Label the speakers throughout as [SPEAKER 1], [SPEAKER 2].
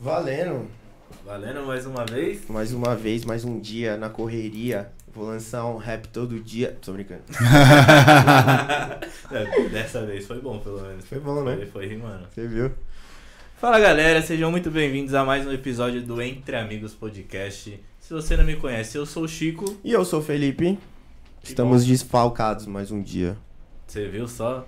[SPEAKER 1] Valendo.
[SPEAKER 2] Valendo mais uma vez?
[SPEAKER 1] Mais uma vez, mais um dia na correria. Vou lançar um rap todo dia. Tô brincando.
[SPEAKER 2] É, Dessa vez foi bom, pelo menos.
[SPEAKER 1] Foi bom, né?
[SPEAKER 2] Foi, foi rimando.
[SPEAKER 1] Você viu?
[SPEAKER 2] Fala galera, sejam muito bem-vindos a mais um episódio do Entre Amigos Podcast. Se você não me conhece, eu sou o Chico.
[SPEAKER 1] E eu sou o Felipe. Estamos desfalcados mais um dia.
[SPEAKER 2] Você viu só?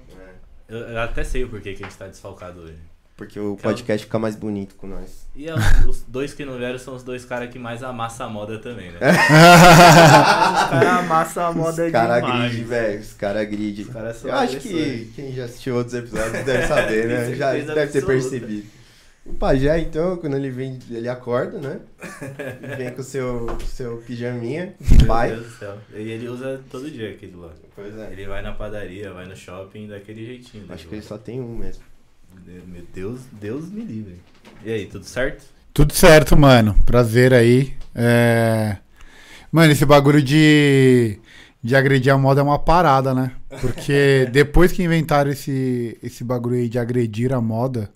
[SPEAKER 2] Eu, eu até sei o porquê que a gente tá desfalcado hoje.
[SPEAKER 1] Porque o
[SPEAKER 2] Calma.
[SPEAKER 1] podcast fica mais bonito com nós.
[SPEAKER 2] E é os, dois que não vieram são os dois caras que mais amassam a moda também, né? Os caras amassam a moda
[SPEAKER 1] Os cara
[SPEAKER 2] demais.
[SPEAKER 1] grid, velho. Os cara grid.
[SPEAKER 2] Os caras são
[SPEAKER 1] Eu acho que quem já assistiu outros episódios deve saber, né? Já deve ter
[SPEAKER 2] absoluta.
[SPEAKER 1] percebido. O pajé, então, quando ele vem, ele acorda, né? Vem com o seu, seu pijaminha de
[SPEAKER 2] Meu
[SPEAKER 1] pai.
[SPEAKER 2] Deus do céu. E ele usa todo dia aquele lá.
[SPEAKER 1] Pois é.
[SPEAKER 2] Ele vai na padaria, vai no shopping daquele jeitinho.
[SPEAKER 1] Acho
[SPEAKER 2] dele
[SPEAKER 1] que ele só tem um mesmo.
[SPEAKER 2] Meu Deus, Deus me livre. E aí, tudo certo?
[SPEAKER 3] Tudo certo, mano. Prazer aí. É... Mano, esse bagulho de, de agredir a moda é uma parada, né? Porque depois que inventaram esse, esse bagulho aí de agredir a moda,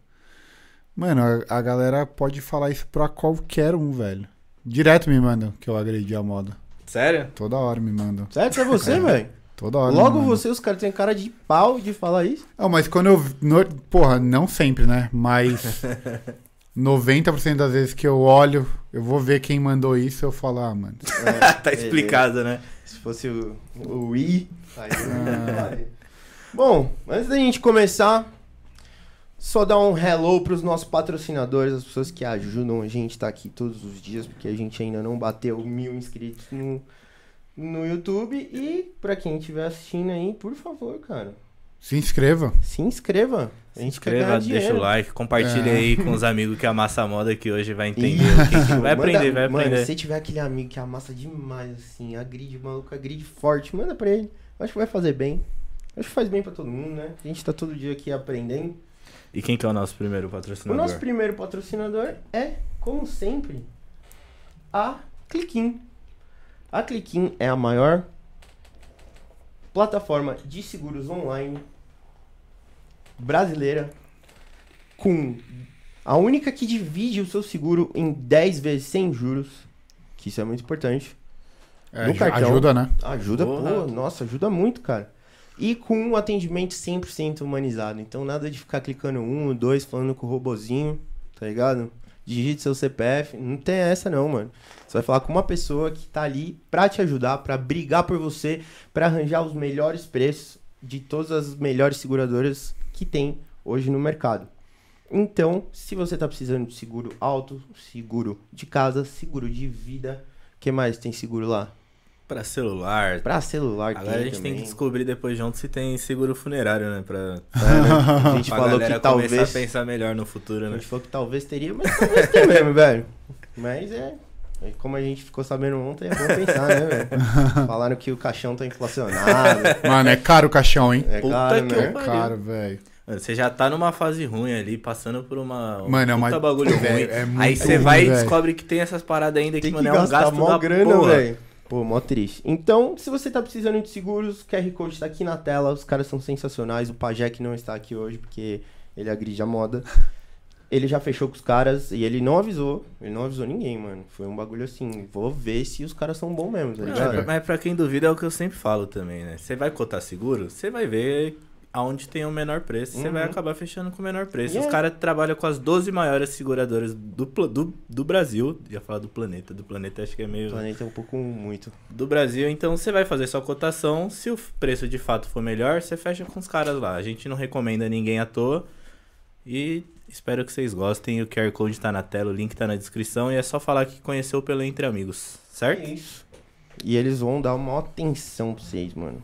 [SPEAKER 3] mano, a, a galera pode falar isso pra qualquer um, velho. Direto me mandam que eu agredi a moda.
[SPEAKER 2] Sério?
[SPEAKER 3] Toda hora me mandam.
[SPEAKER 1] Sério que é você,
[SPEAKER 3] É.
[SPEAKER 1] velho?
[SPEAKER 3] Toda hora.
[SPEAKER 1] Logo
[SPEAKER 3] mandam.
[SPEAKER 1] você, os caras têm cara de pau de falar isso.
[SPEAKER 3] Não, mas quando eu. no- porra, não sempre, né? Mas 90% das vezes que eu olho, eu vou ver quem mandou isso, eu falo, ah, mano.
[SPEAKER 1] É,
[SPEAKER 2] tá explicado, né?
[SPEAKER 1] Se fosse o, o Wii. Aí,
[SPEAKER 3] Ah.
[SPEAKER 1] Bom, antes da gente começar, só dar um hello pros nossos patrocinadores, as pessoas que ajudam a gente tá aqui todos os dias, porque a gente ainda não bateu mil inscritos no, no YouTube. E pra quem estiver assistindo aí, por favor, cara,
[SPEAKER 3] Se inscreva.
[SPEAKER 1] se inscreva. A
[SPEAKER 2] Se inscreva, deixa o like, compartilha
[SPEAKER 3] É.
[SPEAKER 2] aí com os amigos que amassa a moda que hoje vai entender o que, que- Vai
[SPEAKER 1] Manda-
[SPEAKER 2] aprender, vai
[SPEAKER 1] Mano,
[SPEAKER 2] aprender.
[SPEAKER 1] se tiver aquele amigo que amassa demais, assim, agride, maluco, agride forte, manda pra ele. Acho que vai fazer bem. Acho que faz bem pra todo mundo, né? A gente tá todo dia aqui aprendendo.
[SPEAKER 2] E quem que é o nosso primeiro
[SPEAKER 1] O
[SPEAKER 2] patrocinador?
[SPEAKER 1] nosso primeiro patrocinador é, como sempre, a Cliquim. A Cliquim é a maior plataforma de seguros online brasileira com a única que divide o seu seguro em 10 vezes sem juros, que isso é muito importante.
[SPEAKER 3] É,
[SPEAKER 1] No cartão.
[SPEAKER 3] Ajuda, né?
[SPEAKER 1] Ajuda,
[SPEAKER 2] Porra.
[SPEAKER 1] pô, nossa, ajuda muito, cara. E com um atendimento 100% humanizado. Então, nada de ficar clicando um, dois, falando com o robozinho, tá ligado? Digite seu CPF. Não tem essa, não, mano. Você vai falar com uma pessoa que tá ali pra te ajudar, pra brigar por você, pra arranjar os melhores preços de todas as melhores seguradoras que tem hoje no mercado. Então, se você tá precisando de seguro alto, seguro de casa, seguro de vida, que mais tem seguro lá?
[SPEAKER 2] Pra celular.
[SPEAKER 1] Pra celular
[SPEAKER 2] Agora a gente
[SPEAKER 1] também.
[SPEAKER 2] tem que descobrir depois junto se tem seguro funerário, né? Pra,
[SPEAKER 1] né? A gente
[SPEAKER 2] pra
[SPEAKER 1] falou que
[SPEAKER 2] começar
[SPEAKER 1] talvez.
[SPEAKER 2] a pensar melhor no futuro,
[SPEAKER 1] A
[SPEAKER 2] né?
[SPEAKER 1] gente falou que talvez teria, mas talvez tem mesmo, velho. Mas é. é Como a gente ficou sabendo ontem, é bom pensar, né, velho? Falaram que o caixão tá inflacionado.
[SPEAKER 3] Mano, é caro o caixão, hein?
[SPEAKER 1] É
[SPEAKER 2] Puta
[SPEAKER 1] caro,
[SPEAKER 2] que
[SPEAKER 1] né?
[SPEAKER 3] É caro, velho.
[SPEAKER 2] Mano, Você já tá numa fase ruim ali, passando por uma. um
[SPEAKER 3] Mano, é uma-
[SPEAKER 2] puta bagulho ruim.
[SPEAKER 3] é
[SPEAKER 2] Aí
[SPEAKER 3] muito
[SPEAKER 2] você
[SPEAKER 3] ruim,
[SPEAKER 2] vai e descobre que tem essas paradas ainda que,
[SPEAKER 1] Tem que
[SPEAKER 2] mano, é um gasto
[SPEAKER 1] mó
[SPEAKER 2] da
[SPEAKER 1] grana, velho. Pô, mó triste. Então, se você tá precisando de seguros, o QR Code tá aqui na tela. Os caras são sensacionais. O Pajé que não está aqui hoje porque ele agride a moda. Ele já fechou com os caras e ele não avisou. Ele não avisou ninguém, mano. Foi um bagulho assim. Vou ver se os caras são bons mesmo, tá
[SPEAKER 2] Não,
[SPEAKER 1] ligado?
[SPEAKER 2] mas pra quem duvida é o que eu sempre falo também, né? Você vai cotar seguro, você vai ver aonde tem o menor preço. Você vai
[SPEAKER 1] Uhum.
[SPEAKER 2] acabar fechando com o menor preço.
[SPEAKER 1] E
[SPEAKER 2] Os caras trabalham com as 12 maiores seguradoras do, do, do Brasil. Ia falar do planeta. Do planeta acho que é meio.
[SPEAKER 1] O planeta é um pouco muito.
[SPEAKER 2] Do Brasil. Então você vai fazer sua cotação. Se o preço de fato for melhor, você fecha com os caras lá. A gente não recomenda ninguém à toa. E espero que vocês gostem. O QR Code tá na tela, o link tá na descrição. E é só falar que conheceu pelo Entre Amigos. Certo?
[SPEAKER 1] É isso. E eles vão dar uma atenção pra vocês, mano.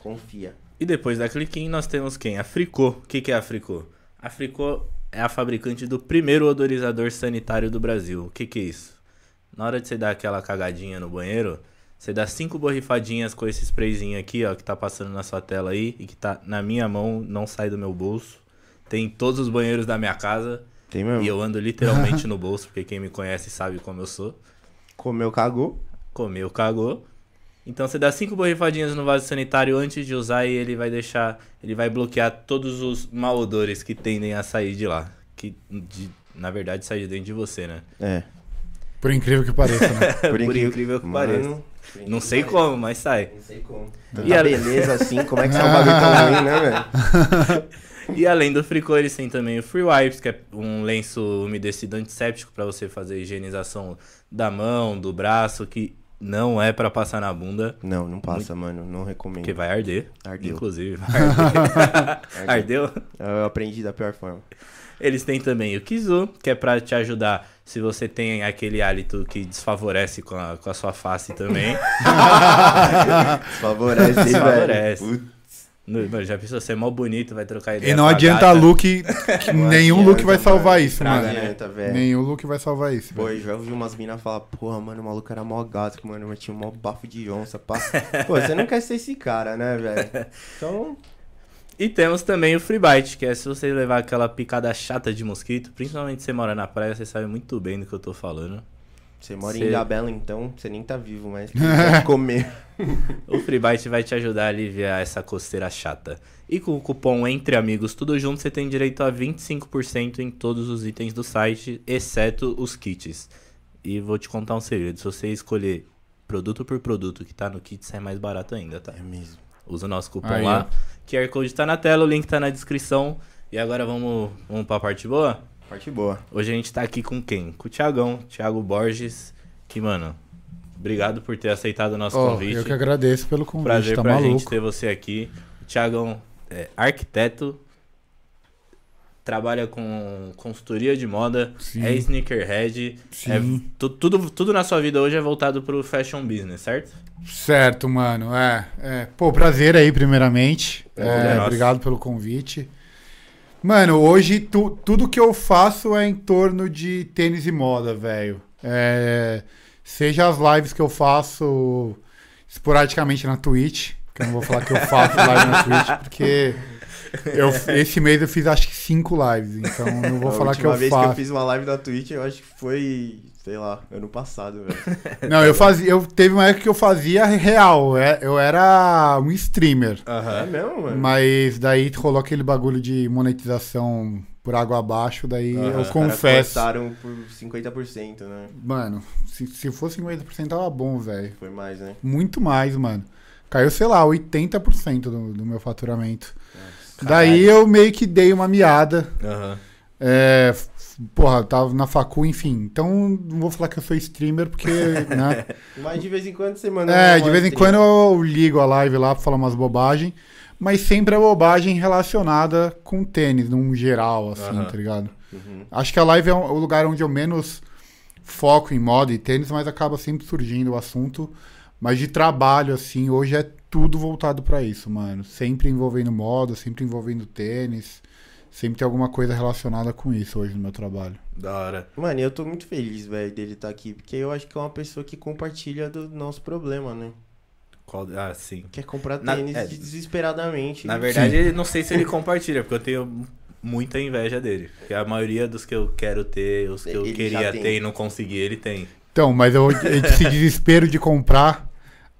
[SPEAKER 1] Confia.
[SPEAKER 2] E depois da Cliquim nós temos quem? A Fricô. O que, que é a Fricô? A Fricô é a fabricante do primeiro odorizador sanitário do Brasil. O que, que é isso? Na hora de você dar aquela cagadinha no banheiro, você dá cinco borrifadinhas com esse sprayzinho aqui, ó, que tá passando na sua tela aí e que tá na minha mão, não sai do meu bolso. Tem em todos os banheiros da minha casa
[SPEAKER 1] Tem mesmo?
[SPEAKER 2] e eu ando literalmente no bolso, porque quem me conhece sabe como eu sou.
[SPEAKER 1] Comeu, cagou.
[SPEAKER 2] Comeu, cagou. Então você dá cinco borrifadinhas no vaso sanitário antes de usar e ele vai deixar, ele vai bloquear todos os malodores que tendem a sair de lá, que de na verdade sai de dentro de você, né?
[SPEAKER 1] É.
[SPEAKER 3] Por incrível que pareça, né?
[SPEAKER 2] Por incrível que pareça.
[SPEAKER 1] Mano,
[SPEAKER 2] Não sei como, mas sai.
[SPEAKER 1] Não sei como.
[SPEAKER 2] E
[SPEAKER 1] Tanta
[SPEAKER 2] a-
[SPEAKER 1] beleza assim, como é que sai um bagulho tão ruim, né, velho?
[SPEAKER 2] E além do fricô, eles têm também o Free Wipes, que é um lenço umedecido antisséptico pra você fazer a higienização da mão, do braço, que não é pra passar na bunda,
[SPEAKER 1] Não, não passa, mano. Não recomendo.
[SPEAKER 2] porque vai arder.
[SPEAKER 1] Ardeu.
[SPEAKER 2] Inclusive, vai arder. Ardeu?
[SPEAKER 1] Eu aprendi da pior forma.
[SPEAKER 2] Eles têm também o Kizu, que é pra te ajudar se você tem aquele hálito que desfavorece com a, com a sua face também.
[SPEAKER 1] Desfavorece,
[SPEAKER 2] Desfavorece.
[SPEAKER 1] velho.
[SPEAKER 2] No- Mano, já pensou, você é mó bonito, vai trocar ideia
[SPEAKER 3] E não adianta
[SPEAKER 2] gata.
[SPEAKER 3] look. que nenhum look vai salvar isso, mano.
[SPEAKER 1] Não adianta, velho.
[SPEAKER 3] Nenhum look vai salvar isso.
[SPEAKER 1] Pô, eu já ouvi umas minas falar, porra, mano, o maluco era mó gato, mano, mas tinha um mó bafo de onça, pá. Pô, você não quer ser esse cara, né, velho? Então,
[SPEAKER 2] E temos também o Free Bite, que é se você levar aquela picada chata de mosquito, principalmente se você mora na praia, você sabe muito bem do que eu tô falando.
[SPEAKER 1] Você mora
[SPEAKER 2] Cê-
[SPEAKER 1] em Ilhabela, então, você nem tá vivo, mas comer.
[SPEAKER 2] O Free Bite vai te ajudar a aliviar essa coceira chata. E com o cupom Entre Amigos Tudo Junto, você tem direito a 25% em todos os itens do site, exceto os kits. E vou te contar um segredo, se você escolher produto por produto que tá no kit, sai mais barato ainda, tá?
[SPEAKER 1] É mesmo.
[SPEAKER 2] Usa o nosso cupom
[SPEAKER 3] Aí,
[SPEAKER 2] lá. QR Code tá na tela, o link tá na descrição. E agora vamos, vamos pra parte boa?
[SPEAKER 1] Parte boa.
[SPEAKER 2] Hoje a gente tá aqui com quem? Com o Thiagão, Thiago Borges. Que, mano, obrigado por ter aceitado o nosso
[SPEAKER 3] Ó,
[SPEAKER 2] convite.
[SPEAKER 3] eu que agradeço pelo convite,
[SPEAKER 2] Prazer
[SPEAKER 3] tá
[SPEAKER 2] pra
[SPEAKER 3] maluco.
[SPEAKER 2] gente ter você aqui. O Thiagão é arquiteto, trabalha com consultoria de moda,
[SPEAKER 3] Sim.
[SPEAKER 2] é sneakerhead.
[SPEAKER 3] Sim.
[SPEAKER 2] É, tu- tudo, tudo na sua vida hoje é voltado pro fashion business, certo?
[SPEAKER 3] Certo, mano. É, é. Pô, prazer aí, primeiramente. É,
[SPEAKER 2] é
[SPEAKER 3] obrigado pelo convite. Mano, hoje tu- tudo que eu faço é em torno de tênis e moda, velho. É, seja as lives que eu faço esporadicamente na Twitch, que eu não vou falar que eu faço live na Twitch, porque eu, esse mês eu fiz acho que cinco lives, então não vou
[SPEAKER 1] a
[SPEAKER 3] falar que
[SPEAKER 1] última
[SPEAKER 3] eu
[SPEAKER 1] vez
[SPEAKER 3] faço.
[SPEAKER 1] que eu fiz uma live na Twitch, eu acho que foi, sei lá, ano passado, velho.
[SPEAKER 3] Não, eu fazia, eu teve uma época que eu fazia real, é- eu era um streamer.
[SPEAKER 1] É mesmo, mano?
[SPEAKER 3] Mas daí rolou aquele bagulho de monetização por água abaixo, daí
[SPEAKER 2] Aham.
[SPEAKER 3] eu confesso.
[SPEAKER 1] cortaram por 50%, né?
[SPEAKER 3] Mano, se, se for 50% tava bom, velho.
[SPEAKER 1] Foi mais, né?
[SPEAKER 3] Muito mais, mano. Caiu, sei lá, 80% do, do meu faturamento.
[SPEAKER 2] Caralho.
[SPEAKER 3] Daí eu meio que dei uma miada.
[SPEAKER 2] Aham.
[SPEAKER 3] É, porra, tava na facu, enfim. Então não vou falar que eu sou streamer, porque, né?
[SPEAKER 1] Mas de vez em quando você manda
[SPEAKER 3] É, de vez em quando eu ligo a live lá pra falar umas bobagens, mas sempre é bobagem relacionada com tênis, num geral, assim,
[SPEAKER 2] Aham.
[SPEAKER 3] tá ligado?
[SPEAKER 1] Uhum.
[SPEAKER 3] Acho que a live é o lugar onde eu menos foco em moda e tênis, mas acaba sempre surgindo o assunto. Mas de trabalho, assim, hoje é tudo voltado pra isso, mano. Sempre envolvendo moda, sempre envolvendo tênis. Sempre tem alguma coisa relacionada com isso hoje no meu trabalho.
[SPEAKER 2] Da hora.
[SPEAKER 1] Mano, eu tô muito feliz, velho, dele estar aqui, porque eu acho que é uma pessoa que compartilha do nosso problema, né?
[SPEAKER 2] Qual... Ah, sim.
[SPEAKER 1] Quer comprar
[SPEAKER 2] Na-
[SPEAKER 1] tênis
[SPEAKER 2] é.
[SPEAKER 1] desesperadamente.
[SPEAKER 2] Na verdade, eu não sei se ele compartilha, porque eu tenho muita inveja dele. Porque a maioria dos que eu quero ter, os que eu
[SPEAKER 1] Ele já
[SPEAKER 2] queria ter e não consegui, ele tem.
[SPEAKER 3] Então, mas eu, esse desespero de comprar.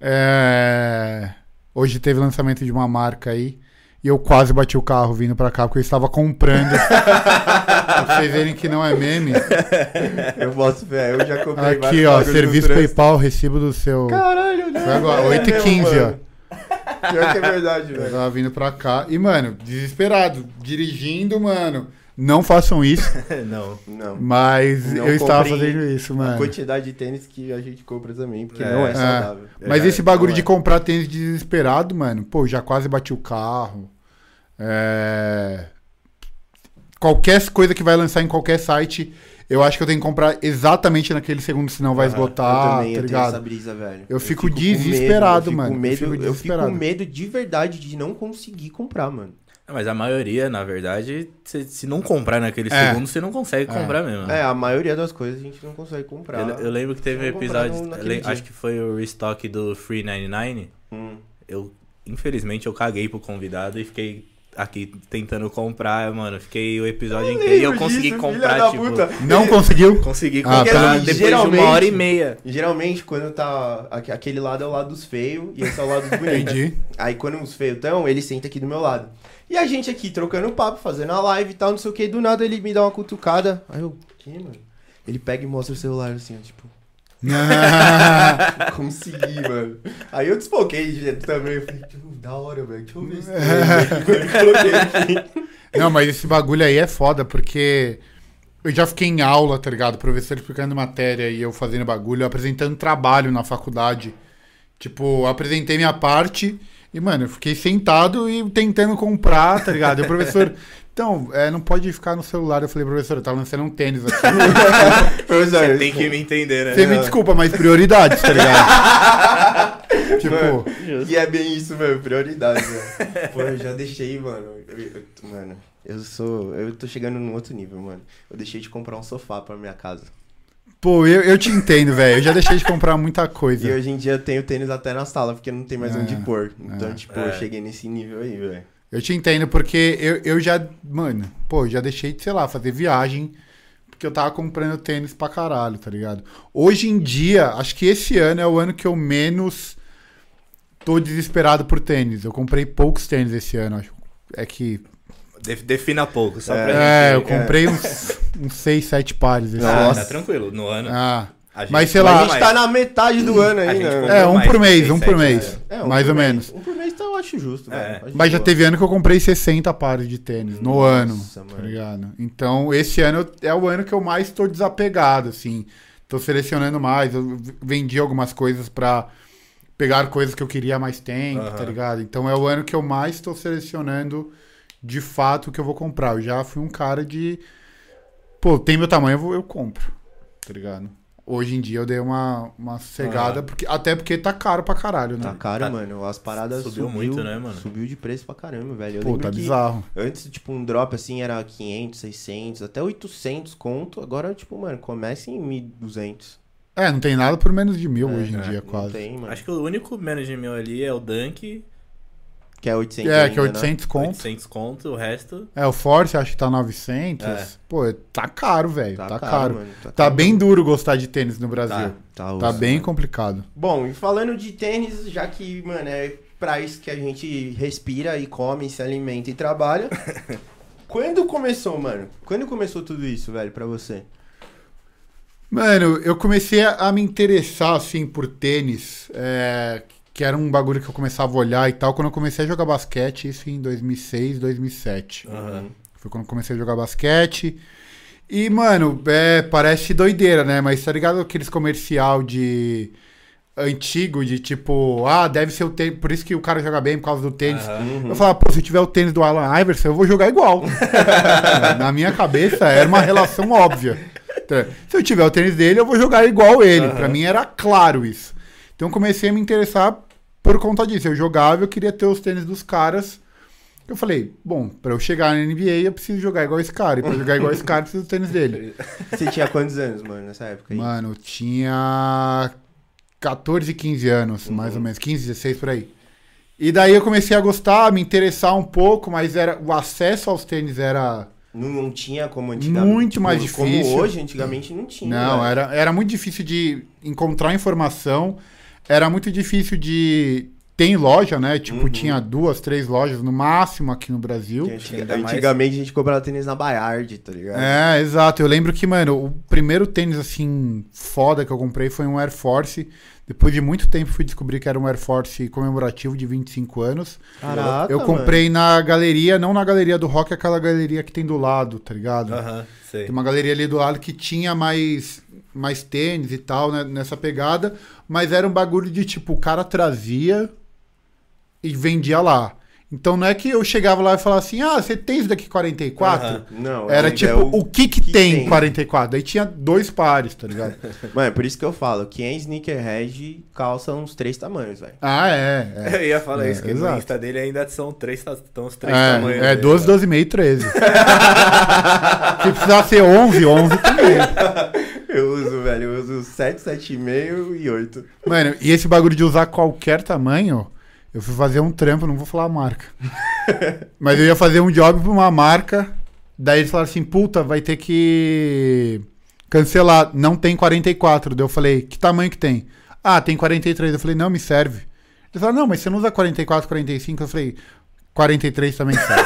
[SPEAKER 3] é, Hoje teve lançamento de uma marca aí. E eu quase bati o carro vindo pra cá, porque eu estava comprando. pra vocês verem que não é meme.
[SPEAKER 1] Eu posso ver, eu já comprei
[SPEAKER 3] Aqui, ó, serviço. PayPal, recibo do seu.
[SPEAKER 1] Caralho, né?
[SPEAKER 3] Agora, 8 e
[SPEAKER 1] mesmo,
[SPEAKER 3] 15, ó.
[SPEAKER 1] mano. Pior que é verdade,
[SPEAKER 3] Eu
[SPEAKER 1] velho.
[SPEAKER 3] tava vindo pra cá. E, mano, desesperado. Dirigindo, mano. Não façam isso.
[SPEAKER 2] não.
[SPEAKER 1] Não.
[SPEAKER 3] Mas
[SPEAKER 1] Não
[SPEAKER 3] eu estava fazendo isso,
[SPEAKER 1] A
[SPEAKER 3] mano.
[SPEAKER 1] quantidade de tênis que a gente compra também, porque
[SPEAKER 2] É.
[SPEAKER 1] não é
[SPEAKER 2] É.
[SPEAKER 1] saudável.
[SPEAKER 3] Mas
[SPEAKER 2] É,
[SPEAKER 3] esse bagulho de
[SPEAKER 1] é.
[SPEAKER 3] comprar tênis desesperado, mano, pô, já quase bati o carro. É... Qualquer coisa que vai lançar em qualquer site, eu acho que eu tenho que comprar exatamente naquele segundo, senão vai
[SPEAKER 1] Aham,
[SPEAKER 3] esgotar,
[SPEAKER 1] eu também,
[SPEAKER 3] tá
[SPEAKER 1] eu tenho
[SPEAKER 3] ligado?
[SPEAKER 1] essa brisa, velho.
[SPEAKER 3] Eu fico
[SPEAKER 1] com
[SPEAKER 3] desesperado,
[SPEAKER 1] medo,
[SPEAKER 3] mano.
[SPEAKER 1] Eu
[SPEAKER 3] Eu
[SPEAKER 1] fico,
[SPEAKER 3] fico
[SPEAKER 1] com medo, eu fico
[SPEAKER 3] desesperado.
[SPEAKER 1] com medo de verdade de não conseguir comprar, mano.
[SPEAKER 2] Mas a maioria, na verdade, se, se não comprar naquele
[SPEAKER 3] É.
[SPEAKER 2] segundo, você não consegue
[SPEAKER 3] É.
[SPEAKER 2] comprar mesmo.
[SPEAKER 1] É, a maioria das coisas a gente não consegue comprar.
[SPEAKER 2] Eu, eu lembro que teve um episódio,
[SPEAKER 1] no-
[SPEAKER 2] acho que foi o restock do Free 99.
[SPEAKER 1] Hum.
[SPEAKER 2] Eu, infelizmente, eu caguei pro convidado e fiquei aqui tentando comprar, mano. Fiquei o episódio inteiro e eu consegui
[SPEAKER 1] disso,
[SPEAKER 2] comprar, tipo.
[SPEAKER 1] puta.
[SPEAKER 3] Não conseguiu?
[SPEAKER 2] Consegui
[SPEAKER 3] Ah,
[SPEAKER 2] comprar
[SPEAKER 3] tá.
[SPEAKER 2] depois de uma hora e meia.
[SPEAKER 1] Geralmente, quando tá. aque- Aquele lado é o lado dos feios e esse é o lado dos bonitos.
[SPEAKER 3] Entendi.
[SPEAKER 1] Aí quando os feios estão, ele senta aqui do meu lado. E a gente aqui trocando papo, fazendo a live e tal, não sei o que, do nada ele me dá uma cutucada. Aí eu, que, mano? Ele pega e mostra o celular assim, ó, tipo, consegui, mano. Aí eu desfoquei de jeito também. Eu falei, tipo, da hora, velho. Deixa eu ver aqui.
[SPEAKER 3] Não, mas esse bagulho aí é foda, porque eu já fiquei em aula, tá ligado? Professor explicando matéria e eu fazendo bagulho, apresentando trabalho na faculdade. Tipo, eu apresentei minha parte e, mano, eu fiquei sentado e tentando comprar, tá ligado? E o professor, então, é, não pode ficar no celular. Eu falei, professor, eu tava lançando um tênis aqui.
[SPEAKER 1] Professor,
[SPEAKER 2] Você tem que me entender, né?
[SPEAKER 3] Você me desculpa, mas prioridades, tá ligado? tipo,
[SPEAKER 1] Mano, E é bem isso, meu, prioridade, velho. Pô, eu já deixei, mano. eu- mano, eu sou. Eu tô chegando num outro nível, mano. Eu deixei de comprar um sofá pra minha casa.
[SPEAKER 3] pô, eu, eu te entendo, velho. Eu já deixei de comprar muita coisa.
[SPEAKER 1] E hoje em dia eu tenho tênis até na sala, porque não tem mais
[SPEAKER 3] É,
[SPEAKER 1] onde pôr. Então,
[SPEAKER 3] é.
[SPEAKER 1] tipo,
[SPEAKER 2] É.
[SPEAKER 1] eu cheguei nesse nível aí, velho.
[SPEAKER 3] Eu te entendo, porque eu, eu já, mano, pô, já deixei de, sei lá, fazer viagem, porque eu tava comprando tênis pra caralho, tá ligado? Hoje em dia, acho que esse ano é o ano que eu menos tô desesperado por tênis. Eu comprei poucos tênis esse ano, acho. É que.
[SPEAKER 2] Def- Defina pouco, só
[SPEAKER 1] É,
[SPEAKER 2] pra
[SPEAKER 3] É, eu
[SPEAKER 2] gente.
[SPEAKER 3] comprei uns, uns 6, 7 pares esse
[SPEAKER 2] Ah,
[SPEAKER 3] ano.
[SPEAKER 1] Nossa.
[SPEAKER 2] tá tranquilo. No ano.
[SPEAKER 3] Ah,
[SPEAKER 2] gente
[SPEAKER 3] mas sei lá-
[SPEAKER 1] a gente tá na metade do ano
[SPEAKER 2] A
[SPEAKER 1] aí,
[SPEAKER 2] gente
[SPEAKER 1] né?
[SPEAKER 3] é, um por mês, um por mês.
[SPEAKER 1] É, um
[SPEAKER 3] mais
[SPEAKER 1] por
[SPEAKER 3] ou
[SPEAKER 1] mês.
[SPEAKER 3] menos.
[SPEAKER 1] Um por mês então eu acho justo,
[SPEAKER 2] É.
[SPEAKER 1] velho. Acho
[SPEAKER 3] Mas já
[SPEAKER 1] boa.
[SPEAKER 3] teve ano que eu comprei 60 pares de tênis no
[SPEAKER 1] Nossa,
[SPEAKER 3] ano,
[SPEAKER 1] mano.
[SPEAKER 3] tá ligado? Então, esse ano é o ano que eu mais tô desapegado, assim. Tô selecionando mais, eu vendi algumas coisas pra pegar coisas que eu queria há mais tempo,
[SPEAKER 2] Aham.
[SPEAKER 3] tá ligado? Então é o ano que eu mais tô selecionando de fato o que eu vou comprar. Eu já fui um cara de. Pô, tem meu tamanho, eu, vou, eu compro, tá ligado? Hoje em dia eu dei uma, uma cegada,
[SPEAKER 2] Ah.
[SPEAKER 3] porque, até porque tá caro pra caralho, né?
[SPEAKER 1] Tá caro,
[SPEAKER 2] Tá-
[SPEAKER 1] mano. As paradas
[SPEAKER 2] subiu
[SPEAKER 1] subiu,
[SPEAKER 2] muito, né, mano?
[SPEAKER 1] Subiu de preço pra caramba, velho. Eu
[SPEAKER 3] Pô, tá bizarro.
[SPEAKER 1] Antes, tipo, um drop assim era 500, 600, até 800 conto. Agora, tipo, mano, começa em 1.200.
[SPEAKER 3] É, não tem nada por menos de mil
[SPEAKER 1] É,
[SPEAKER 3] hoje em
[SPEAKER 2] é,
[SPEAKER 3] dia,
[SPEAKER 1] Não
[SPEAKER 3] quase.
[SPEAKER 1] tem, mano.
[SPEAKER 2] Acho que o único menos de mil ali é o Dunk,
[SPEAKER 1] Que é 800
[SPEAKER 3] É,
[SPEAKER 1] ainda,
[SPEAKER 3] que é 800 conto.
[SPEAKER 2] 800 conto, o resto...
[SPEAKER 3] É, o Force acho que tá 900.
[SPEAKER 2] É.
[SPEAKER 3] Pô, tá caro, velho.
[SPEAKER 1] Né?
[SPEAKER 3] Tá, caro.
[SPEAKER 1] mano,
[SPEAKER 3] Tá
[SPEAKER 1] caro.
[SPEAKER 3] bem duro gostar de tênis no Brasil.
[SPEAKER 2] Tá.
[SPEAKER 1] Tá,
[SPEAKER 3] Tá bem
[SPEAKER 1] mano.
[SPEAKER 3] complicado.
[SPEAKER 1] Bom, e falando de tênis, já que, mano, é pra isso que a gente respira e come, se alimenta e trabalha. Quando começou, mano? Quando começou tudo isso, velho, pra você?
[SPEAKER 3] Mano, eu comecei a, a me interessar, assim, por tênis. é, que era um bagulho que eu começava a olhar e tal. Quando eu comecei a jogar basquete, isso em 2006, 2007.
[SPEAKER 2] Aham.
[SPEAKER 3] Foi quando eu comecei a jogar basquete. E, mano, é, parece doideira, né? Mas tá ligado aqueles comercial de. Antigo, de tipo, ah, deve ser o tênis. Por isso que o cara joga bem por causa do tênis.
[SPEAKER 2] Aham.
[SPEAKER 3] Eu falava, pô, se tiver o tênis do Alan Iverson, eu vou jogar igual. Na minha cabeça era uma relação óbvia. Então, Se eu tiver o tênis dele, eu vou jogar igual ele.
[SPEAKER 2] Aham.
[SPEAKER 3] Pra mim era claro isso. Então eu comecei a me interessar por conta disso. Eu jogava, eu queria ter os tênis dos caras. Eu falei, bom, pra eu chegar na NBA, eu preciso jogar igual esse cara. E pra jogar igual esse cara, eu preciso do tênis dele.
[SPEAKER 1] Você tinha quantos anos, mano, nessa época aí?
[SPEAKER 3] Mano, eu tinha 14, 15 anos,
[SPEAKER 1] Uhum.
[SPEAKER 3] mais ou menos, 15, 16 por aí. E daí eu comecei a gostar, me interessar um pouco, mas era o acesso aos tênis era.
[SPEAKER 1] Não, não tinha como antigamente.
[SPEAKER 3] Muito mais difícil.
[SPEAKER 1] Como hoje, antigamente não tinha.
[SPEAKER 3] Não,
[SPEAKER 1] velho.
[SPEAKER 3] era, era muito difícil de encontrar informação, era muito difícil de. Tem loja, né? Tipo,
[SPEAKER 1] Uhum.
[SPEAKER 3] tinha duas, três lojas no máximo aqui no Brasil.
[SPEAKER 1] Antiga- Antigamente a gente comprava tênis na Bayard, tá ligado?
[SPEAKER 3] É, exato. Eu lembro que, mano, o primeiro tênis, assim, foda que eu comprei foi um Air Force. Depois de muito tempo fui descobrir que era um Air Force comemorativo de 25 anos.
[SPEAKER 1] Caraca,
[SPEAKER 3] eu comprei na galeria, não na galeria do rock, aquela galeria que tem do lado, tá ligado?
[SPEAKER 2] Aham, sei.
[SPEAKER 3] Tem uma galeria ali do lado que tinha mais, mais tênis e tal, né, nessa pegada. Mas era um bagulho de tipo, o cara trazia e vendia lá. Então não é que eu chegava lá e falava assim, ah, você tem isso daqui 44?
[SPEAKER 2] Aham.
[SPEAKER 1] Não,
[SPEAKER 3] Era
[SPEAKER 1] é
[SPEAKER 3] tipo,
[SPEAKER 1] o-
[SPEAKER 3] o que que,
[SPEAKER 1] que
[SPEAKER 3] tem,
[SPEAKER 1] tem.
[SPEAKER 3] 44? Daí tinha dois pares, tá ligado?
[SPEAKER 1] Mano, é por isso que eu falo, quem é sneakerhead calça uns três tamanhos, velho.
[SPEAKER 3] ah, é. É,
[SPEAKER 2] Eu ia falar
[SPEAKER 3] É,
[SPEAKER 2] isso, que
[SPEAKER 3] exato.
[SPEAKER 2] no Insta dele ainda são três, estão os três tamanhos.
[SPEAKER 3] é, é
[SPEAKER 2] dele,
[SPEAKER 3] 12,
[SPEAKER 2] né?
[SPEAKER 3] 12,5 e 13. Se precisar ser 11, 11 também.
[SPEAKER 1] Eu uso, velho, eu uso 7, 7,5 e 8.
[SPEAKER 3] Mano, e esse bagulho de usar qualquer tamanho, Eu fui fazer um trampo, não vou falar a marca. Mas eu ia fazer um job pra uma marca. Daí eles falaram assim: puta, vai ter que cancelar. Não tem 44. Daí eu falei: que tamanho que tem? Ah, tem 43. Eu falei: não, me serve. Eles falaram: não, mas você não usa 44, 45. Eu falei: 43 também serve.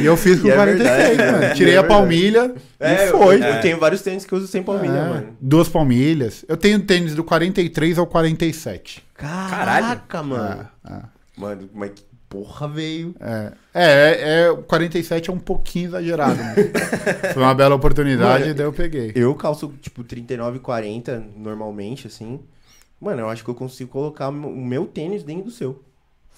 [SPEAKER 3] e eu fiz com
[SPEAKER 1] E é
[SPEAKER 3] 46,
[SPEAKER 1] verdade,
[SPEAKER 3] mano.
[SPEAKER 1] né?
[SPEAKER 3] Tirei
[SPEAKER 1] é
[SPEAKER 3] a palmilha
[SPEAKER 1] É,
[SPEAKER 3] e foi.
[SPEAKER 1] Eu, eu tenho vários tênis que eu uso sem palmilha,
[SPEAKER 3] É,
[SPEAKER 1] mano.
[SPEAKER 3] Duas palmilhas. Eu tenho tênis do 43 ao 47.
[SPEAKER 1] Caraca, mano.
[SPEAKER 3] É, é.
[SPEAKER 1] Mano, mas que porra veio.
[SPEAKER 3] É, é, é, é, o 47 é um pouquinho exagerado. Foi uma bela oportunidade,
[SPEAKER 1] Mano,
[SPEAKER 3] daí eu peguei.
[SPEAKER 1] Eu calço, tipo, 39 e 40 normalmente, assim. Mano, eu acho que eu consigo colocar o meu tênis dentro do seu.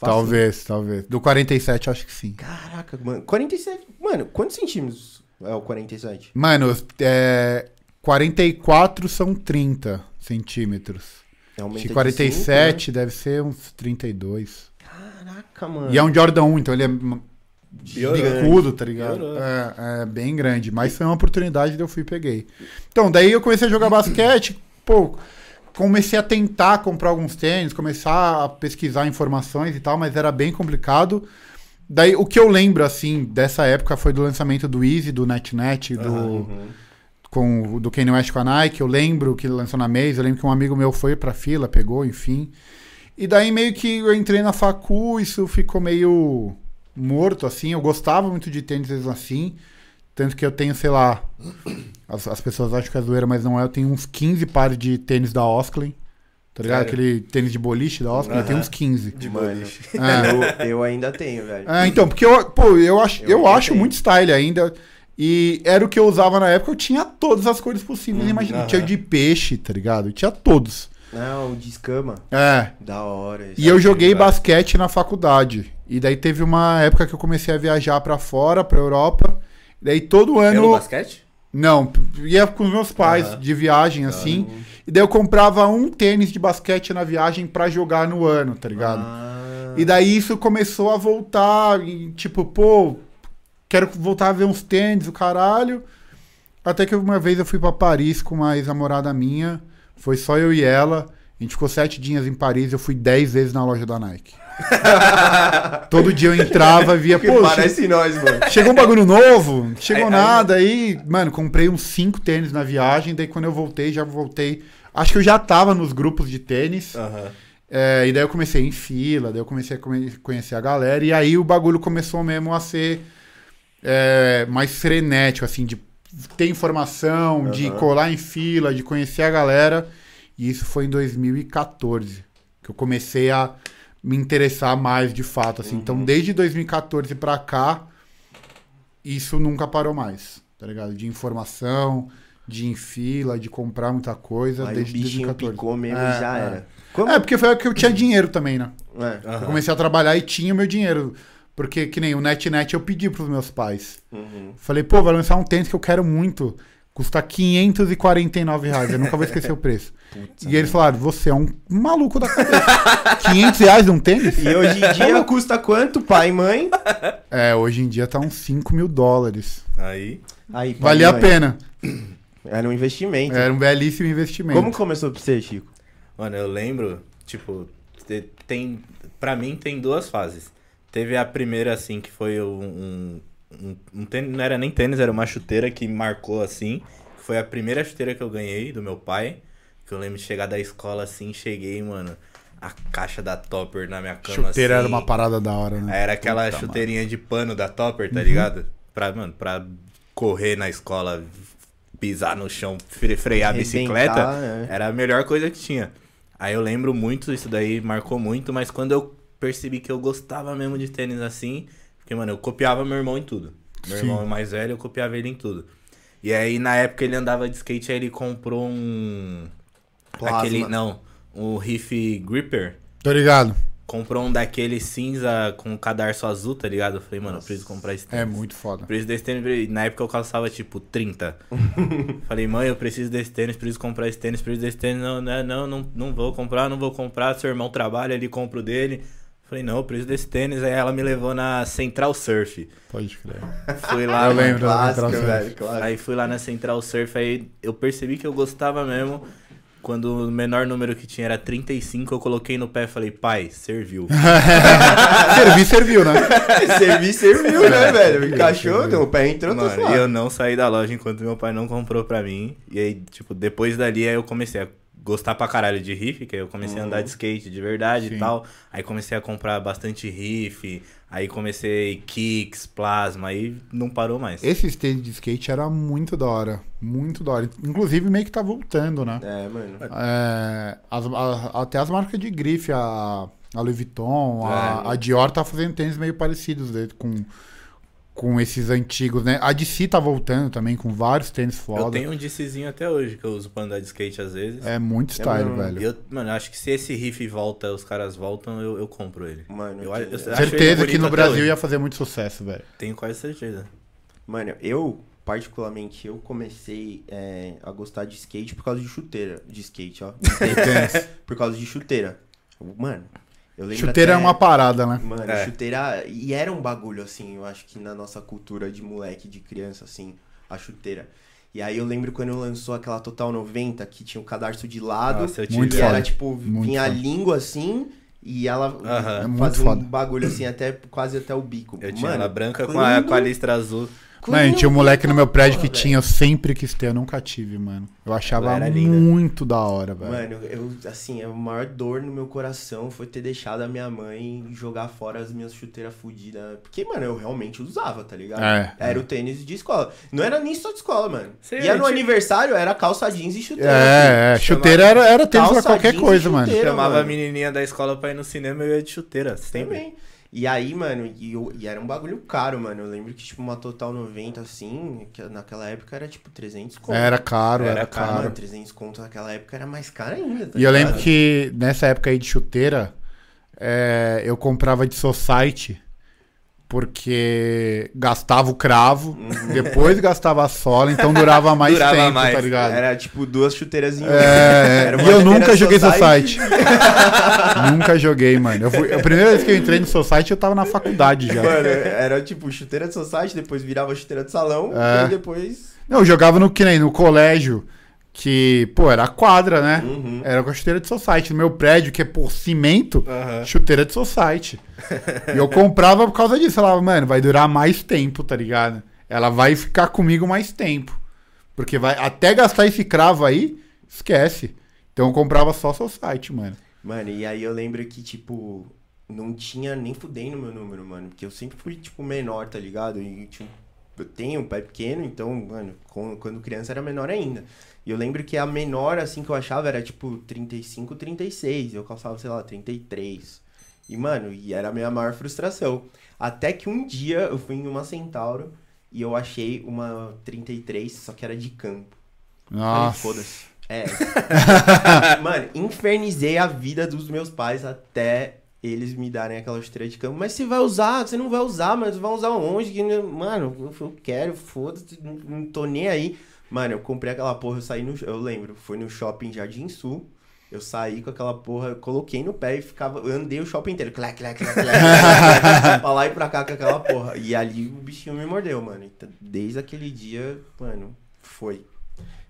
[SPEAKER 3] Talvez, talvez. Do 47, eu acho que sim.
[SPEAKER 1] Caraca, mano. 47. Mano, quantos centímetros é o 47?
[SPEAKER 3] Mano, é, 44 são 30 centímetros.
[SPEAKER 1] Aumenta
[SPEAKER 3] Acho
[SPEAKER 1] de
[SPEAKER 3] que 47 deve ser uns 32.
[SPEAKER 1] cinco, né? Caraca, mano.
[SPEAKER 3] E é um Jordan 1, então ele é bicudo, tá ligado? É, é bem grande. Mas foi uma oportunidade, daí eu fui e peguei. Então, daí eu comecei a jogar basquete, pô, comecei a tentar comprar alguns tênis, começar a pesquisar informações e tal, mas era bem complicado. Daí, o que eu lembro, assim, dessa época foi do lançamento do Easy, do NetNet, do,
[SPEAKER 1] Uhum.
[SPEAKER 3] com, do Kanye West com a Nike. Eu lembro que ele lançou na Maze, eu lembro que um amigo meu foi pra fila, pegou, enfim. E daí meio que eu entrei na facu, isso ficou meio morto, assim. Eu gostava muito de tênis assim. Tanto que eu tenho, sei lá, as, as pessoas acham que é zoeira, mas não é. Eu tenho uns 15 pares de tênis da Osklin. Tá ligado?
[SPEAKER 2] Sério?
[SPEAKER 3] Aquele tênis de boliche da Osklin, eu tenho uns 15.
[SPEAKER 2] De boliche.
[SPEAKER 3] É.
[SPEAKER 1] eu, eu ainda tenho, velho.
[SPEAKER 3] É, então, porque eu, pô, eu acho,
[SPEAKER 1] Eu
[SPEAKER 3] eu, acho
[SPEAKER 1] tenho.
[SPEAKER 3] muito style ainda. E era o que eu usava na época, eu tinha todas as cores possíveis. Imagina,
[SPEAKER 2] aham.
[SPEAKER 3] tinha de peixe, tá ligado? Eu tinha todos.
[SPEAKER 1] Não, o de escama.
[SPEAKER 3] É.
[SPEAKER 1] Da hora.
[SPEAKER 3] E eu joguei
[SPEAKER 2] vai.
[SPEAKER 3] basquete na faculdade. E daí teve uma época que eu comecei a viajar pra fora, pra Europa. Daí todo
[SPEAKER 2] Pelo
[SPEAKER 3] ano.
[SPEAKER 2] basquete?
[SPEAKER 3] Não, ia com os meus pais
[SPEAKER 2] Aham.
[SPEAKER 3] de viagem assim. E daí eu comprava um tênis de basquete na viagem pra jogar no ano, tá ligado?
[SPEAKER 1] Ah,
[SPEAKER 3] E daí isso começou a voltar, e, tipo, pô, quero voltar a ver uns tênis, o caralho. Até que uma vez eu fui pra Paris com uma ex-namorada minha, foi só eu e ela. A gente ficou sete dias em Paris, eu fui dez vezes na loja da Nike. Todo dia eu entrava e via, pô,
[SPEAKER 1] parece nós, mano.
[SPEAKER 3] che- chegou um bagulho novo, chegou
[SPEAKER 2] Aí-
[SPEAKER 3] nada, aí, mano, comprei uns cinco tênis na viagem, daí quando eu voltei, já voltei. Acho que eu já tava nos grupos de tênis.
[SPEAKER 2] Aham.
[SPEAKER 3] É, e daí eu comecei em fila, daí eu comecei a conhecer a galera, e aí o bagulho começou mesmo a ser é, mais frenético, assim, de ter informação, de
[SPEAKER 1] Aham.
[SPEAKER 3] colar em fila, de conhecer a galera. E isso foi em 2014, que eu comecei a me interessar mais de fato, assim. Então, desde 2014 pra cá, isso nunca parou mais, tá ligado? De informação, de ir em fila, de comprar muita coisa,
[SPEAKER 1] Aí o
[SPEAKER 3] desde
[SPEAKER 1] bichinho
[SPEAKER 3] 2014.
[SPEAKER 1] picou mesmo
[SPEAKER 3] É,
[SPEAKER 1] e já
[SPEAKER 3] é.
[SPEAKER 1] era. Como?
[SPEAKER 3] É, porque foi que eu tinha dinheiro também, né?
[SPEAKER 1] É.
[SPEAKER 2] Aham.
[SPEAKER 3] Eu comecei a trabalhar e tinha meu dinheiro. Porque, que nem o NetNet, eu pedi pros meus pais.
[SPEAKER 1] Uhum.
[SPEAKER 3] Falei, pô, vai lançar um tênis que eu quero muito. Custa 549 reais. Eu nunca vou esquecer o preço.
[SPEAKER 1] Putz,
[SPEAKER 3] E eles falaram, você é um maluco da cabeça. 500 reais num tênis?
[SPEAKER 1] E hoje em dia custa quanto, pai e mãe?
[SPEAKER 3] É, hoje em dia tá uns 5 mil dólares.
[SPEAKER 2] Aí.
[SPEAKER 1] Aí,
[SPEAKER 3] Valia a pena.
[SPEAKER 1] Era um investimento.
[SPEAKER 3] Era um belíssimo investimento.
[SPEAKER 1] Como começou pra você, Chico?
[SPEAKER 2] Mano, eu lembro, tipo, te- tem. Pra mim tem duas fases. Teve a primeira, assim, que foi um. um, um, um tênis, não era nem tênis, era uma chuteira que marcou assim. Foi a primeira chuteira que eu ganhei do meu pai. Que eu lembro de chegar da escola assim, cheguei, mano. A caixa da Topper na minha cama
[SPEAKER 3] Chuteira
[SPEAKER 2] assim.
[SPEAKER 3] era uma parada da hora, né?
[SPEAKER 2] Era aquela
[SPEAKER 3] Puta,
[SPEAKER 2] chuteirinha de pano da Topper,
[SPEAKER 3] Uhum.
[SPEAKER 2] tá ligado? Pra, mano, pra correr na escola, pisar no chão, fre- frear a bicicleta,
[SPEAKER 1] é.
[SPEAKER 2] era a melhor coisa que tinha. Aí eu lembro muito, isso daí marcou muito, mas quando eu percebi que eu gostava mesmo de tênis assim, porque, mano, eu copiava meu irmão em tudo. Meu
[SPEAKER 3] Sim.
[SPEAKER 2] irmão é mais velho, eu copiava ele em tudo. E aí, na época, ele andava de skate, aí ele comprou um...
[SPEAKER 1] Plasma.
[SPEAKER 2] Aquele, não, um Riff Gripper.
[SPEAKER 3] Tô ligado.
[SPEAKER 2] Comprou um daquele cinza com cadarço azul, tá ligado? Eu falei, mano, eu preciso comprar esse
[SPEAKER 3] É
[SPEAKER 2] tênis.
[SPEAKER 3] muito foda.
[SPEAKER 2] Preciso desse tênis. Na época eu calçava tipo 30. falei, mãe, eu preciso desse tênis, preciso comprar esse tênis, preciso desse tênis. Não, não, não, não, não vou comprar, não vou comprar. Seu irmão trabalha, ele compra o dele. Falei, não, eu preciso desse tênis. Aí ela me levou na Central Surf.
[SPEAKER 3] Pode crer.
[SPEAKER 2] Fui lá,
[SPEAKER 3] Eu lembro. da
[SPEAKER 1] Clássica, velho, claro.
[SPEAKER 2] Aí fui lá na Central Surf, aí eu percebi que eu gostava mesmo. quando o menor número que tinha era 35, eu coloquei no pé e falei, pai, serviu.
[SPEAKER 3] Servir, serviu, né?
[SPEAKER 1] Servir, serviu, né, velho? Encaixou,
[SPEAKER 3] serviu.
[SPEAKER 1] o pé entrou, tô
[SPEAKER 2] Mano, e eu não saí da loja enquanto meu pai não comprou pra mim. E aí, tipo, depois dali aí eu comecei a gostar pra caralho de riff, que aí eu comecei a andar de skate de verdade
[SPEAKER 3] Sim.
[SPEAKER 2] e tal. Aí comecei a comprar bastante riff, aí comecei kicks, plasma, aí não parou mais.
[SPEAKER 3] Esse stage de skate era muito da hora. Muito da hora. Inclusive, meio que tá voltando, né?
[SPEAKER 1] É, mano.
[SPEAKER 3] É, as- a- até as marcas de grife, a, a Louis Vuitton, a,
[SPEAKER 2] É.
[SPEAKER 3] a Dior tá fazendo tênis meio parecidos né, com, com esses antigos, né? A DC tá voltando também com vários tênis
[SPEAKER 2] Eu
[SPEAKER 3] foda.
[SPEAKER 2] tenho um DCzinho até hoje que eu uso pra andar de skate às vezes.
[SPEAKER 3] É muito style, velho.
[SPEAKER 2] Eu, mano, acho que se esse riff volta, os caras voltam, eu, eu compro ele.
[SPEAKER 1] Mano,
[SPEAKER 2] Eu,
[SPEAKER 1] que-
[SPEAKER 2] eu, eu ele
[SPEAKER 3] Certeza que no Brasil
[SPEAKER 2] hoje.
[SPEAKER 3] ia fazer muito sucesso, velho.
[SPEAKER 2] Tenho quase certeza.
[SPEAKER 1] Mano, eu, particularmente, eu comecei é, a gostar de skate por causa de chuteira. De skate, ó. por causa de chuteira. Mano,
[SPEAKER 3] Chuteira é
[SPEAKER 1] até-
[SPEAKER 3] uma parada, né?
[SPEAKER 1] Mano,
[SPEAKER 2] É.
[SPEAKER 1] chuteira. E era um bagulho, assim, eu acho que na nossa cultura de moleque, de criança, assim, a chuteira. E aí eu lembro quando lançou aquela Total 90, que tinha o cadarço de lado.
[SPEAKER 2] Nossa, eu
[SPEAKER 3] Muito
[SPEAKER 1] e
[SPEAKER 3] foda.
[SPEAKER 1] era tipo,
[SPEAKER 3] Muito
[SPEAKER 1] vinha a
[SPEAKER 3] foda.
[SPEAKER 1] língua assim. E ela.
[SPEAKER 3] É muito
[SPEAKER 1] fazia
[SPEAKER 3] foda.
[SPEAKER 1] um bagulho assim, até quase até o bico.
[SPEAKER 2] Eu tinha
[SPEAKER 1] Mano,
[SPEAKER 2] ela branca com
[SPEAKER 1] quando-
[SPEAKER 2] a, com a listra azul.
[SPEAKER 3] Mano,
[SPEAKER 1] eu
[SPEAKER 3] tinha um moleque no meu prédio que
[SPEAKER 1] porra,
[SPEAKER 3] tinha, eu sempre quis ter, eu nunca tive, mano. Eu achava
[SPEAKER 2] era
[SPEAKER 3] muito da hora, velho.
[SPEAKER 1] Mano, eu, assim, a maior dor no meu coração foi ter deixado a minha mãe jogar fora as minhas chuteiras fodidas. Porque, mano, eu realmente usava, tá ligado?
[SPEAKER 3] É,
[SPEAKER 1] Era o tênis de escola. Não era nem só de escola, mano.
[SPEAKER 2] Sim,
[SPEAKER 1] Ia no
[SPEAKER 2] tipo-
[SPEAKER 1] aniversário, era calça jeans e chuteira.
[SPEAKER 3] É, é,
[SPEAKER 2] Chamava-
[SPEAKER 3] chuteira era, era tênis pra qualquer
[SPEAKER 1] e
[SPEAKER 3] coisa, mano.
[SPEAKER 2] Chamava
[SPEAKER 1] mano.
[SPEAKER 2] a menininha da escola pra ir no cinema e eu ia de chuteira, sempre.
[SPEAKER 1] Também. E aí, mano, e, e era um bagulho caro, mano. Eu lembro que, tipo, uma Total 90, assim, que naquela época era, tipo, 300 conto.
[SPEAKER 3] Era caro,
[SPEAKER 2] Era
[SPEAKER 3] era,
[SPEAKER 2] caro,
[SPEAKER 3] caro.
[SPEAKER 1] Mano, 300 conto naquela época era mais caro ainda, tá
[SPEAKER 3] E eu lembro
[SPEAKER 1] ligado?
[SPEAKER 3] que nessa época aí de chuteira, é, eu comprava de Society, porque gastava o cravo, depois gastava a sola, então durava mais
[SPEAKER 2] Durava
[SPEAKER 3] tempo,
[SPEAKER 2] mais.
[SPEAKER 3] tá ligado?
[SPEAKER 1] Era, tipo, duas chuteiras em uma.
[SPEAKER 3] É,
[SPEAKER 1] Era
[SPEAKER 3] e eu nunca joguei
[SPEAKER 1] Society.
[SPEAKER 3] Nunca joguei, mano. Eu fui- a primeira vez que eu entrei no Society, eu tava na faculdade já.
[SPEAKER 1] Mano, era tipo chuteira de society, depois virava chuteira de salão,
[SPEAKER 3] É.
[SPEAKER 1] e depois.
[SPEAKER 3] Não, eu jogava no que nem no colégio, que, pô, era quadra, né?
[SPEAKER 1] Uhum.
[SPEAKER 3] Era com a chuteira de Society. No meu prédio, que é por cimento,
[SPEAKER 2] Aham.
[SPEAKER 3] chuteira de Society. e eu comprava por causa disso. Eu falava, mano, vai durar mais tempo, tá ligado? Ela vai ficar comigo mais tempo. Porque vai até gastar esse cravo aí, esquece. Então eu comprava só Society, mano.
[SPEAKER 1] Mano, e aí eu lembro que, tipo, não tinha nem fudendo meu número, mano. Porque eu sempre fui, tipo, menor, tá ligado? E tipo, eu tenho um pé pequeno, então, mano, quando criança era menor ainda. E eu lembro que a menor, assim, que eu achava era, tipo, 35, 36. Eu calçava, sei lá, 33. E, mano, e era a minha maior frustração. Até que um dia eu fui em uma Centauro e eu achei uma 33, só que era de campo.
[SPEAKER 3] Nossa.
[SPEAKER 1] foda-se. É. Mano, infernizei a vida dos meus pais até eles me darem aquela chuteira de campo. Mas você vai usar, você não vai usar, mas vai usar onde? Mano, eu, quero, foda-se, não tô nem aí. Mano, eu comprei aquela porra, eu saí no. Eu lembro, fui no shopping Jardim Sul. Eu saí com aquela porra, coloquei no pé e ficava. Eu andei o shopping inteiro. Clac, clac, clac, clac. pra lá e pra cá com aquela porra. E ali o bichinho me mordeu, mano. Então, desde aquele dia, mano, foi.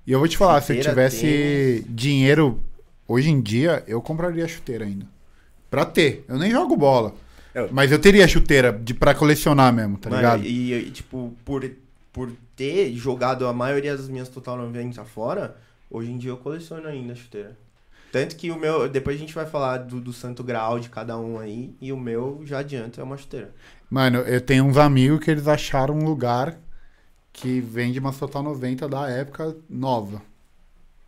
[SPEAKER 3] E eu vou te falar, se eu
[SPEAKER 1] Chuteira,
[SPEAKER 3] tivesse dinheiro hoje em dia, eu compraria chuteira ainda. Pra ter. Eu nem jogo bola.
[SPEAKER 2] Eu-
[SPEAKER 3] Mas eu teria chuteira de, pra colecionar mesmo, tá
[SPEAKER 1] Mano,
[SPEAKER 3] ligado?
[SPEAKER 1] E, e, tipo, por, por ter jogado a maioria das minhas Total 90 fora, hoje em dia eu coleciono ainda chuteira. Tanto que o meu. Depois a gente vai falar do, do Santo Graal de cada um aí. E o meu já adianta é uma chuteira.
[SPEAKER 3] Mano, eu tenho uns amigos que eles acharam um lugar que vende umas Total 90 da época nova.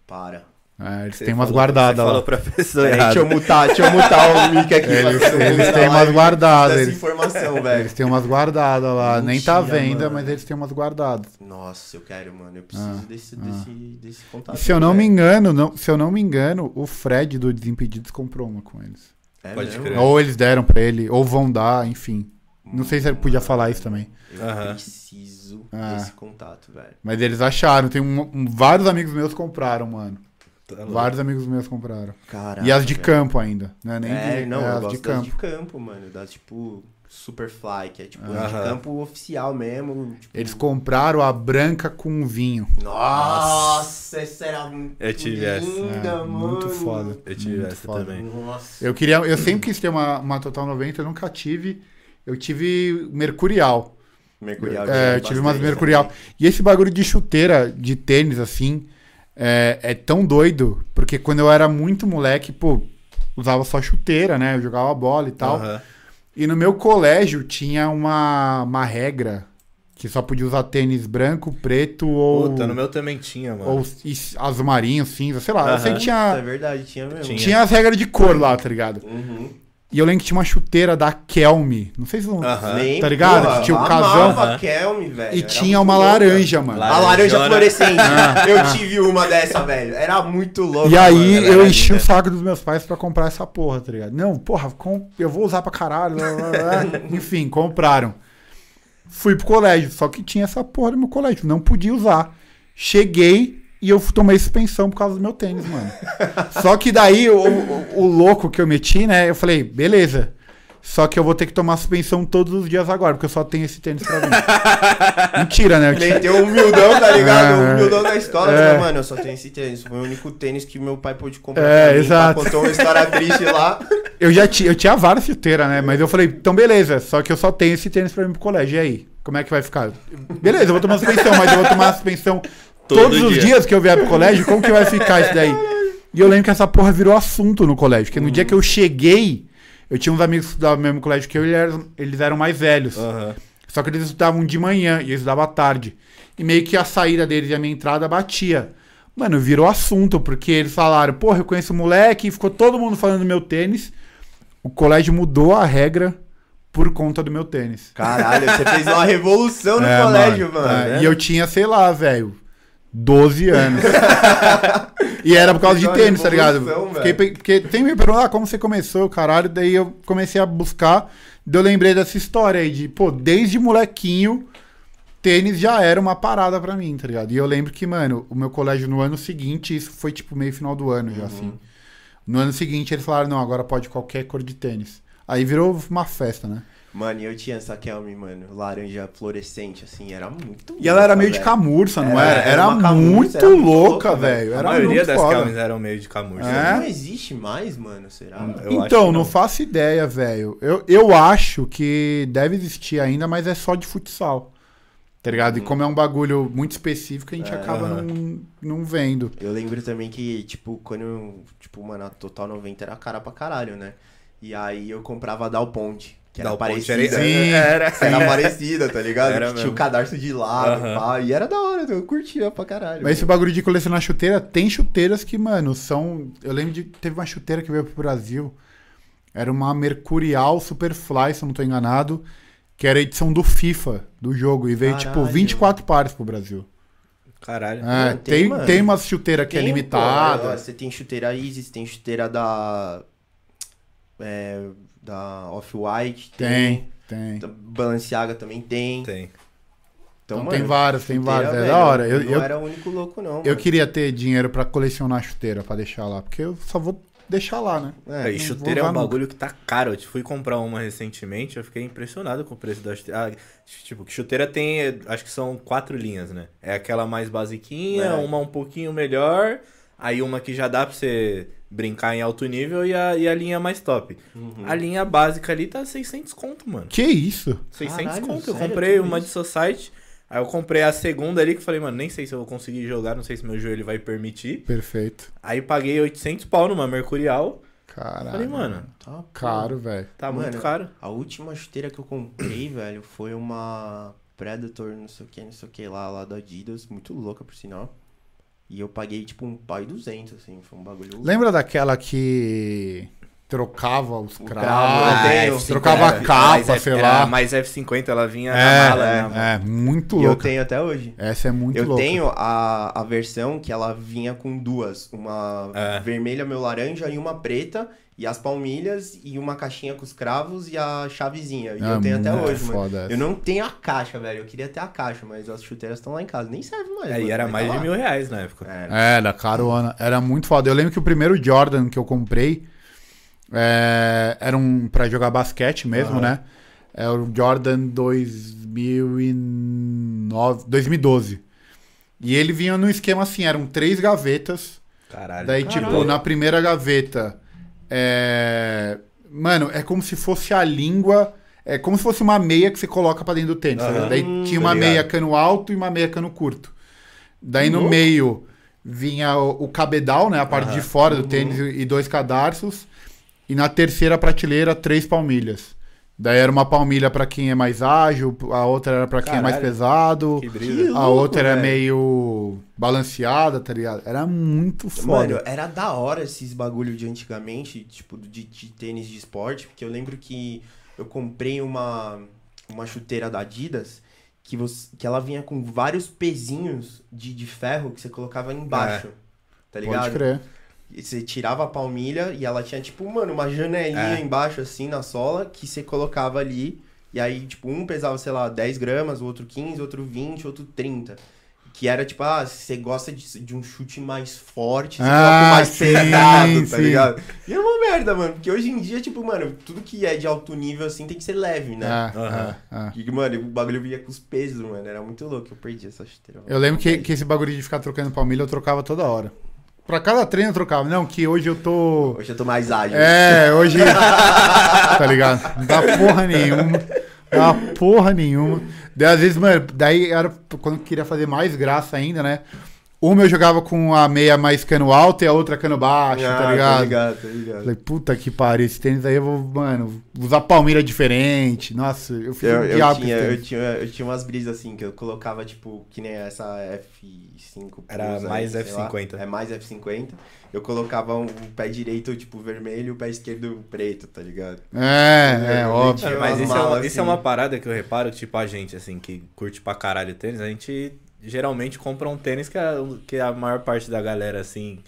[SPEAKER 1] Para.
[SPEAKER 3] É, eles
[SPEAKER 2] Você
[SPEAKER 3] têm umas guardadas lá.
[SPEAKER 2] falou pra pessoa
[SPEAKER 1] Peraí,
[SPEAKER 2] errada.
[SPEAKER 1] deixa eu mutar, deixa eu mutar o mic aqui.
[SPEAKER 3] Eles- eles têm umas guardadas, eles-
[SPEAKER 1] informação, velho.
[SPEAKER 3] Eles têm umas guardadas lá. Nem tá à
[SPEAKER 1] Mentira,
[SPEAKER 3] venda,
[SPEAKER 1] mano.
[SPEAKER 3] mas eles têm umas guardadas.
[SPEAKER 1] Nossa, eu quero, mano. Eu preciso
[SPEAKER 3] Ah,
[SPEAKER 1] desse,
[SPEAKER 3] ah.
[SPEAKER 1] desse, desse contato.
[SPEAKER 3] E se eu não me
[SPEAKER 1] velho.
[SPEAKER 3] engano, não, se eu não me engano, o Fred do Desimpedidos comprou uma com eles.
[SPEAKER 1] É
[SPEAKER 2] Pode
[SPEAKER 1] mesmo?
[SPEAKER 2] crer.
[SPEAKER 3] Ou eles deram pra ele, ou vão dar, enfim. Não sei se ele podia falar isso também.
[SPEAKER 1] Eu
[SPEAKER 2] Aham.
[SPEAKER 1] preciso
[SPEAKER 3] Ah.
[SPEAKER 1] desse contato, velho.
[SPEAKER 3] Mas eles acharam. Tem um- um- vários amigos meus compraram, mano.
[SPEAKER 2] Tá.
[SPEAKER 3] Vários amigos meus compraram.
[SPEAKER 1] Caraca.
[SPEAKER 3] e as de
[SPEAKER 1] velho.
[SPEAKER 3] campo ainda. Né? Nem
[SPEAKER 1] É,
[SPEAKER 3] de,
[SPEAKER 1] não,
[SPEAKER 3] é,
[SPEAKER 1] eu gosto
[SPEAKER 3] de
[SPEAKER 1] das
[SPEAKER 3] campo.
[SPEAKER 1] de campo, mano. Das, tipo, Superfly, que é tipo
[SPEAKER 2] Aham.
[SPEAKER 1] de campo oficial mesmo. tipo-
[SPEAKER 3] Eles compraram a branca com vinho.
[SPEAKER 1] Nossa, essa era muito
[SPEAKER 2] Eu tive essa.
[SPEAKER 1] linda,
[SPEAKER 3] É,
[SPEAKER 1] mano.
[SPEAKER 3] muito foda.
[SPEAKER 2] Eu tive
[SPEAKER 3] Muito
[SPEAKER 2] essa
[SPEAKER 3] foda.
[SPEAKER 2] também.
[SPEAKER 1] Nossa.
[SPEAKER 3] Eu queria, eu sempre quis ter uma, uma Total 90, eu nunca tive. Eu tive Mercurial.
[SPEAKER 1] Mercurial.
[SPEAKER 3] É, eu tive umas Mercurial. E esse bagulho de chuteira, de tênis, assim, é, é tão doido, porque quando eu era muito moleque, pô, usava só chuteira, né? Eu jogava bola e tal.
[SPEAKER 2] Aham.
[SPEAKER 3] E no meu colégio tinha uma, uma regra que só podia usar tênis branco, preto ou,
[SPEAKER 2] Puta, no meu também tinha, mano.
[SPEAKER 3] ou azul marinho, cinza, sei lá. Eu
[SPEAKER 2] Aham.
[SPEAKER 3] sei que
[SPEAKER 1] É
[SPEAKER 3] tinha,
[SPEAKER 1] verdade, tinha mesmo.
[SPEAKER 2] Tinha.
[SPEAKER 3] tinha as regras de cor lá, tá ligado?
[SPEAKER 1] Uhum.
[SPEAKER 3] E eu lembro que tinha uma chuteira da Kelme. Não sei se vão.
[SPEAKER 2] Aham.
[SPEAKER 1] Nem,
[SPEAKER 3] Tá ligado?
[SPEAKER 1] porra,
[SPEAKER 3] Que tinha o
[SPEAKER 1] amava
[SPEAKER 3] casão.
[SPEAKER 1] a Kelme, velho.
[SPEAKER 3] E
[SPEAKER 1] era
[SPEAKER 3] tinha uma
[SPEAKER 1] louca.
[SPEAKER 3] laranja, mano.
[SPEAKER 2] Laranja.
[SPEAKER 1] A laranja
[SPEAKER 2] Laranjona.
[SPEAKER 1] fluorescente.
[SPEAKER 3] Ah,
[SPEAKER 1] eu
[SPEAKER 3] ah.
[SPEAKER 1] tive uma dessa, velho. Era muito louca.
[SPEAKER 3] E aí
[SPEAKER 1] mano.
[SPEAKER 3] eu enchi o saco dos meus pais pra comprar essa porra, tá ligado? Não, porra, com- eu vou usar pra caralho. blá, blá, blá. Enfim, compraram. Fui pro colégio, só que tinha essa porra no meu colégio, não podia usar. Cheguei e eu tomei suspensão por causa do meu tênis, mano. Só que daí o, o- o louco que eu meti, né? Eu falei, beleza. Só que eu vou ter que tomar suspensão todos os dias agora, porque eu só tenho esse tênis pra mim. Mentira, né? Tinha-
[SPEAKER 1] Meteu um humildão, tá ligado?
[SPEAKER 3] É,
[SPEAKER 1] Um humildão da escola.
[SPEAKER 3] é.
[SPEAKER 1] Mas, mano, eu só tenho esse tênis. Foi o único tênis que meu pai pôde comprar.
[SPEAKER 3] É,
[SPEAKER 1] mim,
[SPEAKER 3] exato.
[SPEAKER 1] Contou uma história triste lá.
[SPEAKER 3] Eu já tinha, eu tinha várias chuteiras, né? Mas eu falei, então beleza, só que eu só tenho esse tênis pra ir pro colégio. E aí? Como é que vai ficar? Beleza, eu vou tomar suspensão, mas eu vou tomar suspensão
[SPEAKER 2] Todo
[SPEAKER 3] todos os
[SPEAKER 2] dia.
[SPEAKER 3] dias que eu vier pro colégio, como que vai ficar isso daí? E eu lembro que essa porra virou assunto no colégio, porque no dia que eu cheguei, eu tinha uns amigos que estudavam no mesmo colégio que eu e eles eram, eles eram mais velhos.
[SPEAKER 2] Aham.
[SPEAKER 3] Só que eles estudavam de manhã e eu estudava à tarde. E meio que a saída deles e a minha entrada batia. Mano, virou assunto, porque eles falaram, porra, eu conheço o moleque, e ficou todo mundo falando do meu tênis. O colégio mudou a regra por conta do meu tênis.
[SPEAKER 1] Caralho, você fez uma revolução no
[SPEAKER 3] É,
[SPEAKER 1] colégio, mano.
[SPEAKER 3] é,
[SPEAKER 2] né?
[SPEAKER 3] E eu tinha, sei lá, velho, 12 anos. e era por causa de tênis, tá ligado? Fiquei Porque tem me perguntar ah, como você começou, caralho. Daí eu comecei a buscar. Daí eu lembrei dessa história aí de, pô, desde molequinho, tênis já era uma parada pra mim, tá ligado? E eu lembro que, mano, o meu colégio no ano seguinte, isso foi tipo meio final do ano já, assim. No ano seguinte eles falaram, não, agora pode qualquer cor de tênis. Aí virou uma festa, né?
[SPEAKER 1] Mano, e eu tinha essa Kelme, mano, laranja fluorescente, assim, era muito
[SPEAKER 3] E ela era meio de camurça, não
[SPEAKER 1] Era,
[SPEAKER 3] era?
[SPEAKER 1] era
[SPEAKER 3] Era,
[SPEAKER 1] uma camurça,
[SPEAKER 3] muito
[SPEAKER 1] era muito
[SPEAKER 3] louca, velho.
[SPEAKER 2] A
[SPEAKER 3] Era
[SPEAKER 2] maioria
[SPEAKER 3] muito
[SPEAKER 2] das
[SPEAKER 3] foda.
[SPEAKER 2] eram meio de camurça.
[SPEAKER 3] É?
[SPEAKER 1] Não existe mais, mano, será?
[SPEAKER 2] Eu acho
[SPEAKER 3] então,
[SPEAKER 2] que
[SPEAKER 3] não. faço ideia, velho. Eu, eu acho que deve existir ainda, mas é só de futsal. Tá ligado? E como é um bagulho muito específico, a gente
[SPEAKER 1] É.
[SPEAKER 3] acaba
[SPEAKER 2] Aham.
[SPEAKER 3] não, não vendo.
[SPEAKER 1] Eu lembro também que, tipo, quando eu, tipo, mano, a Total 90 era cara pra caralho, né? E aí eu comprava a Dal Ponte, que era
[SPEAKER 2] Ponte
[SPEAKER 1] parecida.
[SPEAKER 2] era-. Era.
[SPEAKER 1] Era parecida, tá ligado?
[SPEAKER 2] Era
[SPEAKER 1] tinha o cadarço de lado,
[SPEAKER 2] Aham.
[SPEAKER 1] pá, e era da hora, eu curtia pra caralho.
[SPEAKER 3] Mas esse
[SPEAKER 1] mano.
[SPEAKER 3] bagulho de colecionar chuteira, tem chuteiras que, mano, são. Eu lembro de. Teve uma chuteira que veio pro Brasil. Era uma Mercurial Superfly, se eu não tô enganado. Que era a edição do FIFA do jogo. E veio, tipo,
[SPEAKER 1] Caralho.
[SPEAKER 3] 24 pares pro Brasil.
[SPEAKER 2] Caralho.
[SPEAKER 3] É,
[SPEAKER 1] Mano, tem,
[SPEAKER 3] tem,
[SPEAKER 1] mano.
[SPEAKER 3] tem umas chuteiras que é
[SPEAKER 1] Tem,
[SPEAKER 3] limitada.
[SPEAKER 1] pô, ó, você tem chuteira Isis, tem chuteira da. É, da Off-White.
[SPEAKER 3] Tem, tem.
[SPEAKER 1] Da Balenciaga também tem.
[SPEAKER 2] Tem.
[SPEAKER 3] Então,
[SPEAKER 1] mano,
[SPEAKER 3] tem várias, tem várias. É da hora. Eu,
[SPEAKER 1] não
[SPEAKER 3] eu,
[SPEAKER 1] era o único louco, não.
[SPEAKER 3] eu
[SPEAKER 1] mano.
[SPEAKER 3] queria ter dinheiro pra colecionar chuteira, pra deixar lá. Porque eu só vou deixar lá, né?
[SPEAKER 1] É,
[SPEAKER 2] e chuteira é um bagulho que tá caro. Eu fui comprar uma recentemente, eu fiquei impressionado com o preço da chuteira. Ah, tipo, chuteira tem, acho que são quatro linhas, né? É aquela mais basiquinha,
[SPEAKER 1] É.
[SPEAKER 2] uma um pouquinho melhor, aí uma que já dá pra você brincar em alto nível e a, e a linha mais top.
[SPEAKER 1] Uhum.
[SPEAKER 2] A linha básica ali tá 600 conto, mano.
[SPEAKER 3] Que isso?
[SPEAKER 2] 600
[SPEAKER 1] Caralho,
[SPEAKER 2] conto. Eu
[SPEAKER 1] sério?
[SPEAKER 2] comprei uma
[SPEAKER 1] isso?
[SPEAKER 2] de Society, aí eu comprei a segunda ali que eu falei, mano, nem sei se eu vou conseguir jogar, não sei se meu joelho vai permitir.
[SPEAKER 3] Perfeito.
[SPEAKER 2] Aí paguei 800 pau numa Mercurial.
[SPEAKER 3] Caralho.
[SPEAKER 2] Falei, mano,
[SPEAKER 1] Tá.
[SPEAKER 3] Caro, velho.
[SPEAKER 2] tá
[SPEAKER 1] Mano,
[SPEAKER 2] muito caro.
[SPEAKER 1] A última chuteira que eu comprei, velho, foi uma Predator, não sei o que, não sei o que lá, lá da Adidas, muito louca por sinal. E eu paguei tipo um pai 200, assim, foi um bagulho.
[SPEAKER 3] Lembra daquela que trocava os cravos?
[SPEAKER 1] cravo, tenho.
[SPEAKER 3] F50, trocava a capa,
[SPEAKER 2] mais F-
[SPEAKER 3] sei lá.
[SPEAKER 2] Mais F50, ela vinha
[SPEAKER 3] É,
[SPEAKER 2] na mala, né? mano?
[SPEAKER 3] É, muito
[SPEAKER 1] E eu
[SPEAKER 3] louca.
[SPEAKER 1] tenho até hoje.
[SPEAKER 3] Essa é muito
[SPEAKER 1] eu
[SPEAKER 3] louca.
[SPEAKER 1] tenho a, a versão que ela vinha com duas, uma
[SPEAKER 2] É.
[SPEAKER 1] vermelha, meu laranja e uma preta, e as palmilhas e uma caixinha com os cravos e a chavezinha. E
[SPEAKER 3] É,
[SPEAKER 1] eu tenho até hoje, mano.
[SPEAKER 3] foda essa.
[SPEAKER 1] Eu não tenho a caixa, velho. Eu queria ter a caixa, mas as chuteiras estão lá em casa. Nem serve mais.
[SPEAKER 2] É,
[SPEAKER 1] mano,
[SPEAKER 2] e era mais
[SPEAKER 1] tá
[SPEAKER 2] de
[SPEAKER 1] lá.
[SPEAKER 2] mil reais na época.
[SPEAKER 1] Era.
[SPEAKER 3] Era, carona. Era muito foda. Eu lembro que o primeiro Jordan que eu comprei é, era um pra jogar basquete mesmo,
[SPEAKER 1] Aham.
[SPEAKER 3] né? É o Jordan 2009, 2012. E ele vinha num esquema assim, eram três gavetas.
[SPEAKER 2] Caralho.
[SPEAKER 3] Daí,
[SPEAKER 1] Caralho.
[SPEAKER 3] tipo, na primeira gaveta, é... Mano, é como se fosse a língua... É como se fosse uma meia que você coloca pra dentro do tênis. tá ligado? Daí tinha uma
[SPEAKER 2] ligado.
[SPEAKER 3] meia cano alto e uma meia cano curto. Daí no
[SPEAKER 1] Louco.
[SPEAKER 3] meio vinha o, o cabedal, né? A parte
[SPEAKER 2] Aham.
[SPEAKER 3] de fora do
[SPEAKER 1] Uhum.
[SPEAKER 3] tênis e dois cadarços. E na terceira prateleira, três palmilhas. Daí era uma palmilha pra quem é mais ágil, a outra era pra quem é mais
[SPEAKER 2] Caralho.
[SPEAKER 3] pesado.
[SPEAKER 2] Que
[SPEAKER 1] Que
[SPEAKER 2] brisa.
[SPEAKER 3] A
[SPEAKER 1] louco,
[SPEAKER 3] outra era
[SPEAKER 1] velho.
[SPEAKER 3] meio balanceada, tá ligado? Era muito foda.
[SPEAKER 1] Mano, era da hora esses bagulho de antigamente, tipo, de, de tênis de esporte, porque eu lembro que eu comprei uma, uma chuteira da Adidas que, você, que ela vinha com vários pezinhos de, de ferro que você colocava embaixo. Tá ligado?
[SPEAKER 3] Pode crer.
[SPEAKER 1] Você tirava a palmilha e ela tinha, tipo, mano, uma janelinha
[SPEAKER 2] É.
[SPEAKER 1] embaixo, assim, na sola, que você colocava ali. E aí, tipo, um pesava, sei lá, 10 gramas, o outro 15, outro 20, outro 30. Que era, tipo, ah, se você gosta de, de um chute mais forte, você
[SPEAKER 3] Ah,
[SPEAKER 1] mais
[SPEAKER 3] sim,
[SPEAKER 1] pesado, tá
[SPEAKER 3] sim.
[SPEAKER 1] ligado? E é uma merda, mano, porque hoje em dia, tipo, mano, tudo que é de alto nível, assim, tem que ser leve, né?
[SPEAKER 3] Ah,
[SPEAKER 2] Aham.
[SPEAKER 3] ah, ah.
[SPEAKER 1] E, mano, o bagulho vinha com os pesos, mano, era muito louco, eu perdi essa chuteira.
[SPEAKER 3] Eu lembro que, que esse bagulho de ficar trocando palmilha eu trocava toda hora. Pra cada treino eu trocava. Não, que hoje eu tô.
[SPEAKER 1] Hoje eu tô mais ágil.
[SPEAKER 3] É, hoje. tá ligado? Não dá porra nenhuma. Não dá porra nenhuma. Daí, às vezes, mano, daí era quando eu queria fazer mais graça ainda, né? Uma eu jogava com a meia mais cano alto e a outra cano baixo,
[SPEAKER 1] Ah,
[SPEAKER 3] tá ligado?
[SPEAKER 1] Tá ligado, tá ligado.
[SPEAKER 3] Falei, puta que pariu, esse tênis aí eu vou, mano, usar palmilha diferente. Nossa, eu fiz
[SPEAKER 1] Eu,
[SPEAKER 3] um
[SPEAKER 1] eu, tinha, eu, tinha, eu tinha umas brisas assim, que eu colocava, tipo, que nem essa F5 Plus
[SPEAKER 2] Era
[SPEAKER 1] aí,
[SPEAKER 2] mais
[SPEAKER 1] sei lá.
[SPEAKER 2] F50.
[SPEAKER 1] É mais F50. Eu colocava um, um pé direito, tipo, vermelho e o pé esquerdo preto, tá ligado?
[SPEAKER 3] É, é, óbvio.
[SPEAKER 2] Mas
[SPEAKER 1] umas
[SPEAKER 2] isso é, uma, isso é
[SPEAKER 1] assim.
[SPEAKER 2] uma parada que eu reparo, tipo, a gente, assim, que curte pra caralho tênis, a gente geralmente compra um tênis que a, que a maior parte da galera, assim,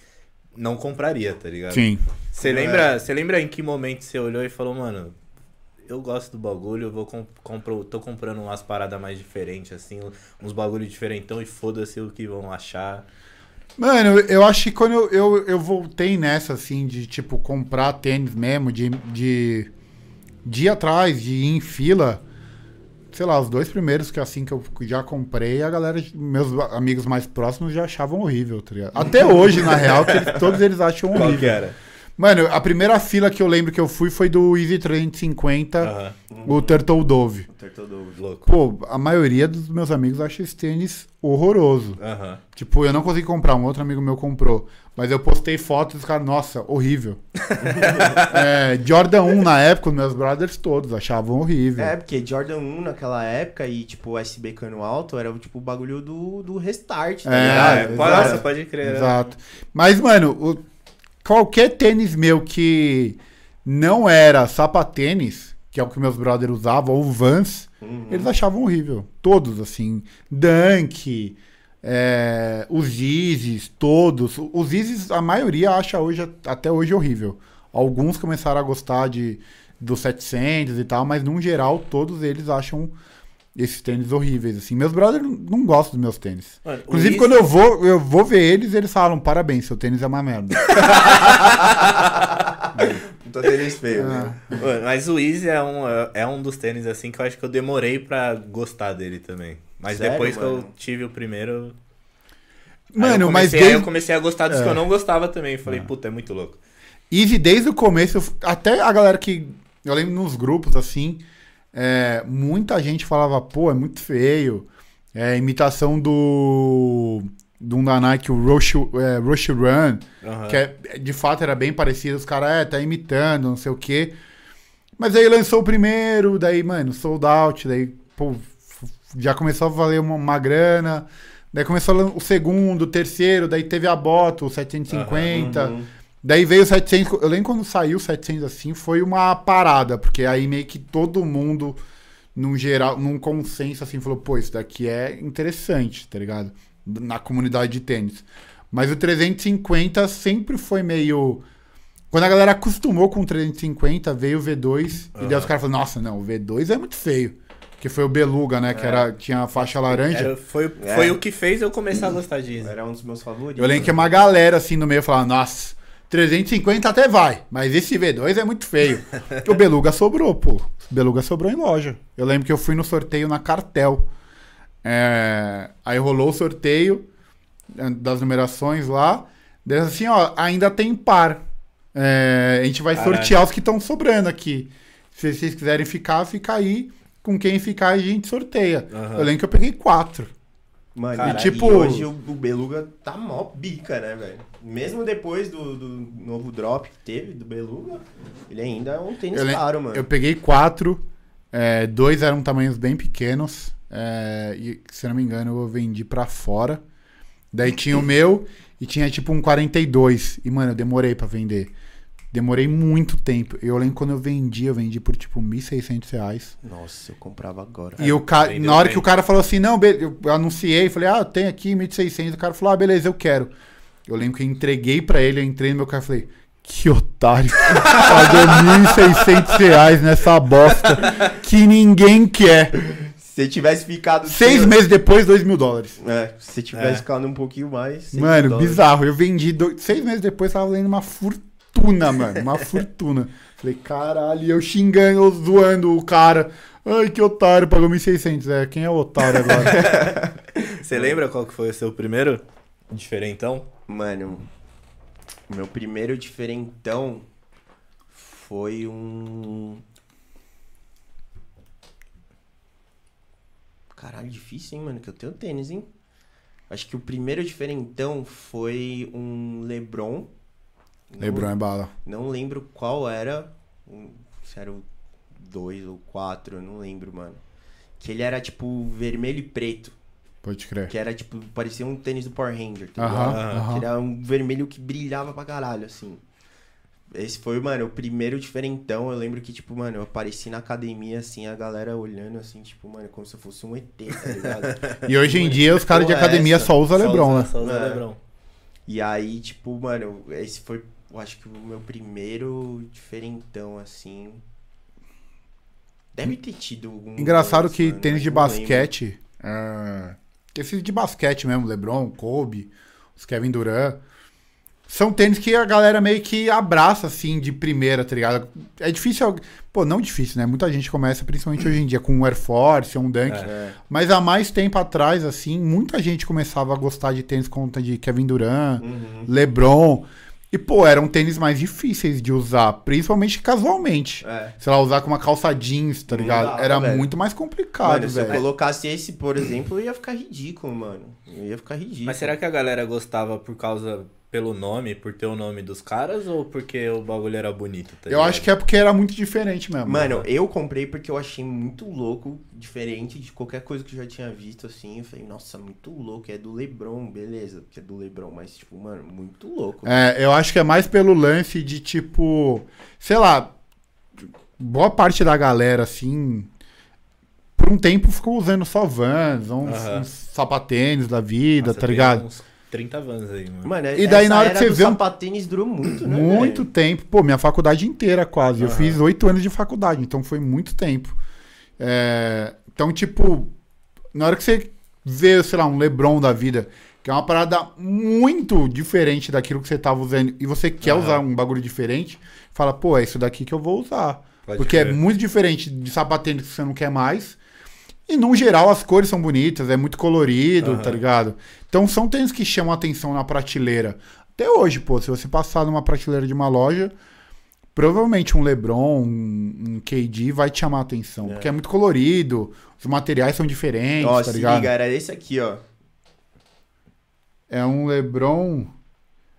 [SPEAKER 2] não compraria, tá ligado?
[SPEAKER 3] Sim.
[SPEAKER 2] Você
[SPEAKER 1] É.
[SPEAKER 2] lembra, você lembra em que momento você olhou e falou, mano, eu gosto do bagulho, eu vou comp compro, tô comprando umas paradas mais diferentes, assim, uns bagulho diferentão e foda-se o que vão achar.
[SPEAKER 3] Mano, eu acho que quando eu, eu, eu voltei nessa, assim, de, tipo, comprar tênis mesmo, de, de, de ir atrás, de ir em fila, sei lá, os dois primeiros que, assim, que eu já comprei, a galera, meus amigos mais próximos já achavam horrível, tá ligado? Até hoje, na real, eles- todos eles acham
[SPEAKER 2] Qual que
[SPEAKER 3] horrível.
[SPEAKER 2] era?
[SPEAKER 3] Mano, a primeira fila que eu lembro que eu fui foi do Easy 350,
[SPEAKER 2] Aham,
[SPEAKER 3] o Turtle Dove.
[SPEAKER 1] O Turtle Dove.
[SPEAKER 2] louco.
[SPEAKER 3] Pô, a maioria dos meus amigos acha esse tênis horroroso.
[SPEAKER 2] Aham.
[SPEAKER 3] Tipo, eu não consegui comprar, um outro amigo meu comprou. Mas eu postei fotos e os caras, nossa, horrível. é, Jordan 1 na época, os meus brothers todos achavam horrível.
[SPEAKER 1] É, porque Jordan 1 naquela época e, tipo, SB cano alto era, tipo, o bagulho do, do restart, tá
[SPEAKER 3] É,
[SPEAKER 1] ligado?
[SPEAKER 2] É,
[SPEAKER 3] exato.
[SPEAKER 2] pode, nossa, pode crer. né?
[SPEAKER 3] Exato. Mas, mano, o- qualquer tênis meu que não era sapatênis, que é o que meus brothers usavam, ou Vans,
[SPEAKER 1] Uhum.
[SPEAKER 3] eles achavam horrível. Todos, assim. Dunk, é, os Yeezys, todos. Os Yeezys, a maioria acha hoje, até hoje horrível. Alguns começaram a gostar de, dos 700 e tal, mas, num geral, todos eles acham esses tênis horríveis, assim. Meus brothers não- gostam dos meus tênis.
[SPEAKER 2] Mano,
[SPEAKER 3] Inclusive, quando eu vou, eu vou ver eles, eles falam, parabéns, seu tênis é uma merda.
[SPEAKER 1] Puta tênis feio,
[SPEAKER 3] Ah.
[SPEAKER 1] né?
[SPEAKER 2] Mano, Mas o Easy é um, é um dos tênis assim que eu acho que eu demorei pra gostar dele também. Mas
[SPEAKER 1] Sério,
[SPEAKER 2] depois que eu
[SPEAKER 1] mano?
[SPEAKER 2] tive o primeiro.
[SPEAKER 3] Mano,
[SPEAKER 2] eu
[SPEAKER 3] mas
[SPEAKER 2] comecei, aí
[SPEAKER 3] desde,
[SPEAKER 2] eu comecei a gostar dos
[SPEAKER 3] É.
[SPEAKER 2] que eu não gostava também. Falei, puta, é muito louco.
[SPEAKER 3] Easy desde o começo, eu- até a galera que. Eu lembro nos grupos, assim, é, muita gente falava, pô, é muito feio. É imitação do. Um da Nike, o Rush, é, Rush Run,
[SPEAKER 2] Aham.
[SPEAKER 3] que é, de fato era bem parecido. Os caras, é, tá imitando, não sei o quê. Mas aí lançou o primeiro, daí, mano, sold out, daí, pô, já começou a valer uma, uma grana. Daí começou o segundo, o terceiro, daí teve a bota, o 750.
[SPEAKER 1] Uhum.
[SPEAKER 3] Daí veio o 700. Eu lembro quando saiu o 700 assim, foi uma parada, porque aí meio que todo mundo, num geral, num consenso assim, falou: pô, isso daqui é interessante, tá ligado? Na comunidade de tênis. Mas o 350 sempre foi meio. Quando a galera acostumou com o 350, veio o V2, e daí os caras falaram: nossa, não, o V2 é muito feio. Que foi o Beluga, né? Que era, tinha a faixa laranja.
[SPEAKER 2] Era- foi
[SPEAKER 1] É.
[SPEAKER 2] foi o que fez eu começar a gostar Easy.
[SPEAKER 1] Era um dos meus favoritos.
[SPEAKER 3] Eu lembro que uma galera assim no meio falava, nossa, 350 até vai, mas esse V2 é muito feio. o Beluga sobrou, pô. O Beluga sobrou em loja. Eu lembro que eu fui no sorteio na Cartel. É, aí rolou o sorteio é, das numerações lá. Daí assim, ó, ainda tem par. É, a gente vai
[SPEAKER 2] Caralho.
[SPEAKER 3] sortear os que estão sobrando aqui. Se vocês quiserem ficar, fica aí. Com quem ficar, a gente sorteia.
[SPEAKER 2] Aham.
[SPEAKER 3] Eu lembro que eu peguei quatro.
[SPEAKER 1] Mano,
[SPEAKER 2] Caralho,
[SPEAKER 1] e,
[SPEAKER 3] tipo-
[SPEAKER 1] hoje o, o Beluga tá mó bica, né, velho? Mesmo depois do, do novo drop que teve do Beluga, ele ainda é um tênis
[SPEAKER 3] Eu,
[SPEAKER 1] caro, mano.
[SPEAKER 3] eu peguei quatro. é, dois eram tamanhos bem pequenos. é, e, se eu não me engano, eu vendi pra fora. Daí tinha o meu e tinha tipo um 42. E, mano, eu demorei pra vender. Demorei muito tempo. Eu lembro quando eu vendi, eu vendi por tipo 1.600 reais.
[SPEAKER 1] Nossa, eu comprava agora.
[SPEAKER 3] E o cara, na hora
[SPEAKER 2] bem.
[SPEAKER 3] que o cara falou assim, não, eu anunciei, falei, ah, tem aqui 1.600. O cara falou, ah, beleza, eu quero. Eu lembro que eu entreguei pra ele, eu entrei no meu carro e falei, que otário. Pagou 1.600 reais nessa bosta que ninguém quer.
[SPEAKER 1] Se tivesse ficado.
[SPEAKER 3] Seis
[SPEAKER 1] sem-
[SPEAKER 3] meses depois, 2 mil dólares.
[SPEAKER 1] É, se tivesse
[SPEAKER 2] É.
[SPEAKER 1] ficado um pouquinho mais.
[SPEAKER 3] Mano, bizarro. Eu vendi, dois- seis meses depois, tava valendo uma fortuna, mano. Uma fortuna. Falei, caralho, e eu xingando, eu zoando o cara. Ai, que otário, pagou 1.600. É, quem é o otário agora?
[SPEAKER 2] Você lembra qual que foi o seu primeiro diferentão?
[SPEAKER 1] Mano, meu primeiro diferentão foi um. Caralho, difícil, hein, mano? Que eu tenho tênis, hein? Acho que o primeiro diferentão foi um Lebron.
[SPEAKER 3] Lebron é bala.
[SPEAKER 1] Não lembro qual era. um- Se era o 2 ou 4, eu não lembro, mano. Que ele era tipo vermelho e preto.
[SPEAKER 3] Pode crer.
[SPEAKER 1] Que era tipo, parecia um tênis do Power Ranger, tá
[SPEAKER 3] Aham,
[SPEAKER 1] ligado?
[SPEAKER 3] aham.
[SPEAKER 1] Que era um vermelho que brilhava pra caralho, assim. Esse foi, mano, o primeiro diferentão. Eu lembro que, tipo, mano, eu apareci na academia, assim, a galera olhando, assim, tipo, mano, como se eu fosse um ET, tá ligado?
[SPEAKER 3] E hoje em
[SPEAKER 1] Mano,
[SPEAKER 3] dia os caras de academia
[SPEAKER 1] essa?
[SPEAKER 3] só usam Lebron,
[SPEAKER 2] usa,
[SPEAKER 3] né?
[SPEAKER 2] Só usa
[SPEAKER 1] É.
[SPEAKER 2] Lebron.
[SPEAKER 1] e aí, tipo, mano, esse foi, eu acho que o meu primeiro diferentão, assim. Deve ter tido algum.
[SPEAKER 3] Engraçado
[SPEAKER 1] antes,
[SPEAKER 3] que
[SPEAKER 1] mano,
[SPEAKER 3] tênis de basquete. É... Esses de basquete mesmo, Lebron, Kobe, os Kevin Durant. São tênis que a galera meio que abraça, assim, de primeira, tá ligado? É difícil. Pô, não difícil, né? Muita gente começa, principalmente hoje em dia, com um Air Force, um Dunk.
[SPEAKER 1] É.
[SPEAKER 3] Mas há mais tempo atrás, assim, muita gente começava a gostar de tênis conta de Kevin Durant,
[SPEAKER 1] Uhum.
[SPEAKER 3] LeBron. E, pô, eram tênis mais difíceis de usar, principalmente casualmente.
[SPEAKER 1] É.
[SPEAKER 3] Sei lá, usar com uma calça jeans, tá ligado?
[SPEAKER 1] dava,
[SPEAKER 3] Era
[SPEAKER 1] velho.
[SPEAKER 3] muito mais complicado,
[SPEAKER 1] Mano, se eu
[SPEAKER 3] velho.
[SPEAKER 1] colocasse esse, por exemplo, ia ficar ridículo, mano. Ia ficar ridículo.
[SPEAKER 2] Mas será que a galera gostava por causa pelo nome, por ter o nome dos caras ou porque o bagulho era bonito? Tá
[SPEAKER 3] Eu acho que é porque era muito diferente mesmo.
[SPEAKER 1] Mano, eu comprei porque eu achei muito louco, diferente de qualquer coisa que eu já tinha visto, assim. Eu falei, nossa, muito louco. É do Lebron, beleza, porque é do Lebron, mas, tipo, mano, muito louco.
[SPEAKER 3] É, eu acho que é mais pelo lance de tipo, sei lá, boa parte da galera assim, por um tempo ficou usando só Vans, uns,
[SPEAKER 2] Aham.
[SPEAKER 3] uns sapatênis da vida,
[SPEAKER 2] Nossa,
[SPEAKER 3] tá ligado?
[SPEAKER 2] Uns 30 vans aí, mano.
[SPEAKER 1] Mano,
[SPEAKER 3] E daí
[SPEAKER 1] essa
[SPEAKER 3] na hora que você vê um-
[SPEAKER 1] sapatênis durou muito, né?
[SPEAKER 3] Muito
[SPEAKER 1] velho?
[SPEAKER 3] tempo. Pô, minha faculdade inteira quase. Eu
[SPEAKER 2] Aham.
[SPEAKER 3] fiz oito anos de faculdade, então foi muito tempo. É, então, tipo, na hora que você vê, sei lá, um Lebron da vida, que é uma parada muito diferente daquilo que você tava usando, e você quer
[SPEAKER 2] Aham.
[SPEAKER 3] usar um bagulho diferente, fala, pô, é isso daqui que eu vou usar.
[SPEAKER 2] Pode
[SPEAKER 3] Porque é muito diferente de sapatênis que você não quer mais. E, no geral, as cores são bonitas, é muito colorido,
[SPEAKER 2] Aham.
[SPEAKER 3] tá ligado? Então, são tênis que chamam atenção na prateleira. Até hoje, pô, se você passar numa prateleira de uma loja, provavelmente um LeBron, um, um KD vai te chamar a atenção.
[SPEAKER 1] É.
[SPEAKER 3] Porque é muito colorido, os materiais são diferentes,
[SPEAKER 1] Ó,
[SPEAKER 3] tá
[SPEAKER 1] se
[SPEAKER 3] ligado?
[SPEAKER 1] liga, era esse aqui, ó.
[SPEAKER 3] É um LeBron,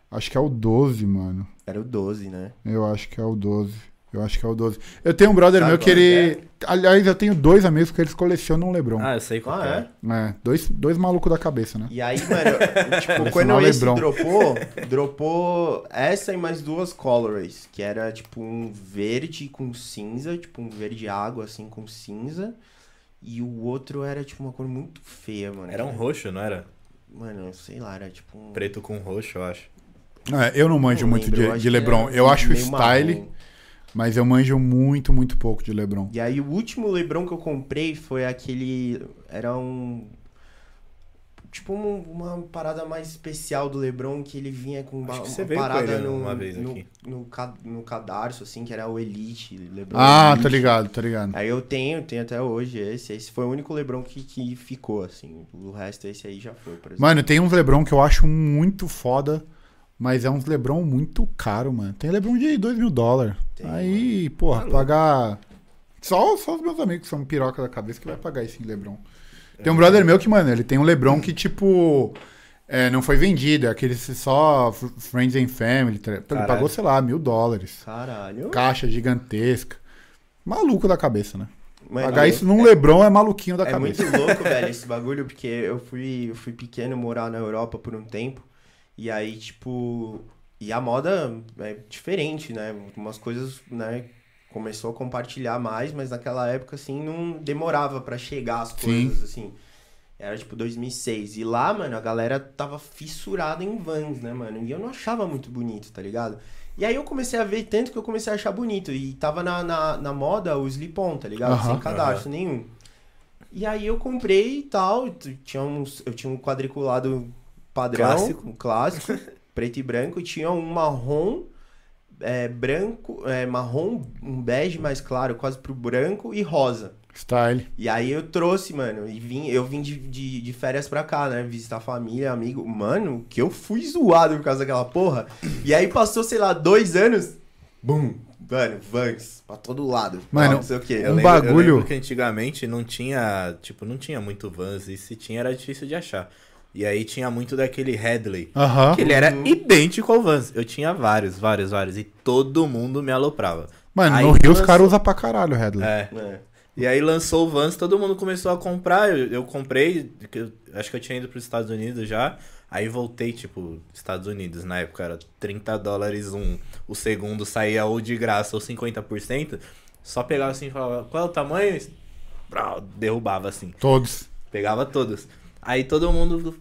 [SPEAKER 3] acho que é o 12, mano.
[SPEAKER 1] Era o 12, né?
[SPEAKER 3] Eu acho que é o 12. Eu acho que é o 12. Eu tenho um brother
[SPEAKER 1] Sabe
[SPEAKER 3] meu que ele. Aliás, eu tenho dois amigos que eles colecionam um LeBron.
[SPEAKER 2] Ah, eu sei qual
[SPEAKER 1] Ah,
[SPEAKER 2] é.
[SPEAKER 1] é?
[SPEAKER 3] É, dois, dois malucos da cabeça, né?
[SPEAKER 1] E aí, mano, tipo, quando esse
[SPEAKER 3] Lebron.
[SPEAKER 1] dropou, dropou essa e mais duas colorways, que era tipo um verde com cinza, tipo um verde água assim com cinza, e o outro era tipo uma cor muito feia, mano.
[SPEAKER 2] Era um roxo, não era?
[SPEAKER 1] Mano, sei lá, era tipo um
[SPEAKER 2] Preto com roxo, eu acho.
[SPEAKER 3] É, eu não manjo
[SPEAKER 1] não
[SPEAKER 3] muito
[SPEAKER 1] lembro,
[SPEAKER 3] de, de LeBron. Eu acho o style,
[SPEAKER 1] marrom.
[SPEAKER 3] Mas eu manjo muito, muito pouco de LeBron.
[SPEAKER 1] E aí o último Lebron que eu comprei foi aquele. Era um. tipo um- uma parada mais especial do LeBron, que ele vinha com uma,
[SPEAKER 2] Acho que você
[SPEAKER 1] uma
[SPEAKER 2] veio com
[SPEAKER 1] parada
[SPEAKER 2] ele
[SPEAKER 1] no,
[SPEAKER 2] uma vez
[SPEAKER 1] no,
[SPEAKER 2] aqui.
[SPEAKER 1] no, no cadarço, assim, que era o Elite, LeBron
[SPEAKER 3] Ah,
[SPEAKER 1] Elite.
[SPEAKER 3] tô ligado, tô ligado.
[SPEAKER 1] Aí eu tenho, tenho até hoje esse. Esse foi o único LeBron que, que ficou, assim. O resto, esse aí já foi, por exemplo.
[SPEAKER 3] Mano, tem uns Lebron que eu acho muito foda, mas é uns Lebron muito caro, mano. Tem Lebron de 2 mil dólares. Aí, porra, pagar. Só, só os meus amigos que são piroca da cabeça que vai pagar esse Lebron. Tem um brother meu que, mano, ele tem um Lebron que, tipo. é, não foi vendido, é aquele só Friends and Family. tá? Ele
[SPEAKER 2] Caralho.
[SPEAKER 3] pagou, sei lá, mil dólares.
[SPEAKER 1] Caralho.
[SPEAKER 3] Caixa gigantesca. Maluco da cabeça, né?
[SPEAKER 1] Mano,
[SPEAKER 3] Pagar
[SPEAKER 1] é-
[SPEAKER 3] isso num Lebron é maluquinho da
[SPEAKER 1] É
[SPEAKER 3] cabeça.
[SPEAKER 1] muito louco, velho, esse bagulho, porque eu fui, eu fui pequeno morar na Europa por um tempo. E aí, tipo. E a moda é diferente, né? Umas coisas, né? Começou a compartilhar mais, mas naquela época, assim, não demorava pra chegar as
[SPEAKER 3] Sim.
[SPEAKER 1] coisas, assim. Era tipo 2006. E lá, mano, a galera tava fissurada em vans, né, mano? E eu não achava muito bonito, tá ligado? E aí eu comecei a ver tanto que eu comecei a achar bonito. E tava na, na, na moda o slip-on, tá ligado?
[SPEAKER 3] Aham.
[SPEAKER 1] Sem cadastro nenhum. E aí eu comprei e tal. Tinha uns, eu tinha um quadriculado padrão,
[SPEAKER 2] Clássico.
[SPEAKER 1] clássico, preto e branco, e tinha um marrom, é, branco, é, marrom, um bege mais claro, quase pro branco, e rosa.
[SPEAKER 3] Style.
[SPEAKER 1] E aí eu trouxe, mano, e vim, eu vim de, de, de férias pra cá, né? Visitar família, amigo. Mano, que eu fui zoado por causa daquela porra. E aí passou, sei lá, dois anos. Bum! Mano, Vans, pra todo lado.
[SPEAKER 3] Mano,
[SPEAKER 1] não sei o quê.
[SPEAKER 3] um
[SPEAKER 2] Eu lembro,
[SPEAKER 3] bagulho-
[SPEAKER 2] Eu lembro que antigamente não tinha, tipo, não tinha muito Vans e se tinha era difícil de achar. E aí tinha muito daquele Headley.
[SPEAKER 3] Aham.
[SPEAKER 2] Que ele era idêntico ao Vans. Eu tinha vários, vários, vários. E todo mundo me aloprava.
[SPEAKER 3] Mano,
[SPEAKER 2] Aí
[SPEAKER 3] no Rio os
[SPEAKER 2] lançou-
[SPEAKER 3] caras usam pra caralho o Headley.
[SPEAKER 2] É.
[SPEAKER 1] É.
[SPEAKER 2] E aí lançou o Vans, todo mundo começou a comprar. Eu, eu comprei, que eu- acho que eu tinha ido pros Estados Unidos já. Aí voltei, tipo, Estados Unidos, na época era 30 dólares um. O segundo saía ou de graça ou 50%. Só pegava assim e falava, qual é o tamanho? Brau, Derrubava assim.
[SPEAKER 3] Todos.
[SPEAKER 2] Pegava todos. Aí todo mundo.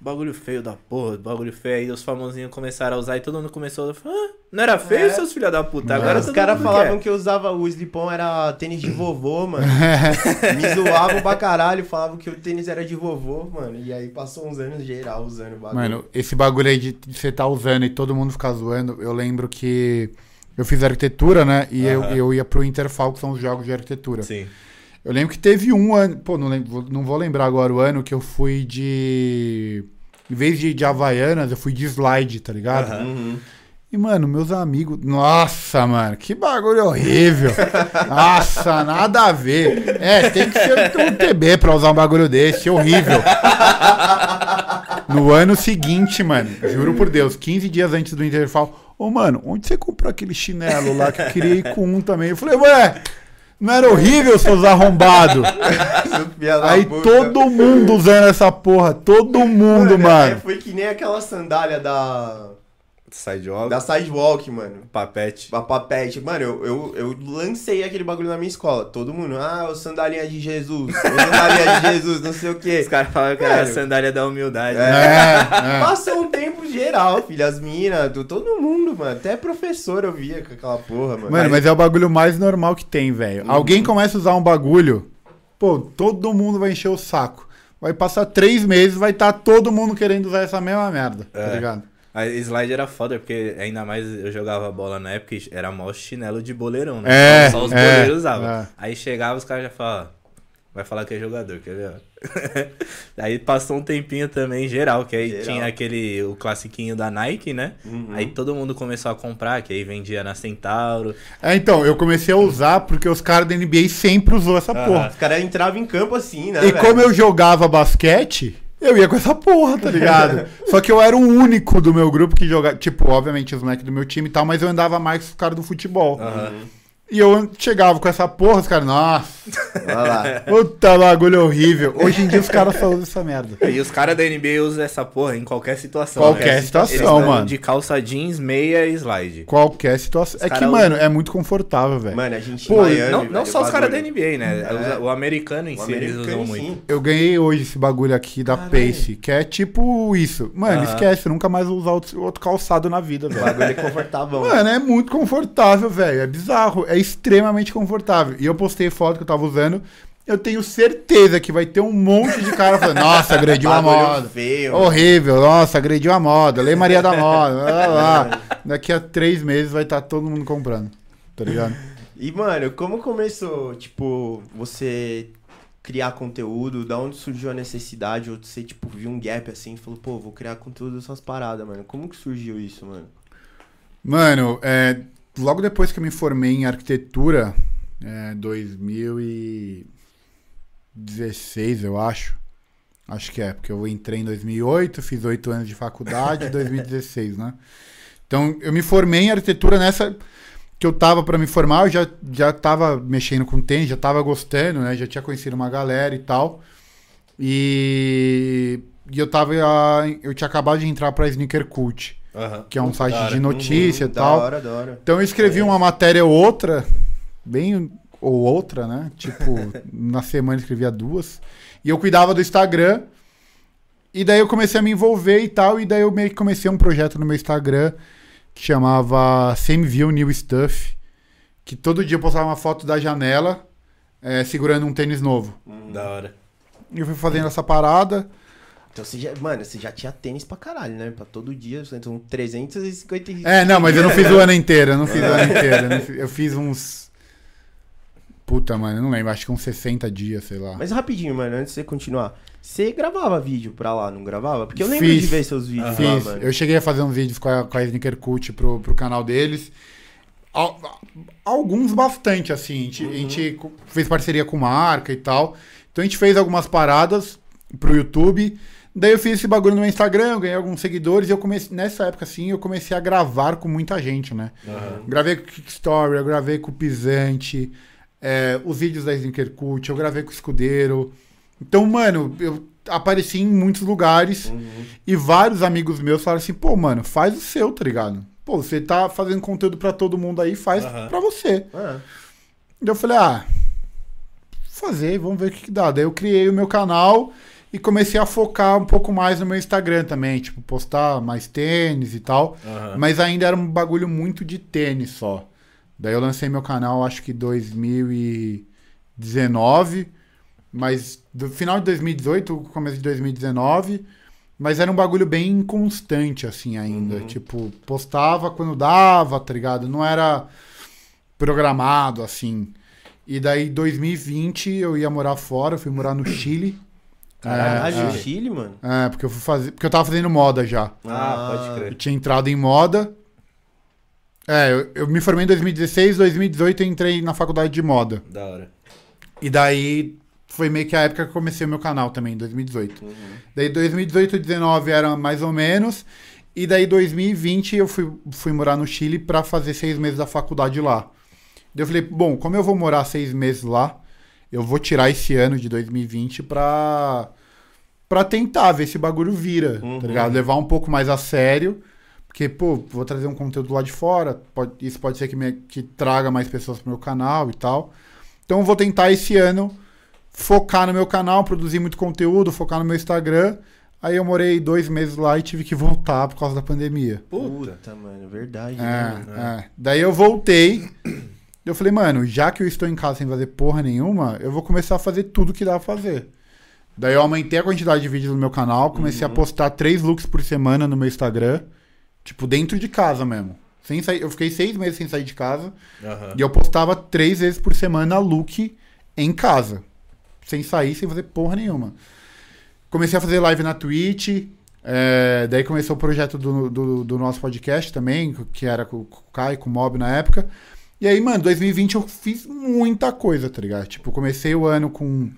[SPEAKER 2] Bagulho feio da porra, bagulho feio. Aí os famosinhos começaram a usar e todo mundo começou a falar: ah, não era feio,
[SPEAKER 1] É.
[SPEAKER 2] seus filha da puta? Agora
[SPEAKER 1] Os caras falavam
[SPEAKER 2] quer."
[SPEAKER 1] que eu usava o slip-on era tênis de vovô, mano. Me zoavam pra caralho, falavam que o tênis era de vovô, mano. E aí passou uns anos geral usando o bagulho.
[SPEAKER 3] Mano, esse bagulho aí de, você tá usando e todo mundo ficar zoando, eu lembro que eu fiz arquitetura, né? E eu, eu ia pro Interfal, que são os jogos de arquitetura.
[SPEAKER 2] Sim.
[SPEAKER 3] Eu lembro que teve um ano, pô, não, lembro, não vou lembrar agora o ano, que eu fui de. Em vez de, de Havaianas, eu fui de slide, tá ligado?
[SPEAKER 1] Uhum.
[SPEAKER 3] E, mano, meus amigos. Nossa, mano, que bagulho horrível. Nossa, nada a ver. É, tem que ser um TB pra usar um bagulho desse, horrível. No ano seguinte, mano, juro por Deus, 15 dias antes do Interfal. Ô, mano, onde você comprou aquele chinelo lá que eu queria ir com um também? Eu falei, ué, não era horrível, seus arrombados? Aí
[SPEAKER 1] puta.
[SPEAKER 3] todo mundo usando essa porra, todo mundo,
[SPEAKER 1] é,
[SPEAKER 3] mano.
[SPEAKER 1] Foi que nem aquela sandália da.
[SPEAKER 2] Sidewalk,
[SPEAKER 1] Da Sidewalk, mano.
[SPEAKER 2] papete.
[SPEAKER 1] A papete. Mano, eu, eu, eu lancei aquele bagulho na minha escola. Todo mundo, ah, o sandalinha de Jesus. O sandalinha de Jesus, não sei o quê.
[SPEAKER 2] Os caras falavam que era a sandália da humildade.
[SPEAKER 1] É.
[SPEAKER 2] né?
[SPEAKER 3] É, é.
[SPEAKER 1] Passou um tempo geral, filho. As minas, do- todo mundo, mano. Até professor eu via com aquela porra, mano.
[SPEAKER 3] Mano, mas é o bagulho mais normal que tem, velho. Alguém começa a usar um bagulho, pô, todo mundo vai encher o saco. Vai passar três meses, vai estar todo mundo querendo usar essa mesma merda, tá
[SPEAKER 2] É.
[SPEAKER 3] ligado?
[SPEAKER 2] A slide era foda, porque ainda mais eu jogava bola na época e era mó chinelo de boleirão, né?
[SPEAKER 3] É,
[SPEAKER 2] Só os
[SPEAKER 3] é,
[SPEAKER 2] boleiros usavam.
[SPEAKER 3] é.
[SPEAKER 2] Aí chegava, os caras já falavam, vai falar que é jogador, quer ver? aí passou um tempinho também, geral, que aí
[SPEAKER 1] Geral.
[SPEAKER 2] tinha aquele, o classiquinho da Nike, né?
[SPEAKER 1] Uhum.
[SPEAKER 2] Aí todo mundo começou a comprar, que aí vendia na Centauro.
[SPEAKER 3] É, então, eu comecei a usar porque os caras da NBA sempre usou essa porra.
[SPEAKER 1] Os caras entravam em campo assim, né?
[SPEAKER 3] E
[SPEAKER 1] velho?
[SPEAKER 3] como eu jogava basquete, eu ia com essa porra, tá ligado? Só que eu era o único do meu grupo que jogava. Tipo, obviamente, os moleques do meu time e tal, mas eu andava mais com os caras do futebol.
[SPEAKER 2] Aham.
[SPEAKER 3] E eu chegava com essa porra, os caras, nossa,
[SPEAKER 1] Olha lá.
[SPEAKER 3] puta bagulho horrível. Hoje em dia os caras só usam essa merda.
[SPEAKER 2] E os caras da NBA usam essa porra em qualquer situação.
[SPEAKER 3] Qualquer
[SPEAKER 2] né?
[SPEAKER 3] situação,
[SPEAKER 2] Eles
[SPEAKER 3] mano.
[SPEAKER 2] De calça jeans, meia e slide.
[SPEAKER 3] Qualquer situação.
[SPEAKER 2] Os
[SPEAKER 3] É que, mano, é muito confortável, velho.
[SPEAKER 1] Mano, a gente
[SPEAKER 3] Pô,
[SPEAKER 1] Miami,
[SPEAKER 2] não
[SPEAKER 1] velho,
[SPEAKER 2] não só os caras da. NBA, né?
[SPEAKER 1] É.
[SPEAKER 2] O americano em
[SPEAKER 1] O
[SPEAKER 2] si eles
[SPEAKER 1] americano,
[SPEAKER 2] usam
[SPEAKER 1] sim.
[SPEAKER 2] muito.
[SPEAKER 3] Eu ganhei hoje esse bagulho aqui da
[SPEAKER 1] Caralho.
[SPEAKER 3] Pace, que é tipo isso. Mano, esquece, nunca mais vou usar outro, calçado na vida,
[SPEAKER 1] O
[SPEAKER 3] velho.
[SPEAKER 1] bagulho é confortável.
[SPEAKER 3] Mano, é muito confortável, velho. É bizarro. É extremamente confortável. E eu postei foto que eu tava usando. eu tenho certeza que vai ter um monte de cara falando, nossa, agrediu a moda.
[SPEAKER 1] feio, mano.
[SPEAKER 3] Horrível, nossa, agrediu a moda. Lei Maria da Moda. Lá, lá. Daqui a três meses vai estar todo mundo comprando. Tá ligado?
[SPEAKER 1] E, mano, como começou, tipo, você criar conteúdo? Da onde surgiu a necessidade? Ou você, tipo, viu um gap assim e falou, pô, vou criar conteúdo dessas paradas, mano. Como que surgiu isso, mano?
[SPEAKER 3] Mano, é, logo depois que eu me formei em arquitetura, é, 2016, eu acho. Acho que é, porque eu entrei em 2008, fiz oito anos de faculdade, 2016, né? Então, eu me formei em arquitetura nessa que eu tava pra me formar, eu já, já tava mexendo com tênis, já tava gostando, né? Já tinha conhecido uma galera e tal. E, e eu tava, eu tinha acabado de entrar pra Sneaker Cult,
[SPEAKER 2] Aham.
[SPEAKER 3] que é um site
[SPEAKER 2] hora.
[SPEAKER 3] de notícia
[SPEAKER 1] Uhum,
[SPEAKER 3] e tal.
[SPEAKER 1] Da hora, da hora.
[SPEAKER 3] Então eu escrevi uma matéria ou outra, bem ou outra, né? Tipo, na semana eu escrevia duas. E eu cuidava do Instagram. E daí eu comecei a me envolver e tal. E daí eu meio que comecei um projeto no meu Instagram que chamava Same View New Stuff. Que todo dia eu postava uma foto da janela eh, segurando um tênis novo.
[SPEAKER 2] Da hora.
[SPEAKER 3] E eu fui fazendo essa parada.
[SPEAKER 1] Então você já, mano, você já tinha tênis pra caralho, né? Pra todo dia, são 350
[SPEAKER 3] É, não, mas eu não fiz o ano inteiro. Eu não fiz o ano inteiro. eu fiz- Eu fiz uns. Puta, mano, eu não lembro. Acho que uns 60 dias, sei lá.
[SPEAKER 1] Mas rapidinho, mano, antes de você continuar. Você gravava vídeo pra lá, não gravava? Porque eu lembro
[SPEAKER 3] Fiz.
[SPEAKER 1] de ver seus vídeos lá,
[SPEAKER 3] Fiz.
[SPEAKER 1] mano.
[SPEAKER 3] Eu cheguei a fazer uns vídeos com a, com a Sneaker Cult pro, pro canal deles. Al- Alguns bastante, assim. A gente, a gente co- fez parceria com marca e tal. Então a gente fez algumas paradas pro YouTube. Daí eu fiz esse bagulho no meu Instagram, ganhei alguns seguidores. E eu comecei, nessa época, assim, eu comecei a gravar com muita gente, né?
[SPEAKER 2] Aham.
[SPEAKER 3] Gravei com o Kickstory, eu gravei com o Pisante, é, os vídeos da Sneaker Cult, eu gravei com o Escudeiro. Então, mano, eu apareci em muitos lugares e vários amigos meus falaram assim, pô, mano, faz o seu, tá ligado? Pô, você tá fazendo conteúdo pra todo mundo aí, faz
[SPEAKER 2] Aham.
[SPEAKER 3] pra você. Daí eu falei, ah, fazer, vamos ver o que, que dá. Daí eu criei o meu canal e comecei a focar um pouco mais no meu Instagram também, tipo, postar mais tênis e tal.
[SPEAKER 2] Aham.
[SPEAKER 3] Mas ainda era um bagulho muito de tênis só. Daí eu lancei meu canal, acho que 2019, mas do final de 2018, começo de 2019, mas era um bagulho bem inconstante, assim, ainda. Tipo, postava quando dava, tá ligado? Não era programado, assim. E daí, 2020, eu ia morar fora, eu fui morar no Chile.
[SPEAKER 1] Caralho,
[SPEAKER 3] É, é.
[SPEAKER 1] Chile, mano.
[SPEAKER 3] É, porque eu fui fazer. Porque eu tava fazendo moda já.
[SPEAKER 2] Ah, pode
[SPEAKER 3] Eu
[SPEAKER 2] crer.
[SPEAKER 3] tinha entrado em moda. É, eu, eu me formei em 2016, 2018 eu entrei na faculdade de moda.
[SPEAKER 2] Da hora.
[SPEAKER 3] E daí foi meio que a época que eu comecei o meu canal também, em 2018. Daí 2018 e 2019 era mais ou menos. E daí 2020 eu fui, fui morar no Chile pra fazer seis meses da faculdade lá. Daí eu falei, bom, como eu vou morar seis meses lá, eu vou tirar esse ano de 2020 pra, pra tentar ver se o bagulho vira, tá ligado? Levar um pouco mais a sério. Porque, pô, vou trazer um conteúdo lá de fora. pode- isso pode ser que, me, que traga mais pessoas pro meu canal e tal. Então eu vou tentar esse ano focar no meu canal, produzir muito conteúdo, focar no meu Instagram. Aí eu morei dois meses lá e tive que voltar por causa da pandemia.
[SPEAKER 2] Puta.
[SPEAKER 1] Puta, mano, verdade. né?
[SPEAKER 3] É, é. Daí eu voltei. Eu falei, mano, já que eu estou em casa sem fazer porra nenhuma, eu vou começar a fazer tudo que dá pra fazer. Daí eu aumentei a quantidade de vídeos no meu canal, comecei a postar três looks por semana no meu Instagram. Tipo, dentro de casa mesmo. Sem sair, eu fiquei seis meses sem sair de casa.
[SPEAKER 2] Aham.
[SPEAKER 3] E eu postava três vezes por semana look em casa. Sem sair, sem fazer porra nenhuma. Comecei a fazer live na Twitch. é, daí começou o projeto do, do, do nosso podcast também, que era com, com o Kai, com o Mob na época. E aí, mano, 2020 eu fiz muita coisa, tá ligado? Tipo, comecei o ano com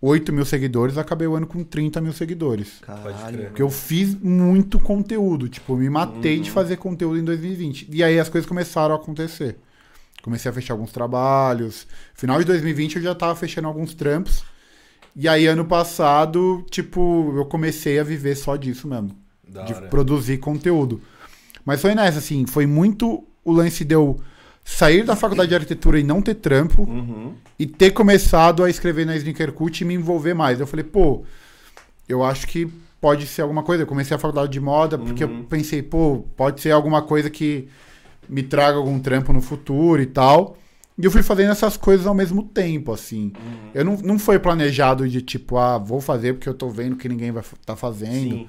[SPEAKER 3] 8 mil seguidores, acabei o ano com 30 mil seguidores.
[SPEAKER 1] Caralho.
[SPEAKER 3] Porque eu fiz muito conteúdo. Tipo, eu me matei de fazer conteúdo em 2020. E aí as coisas começaram a acontecer. Comecei a fechar alguns trabalhos. Final de 2020 eu já tava fechando alguns trampos. E aí, ano passado, tipo, eu comecei a viver só disso mesmo.
[SPEAKER 2] Da
[SPEAKER 3] de
[SPEAKER 2] hora.
[SPEAKER 3] produzir conteúdo. Mas foi nessa, assim, foi muito o lance de eu sair da faculdade de arquitetura e não ter trampo
[SPEAKER 1] Uhum.
[SPEAKER 3] e ter começado a escrever na Sneaker Cult e me envolver mais. Eu falei, pô, eu acho que pode ser alguma coisa. Eu comecei a faculdade de moda porque eu pensei, pô, pode ser alguma coisa que me traga algum trampo no futuro e tal. E eu fui fazendo essas coisas ao mesmo tempo, assim. Eu não, não foi planejado de tipo, ah, vou fazer porque eu tô vendo que ninguém vai tá fazendo.
[SPEAKER 1] Sim.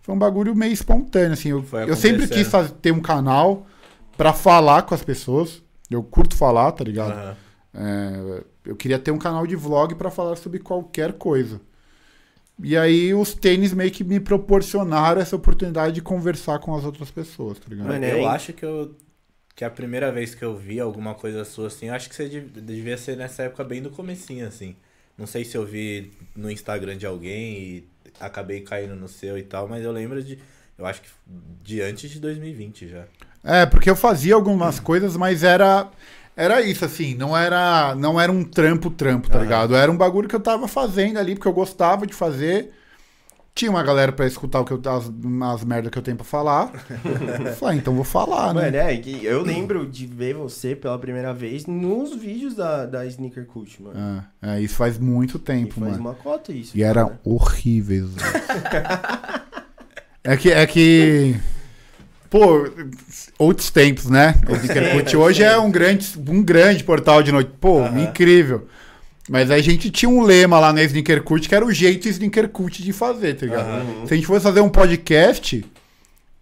[SPEAKER 3] Foi um bagulho meio espontâneo, assim. Eu, eu sempre quis faz- ter um canal pra falar com as pessoas. Eu curto falar, tá ligado?
[SPEAKER 2] Aham.
[SPEAKER 3] É, eu queria ter um canal de vlog pra falar sobre qualquer coisa. E aí os tênis meio que me proporcionaram essa oportunidade de conversar com as outras pessoas, tá ligado?
[SPEAKER 1] Mano,
[SPEAKER 2] eu acho que eu. Que a primeira vez que eu vi alguma coisa sua assim, eu acho que você dev- devia ser nessa época bem do comecinho, assim. Não sei se eu vi no Instagram de alguém e acabei caindo no seu e tal, mas eu lembro de. Eu acho que de antes de 2020 já.
[SPEAKER 3] É, porque eu fazia algumas coisas, mas era era isso assim, não era não era um trampo trampo, tá
[SPEAKER 2] Aham.
[SPEAKER 3] ligado? Era um bagulho que eu tava fazendo ali porque eu gostava de fazer. Tinha uma galera pra escutar o que eu as, as merda que eu tenho pra falar. Eu Falei, ah, então vou falar, né?
[SPEAKER 1] Mano, é, que eu lembro de ver você pela primeira vez nos vídeos da, da Sneaker Cult, mano.
[SPEAKER 3] É, é, isso faz muito
[SPEAKER 1] E
[SPEAKER 3] tempo,
[SPEAKER 1] faz
[SPEAKER 3] mano.
[SPEAKER 1] uma cota isso.
[SPEAKER 3] E era
[SPEAKER 1] cara.
[SPEAKER 3] horríveis. é que é que pô, outros tempos, né? O
[SPEAKER 1] Sim,
[SPEAKER 3] hoje é um grande um grande portal de noite. Pô,
[SPEAKER 2] Aham.
[SPEAKER 3] incrível. Mas a gente tinha um lema lá na Sneakercut que era o jeito Sneakercut de fazer, tá ligado?
[SPEAKER 2] Aham.
[SPEAKER 3] Se a gente fosse fazer um podcast,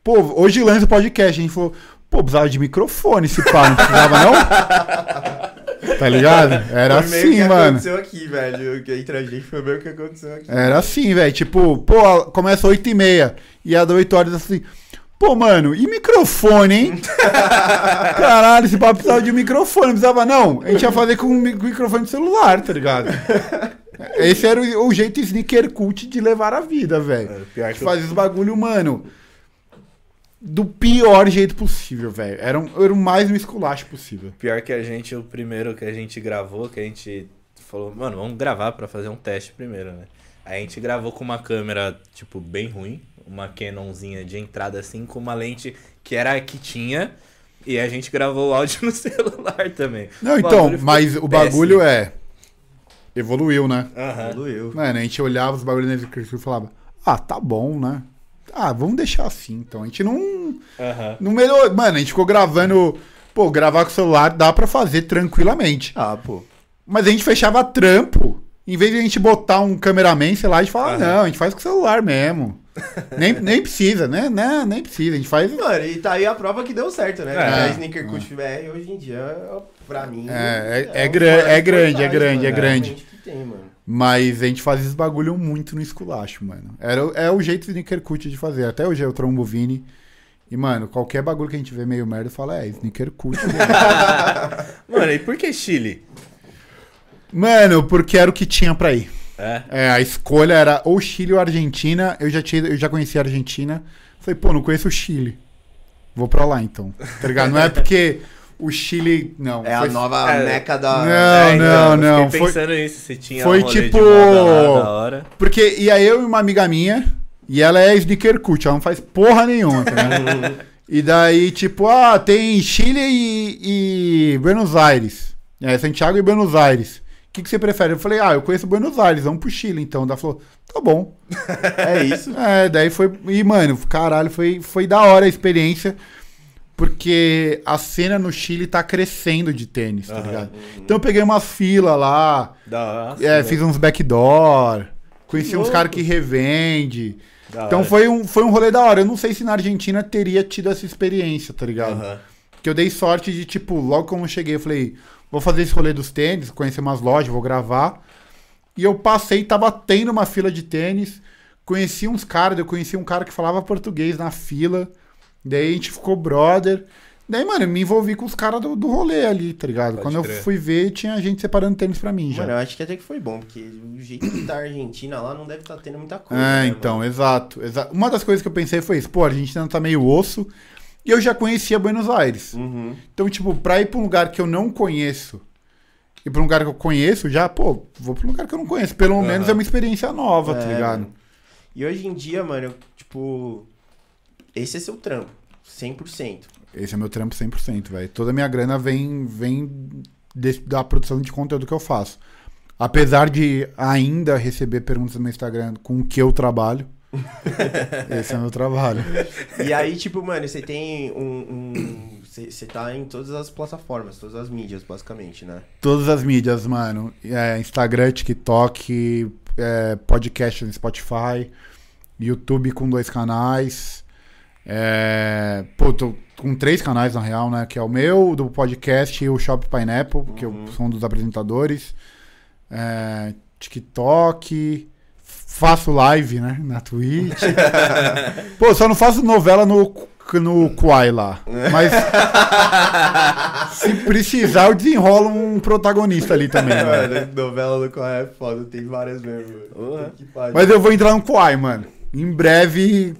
[SPEAKER 3] pô, hoje lança o podcast, a gente falou, pô, precisava de microfone esse pá, não precisava não? tá ligado? Era
[SPEAKER 1] Foi meio
[SPEAKER 3] assim,
[SPEAKER 1] que
[SPEAKER 3] mano.
[SPEAKER 1] aconteceu aqui, velho. Que entre a gente foi meio que aconteceu aqui.
[SPEAKER 3] Era assim, velho. Tipo, pô, começa 8 e meia. E a da 8 horas assim. Pô, mano, e microfone, hein? Caralho, esse papo precisava de microfone. Não precisava, não. A gente ia fazer com um mi- microfone de celular, tá ligado? Esse era o, o jeito sneaker cult de levar a vida, velho.
[SPEAKER 2] É, eu-
[SPEAKER 3] Fazer os bagulho, mano. Do pior jeito possível, velho. Era, um, era o mais esculacho possível.
[SPEAKER 2] Pior que a gente, o primeiro que a gente gravou, que a gente falou, mano, vamos gravar pra fazer um teste primeiro, né? Aí a gente gravou com uma câmera, tipo, bem ruim, uma Canonzinha de entrada assim, com uma lente que era a que tinha, e a gente gravou o áudio no celular também.
[SPEAKER 3] Não,
[SPEAKER 2] O
[SPEAKER 3] então, mas o bagulho é. Evoluiu, né?
[SPEAKER 2] Aham.
[SPEAKER 1] Doeu.
[SPEAKER 3] Mano, a gente olhava os bagulhos na Sneaker e falava, ah, tá bom, né? Ah, vamos deixar assim, então. A gente não.
[SPEAKER 2] Aham.
[SPEAKER 3] Não melhorou. Mano, a gente ficou gravando. Pô, gravar com o celular dá pra fazer tranquilamente.
[SPEAKER 1] Ah, pô.
[SPEAKER 3] Mas a gente fechava trampo. Em vez de a gente botar um cameraman, sei lá, a gente fala,
[SPEAKER 2] Aham.
[SPEAKER 3] não, a gente faz com o celular mesmo. Nem, nem precisa, né? né? Nem precisa. A gente faz.
[SPEAKER 1] Mano, e tá aí a prova que deu certo, né?
[SPEAKER 2] É.
[SPEAKER 1] a Sneaker Cult VR hoje em dia, pra mim.
[SPEAKER 3] É, é- é
[SPEAKER 1] um
[SPEAKER 3] gran- é
[SPEAKER 1] de
[SPEAKER 3] grande, é grande,
[SPEAKER 1] mano,
[SPEAKER 3] é grande.
[SPEAKER 1] tem, mano.
[SPEAKER 3] Mas a gente fazia esse bagulho muito no esculacho, mano. Era, é o jeito de Sneaker Cult de fazer. Até hoje eu trombo o Vini. E, mano, qualquer bagulho que a gente vê meio merda, fala, é, Sneaker Cult.
[SPEAKER 2] Mano, e por que Chile?
[SPEAKER 3] mano, porque era o que tinha pra ir.
[SPEAKER 2] É.
[SPEAKER 3] É, a escolha era ou Chile ou Argentina. Eu já, tinha, eu já conhecia a Argentina. Falei, pô, não conheço o Chile. Vou pra lá então. Tá ligado? Não é porque o Chile. Não.
[SPEAKER 1] É a
[SPEAKER 3] foi-
[SPEAKER 1] nova
[SPEAKER 2] é,
[SPEAKER 1] meca da.
[SPEAKER 3] Não,
[SPEAKER 2] É, então,
[SPEAKER 3] não,
[SPEAKER 2] eu
[SPEAKER 3] não,
[SPEAKER 2] Fiquei
[SPEAKER 3] foi-
[SPEAKER 2] pensando nisso, se tinha
[SPEAKER 3] foi
[SPEAKER 2] um rolê
[SPEAKER 3] tipo-
[SPEAKER 2] de moda lá da hora.
[SPEAKER 3] Porque ia eu e uma amiga minha, e ela é sneaker cult, ela não faz porra nenhuma, tá? E daí, tipo, ah, tem Chile e, e Buenos Aires. É, Santiago e Buenos Aires. O que, que você prefere? Eu falei, ah, eu conheço Buenos Aires, vamos pro Chile então. Ela falou, tá bom.
[SPEAKER 1] É isso.
[SPEAKER 3] É, daí foi. E, mano, caralho, foi, foi da hora a experiência. Porque a cena no Chile tá crescendo de tênis, tá
[SPEAKER 2] Aham.
[SPEAKER 3] ligado? Então eu peguei uma fila lá,
[SPEAKER 2] Da
[SPEAKER 3] é, fiz uns backdoor, conheci uns caras que revende.
[SPEAKER 2] Da
[SPEAKER 3] Então
[SPEAKER 2] hora.
[SPEAKER 3] foi um, foi um rolê da hora. Eu não sei se na Argentina teria tido essa experiência, tá ligado?
[SPEAKER 2] Aham.
[SPEAKER 3] Que eu dei sorte de, tipo, logo como eu cheguei, eu falei, vou fazer esse rolê dos tênis, conhecer umas lojas, vou gravar. E eu passei, tava tendo uma fila de tênis, conheci uns caras, eu conheci um cara que falava português na fila, daí a gente ficou brother. Daí, mano, eu me envolvi com os caras do, do rolê ali, tá ligado?
[SPEAKER 2] Pode
[SPEAKER 3] Quando eu
[SPEAKER 2] crer.
[SPEAKER 3] fui ver, tinha gente separando tênis pra mim já.
[SPEAKER 1] Mano, eu acho que até que foi bom, porque o jeito que tá a Argentina lá não deve estar tendo muita coisa.
[SPEAKER 3] É,
[SPEAKER 1] né,
[SPEAKER 3] então,
[SPEAKER 1] mano?
[SPEAKER 3] exato, exa- Uma das coisas que eu pensei foi isso, pô, a Argentina tá meio osso, e eu já conhecia Buenos Aires.
[SPEAKER 1] Uhum.
[SPEAKER 3] Então, tipo, pra ir pra um lugar que eu não conheço e pra um lugar que eu conheço, já, pô, vou pra um lugar que eu não conheço. Pelo
[SPEAKER 2] Aham.
[SPEAKER 3] menos é uma experiência nova, tá
[SPEAKER 1] É,
[SPEAKER 3] ligado?
[SPEAKER 1] mano. E hoje em dia, mano, eu, tipo. Esse é seu trampo. 100%.
[SPEAKER 3] Esse é meu trampo 100%, velho. Toda a minha grana vem, vem da produção de conteúdo que eu faço. Apesar de ainda receber perguntas no meu Instagram com o que eu trabalho, esse é meu trabalho.
[SPEAKER 1] E aí, tipo, mano, você tem um. um- você Você tá em todas as plataformas, todas as mídias, basicamente, né?
[SPEAKER 3] Todas as mídias, mano. É, Instagram, TikTok, é, podcast no Spotify, YouTube com dois canais. É, pô, tô com três canais na real, né? Que é o meu, do podcast e o Shop Pineapple, que eu sou um dos apresentadores. É, TikTok. Faço live, né? Na Twitch. pô, só não faço novela no, no Quai lá. Mas se precisar, eu desenrolo um protagonista ali também, né?
[SPEAKER 1] Mano, novela do Quai é foda, tem várias mesmo. Pariu.
[SPEAKER 3] Mas eu vou entrar no Quai, mano. Em breve,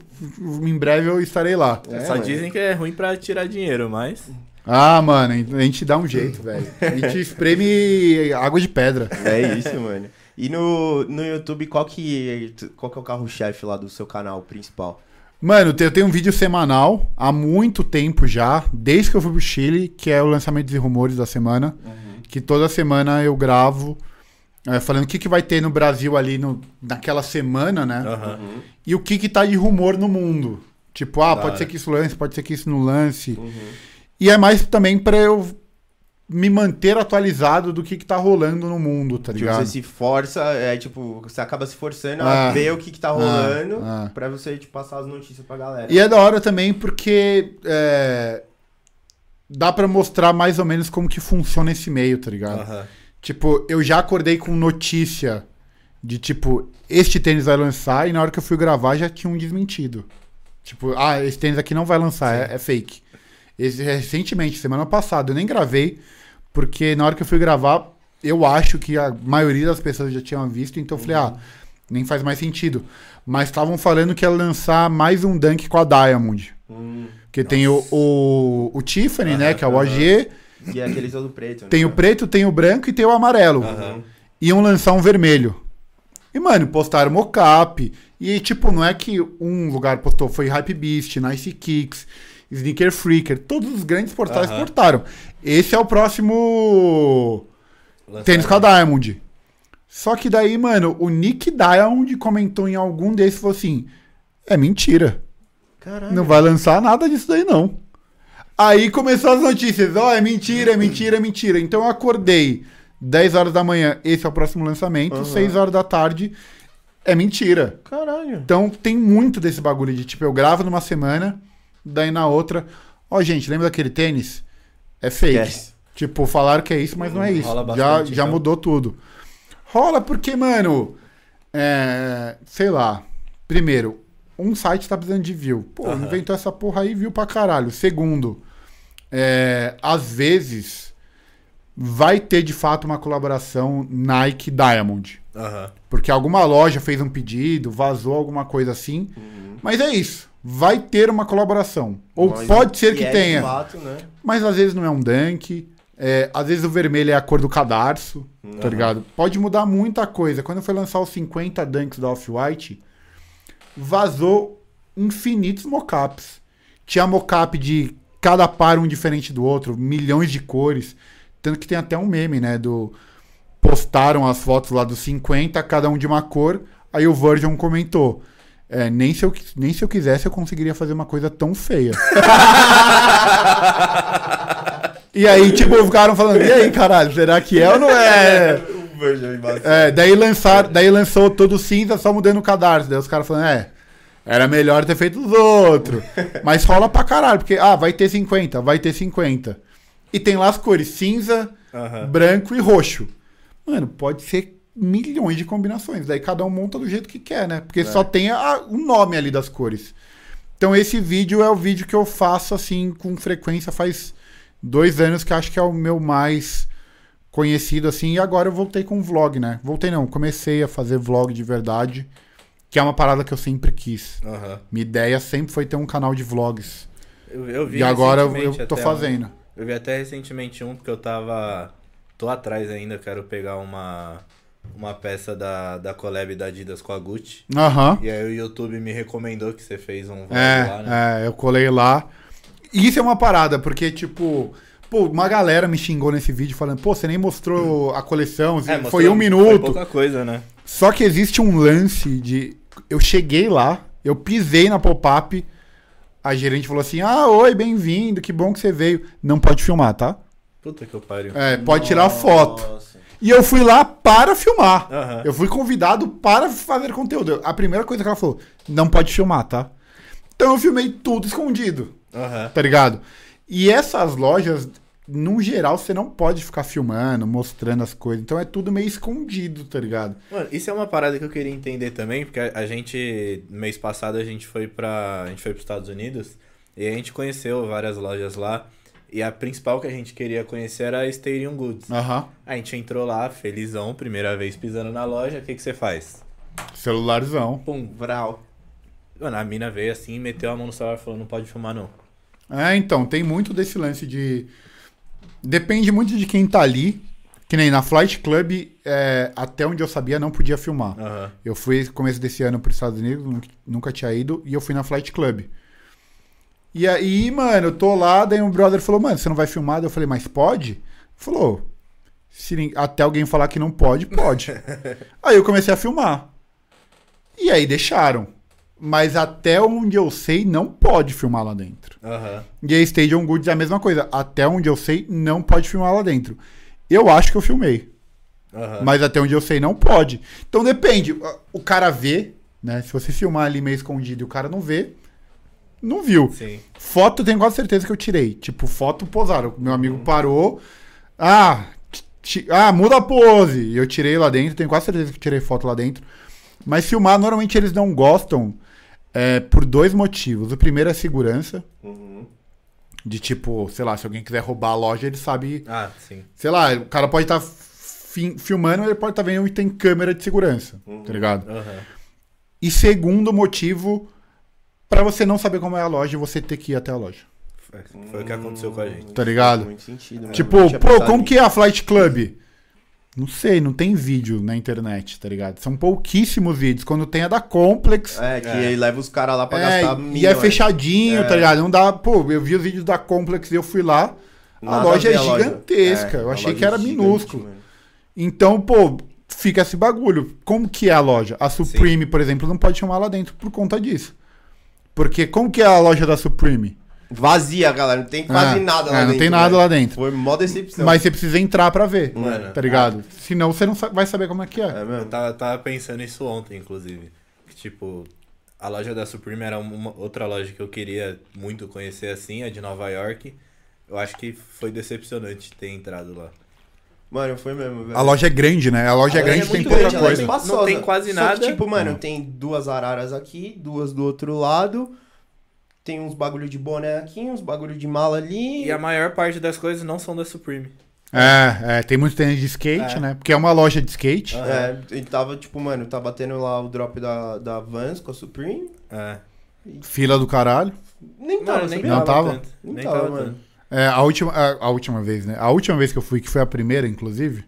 [SPEAKER 3] em breve eu estarei lá.
[SPEAKER 1] É,
[SPEAKER 2] Só
[SPEAKER 1] mano.
[SPEAKER 2] dizem que é ruim pra tirar dinheiro, mas.
[SPEAKER 3] Ah, mano, a gente dá um jeito, velho. A gente espreme água de pedra.
[SPEAKER 1] É isso, mano. E no, no YouTube, qual que, qual que é o carro-chefe lá do seu canal principal?
[SPEAKER 3] Mano, eu tenho um vídeo semanal há muito tempo já, desde que eu fui pro Chile, que é o lançamento de rumores da semana. Que toda semana eu gravo, é, falando o que, que vai ter no Brasil ali no, naquela semana, né?
[SPEAKER 2] Aham.
[SPEAKER 3] E o que, que tá de rumor no mundo. Tipo, ah,
[SPEAKER 2] Da
[SPEAKER 3] pode ser que isso lance, pode ser que isso não lance. E é mais também pra eu me manter atualizado do que, que tá rolando no mundo, tá
[SPEAKER 1] Tipo,
[SPEAKER 3] ligado?
[SPEAKER 1] você se força, é tipo, você acaba se forçando
[SPEAKER 3] Ah.
[SPEAKER 1] a ver o que, que tá rolando
[SPEAKER 3] ah.
[SPEAKER 1] pra você, tipo, passar as notícias pra galera.
[SPEAKER 3] E é da hora também porque é, dá pra mostrar mais ou menos como que funciona esse meio, tá ligado? Tipo, eu já acordei com notícia de tipo, este tênis vai lançar e na hora que eu fui gravar já tinha um desmentido. Tipo, ah, esse tênis aqui não vai lançar, é, é fake. Esse, recentemente, semana passada, eu nem gravei, porque na hora que eu fui gravar, eu acho que a maioria das pessoas já tinham visto, então eu falei, ah, nem faz mais sentido. Mas estavam falando que ia lançar mais um Dunk com a Diamond.
[SPEAKER 1] Hum,
[SPEAKER 3] Porque tem o, o, o Tiffany, né, que é o OG,
[SPEAKER 1] e é aquele todo preto, né?
[SPEAKER 3] tem o preto, tem o branco e tem o amarelo.
[SPEAKER 2] Aham.
[SPEAKER 3] Iam lançar um vermelho. E, mano, postaram mocap. E, tipo, não é que um lugar postou, foi Hype Beast, Nice Kicks, Sneaker Freaker. Todos os grandes portais
[SPEAKER 2] Aham.
[SPEAKER 3] portaram. Esse é o próximo tênis com a Diamond. Só que daí, mano, o Nick Diamond comentou em algum desses e falou assim: é mentira.
[SPEAKER 1] Caralho.
[SPEAKER 3] Não vai lançar nada disso daí, não. Aí começou as notícias, ó, é mentira, é mentira, é mentira. Então eu acordei 10 horas da manhã, esse é o próximo lançamento,
[SPEAKER 1] Aham.
[SPEAKER 3] 6 horas da tarde, é mentira.
[SPEAKER 1] Caralho.
[SPEAKER 3] Então tem muito desse bagulho de tipo, eu gravo numa semana, daí na outra, ó, gente, lembra daquele tênis? É fake.
[SPEAKER 1] Esquece.
[SPEAKER 3] Tipo, falaram que é isso, mas não é isso.
[SPEAKER 2] Rola
[SPEAKER 3] Já, já
[SPEAKER 2] então.
[SPEAKER 3] mudou tudo. Rola porque, mano, é, sei lá. Primeiro, um site tá precisando de view. Pô, inventou essa porra aí, viu pra caralho. Segundo, é, às vezes vai ter de fato uma colaboração Nike Diamond. Porque alguma loja fez um pedido, vazou alguma coisa assim. Mas é isso. Vai ter uma colaboração. Ou
[SPEAKER 1] Mas
[SPEAKER 3] pode ser que
[SPEAKER 1] é de
[SPEAKER 3] tenha.
[SPEAKER 1] fato, né?
[SPEAKER 3] Mas às vezes não é um dunk. é, às vezes o vermelho é a cor do cadarço, tá
[SPEAKER 1] Aham.
[SPEAKER 3] ligado? Pode mudar muita coisa. Quando foi lançar os 50 dunks da Off-White, vazou infinitos mockups. Tinha mockup de cada par um diferente do outro, milhões de cores. Tanto que tem até um meme, né? Do. Postaram as fotos lá dos 50, cada um de uma cor. Aí o Virgin comentou. É, nem, se eu, nem se eu quisesse eu conseguiria fazer uma coisa tão feia. E aí, tipo, ficaram falando, e aí, caralho, será que é ou não é?
[SPEAKER 1] Embaçado.
[SPEAKER 3] É, daí, lançar, daí lançou todo cinza só mudando o cadarço. Daí os caras falando, é, era melhor ter feito os outros. Mas rola pra caralho, porque, ah, vai ter 50, vai ter 50. E tem lá as cores cinza,
[SPEAKER 2] Aham.
[SPEAKER 3] branco e roxo. Mano, pode ser milhões de combinações. Daí cada um monta do jeito que quer, né? Porque só tem a- o nome ali das cores. Então esse vídeo é o vídeo que eu faço assim com frequência faz dois anos que acho que é o meu mais conhecido assim. E agora eu voltei com vlog, né? Voltei não, comecei a fazer vlog de verdade, que é uma parada que eu sempre quis.
[SPEAKER 2] Aham.
[SPEAKER 3] Minha ideia sempre foi ter um canal de vlogs.
[SPEAKER 2] Eu, eu vi
[SPEAKER 3] E agora eu, tô fazendo.
[SPEAKER 2] um- eu vi até recentemente um, porque eu tava. Tô atrás ainda, quero pegar uma. Uma peça da, da collab da Adidas com a Gucci.
[SPEAKER 3] Aham.
[SPEAKER 2] E aí o YouTube me recomendou que você fez um vlog lá, né?
[SPEAKER 3] É, é, eu colei lá. E isso é uma parada, porque, tipo, pô, uma galera me xingou nesse vídeo falando, pô, você nem mostrou a coleção,
[SPEAKER 2] É, mostrou-
[SPEAKER 3] foi um
[SPEAKER 2] Foi
[SPEAKER 3] minuto.
[SPEAKER 2] pouca coisa, né?
[SPEAKER 3] Só que existe um lance de. Eu cheguei lá, eu pisei na pop-up, a gerente falou assim: Ah, oi, bem-vindo, que bom que você veio. Não pode filmar, tá?
[SPEAKER 2] Puta que eu pariu.
[SPEAKER 3] É, pode tirar foto. E eu fui lá para filmar.
[SPEAKER 2] Aham.
[SPEAKER 3] Eu fui convidado para fazer conteúdo. A primeira coisa que ela falou: Não pode filmar, tá? Então eu filmei tudo escondido,
[SPEAKER 2] Aham.
[SPEAKER 3] tá ligado? E essas lojas, no geral, você não pode ficar filmando, mostrando as coisas. Então é tudo meio escondido, tá ligado?
[SPEAKER 2] Mano, isso é uma parada que eu queria entender também, porque a, a gente, mês passado, a gente foi para A gente foi pros Estados Unidos e a gente conheceu várias lojas lá. E a principal que a gente queria conhecer era a Stadium Goods.
[SPEAKER 3] Aham.
[SPEAKER 2] A gente entrou lá, felizão, primeira vez pisando na loja, o que, que você faz?
[SPEAKER 3] Celularzão.
[SPEAKER 2] Pum.
[SPEAKER 1] Vral.
[SPEAKER 2] Mano, a mina veio assim, meteu a mão no celular e falou, não pode filmar não.
[SPEAKER 3] É, então, tem muito desse lance de. Depende muito de quem tá ali. Que nem na Flight Club, é, até onde eu sabia, não podia filmar.
[SPEAKER 2] Aham.
[SPEAKER 3] Eu fui começo desse ano para os Estados Unidos, nu- nunca tinha ido, e eu fui na Flight Club. E aí, mano, eu tô lá, daí um brother falou, mano, você não vai filmar? Daí Eu falei, mas pode? Falou, se até alguém falar que não pode, pode. aí eu comecei a filmar. E aí deixaram. Mas até onde eu sei, não pode filmar lá dentro.
[SPEAKER 2] Aham.
[SPEAKER 3] E a Stadium Goods é a mesma coisa. Até onde eu sei, não pode filmar lá dentro. Eu acho que eu filmei.
[SPEAKER 2] Aham.
[SPEAKER 3] Mas até onde eu sei, não pode. Então depende. O cara vê, né? Se você filmar ali meio escondido e o cara não vê, não viu.
[SPEAKER 2] Sim.
[SPEAKER 3] Foto, eu tenho quase certeza que eu tirei. Tipo, foto posaram. Meu amigo parou. Ah, ah, muda a pose. E eu tirei lá dentro. Tenho quase certeza que eu tirei foto lá dentro. Mas filmar, normalmente eles não gostam é, por dois motivos. O primeiro é segurança.
[SPEAKER 1] Uhum.
[SPEAKER 3] De tipo, sei lá, se alguém quiser roubar a loja, ele sabe
[SPEAKER 2] Ah, sim.
[SPEAKER 3] sei lá, o cara pode estar filmando, ele pode estar vendo e tem câmera de segurança, tá ligado?
[SPEAKER 2] Aham.
[SPEAKER 3] E segundo motivo, pra você não saber como é a loja e você ter que ir até a loja,
[SPEAKER 2] Foi, foi o que aconteceu com a gente.
[SPEAKER 3] tá ligado?
[SPEAKER 1] Muito sentido, mano.
[SPEAKER 3] tipo, pô, como que é a Flight Club? Não sei, não tem vídeo na internet, tá ligado? São pouquíssimos vídeos. Quando tem é da Complex.
[SPEAKER 1] É, que
[SPEAKER 2] É.
[SPEAKER 1] ele leva os caras lá pra
[SPEAKER 3] é,
[SPEAKER 1] gastar
[SPEAKER 3] e é
[SPEAKER 1] milhões.
[SPEAKER 3] fechadinho,
[SPEAKER 1] É.
[SPEAKER 3] tá ligado? Não dá. Pô, eu vi os vídeos da Complex e eu fui lá. A
[SPEAKER 1] Nada
[SPEAKER 3] loja é
[SPEAKER 1] a loja.
[SPEAKER 3] gigantesca.
[SPEAKER 1] É,
[SPEAKER 3] eu achei que era
[SPEAKER 1] é gigante,
[SPEAKER 3] minúsculo.
[SPEAKER 1] mano.
[SPEAKER 3] Então, pô, fica esse bagulho. Como que é a loja? A Supreme, por exemplo, não pode chamar lá dentro por conta disso. Porque como que é a loja da Supreme?
[SPEAKER 1] Vazia, galera. Não tem quase
[SPEAKER 3] É,
[SPEAKER 1] nada
[SPEAKER 3] é,
[SPEAKER 1] lá
[SPEAKER 3] não
[SPEAKER 1] dentro.
[SPEAKER 3] tem nada
[SPEAKER 1] velho.
[SPEAKER 3] lá dentro.
[SPEAKER 1] Foi mó decepção.
[SPEAKER 3] Mas você precisa entrar pra ver,
[SPEAKER 2] Mano,
[SPEAKER 3] tá ligado? Senão você não vai saber como é que é.
[SPEAKER 1] É
[SPEAKER 2] Eu
[SPEAKER 1] mesmo?
[SPEAKER 2] tava, tava pensando isso ontem, inclusive. Que, tipo, a loja da Supreme era uma outra loja que eu queria muito conhecer assim, a de Nova York. Eu acho que foi decepcionante ter entrado lá.
[SPEAKER 1] Mano, foi mesmo, velho.
[SPEAKER 3] A loja é grande, né? A loja é
[SPEAKER 1] A
[SPEAKER 3] grande,
[SPEAKER 1] loja
[SPEAKER 3] tem pouca
[SPEAKER 1] grande, ela é
[SPEAKER 3] coisa.
[SPEAKER 1] espaçosa.
[SPEAKER 2] Não tem quase
[SPEAKER 1] Só
[SPEAKER 2] nada.
[SPEAKER 1] Que, tipo, mano,
[SPEAKER 3] Não.
[SPEAKER 1] tem duas araras aqui, duas do outro lado. Tem uns bagulho de boné aqui, uns bagulho de mala ali.
[SPEAKER 2] E a maior parte das coisas não são da Supreme.
[SPEAKER 3] É, é, tem muito tênis de skate,
[SPEAKER 2] É.
[SPEAKER 3] né? Porque é uma loja de skate.
[SPEAKER 1] É, ele tava, tipo, mano, tá batendo lá o drop da, da Vans com a Supreme.
[SPEAKER 2] É.
[SPEAKER 3] Fila do caralho.
[SPEAKER 1] Nem tava,
[SPEAKER 2] Mano, nem?
[SPEAKER 3] Não tava?
[SPEAKER 2] tanto.
[SPEAKER 1] Nem
[SPEAKER 2] Nem
[SPEAKER 1] tava,
[SPEAKER 2] tava
[SPEAKER 1] mano.
[SPEAKER 2] tanto.
[SPEAKER 3] É, a última, a, a última vez, né? A última vez que eu fui, que foi a primeira, inclusive,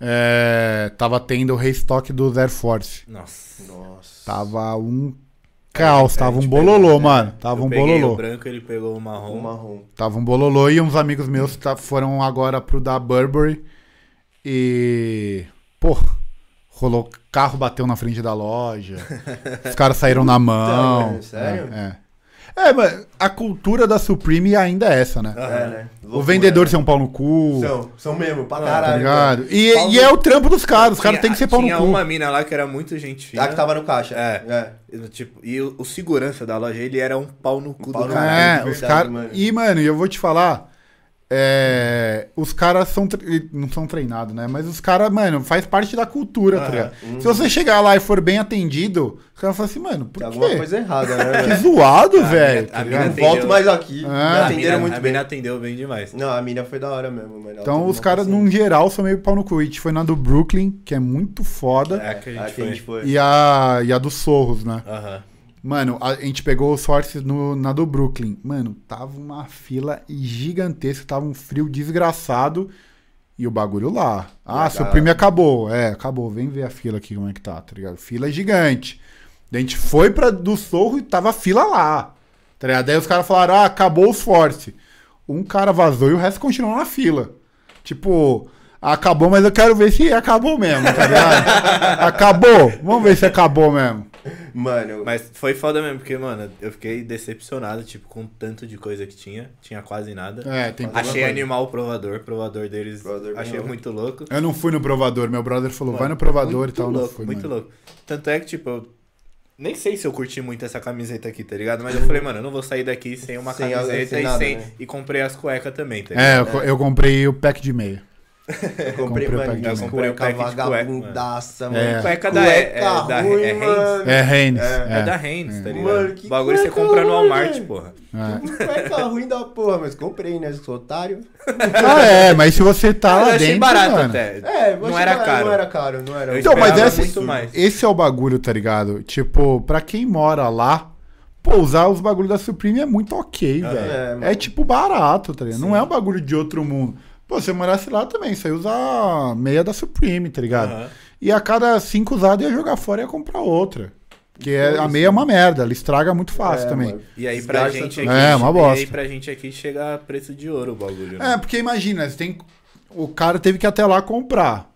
[SPEAKER 3] é, tava tendo o restock dos Air Force.
[SPEAKER 2] Nossa.
[SPEAKER 1] Nossa.
[SPEAKER 3] Tava um caos,
[SPEAKER 2] A
[SPEAKER 3] tava um
[SPEAKER 2] gente
[SPEAKER 3] bololô,
[SPEAKER 2] pegou, né?
[SPEAKER 3] mano. Tava
[SPEAKER 2] Eu
[SPEAKER 3] um bololô.
[SPEAKER 2] o branco, ele pegou o marrom.
[SPEAKER 1] Um marrom.
[SPEAKER 3] Tava um bololô e uns amigos meus tá- foram agora pro da Burberry e. Pô, rolou. Carro bateu na frente da loja. os caras saíram na mão.
[SPEAKER 1] sério?
[SPEAKER 3] É, é. Mas a cultura da Supreme ainda é essa, né?
[SPEAKER 1] É, né?
[SPEAKER 3] O vendedor ser um pau no cu.
[SPEAKER 1] São, são mesmo, pra
[SPEAKER 2] Ah,
[SPEAKER 1] caralho.
[SPEAKER 3] Tá
[SPEAKER 1] mano.
[SPEAKER 3] E,
[SPEAKER 1] Paulo-
[SPEAKER 3] e é o trampo dos caras. Os caras
[SPEAKER 2] Tinha-
[SPEAKER 3] têm que ser pau no
[SPEAKER 2] Tinha
[SPEAKER 3] cu.
[SPEAKER 2] uma mina lá que era muito gente fina.
[SPEAKER 1] A que tava no caixa.
[SPEAKER 2] É.
[SPEAKER 1] é.
[SPEAKER 2] E, Tipo, e o, o segurança da loja, ele era um pau no cu
[SPEAKER 1] pau
[SPEAKER 2] do cara.
[SPEAKER 3] É, os caras.
[SPEAKER 1] mano.
[SPEAKER 3] E, mano, eu vou te falar. É, os caras são não são treinados, né? Mas os caras, mano, faz parte da cultura, tá
[SPEAKER 2] Aham.
[SPEAKER 3] ligado?
[SPEAKER 1] Uhum.
[SPEAKER 3] Se você chegar lá e for bem atendido, os caras falam assim, mano, por
[SPEAKER 1] Tem alguma
[SPEAKER 3] quê?
[SPEAKER 1] coisa errada, né?
[SPEAKER 3] Que zoado,
[SPEAKER 2] A
[SPEAKER 3] velho.
[SPEAKER 2] mina-
[SPEAKER 3] tá
[SPEAKER 2] a mina
[SPEAKER 1] Não volto mais aqui.
[SPEAKER 3] Ah.
[SPEAKER 1] Me
[SPEAKER 2] A
[SPEAKER 1] atenderam
[SPEAKER 2] mina,
[SPEAKER 1] muito
[SPEAKER 2] a
[SPEAKER 1] bem.
[SPEAKER 2] mina atendeu bem demais.
[SPEAKER 1] Não, a mina foi da hora mesmo,
[SPEAKER 3] Então, os caras, num geral, são meio pau no cu. A gente foi na do Brooklyn, que é muito foda,
[SPEAKER 2] É a que a gente
[SPEAKER 1] Ah, que
[SPEAKER 2] foi.
[SPEAKER 1] a gente foi.
[SPEAKER 3] e, a, e a do Sorros, né?
[SPEAKER 2] Aham.
[SPEAKER 3] Mano, a gente pegou os sortes no, na do Brooklyn. Mano, tava uma fila gigantesca, tava um frio desgraçado. E o bagulho lá. Ah,
[SPEAKER 1] a
[SPEAKER 3] Supreme acabou. É, acabou. Vem ver a fila aqui como é que tá, tá ligado? Fila gigante. Daí a gente foi pra do Sorro e tava a fila lá. Tá ligado? Daí os caras falaram, ah, acabou os force. Um cara vazou e o resto continuou na fila. Tipo, Acabou, mas eu quero ver se acabou mesmo, tá ligado? acabou. Vamos ver se acabou mesmo.
[SPEAKER 1] Mano,
[SPEAKER 2] Mas foi foda mesmo, porque, mano, eu fiquei decepcionado, tipo, com o tanto de coisa que tinha. Tinha quase nada.
[SPEAKER 3] É, tem pouca
[SPEAKER 2] Achei
[SPEAKER 3] coisa.
[SPEAKER 2] animal o provador. O provador deles
[SPEAKER 1] Provador
[SPEAKER 2] achei muito louco.
[SPEAKER 3] Eu não fui no provador. Meu brother falou, vai no
[SPEAKER 2] Mano,
[SPEAKER 3] provador
[SPEAKER 2] muito
[SPEAKER 3] e tal.
[SPEAKER 2] louco,
[SPEAKER 3] não fui,
[SPEAKER 2] muito
[SPEAKER 3] mano.
[SPEAKER 2] louco. Tanto é que, tipo, eu nem sei se eu curti muito essa camiseta aqui, tá ligado? Mas eu falei, mano, eu não vou sair daqui sem uma
[SPEAKER 1] Sem
[SPEAKER 2] camiseta
[SPEAKER 1] sem
[SPEAKER 2] e
[SPEAKER 1] nada,
[SPEAKER 2] sem.
[SPEAKER 1] né?
[SPEAKER 2] E comprei as cuecas também, tá
[SPEAKER 3] É,
[SPEAKER 2] ligado?
[SPEAKER 3] eu, eu comprei o pack de meia.
[SPEAKER 1] Eu comprei,
[SPEAKER 3] comprei
[SPEAKER 1] mano,
[SPEAKER 2] meia. Comprei o
[SPEAKER 1] cueca
[SPEAKER 2] pack de cueca,
[SPEAKER 1] vagabundaça, mano.
[SPEAKER 3] É.
[SPEAKER 2] Cueca da- é- é
[SPEAKER 1] Cueca
[SPEAKER 2] da-
[SPEAKER 1] ruim,
[SPEAKER 2] é Hanes.
[SPEAKER 3] É, Reines.
[SPEAKER 2] É,
[SPEAKER 3] É,
[SPEAKER 2] da Rennes, tá ligado?
[SPEAKER 1] Mano, que
[SPEAKER 2] o bagulho você
[SPEAKER 1] cueca
[SPEAKER 2] compra no
[SPEAKER 1] ruim,
[SPEAKER 2] Walmart,
[SPEAKER 1] velho.
[SPEAKER 2] porra.
[SPEAKER 3] é.
[SPEAKER 1] Cueca ruim da porra, mas comprei, né, sou otário.
[SPEAKER 3] Ah, é, mas se você tá lá
[SPEAKER 2] eu achei
[SPEAKER 3] dentro,
[SPEAKER 2] barato
[SPEAKER 3] mano,
[SPEAKER 2] até.
[SPEAKER 1] É,
[SPEAKER 2] não era
[SPEAKER 1] que
[SPEAKER 2] caro.
[SPEAKER 1] Não era caro, não era.
[SPEAKER 2] Eu
[SPEAKER 3] Então, mas
[SPEAKER 2] mais.
[SPEAKER 3] Esse é o bagulho, tá ligado? Tipo, pra quem mora lá, pô, usar os bagulhos da Supreme é muito ok,
[SPEAKER 2] Ah,
[SPEAKER 3] velho.
[SPEAKER 1] é,
[SPEAKER 3] É, tipo barato, tá ligado? Não é um bagulho de outro mundo. Pô, se eu morasse lá também, você ia usar meia da Supreme, tá ligado?
[SPEAKER 2] Aham.
[SPEAKER 3] E a cada cinco usadas ia jogar fora e ia comprar outra. Porque é- a meia é uma merda, ela estraga muito fácil
[SPEAKER 1] É,
[SPEAKER 3] também.
[SPEAKER 1] mano.
[SPEAKER 2] E aí pra
[SPEAKER 1] Desgasta
[SPEAKER 2] gente aqui.
[SPEAKER 3] É, uma
[SPEAKER 2] E
[SPEAKER 3] bosta.
[SPEAKER 2] aí pra gente aqui chega a preço de ouro o bagulho. né?
[SPEAKER 3] É, porque imagina, você tem. O cara teve que ir até lá comprar.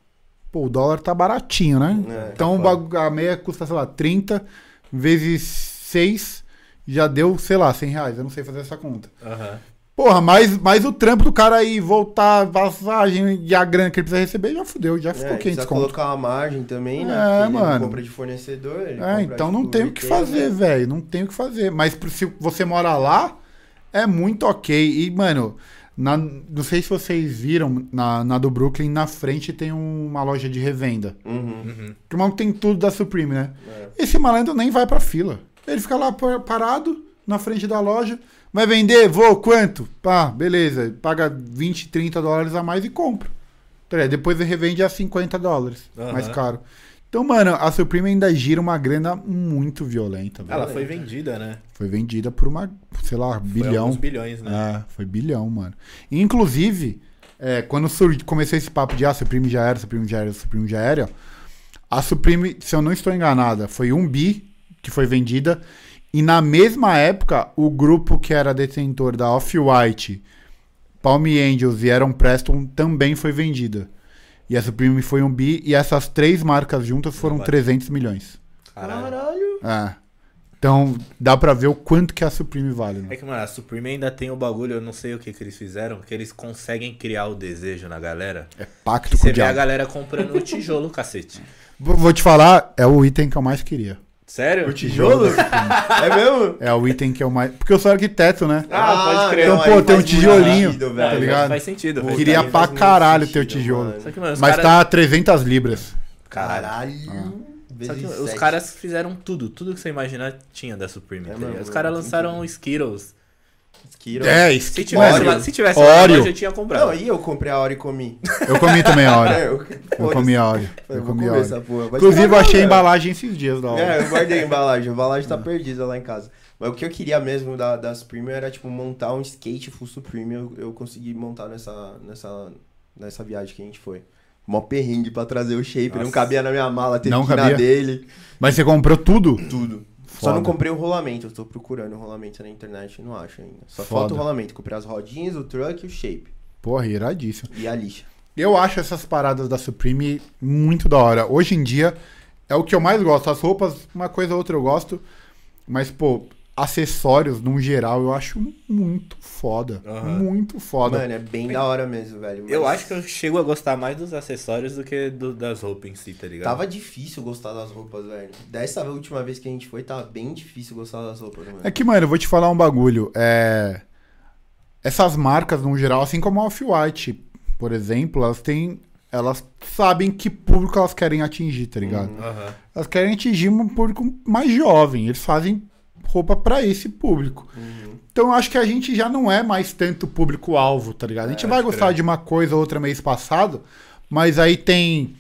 [SPEAKER 3] Pô, o dólar tá baratinho, né?
[SPEAKER 1] É,
[SPEAKER 3] então o
[SPEAKER 1] tá
[SPEAKER 3] a meia custa, sei lá, 30 vezes 6 já deu, sei lá, 100 reais. Eu não sei fazer essa conta.
[SPEAKER 2] Aham.
[SPEAKER 3] Porra, mais, mais o trampo do cara aí voltar, passagem e a grana que ele precisa receber já fudeu, já ficou
[SPEAKER 1] É,
[SPEAKER 3] 500
[SPEAKER 1] precisa colocar uma margem também, né?
[SPEAKER 3] É,
[SPEAKER 1] ele
[SPEAKER 3] mano.
[SPEAKER 1] compra de fornecedor. ele
[SPEAKER 3] É,
[SPEAKER 1] compra,
[SPEAKER 3] então não tem o que fazer,
[SPEAKER 1] né?
[SPEAKER 3] velho. Não tem o que fazer. Mas se você mora lá, é muito ok. E, mano, na- não sei se vocês viram, na, na do Brooklyn, na frente tem um- uma loja de revenda.
[SPEAKER 1] Uhum.
[SPEAKER 2] Uhum.
[SPEAKER 3] Que o maluco tem tudo da Supreme, né?
[SPEAKER 1] É.
[SPEAKER 3] Esse malandro nem vai pra fila. Ele fica lá par- parado na frente da loja. Vai vender? Vou, quanto? Pá, beleza. Paga 20, 30 dólares a mais e compra. Tá? Depois revende a 50 dólares. Mais caro. Então, mano, a Supreme ainda gira uma grana muito violenta. velho.
[SPEAKER 2] Ela foi vendida, né?
[SPEAKER 3] Foi vendida por uma, sei lá,
[SPEAKER 2] Foi
[SPEAKER 3] bilhão.
[SPEAKER 2] alguns bilhões, né?
[SPEAKER 3] É, foi bilhão, mano. Inclusive, é, quando começou esse papo de ah, Supreme já era, Supreme já era, Supreme já era, a Supreme, se eu não estou enganada, foi um bi que foi vendida. E na mesma época, o grupo que era detentor da Off-White, Palm Angels e Aaron Preston também foi vendida. E a Supreme foi um bi, e essas três marcas juntas foram
[SPEAKER 2] vai.
[SPEAKER 3] 300 milhões.
[SPEAKER 2] Caralho.
[SPEAKER 1] Caralho.
[SPEAKER 3] É. Então, dá pra ver o quanto que a Supreme vale, né?
[SPEAKER 2] É que, mano, a Supreme ainda tem o bagulho, eu não sei o que que eles fizeram, que eles conseguem criar o desejo na galera.
[SPEAKER 3] É pacto com
[SPEAKER 2] Você
[SPEAKER 3] o
[SPEAKER 2] vê a
[SPEAKER 3] diabo.
[SPEAKER 2] galera comprando o tijolo, cacete.
[SPEAKER 3] Vou te falar, é o item que eu mais queria.
[SPEAKER 2] Sério?
[SPEAKER 1] O tijolo? é mesmo?
[SPEAKER 3] É o item que eu mais. Porque eu sou arquiteto, né?
[SPEAKER 2] Ah, pode crer.
[SPEAKER 3] Então,
[SPEAKER 1] aí
[SPEAKER 3] pô, tem um tijolinho,
[SPEAKER 1] sentido,
[SPEAKER 3] tá
[SPEAKER 1] velho.
[SPEAKER 3] ligado?
[SPEAKER 2] Faz sentido.
[SPEAKER 1] Pô,
[SPEAKER 2] faz
[SPEAKER 3] Queria pra caralho
[SPEAKER 1] sentido,
[SPEAKER 3] ter o tijolo.
[SPEAKER 2] que, mano,
[SPEAKER 3] Mas
[SPEAKER 2] caras...
[SPEAKER 3] tá 300 libras.
[SPEAKER 2] Caralho. Só que os caras fizeram tudo, tudo que você imaginar tinha da Supreme.
[SPEAKER 1] É,
[SPEAKER 2] tá
[SPEAKER 1] mano,
[SPEAKER 2] os caras lançaram. Skittles.
[SPEAKER 1] Skittles.
[SPEAKER 3] É,
[SPEAKER 2] Se
[SPEAKER 3] isso.
[SPEAKER 2] tivesse, lá, se tivesse lá
[SPEAKER 3] Oreo.
[SPEAKER 2] loja, eu tinha comprado.
[SPEAKER 1] Não, e eu comprei a hora e comi.
[SPEAKER 3] Eu comi também a hora.
[SPEAKER 1] É, eu,
[SPEAKER 3] Eu comi a hora.
[SPEAKER 1] Eu
[SPEAKER 3] Eu
[SPEAKER 1] vou
[SPEAKER 3] comi a
[SPEAKER 1] comer essa
[SPEAKER 3] hora.
[SPEAKER 1] porra.
[SPEAKER 3] Inclusive, eu achei a embalagem esses dias da hora.
[SPEAKER 1] É, eu guardei a embalagem. A embalagem tá perdida lá em casa. Mas o que eu queria mesmo da, da Supreme era, tipo, montar um skate full Supreme. Eu, eu consegui montar nessa, nessa, nessa viagem que a gente foi. Mó perrengue pra trazer o shape. Não
[SPEAKER 2] Nossa.
[SPEAKER 1] cabia na minha mala, teve
[SPEAKER 3] Não
[SPEAKER 1] que ir na
[SPEAKER 3] cabia?
[SPEAKER 1] dele.
[SPEAKER 3] Mas você comprou tudo?
[SPEAKER 1] Tudo. Só
[SPEAKER 3] Foda.
[SPEAKER 1] não comprei o rolamento. Eu tô procurando o rolamento na internet e não acho ainda. Só
[SPEAKER 3] Foda.
[SPEAKER 1] falta o rolamento. Comprei as rodinhas, o truck e o shape.
[SPEAKER 3] Porra, iradíssimo.
[SPEAKER 1] E a lixa.
[SPEAKER 3] Eu acho essas paradas da Supreme muito da hora. Hoje em dia é o que eu mais gosto. As roupas, uma coisa ou outra eu gosto. Mas, pô, acessórios, num geral, eu acho muito foda.
[SPEAKER 2] Aham.
[SPEAKER 3] Muito foda.
[SPEAKER 1] Mano, é bem da hora mesmo, velho.
[SPEAKER 2] Eu
[SPEAKER 1] Mas
[SPEAKER 2] acho que eu chego a gostar mais dos acessórios do que do- das roupas em si, tá ligado?
[SPEAKER 1] Tava difícil gostar das roupas, velho. Dessa última vez que a gente foi, tava bem difícil gostar das roupas, mano.
[SPEAKER 3] É que, mano, eu vou te falar um bagulho. É... Essas marcas, no geral, assim como a Off-White, por exemplo, elas têm. Elas sabem que público elas querem atingir, tá ligado?
[SPEAKER 2] Aham.
[SPEAKER 3] Elas querem atingir um público mais jovem. Eles fazem roupa pra esse público.
[SPEAKER 1] Uhum.
[SPEAKER 3] Então eu acho que a gente já não é mais tanto público-alvo, tá ligado? A gente
[SPEAKER 2] É,
[SPEAKER 3] vai gostar
[SPEAKER 2] crer.
[SPEAKER 3] de uma coisa ou outra mês passado, mas aí tem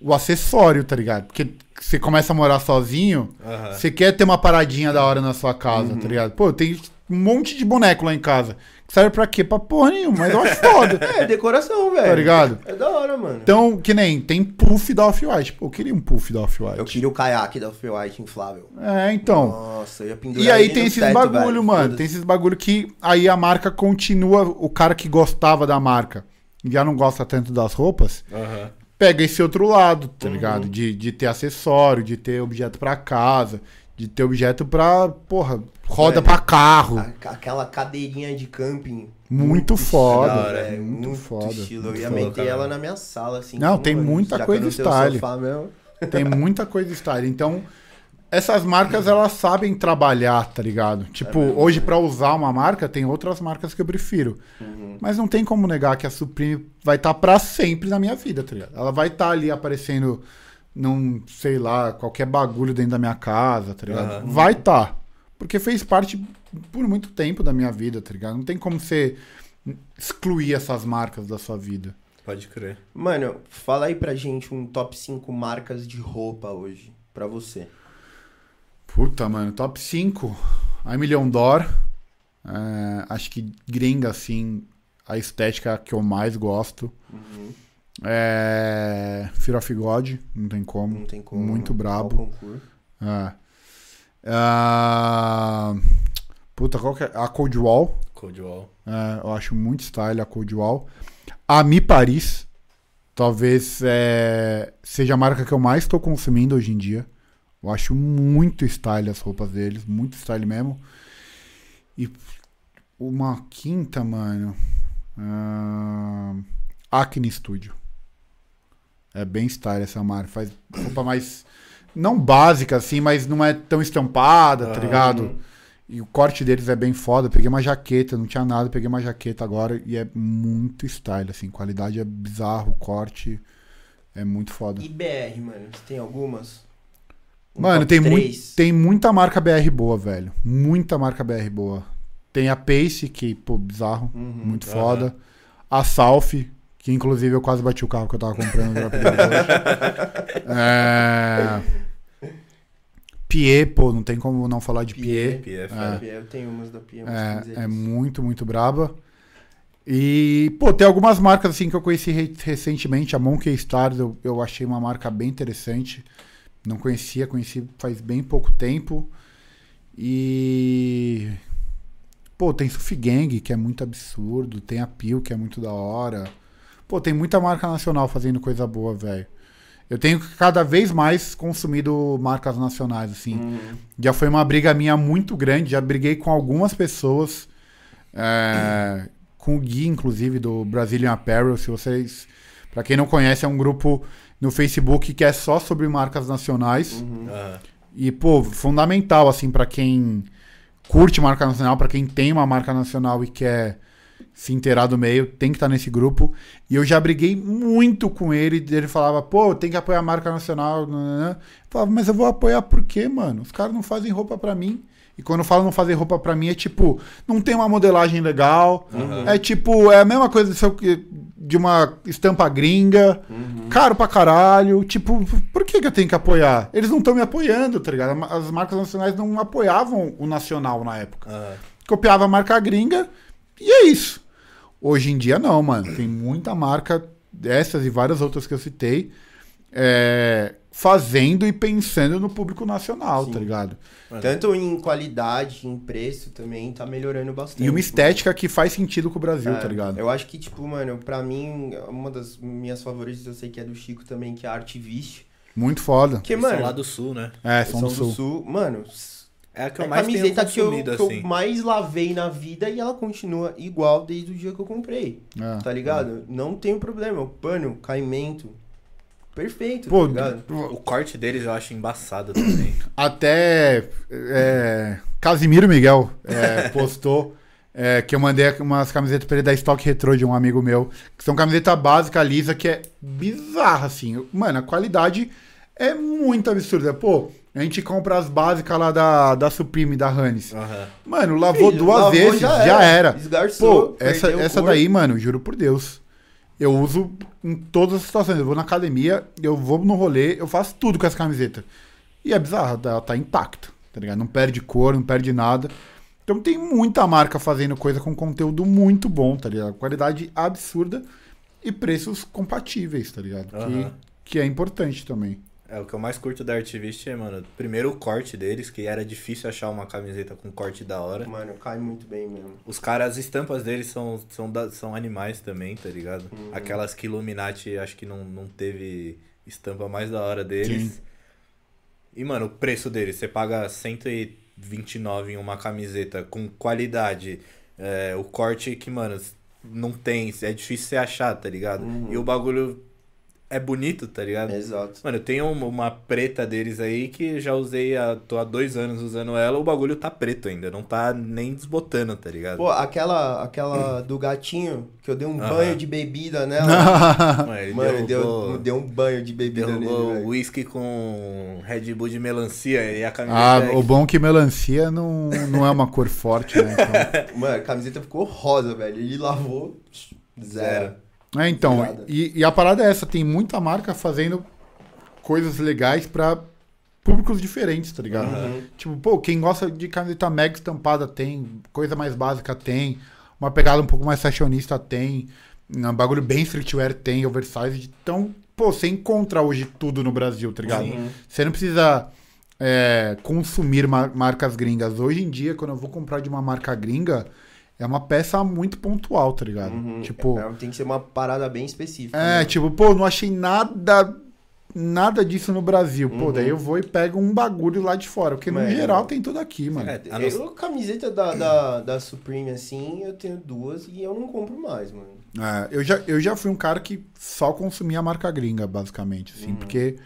[SPEAKER 3] o acessório, tá ligado? Porque você começa a morar sozinho,
[SPEAKER 2] Aham.
[SPEAKER 3] você quer ter uma paradinha da hora na sua casa,
[SPEAKER 1] Uhum.
[SPEAKER 3] tá ligado? Pô, tem um monte de boneco lá em casa. Serve pra quê? Pra porra nenhuma, mas eu acho foda.
[SPEAKER 1] É, decoração, velho.
[SPEAKER 3] Tá ligado?
[SPEAKER 1] É da hora, mano.
[SPEAKER 3] Então, que nem, tem puff da Off-White. Pô, eu queria um puff da Off-White.
[SPEAKER 1] Eu queria o caiaque da Off-White inflável.
[SPEAKER 3] É, então.
[SPEAKER 1] Nossa, eu ia pendurar
[SPEAKER 3] E aí tem esses
[SPEAKER 1] teto,
[SPEAKER 3] bagulho,
[SPEAKER 1] velho.
[SPEAKER 3] mano. Tem esses bagulho que aí a marca continua, o cara que gostava da marca já não gosta tanto das roupas,
[SPEAKER 2] Aham.
[SPEAKER 3] pega esse outro lado,
[SPEAKER 1] Uhum.
[SPEAKER 3] tá ligado? De, de ter acessório, de ter objeto pra casa, de ter objeto pra, porra, roda
[SPEAKER 1] É.
[SPEAKER 3] pra carro.
[SPEAKER 1] A- Aquela cadeirinha de camping.
[SPEAKER 3] Muito foda,
[SPEAKER 1] estilo,
[SPEAKER 2] velho,
[SPEAKER 1] velho,
[SPEAKER 3] muito
[SPEAKER 1] Muito,
[SPEAKER 3] foda.
[SPEAKER 1] estilo. Eu
[SPEAKER 2] Muito
[SPEAKER 1] ia
[SPEAKER 2] foda,
[SPEAKER 1] meter
[SPEAKER 2] cara.
[SPEAKER 1] ela na minha sala, assim.
[SPEAKER 3] Não, tem
[SPEAKER 1] mano,
[SPEAKER 3] muita coisa
[SPEAKER 1] eu
[SPEAKER 3] style. Tem muita coisa style. Então, essas marcas, elas sabem trabalhar, tá ligado? Tipo,
[SPEAKER 1] mesmo,
[SPEAKER 3] hoje pra usar uma marca, tem outras marcas que eu prefiro.
[SPEAKER 1] Uhum.
[SPEAKER 3] Mas não tem como negar que a Supreme vai estar pra sempre na minha vida, tá ligado? Ela vai estar ali aparecendo num, sei lá, qualquer bagulho dentro da minha casa, tá ligado?
[SPEAKER 2] Aham.
[SPEAKER 3] Vai estar. Porque fez parte por muito tempo da minha vida, tá ligado? Não tem como você excluir essas marcas da sua vida.
[SPEAKER 2] Pode crer.
[SPEAKER 1] Mano, fala aí pra gente um top 5 marcas de roupa hoje. Pra você.
[SPEAKER 3] Puta, mano, top 5. A Million Door. É, acho que gringa, assim, a estética que eu mais gosto.
[SPEAKER 1] Uhum.
[SPEAKER 3] É, Fear of God, não tem como.
[SPEAKER 1] Não tem como.
[SPEAKER 3] Muito brabo. É. Ah, puta, qual que é? A Cold Wall.
[SPEAKER 2] Cold Wall.
[SPEAKER 3] É, eu acho muito style a Cold Wall. A Mi Paris. Talvez é, seja a marca que eu mais estou consumindo hoje em dia. Eu acho muito style as roupas deles. Muito style mesmo. E uma quinta, mano. ah, Acne Studio. É bem style essa marca. Faz roupa mais. Não básica, assim, mas não é tão estampada, tá ligado? E o corte deles é bem foda. Eu peguei uma jaqueta, não tinha nada, peguei uma jaqueta agora e é muito style, assim. Qualidade é bizarro, o corte é muito foda.
[SPEAKER 1] E BR, mano? Você tem algumas? Um
[SPEAKER 3] Mano, tem,
[SPEAKER 1] três?
[SPEAKER 3] tem muita marca BR boa, velho. Muita marca BR boa. Tem a Pace, que, pô, bizarro,
[SPEAKER 1] Uhum.
[SPEAKER 3] muito
[SPEAKER 2] aham.
[SPEAKER 3] foda. A Salf, que inclusive eu quase bati o carro que eu tava comprando. no drop deles hoje. é... Pie, pô, não tem como não falar de Pie.
[SPEAKER 2] Pie é
[SPEAKER 3] É.
[SPEAKER 1] Pie, Eu tenho umas da Pie.
[SPEAKER 3] É, é muito, muito braba. E, pô, tem algumas marcas assim que eu conheci re- recentemente. A Monkey Stars eu, eu achei uma marca bem interessante. Não conhecia, conheci faz bem pouco tempo. E. Pô, tem Sufi Gang, que é muito absurdo. Tem a Pio, que é muito da hora. Pô, tem muita marca nacional fazendo coisa boa, velho. Eu tenho cada vez mais consumido marcas nacionais, assim.
[SPEAKER 1] Uhum.
[SPEAKER 3] Já foi uma briga minha muito grande, já briguei com algumas pessoas, é, com o Gui, inclusive, do Brazilian Apparel. Se vocês, Pra quem não conhece, é um grupo no Facebook que é só sobre marcas nacionais.
[SPEAKER 1] Uhum.
[SPEAKER 2] Aham.
[SPEAKER 3] E, pô, fundamental, assim, pra quem curte marca nacional, pra quem tem uma marca nacional e quer se inteirar do meio, tem que estar nesse grupo. E eu já briguei muito com ele. Ele falava, pô, tem que apoiar a marca nacional. nananã. Eu falava, mas eu vou apoiar por quê, mano? Os caras não fazem roupa pra mim. E quando eu falo não fazer roupa pra mim, é tipo, não tem uma modelagem legal.
[SPEAKER 2] Uhum.
[SPEAKER 3] É tipo, é a mesma coisa de uma estampa gringa,
[SPEAKER 1] Uhum.
[SPEAKER 3] caro pra caralho. Tipo, por que, que eu tenho que apoiar? Eles não estão me apoiando, tá ligado? As marcas nacionais não apoiavam o nacional na época.
[SPEAKER 2] Aham.
[SPEAKER 3] Copiava a marca gringa e é isso. Hoje em dia não, mano. Tem muita marca dessas e várias outras que eu citei é, fazendo e pensando no público nacional,
[SPEAKER 1] Sim.
[SPEAKER 3] tá ligado?
[SPEAKER 1] Tanto em qualidade, em preço também, tá melhorando bastante.
[SPEAKER 3] E uma estética que faz sentido com o Brasil,
[SPEAKER 1] É,
[SPEAKER 3] tá ligado?
[SPEAKER 1] Eu acho que, tipo, mano, pra mim, uma das minhas favoritas, eu sei que é do Chico também, que é a Artivist.
[SPEAKER 3] Muito foda.
[SPEAKER 1] Que,
[SPEAKER 2] Eles são
[SPEAKER 1] mano,
[SPEAKER 2] lá do sul, né?
[SPEAKER 3] É, São do Sul.
[SPEAKER 1] Mano,
[SPEAKER 2] É a que
[SPEAKER 1] é
[SPEAKER 2] eu
[SPEAKER 1] a
[SPEAKER 2] mais tenho
[SPEAKER 1] camiseta que eu,
[SPEAKER 2] consumido,
[SPEAKER 1] que eu
[SPEAKER 2] assim.
[SPEAKER 1] mais lavei na vida e ela continua igual desde o dia que eu comprei.
[SPEAKER 3] É.
[SPEAKER 1] Tá ligado? Não tem problema. O pano, caimento. Perfeito,
[SPEAKER 3] Pô,
[SPEAKER 1] tá ligado?
[SPEAKER 2] O corte deles eu acho embaçado também.
[SPEAKER 3] Até é, Casimiro Miguel é, postou é, que eu mandei umas camisetas pra ele da Stock Retro de um amigo meu. Que são camiseta básica, lisa, que é bizarra, assim. Mano, a qualidade é muito absurda. Pô, a gente compra as básicas lá da, da Supreme, da Hannes.
[SPEAKER 2] Aham.
[SPEAKER 3] Mano, lavou
[SPEAKER 1] Filho,
[SPEAKER 3] duas
[SPEAKER 1] lavou,
[SPEAKER 3] vezes, já,
[SPEAKER 1] já
[SPEAKER 3] era.
[SPEAKER 1] era. Esgarçou,
[SPEAKER 3] Pô, essa, essa daí, mano, juro por Deus. Eu uso em todas as situações. Eu vou na academia, eu vou no rolê, eu faço tudo com essa camiseta. E é bizarro, ela tá intacta, tá ligado? Não perde cor, não perde nada. Então tem muita marca fazendo coisa com conteúdo muito bom, tá ligado? Qualidade absurda e preços compatíveis, tá ligado? Que,
[SPEAKER 2] Aham.
[SPEAKER 3] que é importante também.
[SPEAKER 2] É, o que eu mais curto da Artivist é, mano, primeiro o corte deles, que era difícil achar uma camiseta com corte da hora.
[SPEAKER 1] Mano, cai muito bem mesmo.
[SPEAKER 2] Os caras, as estampas deles são, são, da- são animais também, tá ligado?
[SPEAKER 1] Uhum.
[SPEAKER 2] Aquelas que Illuminati acho que não, não teve estampa mais da hora deles.
[SPEAKER 3] Sim.
[SPEAKER 2] E, mano, o preço deles, você paga 129 em uma camiseta com qualidade. é, o corte que, mano, não tem, é difícil você achar, tá ligado?
[SPEAKER 1] Uhum.
[SPEAKER 2] E o bagulho é bonito, tá ligado?
[SPEAKER 1] Exato.
[SPEAKER 2] Mano, eu tenho uma, uma preta deles aí que já usei, há, tô há dois anos usando ela, o bagulho tá preto ainda, não tá nem desbotando, tá ligado?
[SPEAKER 1] Pô, aquela, aquela do gatinho, que eu dei um
[SPEAKER 2] Aham.
[SPEAKER 1] banho de bebida nela.
[SPEAKER 2] Mano, ele
[SPEAKER 1] Mano,
[SPEAKER 2] derrubou,
[SPEAKER 1] deu, deu um banho de bebida nele,
[SPEAKER 2] whisky com Red Bull de melancia e a
[SPEAKER 3] ah,
[SPEAKER 2] camiseta...
[SPEAKER 3] o bom é que melancia não, não é uma cor forte, né? Então.
[SPEAKER 1] Mano, a camiseta ficou rosa, velho. Ele lavou, zero.
[SPEAKER 2] Zero.
[SPEAKER 3] É, então, e, e a parada é essa, tem muita marca fazendo coisas legais pra públicos diferentes, tá ligado?
[SPEAKER 1] Uhum.
[SPEAKER 3] Tipo, pô, quem gosta de camiseta mega estampada tem, coisa mais básica tem, uma pegada um pouco mais fashionista tem, um bagulho bem streetwear tem, oversized. Então, pô, você encontra hoje tudo no Brasil, tá ligado?
[SPEAKER 1] Sim.
[SPEAKER 3] Você não precisa é, consumir mar- marcas gringas. Hoje em dia, quando eu vou comprar de uma marca gringa, é uma peça muito pontual, tá ligado?
[SPEAKER 1] Uhum.
[SPEAKER 3] Tipo,
[SPEAKER 1] É, tem que ser uma parada bem específica.
[SPEAKER 3] é,
[SPEAKER 1] né?
[SPEAKER 3] tipo, pô, não achei nada nada disso no Brasil. Pô,
[SPEAKER 1] Uhum.
[SPEAKER 3] daí eu vou e pego um bagulho lá de fora, porque no
[SPEAKER 1] Mas-
[SPEAKER 3] geral tem tudo aqui, mano.
[SPEAKER 2] É,
[SPEAKER 1] Eu, camiseta da, da, da Supreme, assim, eu tenho duas e eu não compro mais, mano.
[SPEAKER 3] É, eu, já, eu já fui um cara que só consumia a marca gringa, basicamente, assim, porque.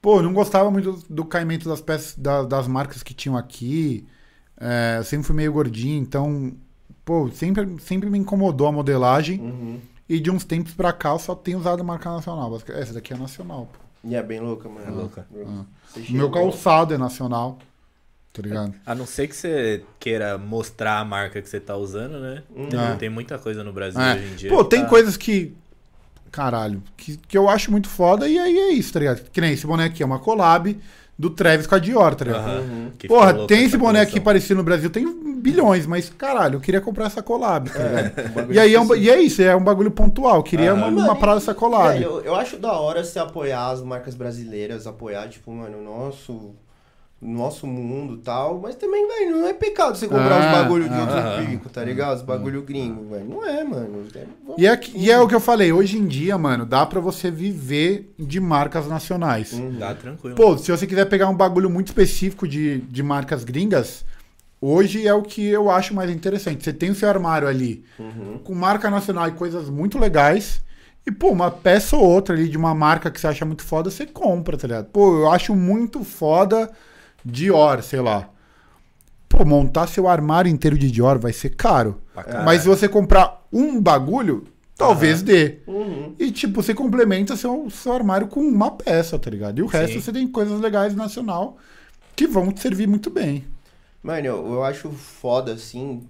[SPEAKER 3] Pô, eu não gostava muito do, do caimento das peças, da- das marcas que tinham aqui. É, eu sempre fui meio gordinho, então. Pô, sempre, sempre me incomodou a modelagem.
[SPEAKER 1] Uhum.
[SPEAKER 3] E de uns tempos pra cá eu só tenho usado marca nacional. basic- Essa daqui é nacional, pô.
[SPEAKER 1] E é bem louca, mano.
[SPEAKER 2] É louca.
[SPEAKER 3] Ah. O meu calçado é nacional. Tá ligado?
[SPEAKER 2] A não ser que você queira mostrar a marca que você tá usando, né?
[SPEAKER 1] Uhum.
[SPEAKER 3] É.
[SPEAKER 2] Tem muita coisa no Brasil
[SPEAKER 3] É.
[SPEAKER 2] hoje em dia.
[SPEAKER 3] Pô, tem
[SPEAKER 2] tá-
[SPEAKER 3] coisas que. Caralho, que, que eu acho muito foda e aí é isso, tá ligado? Que nem esse boné aqui, é uma collab do Travis com a Dior, tá ligado?
[SPEAKER 1] Uhum.
[SPEAKER 3] Porra, tem
[SPEAKER 2] essa
[SPEAKER 3] esse boné aqui parecido no Brasil, tem bilhões, mas caralho, eu queria comprar essa collab, tá ligado?
[SPEAKER 1] É, um bagulho
[SPEAKER 3] E aí é, um, e é isso, é um bagulho pontual. Eu queria uma,
[SPEAKER 1] Mano,
[SPEAKER 3] uma parada dessa collab.
[SPEAKER 1] velho, eu, eu acho da hora você apoiar as marcas brasileiras, apoiar, tipo, mano, o nosso, nosso mundo e tal. Mas também, velho, não é pecado você comprar
[SPEAKER 3] Ah,
[SPEAKER 1] os bagulho de
[SPEAKER 3] ah,
[SPEAKER 1] outro
[SPEAKER 2] ah,
[SPEAKER 1] pico, tá ligado? Os bagulho gringo, velho. Não é, mano. É-
[SPEAKER 3] E é, e é o que eu falei, hoje em dia, mano, dá pra você viver de marcas nacionais.
[SPEAKER 1] Uhum.
[SPEAKER 2] Dá tranquilo.
[SPEAKER 3] Pô, se você quiser pegar um bagulho muito específico de, de marcas gringas, hoje é o que eu acho mais interessante. Você tem o seu armário ali
[SPEAKER 1] Uhum.
[SPEAKER 3] com marca nacional e coisas muito legais. E, pô, uma peça ou outra ali de uma marca que você acha muito foda, você compra, tá ligado? Pô, eu acho muito foda Dior, sei lá. Pô, montar seu armário inteiro de Dior vai ser caro. Mas se você comprar um bagulho, talvez dê.
[SPEAKER 1] Uhum.
[SPEAKER 3] E, tipo, você complementa seu, seu armário com uma peça, tá ligado? E o resto
[SPEAKER 2] Sim.
[SPEAKER 3] você tem coisas legais nacional que vão te servir muito bem.
[SPEAKER 1] Mano, eu, eu acho foda, assim,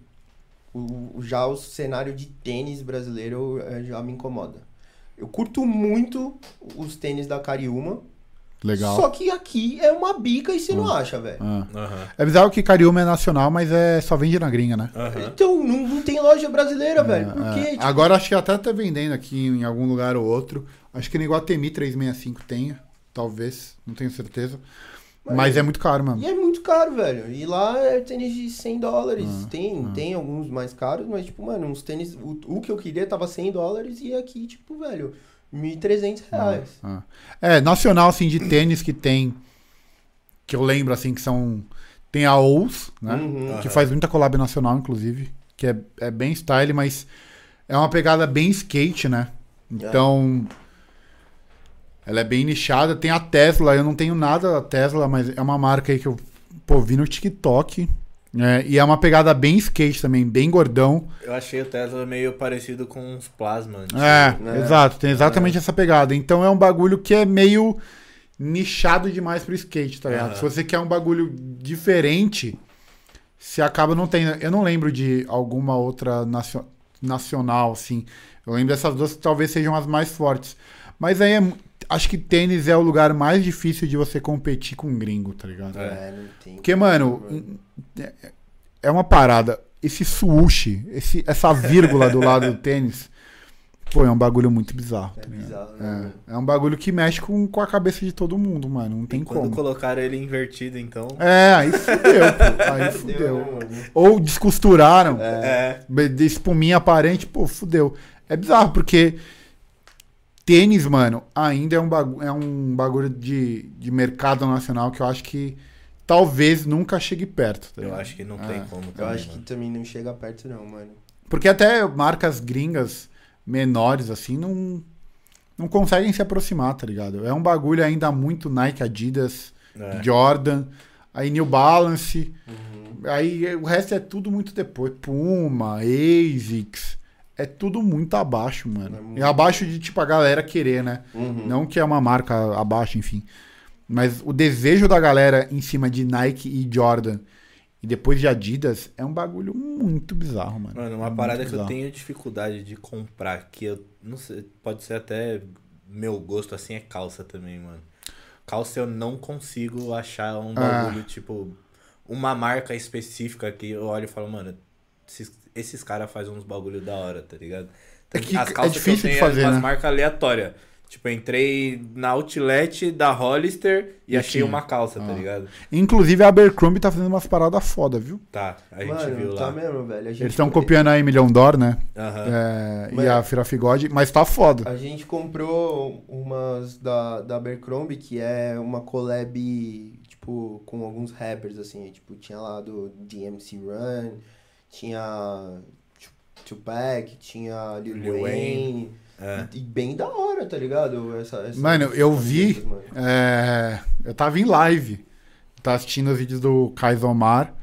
[SPEAKER 1] o, o- já o cenário de tênis brasileiro eh, já me incomoda. Eu curto muito os tênis da Cariúma,
[SPEAKER 3] Legal.
[SPEAKER 1] só que aqui é uma bica e você não acha, velho.
[SPEAKER 3] Ah. É bizarro que Cariúma é nacional, mas é só vende na gringa, né?
[SPEAKER 1] Então, não, não tem loja brasileira, velho. Por
[SPEAKER 3] É,
[SPEAKER 1] quê?
[SPEAKER 3] é.
[SPEAKER 1] Tipo,
[SPEAKER 3] Agora acho que até tá vendendo aqui em algum lugar ou outro. Acho que no Iguatemi 365 tenha, talvez, não tenho certeza.
[SPEAKER 1] Mas-
[SPEAKER 3] Mas é muito caro, mano.
[SPEAKER 1] E é muito caro, velho. E lá é tênis de 100 dólares.
[SPEAKER 3] Ah,
[SPEAKER 1] tem, tem alguns mais caros, mas, tipo, mano, uns tênis. O, o que eu queria tava 100 dólares e aqui, tipo, velho, 1.300 reais.
[SPEAKER 3] Ah. É, nacional, assim, de tênis que tem. Que eu lembro, assim, que são. Tem a Ous, né?
[SPEAKER 1] Uhum.
[SPEAKER 3] Que faz muita collab nacional, inclusive. Que é, é bem style, mas é uma pegada bem skate, né? Então. Ela é bem nichada. Tem a Tesla, eu não tenho nada da Tesla, mas é uma marca aí que eu pô, vi no TikTok. Né? e é uma pegada bem skate também, bem gordão.
[SPEAKER 2] Eu achei o Tesla meio parecido com uns plasma.
[SPEAKER 3] É,
[SPEAKER 1] né?
[SPEAKER 3] exato, tem exatamente essa pegada. Então é um bagulho que é meio nichado demais pro skate, tá ligado?
[SPEAKER 2] Aham.
[SPEAKER 3] Se você quer um bagulho diferente, você acaba não tendo. Eu não lembro de alguma outra nacio- nacional, assim. Eu lembro dessas duas que talvez sejam as mais fortes. Mas aí é acho que tênis é o lugar mais difícil de você competir com um gringo, tá ligado?
[SPEAKER 1] É, não tem.
[SPEAKER 3] Porque, mano, é- é uma parada. Esse swoosh, esse, essa vírgula do lado do tênis, Pô, é um bagulho muito bizarro.
[SPEAKER 1] É
[SPEAKER 3] tá
[SPEAKER 1] bizarro, né?
[SPEAKER 3] É, é um bagulho que mexe com, com a cabeça de todo mundo, mano. Não tem
[SPEAKER 2] E quando
[SPEAKER 3] como.
[SPEAKER 2] colocaram ele invertido, então.
[SPEAKER 3] É, aí fudeu, pô. Aí
[SPEAKER 1] Fudeu, né?
[SPEAKER 3] Ou descosturaram,
[SPEAKER 2] É.
[SPEAKER 3] de espuminha aparente, pô, fudeu. É bizarro, porque tênis, mano, ainda é um bagulho, é um bagulho de, de mercado nacional que eu acho que talvez nunca chegue perto. tá
[SPEAKER 2] Eu acho que não
[SPEAKER 3] É.
[SPEAKER 2] tem como
[SPEAKER 1] Eu
[SPEAKER 2] também,
[SPEAKER 1] acho que
[SPEAKER 2] mano.
[SPEAKER 1] também não chega perto, não, mano.
[SPEAKER 3] Porque até marcas gringas menores, assim, não, não conseguem se aproximar, tá ligado? É um bagulho ainda muito Nike, Adidas,
[SPEAKER 2] É.
[SPEAKER 3] Jordan, aí New Balance,
[SPEAKER 1] Uhum.
[SPEAKER 3] aí o resto é tudo muito depois. Puma, ASICS, é tudo muito abaixo, mano.
[SPEAKER 1] É muito-
[SPEAKER 3] E abaixo de, tipo, a galera querer, né?
[SPEAKER 1] Uhum.
[SPEAKER 3] Não que é uma marca abaixo, enfim. Mas o desejo da galera em cima de Nike e Jordan e depois de Adidas é um bagulho muito bizarro, mano.
[SPEAKER 2] Mano, uma
[SPEAKER 3] Muito
[SPEAKER 2] parada que eu tenho dificuldade de comprar, que eu não sei, pode ser até meu gosto assim, é calça também, mano. Calça eu não consigo achar um
[SPEAKER 3] Ah.
[SPEAKER 2] bagulho, tipo, uma marca específica que eu olho e falo, mano, esses, esses caras fazem uns bagulho da hora, tá ligado?
[SPEAKER 3] É que
[SPEAKER 2] As
[SPEAKER 3] é
[SPEAKER 2] calças
[SPEAKER 3] difícil de
[SPEAKER 2] que eu tenho
[SPEAKER 3] fazer,
[SPEAKER 2] é umas
[SPEAKER 3] né?
[SPEAKER 2] marcas aleatórias. Tipo, eu entrei na outlet da Hollister e,
[SPEAKER 3] E
[SPEAKER 2] achei
[SPEAKER 3] tinha.
[SPEAKER 2] uma calça, tá
[SPEAKER 3] Ah.
[SPEAKER 2] ligado?
[SPEAKER 3] Inclusive a Abercrombie tá fazendo umas paradas foda, viu?
[SPEAKER 2] Tá, a gente
[SPEAKER 1] Mano,
[SPEAKER 2] viu
[SPEAKER 1] tá
[SPEAKER 2] lá.
[SPEAKER 1] mesmo, velho. A gente-
[SPEAKER 3] Eles estão copiando a Emilhão Dor, né? É, e a Firafigode, mas tá foda.
[SPEAKER 1] A gente comprou umas da, da Abercrombie, que é uma collab, tipo, com alguns rappers, assim. Tipo, tinha lá do DMC Run, tinha Tu- Tupac, tinha Lil,
[SPEAKER 2] Lil
[SPEAKER 1] Wayne.
[SPEAKER 2] Wayne. É.
[SPEAKER 1] E bem da hora, tá ligado? Essa, essa-
[SPEAKER 3] Mano, eu vi.
[SPEAKER 1] mano.
[SPEAKER 3] é, eu tava em live. Tá assistindo os vídeos do Kaisomar.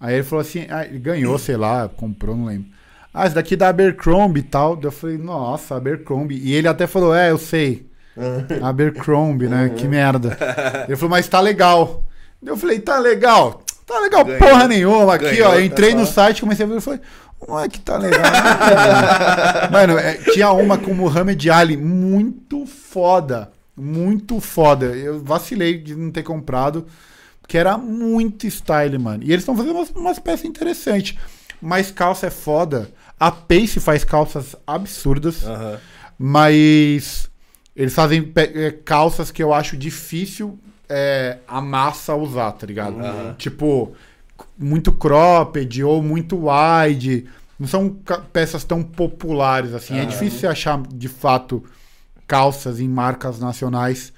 [SPEAKER 3] Aí ele falou assim: ah, ele ganhou, sei lá, comprou, não lembro. Ah, esse daqui é da Abercrombie e tal. Eu falei, nossa, Abercrombie. E ele até falou: é, eu sei. Abercrombie, né? Que merda. Ele falou, mas tá legal. Eu falei, tá legal. Tá legal
[SPEAKER 2] Ganhou.
[SPEAKER 3] porra nenhuma. Aqui,
[SPEAKER 2] Ganhou,
[SPEAKER 3] ó.
[SPEAKER 2] tá
[SPEAKER 3] Eu entrei no
[SPEAKER 2] só.
[SPEAKER 3] site, comecei a ver e falei, não é que tá legal. Mano, é, tinha uma com o Muhammad Ali muito foda. Muito foda. Eu vacilei de não ter comprado. Porque era muito style, mano. E eles estão fazendo umas, umas peças interessantes. Mas calça é foda. A Pace faz calças absurdas.
[SPEAKER 2] Aham.
[SPEAKER 3] Mas eles fazem é, calças que eu acho difícil é, a massa usar, tá ligado?
[SPEAKER 2] Aham.
[SPEAKER 3] Tipo, muito cropped ou muito wide. Não são peças tão populares assim. É
[SPEAKER 2] Aham.
[SPEAKER 3] difícil você achar, de fato, calças em marcas nacionais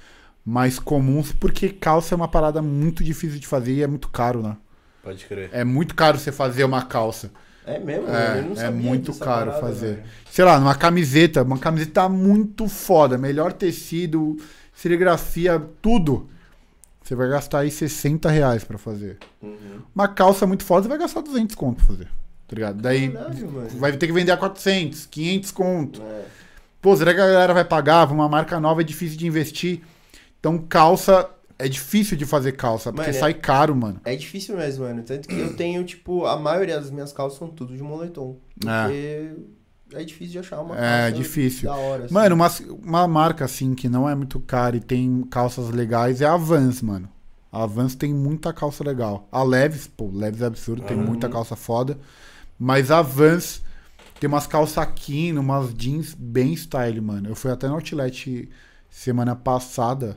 [SPEAKER 3] mais comuns, porque calça é uma parada muito difícil de fazer e é muito caro, né?
[SPEAKER 2] Pode crer.
[SPEAKER 3] É muito caro você fazer uma calça.
[SPEAKER 1] É mesmo?
[SPEAKER 3] É,
[SPEAKER 1] Eu não
[SPEAKER 3] é
[SPEAKER 1] sabia
[SPEAKER 3] muito
[SPEAKER 1] dessa
[SPEAKER 3] caro
[SPEAKER 1] parada,
[SPEAKER 3] fazer.
[SPEAKER 1] velho.
[SPEAKER 3] Sei lá, numa camiseta, uma camiseta muito foda, melhor tecido, serigrafia, tudo. Você vai gastar aí 60 reais pra fazer.
[SPEAKER 1] Uhum.
[SPEAKER 3] Uma calça muito foda, você vai gastar 200 conto pra fazer. Tá ligado? Daí
[SPEAKER 1] Caralho,
[SPEAKER 3] vai ter que vender a 400, 500 conto.
[SPEAKER 1] É.
[SPEAKER 3] Pô, será que a galera vai pagar? Uma marca nova é difícil de investir. Então, calça, é difícil de fazer calça, porque
[SPEAKER 1] Mano, é-
[SPEAKER 3] sai caro, mano.
[SPEAKER 1] É difícil mesmo, mano. Tanto que eu tenho, tipo, a maioria das minhas calças são tudo de moletom. Porque é, difícil de achar uma
[SPEAKER 3] É, difícil.
[SPEAKER 1] da hora. assim.
[SPEAKER 3] Mano, uma, uma marca assim que não é muito cara e tem calças legais é a Vans, mano. A Vans tem muita calça legal. A Leves, pô, Leves é absurdo, tem
[SPEAKER 1] Uhum.
[SPEAKER 3] muita calça foda. Mas a Vans tem umas calças aqui, umas jeans bem style, mano. Eu fui até no Outlet semana passada.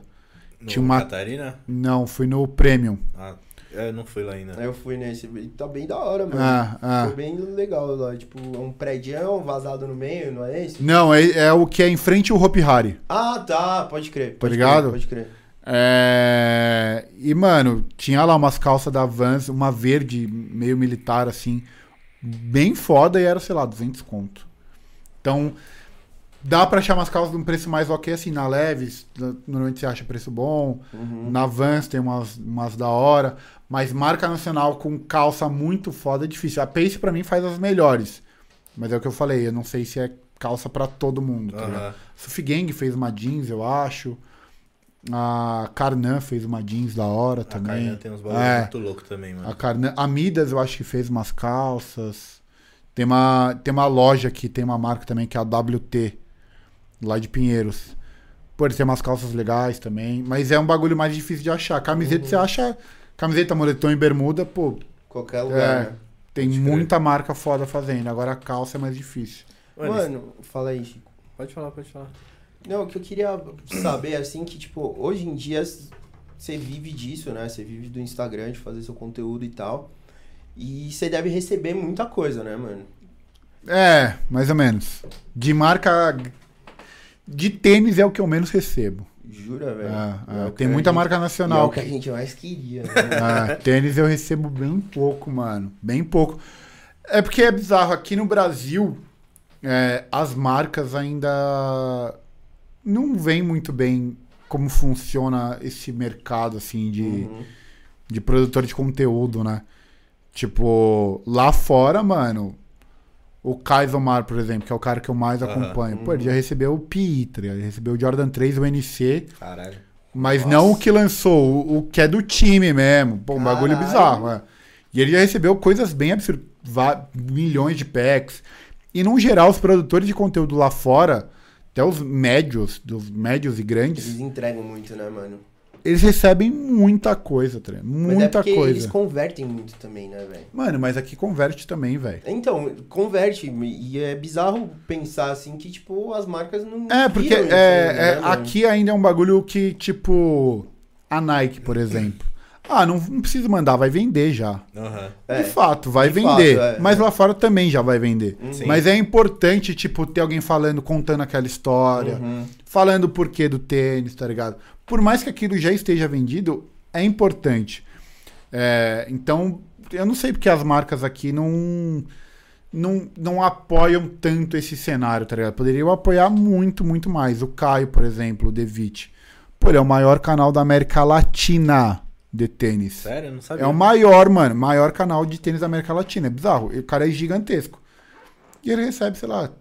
[SPEAKER 2] No
[SPEAKER 3] Tinha uma-
[SPEAKER 2] Catarina?
[SPEAKER 3] Não, fui no Premium.
[SPEAKER 2] Ah, eu não fui lá ainda.
[SPEAKER 1] Aí eu fui nesse. e Tá bem da hora, mano.
[SPEAKER 3] Ah, ah.
[SPEAKER 1] Ficou bem legal lá. Tipo, um prédio vazado no meio, não é esse?
[SPEAKER 3] Não, é, é o que é em frente ao Hopi Hari.
[SPEAKER 1] Ah, tá. Pode crer. Pode
[SPEAKER 3] ligado?
[SPEAKER 1] Crer, pode crer.
[SPEAKER 3] É... E, mano, tinha lá umas calças da Vans, uma verde, meio militar, assim, bem foda e era, sei lá, 200 conto. Então, dá pra achar umas calças de um preço mais ok, assim, na Leves, normalmente você acha preço bom,
[SPEAKER 1] Uhum.
[SPEAKER 3] na Vans tem umas, umas da hora, mas marca nacional com calça muito foda é difícil. A Pace pra mim faz as melhores, mas é o que eu falei, eu não sei se é calça pra todo mundo, tá ligado?
[SPEAKER 2] Aham.
[SPEAKER 3] Sufi Gang fez uma jeans, eu acho. A Carnan fez uma jeans da hora
[SPEAKER 2] A
[SPEAKER 3] também.
[SPEAKER 2] Carnan tem uns bagulho
[SPEAKER 3] É.
[SPEAKER 2] muito louco também, mano.
[SPEAKER 3] A Carnan, a Midas eu acho que fez umas calças. Tem uma, tem uma loja aqui, tem uma marca também que é a WT, lá de Pinheiros. Pô, eles têm umas calças legais também, mas é um bagulho mais difícil de achar. Camiseta você acha, camiseta, moletom e bermuda, pô,
[SPEAKER 1] Qualquer lugar,
[SPEAKER 3] é,
[SPEAKER 1] né?
[SPEAKER 3] tem
[SPEAKER 2] Pode crer.
[SPEAKER 3] muita marca foda fazendo. Agora a calça é mais difícil.
[SPEAKER 2] Mano,
[SPEAKER 1] Mano, fala aí, Chico.
[SPEAKER 2] Pode falar, pode falar.
[SPEAKER 1] Não, o que eu queria saber, assim, que, tipo, hoje em dia você vive disso, né? Você vive do Instagram, de fazer seu conteúdo e tal. E você deve receber muita coisa, né, mano?
[SPEAKER 3] É, mais ou menos. De marca. De tênis é o que eu menos recebo.
[SPEAKER 1] Jura, velho?
[SPEAKER 3] Ah,
[SPEAKER 1] É
[SPEAKER 3] ah, tem muita
[SPEAKER 1] gente-
[SPEAKER 3] marca
[SPEAKER 1] e É
[SPEAKER 3] nacional.
[SPEAKER 1] o que a gente mais queria, né?
[SPEAKER 3] Ah, tênis eu recebo bem pouco, mano. Bem pouco. É porque é bizarro. Aqui no Brasil, é, as marcas ainda não veem muito bem como funciona esse mercado, assim, de,
[SPEAKER 1] Uhum.
[SPEAKER 3] de produtor de conteúdo, né? Tipo, lá fora, mano, o Kaisomar, por exemplo, que é o cara que eu mais acompanho, pô, ele já recebeu o PI, tá? Ele recebeu o Jordan 3, o NC,
[SPEAKER 2] Caralho.
[SPEAKER 3] mas
[SPEAKER 1] Nossa.
[SPEAKER 3] não o que lançou, o, o que é do time mesmo. Pô, um bagulho bizarro, é. E ele já recebeu coisas bem absurdas, milhões de packs. E, no geral, os produtores de conteúdo lá fora, até os médios, dos médios e grandes,
[SPEAKER 1] Eles entregam muito, né, mano?
[SPEAKER 3] Eles recebem muita coisa, tá ligado?
[SPEAKER 1] Mas é
[SPEAKER 3] Muita
[SPEAKER 1] porque
[SPEAKER 3] coisa.
[SPEAKER 1] eles convertem muito também, né, velho?
[SPEAKER 3] Mano, mas aqui converte também, velho.
[SPEAKER 1] Então, converte. E é bizarro pensar assim que, tipo, as marcas não.
[SPEAKER 3] É, porque
[SPEAKER 1] isso
[SPEAKER 3] é, é,
[SPEAKER 1] né, mano?
[SPEAKER 3] aqui ainda é um bagulho que, tipo, a Nike, por exemplo. Ah, não, não precisa mandar, vai vender já.
[SPEAKER 2] Aham.
[SPEAKER 1] É.
[SPEAKER 3] De fato, vai
[SPEAKER 1] De
[SPEAKER 3] vender.
[SPEAKER 1] fato, é.
[SPEAKER 3] mas lá fora também já vai vender.
[SPEAKER 2] Sim.
[SPEAKER 3] Mas é importante, tipo, ter alguém falando, contando aquela história,
[SPEAKER 1] Uhum.
[SPEAKER 3] falando o porquê do tênis, tá ligado? Por mais que aquilo já esteja vendido, é importante. É, então, eu não sei porque as marcas aqui não, não, não apoiam tanto esse cenário, tá ligado? Poderiam apoiar muito, muito mais. O Caio, por exemplo, o Devit. Pô, ele é o maior canal da América Latina de tênis.
[SPEAKER 2] Sério? Eu não sabia.
[SPEAKER 3] É o maior, mano, maior canal de tênis da América Latina. É bizarro. O cara é gigantesco. E ele recebe, sei lá.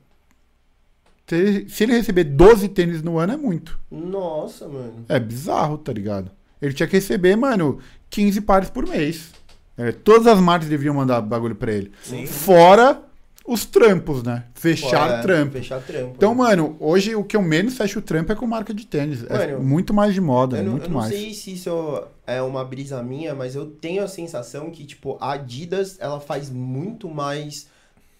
[SPEAKER 3] Se ele, receber 12 tênis no ano, é muito.
[SPEAKER 1] Nossa, mano.
[SPEAKER 3] É bizarro, tá ligado? Ele tinha que receber, mano, 15 pares por mês. É, todas as marcas deviam mandar bagulho pra ele.
[SPEAKER 2] Sim.
[SPEAKER 3] Fora os trampos, né? Fechar
[SPEAKER 1] é,
[SPEAKER 3] trampo.
[SPEAKER 1] Fechar trampo.
[SPEAKER 3] Então,
[SPEAKER 1] né?
[SPEAKER 3] mano, hoje o que eu menos fecho o trampo é com marca de tênis. é
[SPEAKER 1] Mano,
[SPEAKER 3] muito mais de moda,
[SPEAKER 1] Eu não,
[SPEAKER 3] muito
[SPEAKER 1] eu não
[SPEAKER 3] mais.
[SPEAKER 1] sei se isso é uma brisa minha, mas eu tenho a sensação que, tipo, a Adidas, ela faz muito mais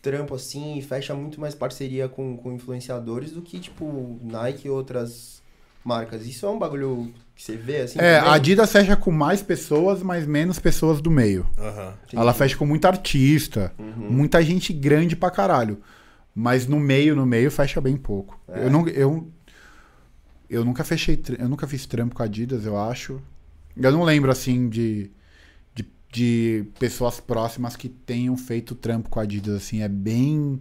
[SPEAKER 1] trampo, assim, e fecha muito mais parceria com, com influenciadores do que, tipo, Nike e outras marcas. Isso é um bagulho que você vê, assim?
[SPEAKER 3] É,
[SPEAKER 1] também?
[SPEAKER 3] a Adidas fecha com mais pessoas, mas menos pessoas do meio.
[SPEAKER 2] Aham.
[SPEAKER 3] Ela fecha com muito artista,
[SPEAKER 1] Uhum.
[SPEAKER 3] muita gente grande pra caralho. Mas no meio, no meio, fecha bem pouco.
[SPEAKER 1] É.
[SPEAKER 3] Eu, não, eu, eu nunca fechei, eu nunca fiz trampo com a Adidas, eu acho. Eu não lembro, assim, de, de, pessoas próximas que tenham feito trampo com a Adidas, assim, é bem...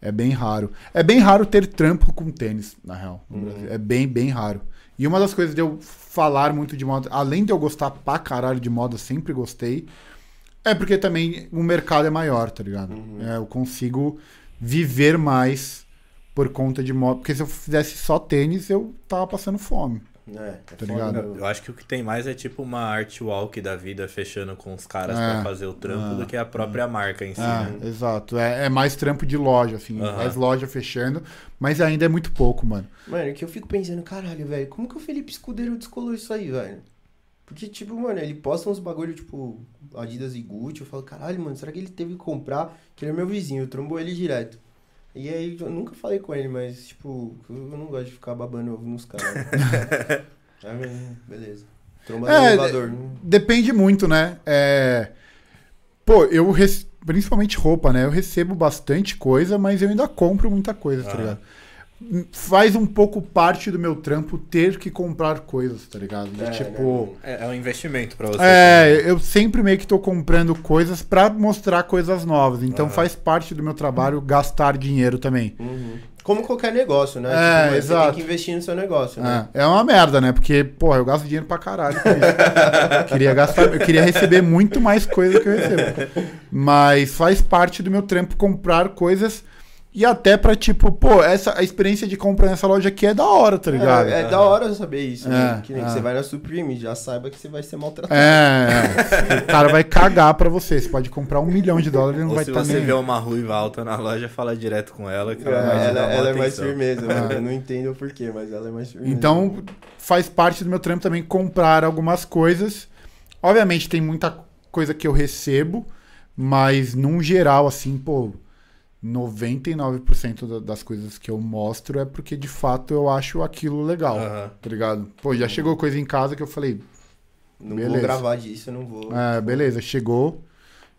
[SPEAKER 3] É bem raro. É bem raro ter trampo com tênis, na real. no
[SPEAKER 1] Uhum.
[SPEAKER 3] Brasil. É bem, bem raro. E uma das coisas de eu falar muito de moda, além de eu gostar pra caralho de moda, sempre gostei, é porque também o mercado é maior, tá ligado?
[SPEAKER 1] Uhum.
[SPEAKER 3] É, eu consigo viver mais por conta de moda. Porque se eu fizesse só tênis, eu tava passando fome.
[SPEAKER 1] É, é
[SPEAKER 3] Tá
[SPEAKER 1] foda,
[SPEAKER 3] ligado?
[SPEAKER 2] Eu acho que o que tem mais é tipo uma art walk da vida fechando com os caras
[SPEAKER 3] É.
[SPEAKER 2] pra fazer o trampo
[SPEAKER 3] É.
[SPEAKER 2] do que a própria marca em si.
[SPEAKER 3] É,
[SPEAKER 2] né?
[SPEAKER 3] exato. É, é mais trampo de loja, assim. Mais loja fechando. Mas ainda é muito pouco, mano.
[SPEAKER 1] Mano, que eu fico pensando, caralho, velho, como que o Felipe Escudeiro descolou isso aí, velho? Porque, tipo, mano, ele posta uns bagulho, tipo, Adidas e Gucci, eu falo, caralho, mano, será que ele teve que comprar? Que ele é meu vizinho, eu trombo ele direto. E aí, eu nunca falei com ele, mas, tipo, eu não gosto de ficar babando ovo nos caras. Aí, beleza. Tromba
[SPEAKER 3] É,
[SPEAKER 1] no elevador. não-
[SPEAKER 3] Depende muito, né? É... Pô, eu rec- principalmente roupa, né? Eu recebo bastante coisa, mas eu ainda compro muita coisa, tá
[SPEAKER 2] Ah.
[SPEAKER 3] ligado? Faz um pouco parte do meu trampo ter que comprar coisas, tá ligado? De,
[SPEAKER 1] É,
[SPEAKER 3] tipo.
[SPEAKER 2] É, é um investimento pra você.
[SPEAKER 3] É, eu sempre meio que tô comprando coisas pra mostrar coisas novas. Então
[SPEAKER 2] Aham.
[SPEAKER 3] faz parte do meu trabalho gastar dinheiro também.
[SPEAKER 1] Uhum. Como qualquer negócio, né?
[SPEAKER 3] É,
[SPEAKER 1] Tipo, Você
[SPEAKER 3] exato.
[SPEAKER 1] tem que investir no seu negócio, né?
[SPEAKER 3] É, é uma merda, né? Porque, pô, eu gasto dinheiro pra caralho com isso. eu queria gastar, eu queria receber muito mais coisa do que eu recebo. Mas faz parte do meu trampo comprar coisas e até pra, tipo, pô, essa a experiência de compra nessa loja aqui é da hora, tá ligado?
[SPEAKER 1] É, é da hora saber isso, né?
[SPEAKER 3] É,
[SPEAKER 1] Que nem que
[SPEAKER 3] é.
[SPEAKER 1] você vai na Supreme, já saiba que você vai ser maltratado.
[SPEAKER 3] É, é. o cara vai cagar pra você. Você pode comprar um milhão de dólares e não
[SPEAKER 2] Ou
[SPEAKER 3] vai
[SPEAKER 2] se
[SPEAKER 3] estar
[SPEAKER 2] você
[SPEAKER 3] nem.
[SPEAKER 2] vê uma ruiva alta na loja, fala direto com ela que
[SPEAKER 1] É,
[SPEAKER 2] ela vai
[SPEAKER 1] ela, ela é mais firmeza, mano.
[SPEAKER 3] É.
[SPEAKER 1] Eu não entendo o porquê, mas ela é mais firmeza.
[SPEAKER 3] Então, faz parte do meu trampo também comprar algumas coisas. Obviamente, tem muita coisa que eu recebo, mas num geral, assim, pô, 99% da- das coisas que eu mostro é porque de fato eu acho aquilo legal,
[SPEAKER 2] Aham.
[SPEAKER 3] tá ligado? Pô, já chegou coisa em casa que eu falei,
[SPEAKER 1] Não
[SPEAKER 3] Beleza.
[SPEAKER 1] vou gravar disso, eu não vou.
[SPEAKER 3] é, beleza, chegou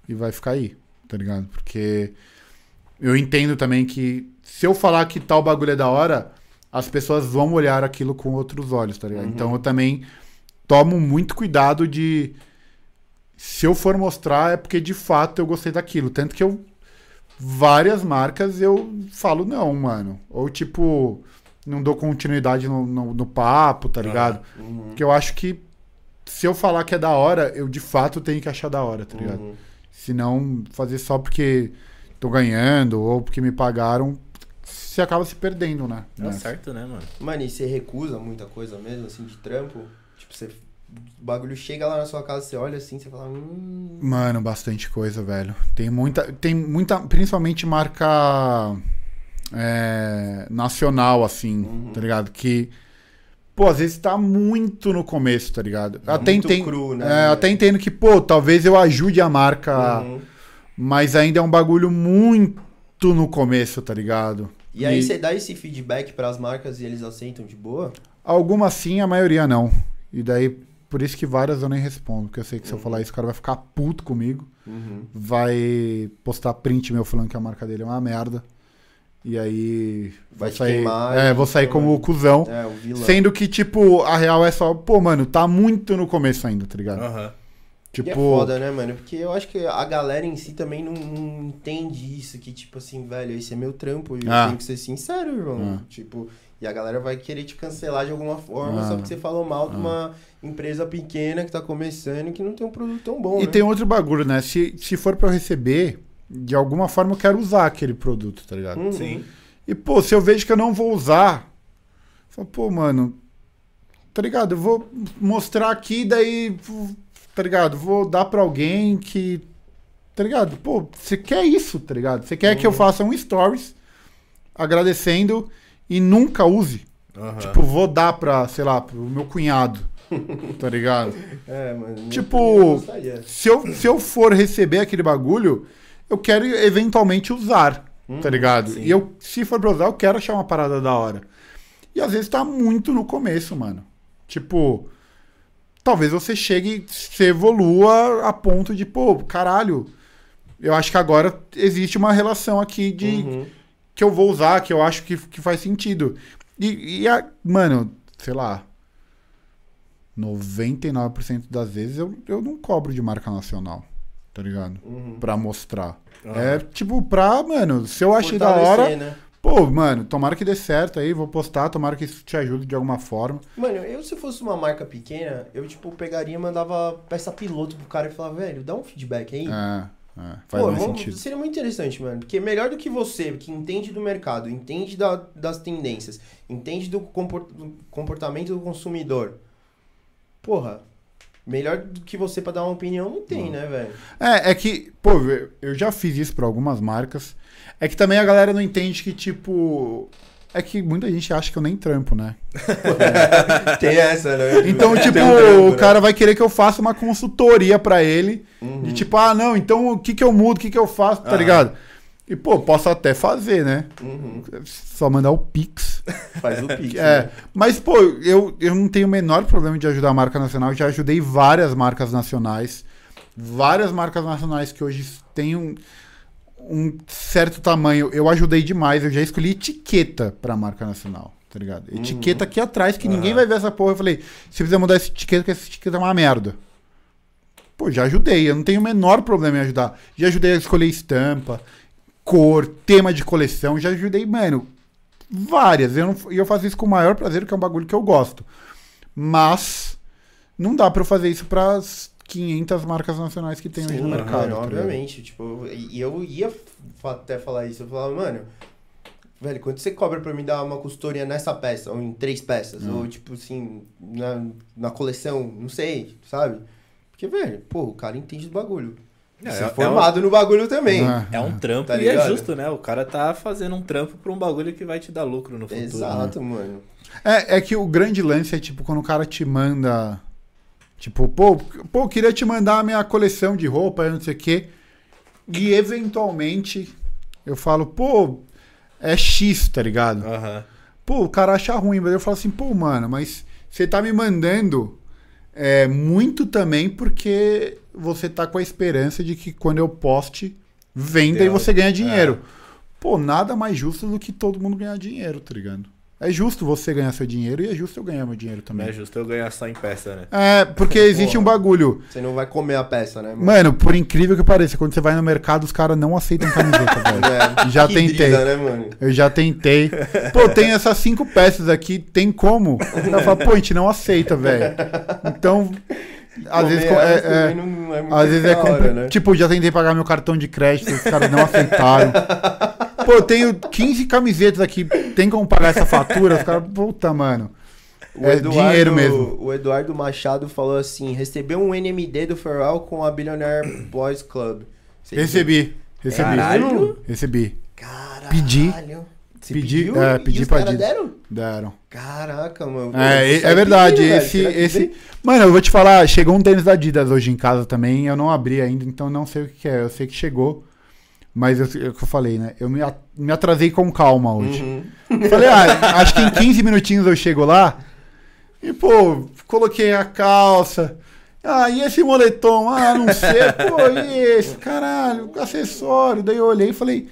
[SPEAKER 3] e vai ficar aí, tá ligado? Porque eu entendo também que se eu falar que tal bagulho é da hora, as pessoas vão olhar aquilo com outros olhos, tá ligado?
[SPEAKER 1] Uhum.
[SPEAKER 3] Então eu também tomo muito cuidado de. Se eu for mostrar, é porque de fato eu gostei daquilo. Tanto que eu. Várias marcas eu falo não, mano. Ou tipo, não dou continuidade no, no, no papo, tá ligado?
[SPEAKER 1] Uhum.
[SPEAKER 3] Porque eu acho que se eu falar que é da hora, eu de fato tenho que achar da hora, tá ligado?
[SPEAKER 1] Uhum.
[SPEAKER 3] Se não fazer só porque tô ganhando ou porque me pagaram, você acaba se perdendo, né?
[SPEAKER 2] Tá
[SPEAKER 3] Nessa.
[SPEAKER 2] certo, né, mano?
[SPEAKER 1] Mano, e você recusa muita coisa mesmo, assim, de trampo? Tipo, você. O bagulho chega lá na sua casa, você olha assim, você fala. Hum.
[SPEAKER 3] Mano, bastante coisa, velho. Tem muita. Tem muita. Principalmente marca é, nacional, assim,
[SPEAKER 1] Uhum.
[SPEAKER 3] tá ligado? Que. Pô, às vezes tá muito no começo, tá ligado?
[SPEAKER 1] É
[SPEAKER 3] até
[SPEAKER 1] muito
[SPEAKER 3] entendo.
[SPEAKER 1] cru, né?
[SPEAKER 3] é, até entendo que, pô, talvez eu ajude a marca,
[SPEAKER 1] Uhum.
[SPEAKER 3] mas ainda é um bagulho muito no começo, tá ligado?
[SPEAKER 1] E aí você dá esse feedback pras marcas e eles aceitam de boa?
[SPEAKER 3] Algumas sim, a maioria não. E daí, por isso que várias eu nem respondo, porque eu sei que se eu
[SPEAKER 1] Uhum.
[SPEAKER 3] falar isso, o cara vai ficar puto comigo. vai postar print meu falando que a marca dele é uma merda. E aí.
[SPEAKER 1] Vai
[SPEAKER 3] sair,
[SPEAKER 1] queimar
[SPEAKER 3] É,
[SPEAKER 1] e
[SPEAKER 3] vou sair como o cuzão.
[SPEAKER 1] É, o vilão.
[SPEAKER 3] Sendo que, tipo, a real é só, pô, mano, tá muito no começo ainda, tá ligado?
[SPEAKER 2] Aham.
[SPEAKER 1] Que
[SPEAKER 3] Tipo.
[SPEAKER 1] é foda, né, mano? Porque eu acho que a galera em si também não, não entende isso, que tipo assim, velho, esse é meu trampo e eu
[SPEAKER 3] Ah.
[SPEAKER 1] tenho que ser sincero, irmão.
[SPEAKER 3] Ah.
[SPEAKER 1] Tipo, e a galera vai querer te cancelar de alguma forma
[SPEAKER 3] Ah.
[SPEAKER 1] só porque você falou mal de uma empresa pequena que tá começando e que não tem um produto tão bom,
[SPEAKER 3] E
[SPEAKER 1] né?
[SPEAKER 3] tem outro bagulho, né? Se, se for pra eu receber, de alguma forma eu quero usar aquele produto, tá ligado?
[SPEAKER 1] Uhum.
[SPEAKER 2] Sim.
[SPEAKER 3] E, pô, se eu vejo que eu não vou usar, eu falo, pô, mano, tá ligado? Eu vou mostrar aqui, daí, tá ligado? Vou dar pra alguém que. Tá ligado? Pô, você quer isso, tá ligado? Você quer que eu faça um stories agradecendo e nunca use.
[SPEAKER 2] Aham.
[SPEAKER 3] Tipo, vou dar pra, sei lá, pro meu cunhado. Tá ligado?
[SPEAKER 1] É, mano.
[SPEAKER 3] Tipo,
[SPEAKER 1] gostaria.
[SPEAKER 3] Se eu, se eu for receber aquele bagulho, eu quero eventualmente usar,
[SPEAKER 1] Uhum,
[SPEAKER 3] tá ligado?
[SPEAKER 2] sim.
[SPEAKER 3] E eu, se for pra usar, eu quero achar uma parada da hora. E às vezes tá muito no começo, mano. Tipo, talvez você chegue, você evolua a ponto de, pô, caralho, eu acho que agora existe uma relação aqui de
[SPEAKER 1] Uhum.
[SPEAKER 3] Que eu vou usar, que eu acho que, que faz sentido. E, e a, mano, sei lá, 99% das vezes eu, eu não cobro de marca nacional, tá ligado?
[SPEAKER 1] Uhum.
[SPEAKER 3] Pra mostrar.
[SPEAKER 2] Aham.
[SPEAKER 3] É tipo, pra, mano, se eu achei da hora,
[SPEAKER 1] né?
[SPEAKER 3] pô, mano, tomara que dê certo aí, vou postar, tomara que isso te ajude de alguma forma.
[SPEAKER 1] Mano, eu se fosse uma marca pequena, eu tipo pegaria e mandava peça piloto pro cara e falava, velho, dá um feedback aí.
[SPEAKER 3] É, é, faz
[SPEAKER 1] Pô,
[SPEAKER 3] sentido.
[SPEAKER 1] Seria muito interessante, mano. Porque melhor do que você, que entende do mercado, entende da- das tendências, entende do compor- do comportamento do consumidor. Porra, melhor do que você pra dar uma opinião não tem, né, velho?
[SPEAKER 3] É, é que, pô, eu já fiz isso pra algumas marcas. É que também a galera não entende que, tipo. É que muita gente acha que eu nem trampo, né?
[SPEAKER 1] tem essa, né?
[SPEAKER 3] Então, tipo,
[SPEAKER 1] um trampo,
[SPEAKER 3] o
[SPEAKER 1] né?
[SPEAKER 3] cara vai querer que eu faça uma consultoria pra ele.
[SPEAKER 1] Uhum.
[SPEAKER 3] De tipo, ah, não, então o que que eu mudo, o que que eu faço, tá ligado? E, pô, posso até fazer, né?
[SPEAKER 1] Uhum.
[SPEAKER 3] Só mandar o Pix.
[SPEAKER 1] Faz o pix.
[SPEAKER 3] É,
[SPEAKER 1] né?
[SPEAKER 3] mas, pô, eu, eu não tenho o menor problema de ajudar a marca nacional. Já ajudei várias marcas nacionais. Várias marcas nacionais que hoje têm um, um certo tamanho. Eu ajudei demais. Eu já escolhi etiqueta pra marca nacional, tá ligado? Etiqueta aqui atrás que ninguém
[SPEAKER 2] Aham.
[SPEAKER 3] vai ver essa porra. Eu falei, você precisa mudar essa etiqueta, porque essa etiqueta é uma merda. Pô, já ajudei. Eu não tenho o menor problema em ajudar. Já ajudei a escolher estampa, cor, tema de coleção. Já ajudei, mano, várias. Eu não- E eu faço isso com o maior prazer, que é um bagulho que eu gosto. Mas não dá pra eu fazer isso pras 500 marcas nacionais que tem hoje
[SPEAKER 1] Sim,
[SPEAKER 3] no
[SPEAKER 1] mano,
[SPEAKER 3] mercado. ligado?
[SPEAKER 1] obviamente. Tipo, e eu ia até falar isso. Eu falava, mano, velho, quanto você cobra pra me dar uma consultoria nessa peça? Ou em três peças?
[SPEAKER 3] Hum.
[SPEAKER 1] Ou, tipo assim, na, na coleção? Não sei, sabe? Porque, velho, pô, o cara entende do bagulho.
[SPEAKER 2] É, é-
[SPEAKER 1] é formado no bagulho também.
[SPEAKER 3] Ah,
[SPEAKER 2] É um trampo
[SPEAKER 1] Tá
[SPEAKER 2] e é justo, né? O cara tá fazendo um trampo pra um bagulho que vai te dar lucro no futuro. né?
[SPEAKER 1] Exato, mano.
[SPEAKER 3] É, é que o grande lance é tipo quando o cara te manda. Tipo, pô, pô, queria te mandar a minha coleção de roupa, não sei o quê. E eventualmente Eu falo, pô, é X, tá ligado?
[SPEAKER 2] Aham.
[SPEAKER 3] Pô, o cara acha ruim, mas eu falo assim, pô, mano, mas você tá me mandando é, muito também porque você tá com a esperança de que quando eu poste, venda e você ganha dinheiro. Pô, nada mais justo do que todo mundo ganhar dinheiro, tá ligado? É justo você ganhar seu dinheiro e é justo eu ganhar meu dinheiro
[SPEAKER 2] Não
[SPEAKER 3] também.
[SPEAKER 2] é justo eu ganhar só em peça, né?
[SPEAKER 3] É, porque existe um
[SPEAKER 1] Porra.
[SPEAKER 3] bagulho.
[SPEAKER 1] Você não vai comer a peça, né, mano?
[SPEAKER 3] Mano, por incrível que pareça, quando você vai no mercado, os caras não aceitam camiseta, velho.
[SPEAKER 1] É,
[SPEAKER 3] Já
[SPEAKER 1] que
[SPEAKER 3] tentei.
[SPEAKER 1] brisa, né, mano?
[SPEAKER 3] Eu já tentei. Pô, tem essas cinco peças aqui, tem como? Ela fala, pô, a gente não aceita, velho. Então, às
[SPEAKER 1] Comer
[SPEAKER 3] vezes. É, é,
[SPEAKER 1] não- é muito
[SPEAKER 3] às vezes é
[SPEAKER 1] hora, né?
[SPEAKER 3] Tipo, já tentei pagar meu cartão de crédito, os caras não aceitaram. Pô, eu tenho 15 camisetas aqui, tem como pagar essa fatura? Os caras, puta, mano.
[SPEAKER 1] O
[SPEAKER 3] É
[SPEAKER 1] Eduardo-
[SPEAKER 3] dinheiro mesmo.
[SPEAKER 1] O Eduardo Machado falou assim: recebeu um NMD do Pharrell com a Billionaire Boys Club. Você
[SPEAKER 3] Recebi, recebi.
[SPEAKER 2] Caralho.
[SPEAKER 3] Recebi.
[SPEAKER 1] Caralho.
[SPEAKER 3] Pedi.
[SPEAKER 1] Você
[SPEAKER 3] Pedi,
[SPEAKER 1] pediu?
[SPEAKER 3] é,
[SPEAKER 1] E
[SPEAKER 3] pedi pra Adidas.
[SPEAKER 1] deram?
[SPEAKER 3] Deram.
[SPEAKER 1] Caraca, mano.
[SPEAKER 3] É, é, verdade.
[SPEAKER 1] pedindo,
[SPEAKER 3] esse, esse. Mano, eu vou te falar, chegou um tênis da Adidas hoje em casa também. Eu não abri ainda, então não sei o que é. Eu sei que chegou. Mas eu- é o que eu falei, né? Eu me, me atrasei com calma hoje.
[SPEAKER 1] Uhum.
[SPEAKER 3] Falei, ah, acho que em 15 minutinhos eu chego lá. E, pô, coloquei a calça. Ah, e esse moletom? Ah, não sei. Pô, e esse? Caralho, acessório. Daí eu olhei e falei,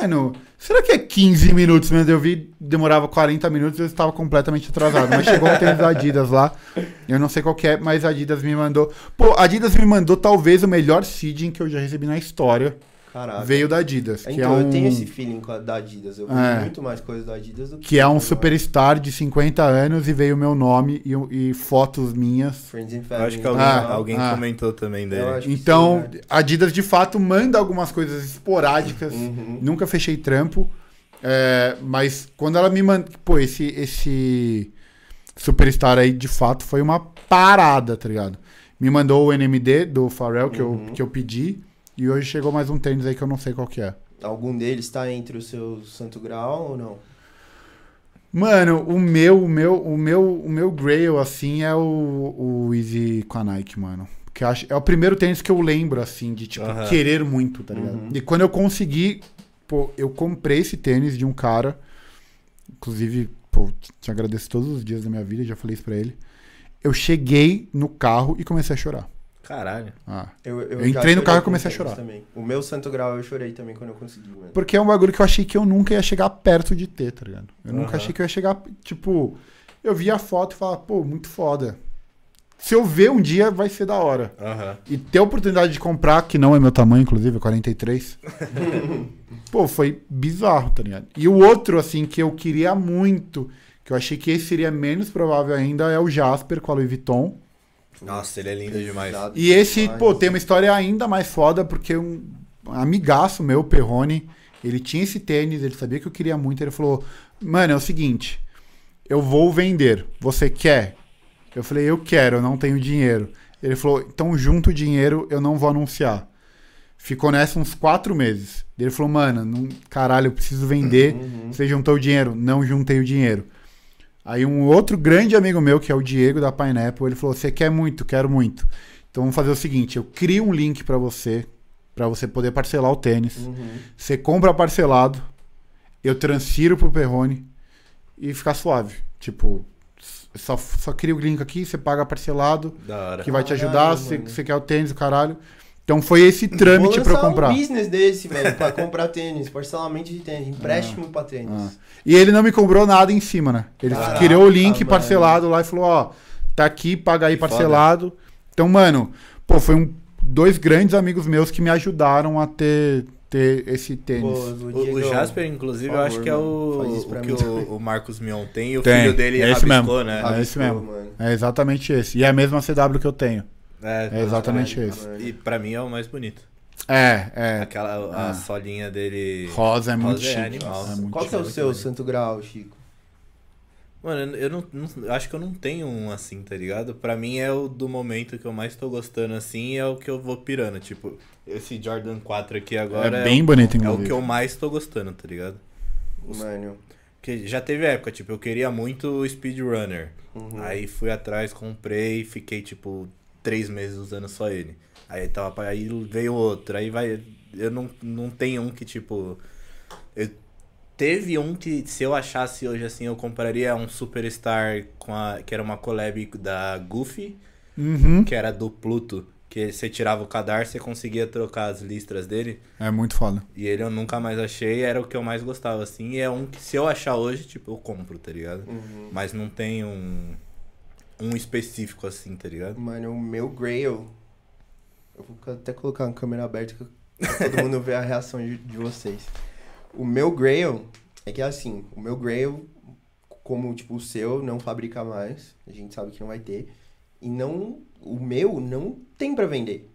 [SPEAKER 3] mano, será que é 15 minutos mesmo? Eu vi, demorava 40 minutos eu estava completamente atrasado. Mas chegou um tênis da Adidas lá. Eu não sei qual é, mas a Adidas me mandou. Pô, a Adidas me mandou talvez o melhor seeding que eu já recebi na história.
[SPEAKER 1] Caraca.
[SPEAKER 3] Veio da Adidas. Que
[SPEAKER 1] Então,
[SPEAKER 3] é um...
[SPEAKER 1] eu tenho esse feeling com a da Adidas. Eu vejo
[SPEAKER 3] É.
[SPEAKER 1] muito mais coisas da Adidas do que.
[SPEAKER 3] Que é um superstar de 50 anos e veio meu nome e, e fotos minhas.
[SPEAKER 1] Friends and
[SPEAKER 2] Eu
[SPEAKER 1] Family.
[SPEAKER 2] acho que alguém,
[SPEAKER 3] Ah,
[SPEAKER 2] alguém
[SPEAKER 3] ah.
[SPEAKER 2] comentou também dele.
[SPEAKER 1] Que
[SPEAKER 3] Então,
[SPEAKER 1] sim, né?
[SPEAKER 3] a Adidas de fato manda algumas coisas esporádicas.
[SPEAKER 1] Uhum.
[SPEAKER 3] Nunca fechei trampo. É, mas quando ela me manda. Pô, esse, esse superstar aí de fato foi uma parada, tá ligado? Me mandou o NMD do Pharrell que,
[SPEAKER 1] Uhum.
[SPEAKER 3] eu, que eu pedi. E hoje chegou mais um tênis aí que eu não sei qual que é.
[SPEAKER 1] Algum deles tá entre os seus Santo Grau ou não?
[SPEAKER 3] Mano, o meu, o meu, o meu, o meu Grail, assim, é o, o Easy com a Nike, mano. Porque acho, é o primeiro tênis que eu lembro, assim, de, tipo,
[SPEAKER 2] Aham.
[SPEAKER 3] querer muito, tá ligado?
[SPEAKER 1] Uhum.
[SPEAKER 3] E quando eu consegui, pô, eu comprei esse tênis de um cara, inclusive, pô, te agradeço todos os dias da minha vida, já falei isso pra ele. Eu cheguei no carro e comecei a chorar.
[SPEAKER 2] Caralho.
[SPEAKER 3] Ah.
[SPEAKER 1] Eu,
[SPEAKER 3] Eu
[SPEAKER 1] já
[SPEAKER 3] entrei no carro e
[SPEAKER 1] com
[SPEAKER 3] comecei a chorar.
[SPEAKER 1] Também. O meu Santo Grau eu chorei também quando eu consegui, mano.
[SPEAKER 3] Porque é um bagulho que eu achei que eu nunca ia chegar perto de ter, tá ligado? Eu nunca achei que eu ia chegar, tipo, eu via a foto e falava, pô, muito foda. Se eu ver um dia, vai ser da hora. E ter a oportunidade de comprar, que não é meu tamanho, inclusive, é 43. pô, foi bizarro, tá ligado? E o outro, assim, que eu queria muito, que eu achei que esse seria menos provável ainda, é o Jasper com a Louis Vuitton.
[SPEAKER 2] Nossa, ele é lindo demais.
[SPEAKER 3] E esse,
[SPEAKER 1] demais.
[SPEAKER 3] pô, tem uma história ainda mais foda, porque um amigaço meu, Perrone, ele tinha esse tênis, ele sabia que eu queria muito, ele falou, mano, é o seguinte, eu vou vender, você quer? Eu falei, eu quero, eu não tenho dinheiro. Ele falou, então junto o dinheiro, eu não vou anunciar. Ficou nessa uns quatro meses. Ele falou, mano, não, caralho, eu preciso vender.
[SPEAKER 1] Uhum.
[SPEAKER 3] Você juntou o dinheiro? Não juntei o dinheiro. Aí um outro grande amigo meu, que é o Diego da Pineapple, ele falou: Você quer muito? Quero muito. Então vamos fazer o seguinte: eu crio um link pra você, pra você poder parcelar o tênis.
[SPEAKER 1] Uhum.
[SPEAKER 3] Você compra parcelado, eu transfiro pro Perrone e fica suave. Tipo, só, só cria o link aqui, você paga parcelado, que vai te ajudar. Você, você quer o tênis, o caralho. Então foi esse trâmite
[SPEAKER 1] Vou
[SPEAKER 3] pra eu
[SPEAKER 1] lançar
[SPEAKER 3] comprar.
[SPEAKER 1] um business desse, velho, pra comprar tênis, parcelamento de tênis, empréstimo pra tênis.
[SPEAKER 3] Ah. E ele não me cobrou nada em cima, né? Ele
[SPEAKER 1] Caraca,
[SPEAKER 3] criou o link
[SPEAKER 1] mano.
[SPEAKER 3] parcelado lá e falou, ó, tá aqui, paga aí
[SPEAKER 2] Que foda.
[SPEAKER 3] parcelado. Então, mano, pô, foi um, dois grandes amigos meus que me ajudaram a ter, ter esse tênis.
[SPEAKER 1] Pô,
[SPEAKER 2] O, o Jasper, inclusive,
[SPEAKER 1] por
[SPEAKER 2] eu acho que é
[SPEAKER 1] favor, mano,
[SPEAKER 2] o, o que o, o Marcos Mion tem e o
[SPEAKER 3] Tem,
[SPEAKER 2] filho dele
[SPEAKER 3] é esse
[SPEAKER 2] rabiscou,
[SPEAKER 3] mesmo.
[SPEAKER 2] né?
[SPEAKER 3] Ah, é esse mesmo.
[SPEAKER 1] mano.
[SPEAKER 3] É exatamente esse. E é a mesma CW que eu tenho.
[SPEAKER 2] É,
[SPEAKER 3] É exatamente
[SPEAKER 1] mano.
[SPEAKER 2] E pra mim é o mais bonito.
[SPEAKER 3] É, é.
[SPEAKER 2] Aquela, a
[SPEAKER 3] Ah.
[SPEAKER 2] solinha dele.
[SPEAKER 3] Rosa é muito
[SPEAKER 2] Rosa é
[SPEAKER 3] chique.
[SPEAKER 2] animal.
[SPEAKER 3] É muito
[SPEAKER 1] Qual que é o seu
[SPEAKER 2] muito
[SPEAKER 1] Santo Grau, Chico?
[SPEAKER 2] Mano, eu não, não- acho que eu não tenho um assim, tá ligado? Pra mim é o do momento que eu mais tô gostando assim, é o que eu vou pirando. Tipo, esse Jordan 4 aqui agora
[SPEAKER 3] é bem bonito,
[SPEAKER 2] é, o
[SPEAKER 3] inclusive.
[SPEAKER 2] que eu mais tô gostando, tá ligado?
[SPEAKER 1] Mano.
[SPEAKER 2] Porque já teve época, tipo, eu queria muito o Speedrunner.
[SPEAKER 1] Uhum.
[SPEAKER 2] Aí fui atrás, comprei, fiquei, tipo, três meses usando só ele. Aí tava, aí veio outro, aí vai. Eu não, não tenho um que, tipo. Teve um que, se eu achasse hoje assim, eu compraria um Superstar com a, que era uma collab da Goofy,
[SPEAKER 3] Uhum.
[SPEAKER 2] que era do Pluto. Que você tirava o cadarço e conseguia trocar as listras dele.
[SPEAKER 3] É muito foda.
[SPEAKER 2] E ele eu nunca mais achei, era o que eu mais gostava, assim. E é um que se eu achar hoje, tipo, eu compro, tá ligado?
[SPEAKER 1] Uhum.
[SPEAKER 2] Mas não tem um. Um específico assim, tá ligado?
[SPEAKER 1] Mano, o meu Grail. Eu vou até colocar a câmera aberta pra todo mundo ver a reação de, de vocês. O meu Grail é que assim, o meu Grail, como tipo o seu, não fabrica mais. A gente sabe que não vai ter. E não. O meu não tem pra vender.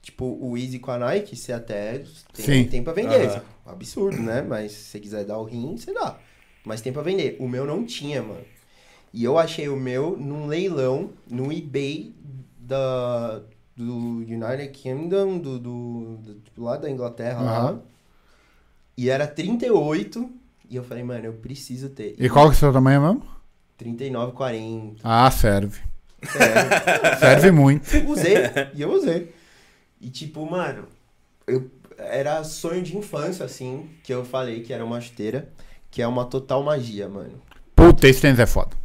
[SPEAKER 1] Tipo, o Easy com a Nike, você até tem,
[SPEAKER 3] Sim.
[SPEAKER 1] tem pra vender.
[SPEAKER 2] Aham.
[SPEAKER 1] Absurdo, né? Mas se você quiser dar o rim, você dá. Mas tem pra vender. O meu não tinha, mano. E eu achei o meu num leilão no eBay da, do United Kingdom, do, do, do- tipo, lá da Inglaterra. Lá.
[SPEAKER 3] Aham.
[SPEAKER 1] E era 38. E eu falei, mano, eu preciso ter.
[SPEAKER 3] E qual que é o seu tamanho mesmo?
[SPEAKER 1] 39,40.
[SPEAKER 3] Ah, serve.
[SPEAKER 1] Sério.
[SPEAKER 3] Serve muito.
[SPEAKER 1] usei. E eu usei. E tipo, mano, eu era sonho de infância, assim, que eu falei que era uma chuteira, que é uma total magia, mano.
[SPEAKER 3] Puta, esse tênis é foda.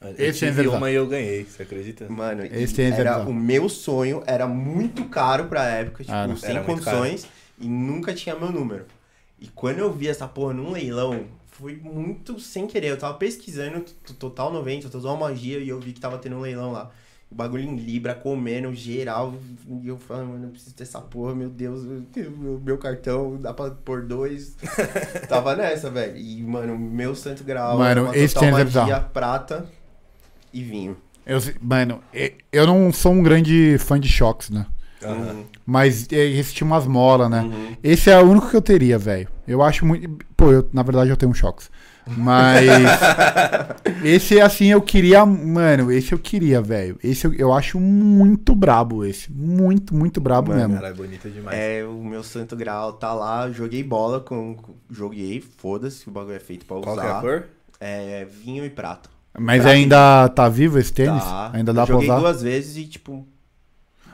[SPEAKER 2] Eu
[SPEAKER 3] Esse
[SPEAKER 2] tive
[SPEAKER 3] é
[SPEAKER 2] uma e eu ganhei, você acredita?
[SPEAKER 1] Mano,
[SPEAKER 3] Esse é
[SPEAKER 1] era o meu sonho, era muito caro pra época, tipo,
[SPEAKER 3] Ah, não.
[SPEAKER 1] sem condições, e nunca tinha meu número. E quando eu vi essa porra num leilão, foi muito sem querer. Eu tava pesquisando Total 90, Total Magia, e eu vi que tava tendo um leilão lá. O bagulho em Libra, comendo, geral. E eu falei, mano, eu preciso ter essa porra, meu Deus, eu- meu, meu cartão dá pra pôr dois. tava nessa, velho. E, mano, meu santo grau,
[SPEAKER 3] Mano,
[SPEAKER 1] uma
[SPEAKER 3] esse
[SPEAKER 1] Total
[SPEAKER 3] é
[SPEAKER 1] Magia,
[SPEAKER 3] bizarro.
[SPEAKER 1] prata e vinho.
[SPEAKER 3] Eu, mano, eu não sou um grande fã de choques, né?
[SPEAKER 2] Aham.
[SPEAKER 3] Mas é, esse tinha umas molas, né?
[SPEAKER 1] Uhum.
[SPEAKER 3] Esse é o único que eu teria, velho. Eu acho muito. Pô, eu, na verdade eu tenho um choques. Mas. esse, assim, eu queria. Mano, esse eu queria, velho. Esse eu, eu acho muito brabo, esse. Muito, muito brabo
[SPEAKER 1] Mano,
[SPEAKER 3] mesmo.
[SPEAKER 2] Ela é bonita demais.
[SPEAKER 1] É, o meu santo grau tá lá, joguei bola com. joguei, foda-se, o bagulho é feito pra
[SPEAKER 2] Qual que é a
[SPEAKER 1] usar.
[SPEAKER 2] cor?
[SPEAKER 1] É, vinho e prata.
[SPEAKER 3] Mas
[SPEAKER 1] Pra
[SPEAKER 3] ainda tá vivo esse tênis?
[SPEAKER 1] Tá.
[SPEAKER 3] Ainda dá
[SPEAKER 1] eu
[SPEAKER 3] pra
[SPEAKER 1] joguei
[SPEAKER 3] usar?
[SPEAKER 1] duas vezes e, tipo,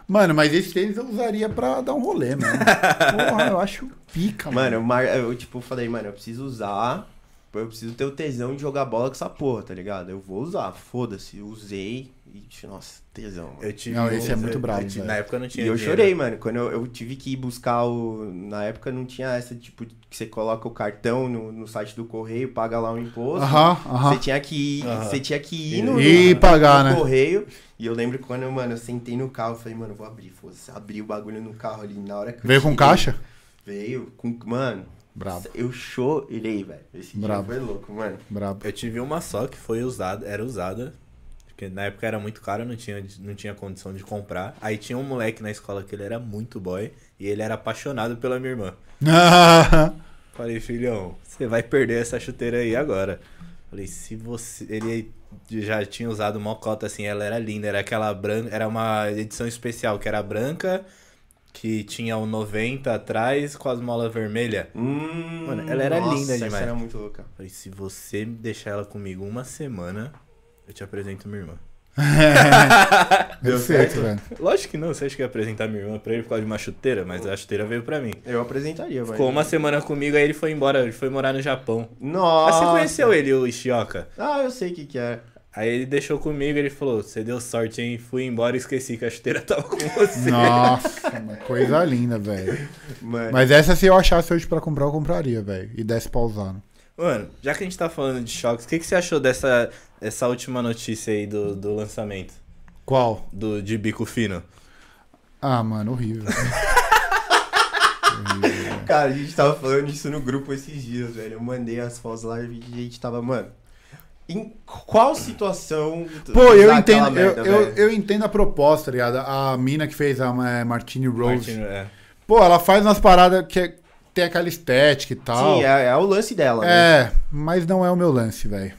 [SPEAKER 3] Mano, mas esse tênis eu usaria pra dar um rolê, mano. Porra, eu acho pica,
[SPEAKER 1] mano,
[SPEAKER 3] mano.
[SPEAKER 1] eu, eu, tipo, falei, mano, eu preciso usar. Eu preciso ter o tesão de jogar bola com essa porra, tá ligado? Eu vou usar, foda-se. Usei nossa, tesão, mano.
[SPEAKER 2] Eu tive
[SPEAKER 3] Não, esse é muito
[SPEAKER 2] eu- eu
[SPEAKER 3] velho.
[SPEAKER 2] Na época eu não tinha
[SPEAKER 1] E eu
[SPEAKER 2] dinheiro.
[SPEAKER 1] chorei, mano. Quando eu, eu tive que ir buscar o. Na época não tinha essa, tipo, que você coloca o cartão no, no site do correio, paga lá o imposto.
[SPEAKER 3] Aham,
[SPEAKER 1] Você
[SPEAKER 3] aham.
[SPEAKER 1] tinha que ir,
[SPEAKER 2] Aham.
[SPEAKER 1] você tinha que ir no,
[SPEAKER 3] E
[SPEAKER 1] no-
[SPEAKER 3] pagar,
[SPEAKER 1] no
[SPEAKER 3] né?
[SPEAKER 1] correio. E eu lembro quando, mano, eu sentei no carro, eu falei, mano, eu vou abrir, foda-se. Abri o bagulho no carro ali na hora que eu
[SPEAKER 3] Veio com caixa?
[SPEAKER 1] Veio com. Mano,
[SPEAKER 3] Brabo,
[SPEAKER 1] eu chorei, velho. Esse
[SPEAKER 3] Brabo.
[SPEAKER 1] dia foi louco, mano.
[SPEAKER 3] brabo.
[SPEAKER 2] Eu tive uma só que foi usada, era usada. Porque na época era muito caro, não tinha, não tinha condição de comprar. Aí tinha um moleque na escola que ele era muito boy e ele era apaixonado pela minha irmã. Falei, filhão, você vai perder essa chuteira aí agora. Falei, se você. Ele já tinha usado uma cota assim, ela era linda, era aquela branca. Era uma edição especial que era branca, que tinha o 90 atrás com as molas vermelhas.
[SPEAKER 1] Hum,
[SPEAKER 2] Mano, ela era linda
[SPEAKER 1] essa
[SPEAKER 2] demais.
[SPEAKER 1] era muito louca.
[SPEAKER 2] Falei, se você deixar ela comigo uma semana, eu te apresento minha irmã.
[SPEAKER 1] Deu certo?
[SPEAKER 3] velho.
[SPEAKER 2] Lógico que não, você acha que ia apresentar minha irmã pra ele por causa de uma chuteira, mas a chuteira veio pra mim.
[SPEAKER 1] Eu apresentaria, velho.
[SPEAKER 2] Ficou uma semana comigo, aí ele foi embora, ele foi morar no Japão.
[SPEAKER 1] Nossa.
[SPEAKER 2] Ah, você conheceu ele, o Ishioka?
[SPEAKER 1] Ah, eu sei o que que é.
[SPEAKER 2] Aí ele deixou comigo, ele falou, você deu sorte, hein? Fui embora e esqueci que a chuteira tava com você.
[SPEAKER 3] Nossa, uma coisa linda, velho. Mas essa, se eu achasse hoje pra comprar, eu compraria, velho. E desse pra usar. né?
[SPEAKER 2] Mano, já que a gente tá falando de choques, o que, que você achou dessa essa última notícia aí do, do lançamento?
[SPEAKER 3] Qual?
[SPEAKER 2] Do, de bico fino?
[SPEAKER 3] Ah, mano, horrível.
[SPEAKER 1] Cara, a gente tava falando isso no grupo esses dias, velho. Eu mandei as fotos lá e a gente tava, mano. Em qual situação. tu
[SPEAKER 3] Pô, eu entendo, eu,
[SPEAKER 1] merda,
[SPEAKER 3] eu,
[SPEAKER 1] velho?
[SPEAKER 3] eu entendo a proposta, tá ligado? A mina que fez a é, Martini Rose.
[SPEAKER 2] Martin, é.
[SPEAKER 3] Pô, ela faz umas paradas que é- tem aquela estética e tal.
[SPEAKER 1] Sim, é, é o lance dela, né?
[SPEAKER 3] É, mas não é o meu lance, velho.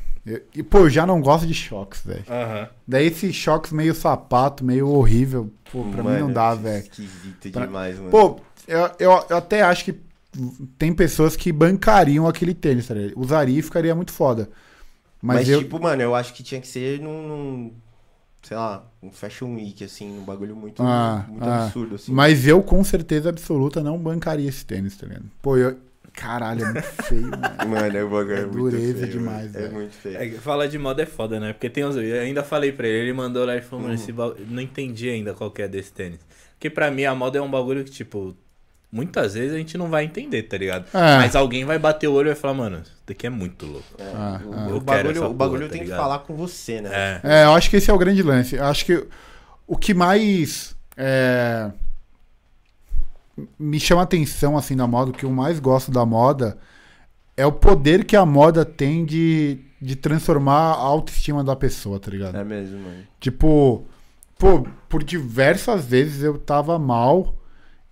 [SPEAKER 3] E, pô, eu já não gosto de choques, velho.
[SPEAKER 2] Aham.
[SPEAKER 3] Daí esses choques meio sapato, meio horrível. Pô, pra mim não dá, velho.
[SPEAKER 1] Esquisito
[SPEAKER 3] Pra-
[SPEAKER 1] demais, mano.
[SPEAKER 3] Pô, eu, eu, eu até acho que tem pessoas que bancariam aquele tênis, tá ligado? Usaria e ficaria muito foda. Mas,
[SPEAKER 1] Mas,
[SPEAKER 3] eu.
[SPEAKER 1] tipo, mano, eu acho que tinha que ser num. Sei lá, um Fashion Week, assim, um bagulho muito,
[SPEAKER 3] Ah,
[SPEAKER 1] muito
[SPEAKER 3] ah.
[SPEAKER 1] absurdo, assim.
[SPEAKER 3] Mas eu, com certeza absoluta, não bancaria esse tênis, tá ligado? Pô, eu, caralho, é muito feio, mano.
[SPEAKER 1] Mano, é o bagulho é,
[SPEAKER 3] É
[SPEAKER 1] muito
[SPEAKER 3] dureza
[SPEAKER 1] feio,
[SPEAKER 3] demais,
[SPEAKER 1] mano. É
[SPEAKER 3] velho.
[SPEAKER 1] muito feio.
[SPEAKER 2] É, falar de moda é foda, né? Porque tem uns. Eu ainda falei pra ele, ele mandou lá e falou,
[SPEAKER 1] Uhum.
[SPEAKER 2] mano, esse ba... não entendi ainda qual que é desse tênis. Porque pra mim a moda é um bagulho que, tipo, muitas vezes a gente não vai entender, tá ligado?
[SPEAKER 3] É.
[SPEAKER 2] Mas alguém vai bater o olho e vai falar, mano, isso daqui é muito louco.
[SPEAKER 1] É,
[SPEAKER 3] Ah,
[SPEAKER 1] o,
[SPEAKER 3] ah.
[SPEAKER 1] o bagulho, o bagulho
[SPEAKER 2] porra, tá
[SPEAKER 1] tem que
[SPEAKER 2] ligado?
[SPEAKER 1] falar com você, né?
[SPEAKER 2] É.
[SPEAKER 3] É, eu acho que esse é o grande lance. Eu acho que o que mais é, me chama atenção assim da moda, o que eu mais gosto da moda é o poder que a moda tem de, de transformar a autoestima da pessoa, tá ligado?
[SPEAKER 1] É mesmo, mano.
[SPEAKER 3] Tipo, pô, por diversas vezes eu tava mal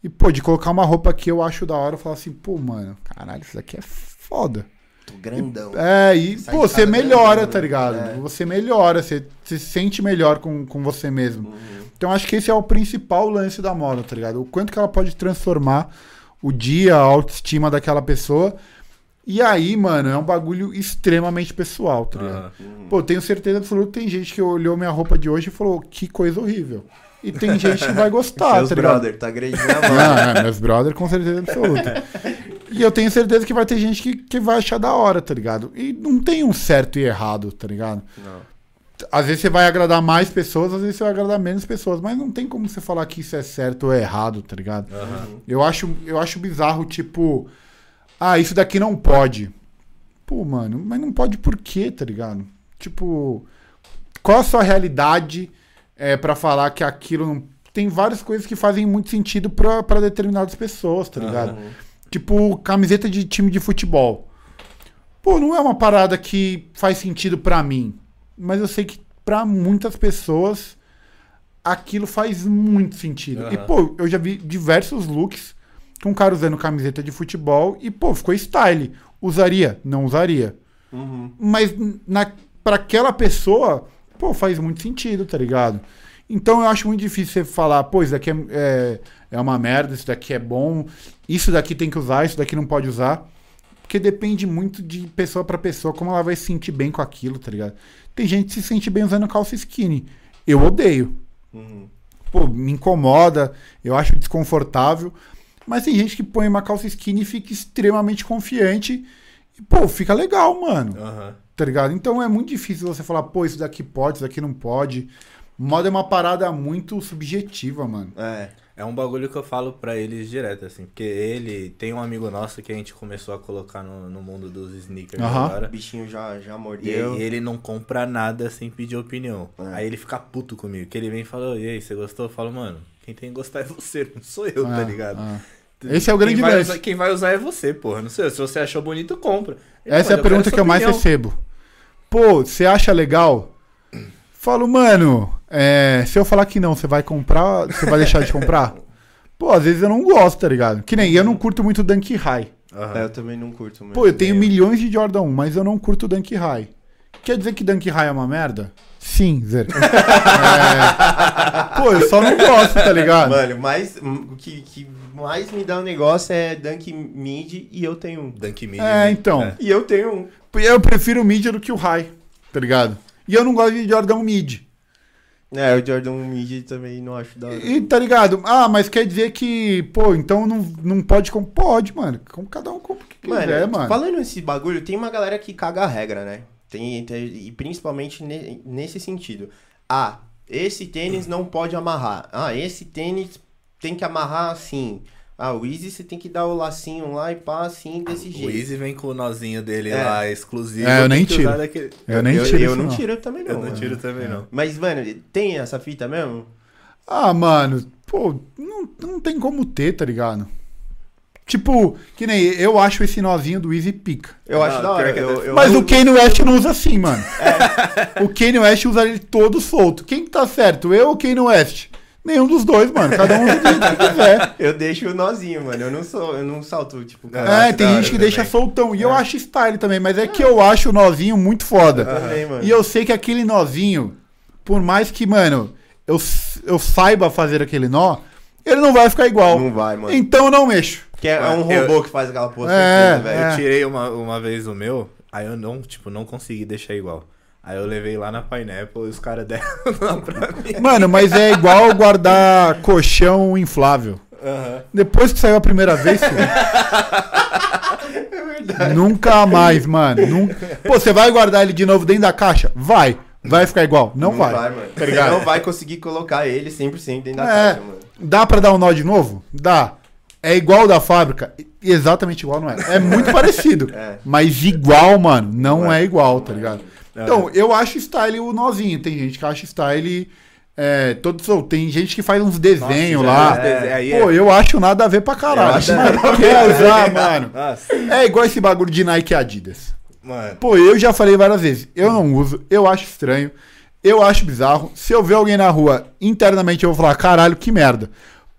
[SPEAKER 3] e, pô, de colocar uma roupa que eu acho da hora, eu falo assim, pô, mano, caralho, isso daqui é foda.
[SPEAKER 1] Tô grandão.
[SPEAKER 3] É, e,
[SPEAKER 1] Sai
[SPEAKER 3] pô, você melhora,
[SPEAKER 1] grandão,
[SPEAKER 3] tá ligado?
[SPEAKER 1] é.
[SPEAKER 3] Você melhora, você, se sente melhor com, com você mesmo.
[SPEAKER 1] Uhum.
[SPEAKER 3] Então acho que esse é o principal lance da moda, tá ligado? O quanto que ela pode transformar o dia, a autoestima daquela pessoa. E aí, mano, é um bagulho extremamente pessoal, tá ligado?
[SPEAKER 1] Uhum.
[SPEAKER 3] Pô, tenho certeza absoluta que tem gente que olhou minha roupa de hoje e falou, que coisa horrível. E tem gente que vai gostar,
[SPEAKER 1] Seus
[SPEAKER 3] tá
[SPEAKER 1] brother, tá agredindo a mão.
[SPEAKER 3] Ah, é, meus brother com certeza absoluta. E eu tenho certeza que vai ter gente que, que vai achar da hora, tá ligado? E não tem um certo e errado, tá ligado?
[SPEAKER 1] Não.
[SPEAKER 3] Às vezes você vai agradar mais pessoas, às vezes você vai agradar menos pessoas, mas não tem como você falar que isso é certo ou é errado, tá ligado?
[SPEAKER 2] Aham.
[SPEAKER 3] Eu acho, eu acho bizarro, tipo, ah, isso daqui não pode. Pô, mano, mas não pode por quê, tá ligado? Tipo, qual a sua realidade é, para falar que aquilo não. Tem várias coisas que fazem muito sentido pra pra determinadas pessoas, tá ligado?
[SPEAKER 1] Uhum.
[SPEAKER 3] Tipo, camiseta de time de futebol. Pô, não é uma parada que faz sentido pra mim. Mas eu sei que pra muitas pessoas aquilo faz muito sentido. E,
[SPEAKER 2] Aham.
[SPEAKER 3] pô, eu já vi diversos looks com um cara usando camiseta de futebol e, pô, ficou style. Usaria? Não usaria.
[SPEAKER 1] Uhum.
[SPEAKER 3] Mas na, pra aquela pessoa, pô, faz muito sentido, tá ligado? Então eu acho muito difícil você falar, pô, isso daqui é, é, é uma merda, isso daqui é bom, isso daqui tem que usar, isso daqui não pode usar. Porque depende muito de pessoa pra pessoa, como ela vai se sentir bem com aquilo, tá ligado? Tem gente que se sente bem usando calça skinny. Eu odeio.
[SPEAKER 1] Uhum.
[SPEAKER 3] Pô, me incomoda, eu acho desconfortável. Mas tem gente que põe uma calça skinny e fica extremamente confiante. E, pô, fica legal, mano
[SPEAKER 2] Aham.
[SPEAKER 3] Tá ligado? Então é muito difícil você falar, pô, isso daqui pode, isso daqui não pode. Moda é uma parada muito subjetiva, mano.
[SPEAKER 1] É.
[SPEAKER 2] É um bagulho que eu falo pra eles direto, assim. Porque ele tem um amigo nosso que a gente começou a colocar no, no mundo dos sneakers.
[SPEAKER 1] O
[SPEAKER 2] agora.
[SPEAKER 1] bichinho já, já
[SPEAKER 2] E,
[SPEAKER 1] mordeu.
[SPEAKER 2] e ele não compra nada sem pedir opinião.
[SPEAKER 1] É.
[SPEAKER 2] Aí ele fica puto comigo. Que ele vem e fala, e aí, você gostou? Eu falo, mano, quem tem que gostar é você, não sou eu, tá
[SPEAKER 3] Ah,
[SPEAKER 2] ligado?
[SPEAKER 3] ah. Esse é o grande
[SPEAKER 2] quem vai,
[SPEAKER 3] lance.
[SPEAKER 2] usar, quem vai usar é você, porra. Não sei, se você achou bonito, compra. Ele,
[SPEAKER 3] Essa é
[SPEAKER 2] "Mano,
[SPEAKER 3] a pergunta que eu mais
[SPEAKER 2] sua opinião."
[SPEAKER 3] recebo. Pô, você acha legal? Falo, mano, é, se eu falar que não, você vai comprar, você vai deixar de comprar? Pô, às vezes eu não gosto, tá ligado? Que nem eu não curto muito Dunk High.
[SPEAKER 2] Aham.
[SPEAKER 1] É, eu também não curto mesmo.
[SPEAKER 3] Pô, eu tenho milhões de Jordan 1, mas eu não curto Dunk High. Quer dizer que Dunk High é uma merda? Sim, Zer. É... Pô, eu só não gosto, tá ligado?
[SPEAKER 1] Mano, mais, o que, que mais me dá um negócio é Dunk Mid e eu tenho um.
[SPEAKER 2] Dunk Mid.
[SPEAKER 3] É,
[SPEAKER 2] né?
[SPEAKER 3] então.
[SPEAKER 2] É.
[SPEAKER 1] E eu tenho um.
[SPEAKER 3] Eu prefiro o mid do que o high, tá ligado? E eu não gosto de Jordan mid.
[SPEAKER 1] É, o Jordan Mid também não acho da hora.
[SPEAKER 3] E tá ligado? Ah, mas quer dizer que, pô, então não, não pode comprar. Pode, mano. Como cada um compra o que
[SPEAKER 1] Mano,
[SPEAKER 3] quiser, mano.
[SPEAKER 1] falando nesse bagulho, tem uma galera que caga a regra, né? Tem, tem- e principalmente ne- nesse sentido. Ah, esse tênis não pode amarrar. Ah, esse tênis tem que amarrar assim. Ah, o Easy você tem que dar o lacinho lá e pá, assim, desse
[SPEAKER 2] O
[SPEAKER 1] jeito.
[SPEAKER 2] Easy vem com o nozinho dele
[SPEAKER 1] É.
[SPEAKER 2] lá, exclusivo.
[SPEAKER 3] É, eu nem tiro.
[SPEAKER 2] daquele-
[SPEAKER 3] Eu nem
[SPEAKER 1] eu,
[SPEAKER 3] tiro
[SPEAKER 1] eu
[SPEAKER 3] isso,
[SPEAKER 1] não
[SPEAKER 3] não.
[SPEAKER 1] tiro também não.
[SPEAKER 2] Eu não
[SPEAKER 1] mano.
[SPEAKER 2] tiro também, não.
[SPEAKER 1] Mas, mano, tem essa fita mesmo?
[SPEAKER 3] Ah, mano, pô, não, não tem como ter, tá ligado? Tipo, que nem eu acho esse nozinho do Easy pica.
[SPEAKER 1] Eu
[SPEAKER 2] Não,
[SPEAKER 1] acho da
[SPEAKER 2] pior
[SPEAKER 1] hora.
[SPEAKER 2] é
[SPEAKER 1] eu- eu-
[SPEAKER 3] Mas
[SPEAKER 1] eu-
[SPEAKER 3] o Kanye West não usa assim, mano. O Kanye West usa ele todo solto. Quem que tá certo? Eu ou o Kanye West? Nenhum dos dois, mano. Cada um que quiser.
[SPEAKER 1] Eu deixo o nozinho, mano. Eu não sou, eu não salto, tipo,
[SPEAKER 2] Eu
[SPEAKER 3] É, tem gente que
[SPEAKER 2] também.
[SPEAKER 3] deixa soltão. E eu acho style também, mas é que eu acho o nozinho muito foda.
[SPEAKER 1] também, mano.
[SPEAKER 3] E eu sei que aquele nozinho, por mais que, mano, eu, eu saiba fazer aquele nó, ele não vai ficar igual.
[SPEAKER 1] Não vai, mano.
[SPEAKER 3] Então eu não mexo.
[SPEAKER 1] Que é, é um
[SPEAKER 2] Eu-
[SPEAKER 1] robô que faz aquela porra,
[SPEAKER 3] É,
[SPEAKER 1] certeza, velho.
[SPEAKER 3] é.
[SPEAKER 2] Eu tirei uma, uma vez o meu, aí eu não, tipo, não consegui deixar igual. Aí eu levei lá na Pineapple e os caras deram lá pra mim.
[SPEAKER 3] Mano, mas é igual guardar colchão inflável.
[SPEAKER 2] Aham.
[SPEAKER 3] Depois que saiu a primeira vez, filho, Nunca mais, mano. Nunca... Pô, você vai guardar ele de novo dentro da caixa? Vai. Vai ficar igual? Não, vai.
[SPEAKER 1] mano.
[SPEAKER 3] Tá
[SPEAKER 1] Você
[SPEAKER 3] ligado?
[SPEAKER 1] não vai conseguir colocar ele 100% dentro da
[SPEAKER 3] É.
[SPEAKER 1] caixa, mano.
[SPEAKER 3] Dá pra dar um nó de novo? Dá. É igual da fábrica? Exatamente igual, não é? É muito parecido.
[SPEAKER 1] É.
[SPEAKER 3] Mas igual, mano, não
[SPEAKER 1] Não é.
[SPEAKER 3] é igual, tá ligado? Então, eu acho style o nozinho. Tem gente que acha style é, todo. Tem gente que faz uns desenhos lá.
[SPEAKER 2] desenhos, aí
[SPEAKER 3] Pô,
[SPEAKER 2] é-
[SPEAKER 3] eu acho nada a ver pra caralho.
[SPEAKER 1] Acho
[SPEAKER 3] quer usar, mano.
[SPEAKER 2] Nossa,
[SPEAKER 3] É igual esse bagulho de Nike e Adidas.
[SPEAKER 2] mano.
[SPEAKER 3] Pô, eu já falei várias vezes. Eu não uso, eu acho estranho, eu acho bizarro. Se eu ver alguém na rua, internamente eu vou falar, caralho, que merda.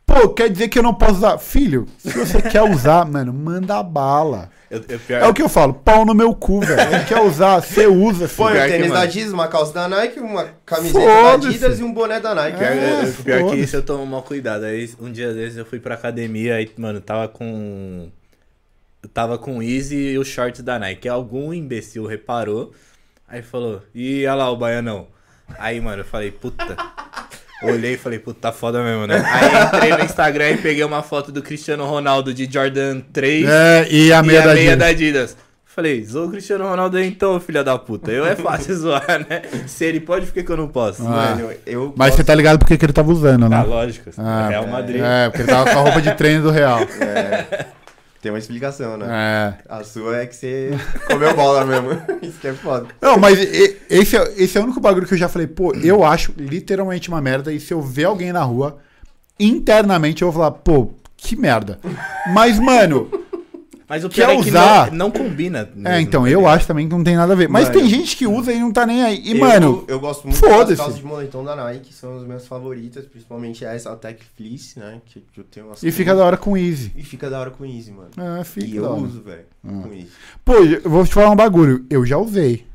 [SPEAKER 3] Pô, quer dizer que eu não posso usar. Filho, se você quer usar, mano, manda bala.
[SPEAKER 2] Eu, eu, pior,
[SPEAKER 3] É o que eu falo, pau no meu cu, velho. Quer usar, você usa,
[SPEAKER 1] Põe
[SPEAKER 3] filho.
[SPEAKER 2] Pior
[SPEAKER 1] um tênis da Adidas, uma calça da Nike, uma camiseta da. Adidas e um boné da Nike.
[SPEAKER 2] Pior,
[SPEAKER 3] É,
[SPEAKER 2] eu- pior que isso eu tomo mal cuidado. Aí um dia desses eu fui pra academia e, mano, tava com. Eu tava com o Easy e os shorts da Nike. Algum imbecil reparou. Aí falou, ih, olha lá o baianão. Aí, mano, eu falei, puta. Olhei e falei, puta, tá foda mesmo, né? Aí entrei no Instagram e peguei uma foto do Cristiano Ronaldo de Jordan 3
[SPEAKER 3] É, e a meia
[SPEAKER 2] e
[SPEAKER 3] da
[SPEAKER 2] a meia
[SPEAKER 3] Adidas.
[SPEAKER 2] da Adidas. Falei, zoa o Cristiano Ronaldo aí então, filha da puta. Eu é fácil zoar, né? Se ele pode, por que que eu não posso?
[SPEAKER 3] Ah.
[SPEAKER 1] Mano, eu
[SPEAKER 3] Mas
[SPEAKER 1] gosto-
[SPEAKER 3] você tá ligado porque que ele tava usando, né?
[SPEAKER 2] Ah, lógico.
[SPEAKER 3] Ah,
[SPEAKER 2] Real Madrid.
[SPEAKER 3] É, porque ele tava com a roupa de treino do Real.
[SPEAKER 1] Tem uma explicação, né?
[SPEAKER 3] É.
[SPEAKER 1] A sua é que você comeu bola mesmo. Isso que é foda.
[SPEAKER 3] Não, mas esse é, esse é o único bagulho que eu já falei, pô, eu acho literalmente uma merda. E se eu ver alguém na rua, internamente eu vou falar, pô, que merda. Mas, mano,
[SPEAKER 2] Mas o é que
[SPEAKER 3] usar?
[SPEAKER 2] não, não combina.
[SPEAKER 3] é,
[SPEAKER 2] mesmo,
[SPEAKER 3] então,
[SPEAKER 2] tá
[SPEAKER 3] eu
[SPEAKER 2] ligado?
[SPEAKER 3] acho também que não tem nada a ver. Mas
[SPEAKER 1] Mano.
[SPEAKER 3] tem gente que usa e não tá nem aí. E,
[SPEAKER 1] eu,
[SPEAKER 3] mano,
[SPEAKER 1] eu gosto muito das calças de moletom da Nike, são as minhas favoritas, principalmente essa Tech Fleece, né? Que eu tenho umas
[SPEAKER 3] e fica da hora com easy.
[SPEAKER 1] E fica da hora com Easy, mano.
[SPEAKER 3] É, fica
[SPEAKER 1] e eu
[SPEAKER 3] hora.
[SPEAKER 1] uso, velho, com Easy.
[SPEAKER 3] Pô, eu vou te falar um bagulho. Eu já usei.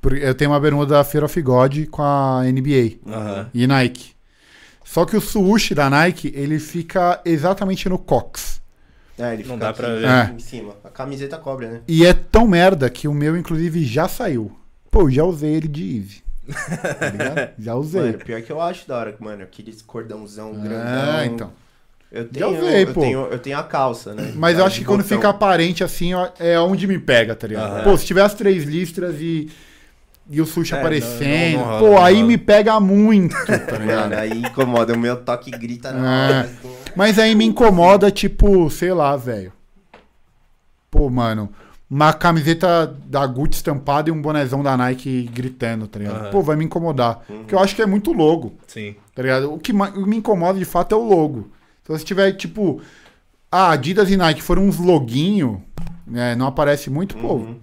[SPEAKER 3] Porque Eu tenho uma bermuda da Fear of God com a NBA
[SPEAKER 2] Aham.
[SPEAKER 3] e Nike. Só que o swoosh da Nike, ele fica exatamente no cox.
[SPEAKER 1] É, ele
[SPEAKER 2] Não
[SPEAKER 1] fica
[SPEAKER 2] dá pra ver.
[SPEAKER 3] É.
[SPEAKER 1] em cima. A camiseta cobre, né?
[SPEAKER 3] E é tão merda que o meu, inclusive, já saiu. Pô, eu já usei ele de Easy. Tá? Já usei.
[SPEAKER 1] Mano, pior que eu acho da hora, mano, aqueles cordãozão grandão.
[SPEAKER 3] É, então.
[SPEAKER 1] Eu
[SPEAKER 3] Já
[SPEAKER 1] tenho,
[SPEAKER 3] usei,
[SPEAKER 1] eu
[SPEAKER 3] pô.
[SPEAKER 1] tenho, eu tenho a calça, né?
[SPEAKER 3] Mas eu acho que quando
[SPEAKER 1] botão.
[SPEAKER 3] fica aparente assim, é onde me pega, tá ligado?
[SPEAKER 2] Aham.
[SPEAKER 3] Pô, se tiver as três listras e, e o sushi
[SPEAKER 2] É,
[SPEAKER 3] aparecendo,
[SPEAKER 2] não- não rola,
[SPEAKER 3] pô,
[SPEAKER 2] não
[SPEAKER 3] aí
[SPEAKER 2] rola.
[SPEAKER 3] me pega muito, tá
[SPEAKER 1] Mano,
[SPEAKER 3] ligado?
[SPEAKER 1] aí incomoda, o meu toque grita na
[SPEAKER 3] É.
[SPEAKER 1] hora.
[SPEAKER 3] Mas aí me incomoda, tipo, sei lá, velho. Pô, mano, uma camiseta da Gucci estampada e um bonezão da Nike gritando, tá ligado?
[SPEAKER 2] Aham.
[SPEAKER 3] Pô, vai me incomodar. Porque eu acho que é muito logo.
[SPEAKER 2] Sim.
[SPEAKER 3] Tá ligado? O que me incomoda de fato é o logo. Se você tiver, tipo, ah, Adidas e Nike foram uns loguinho, né? Não aparece muito, pô,
[SPEAKER 1] Uhum.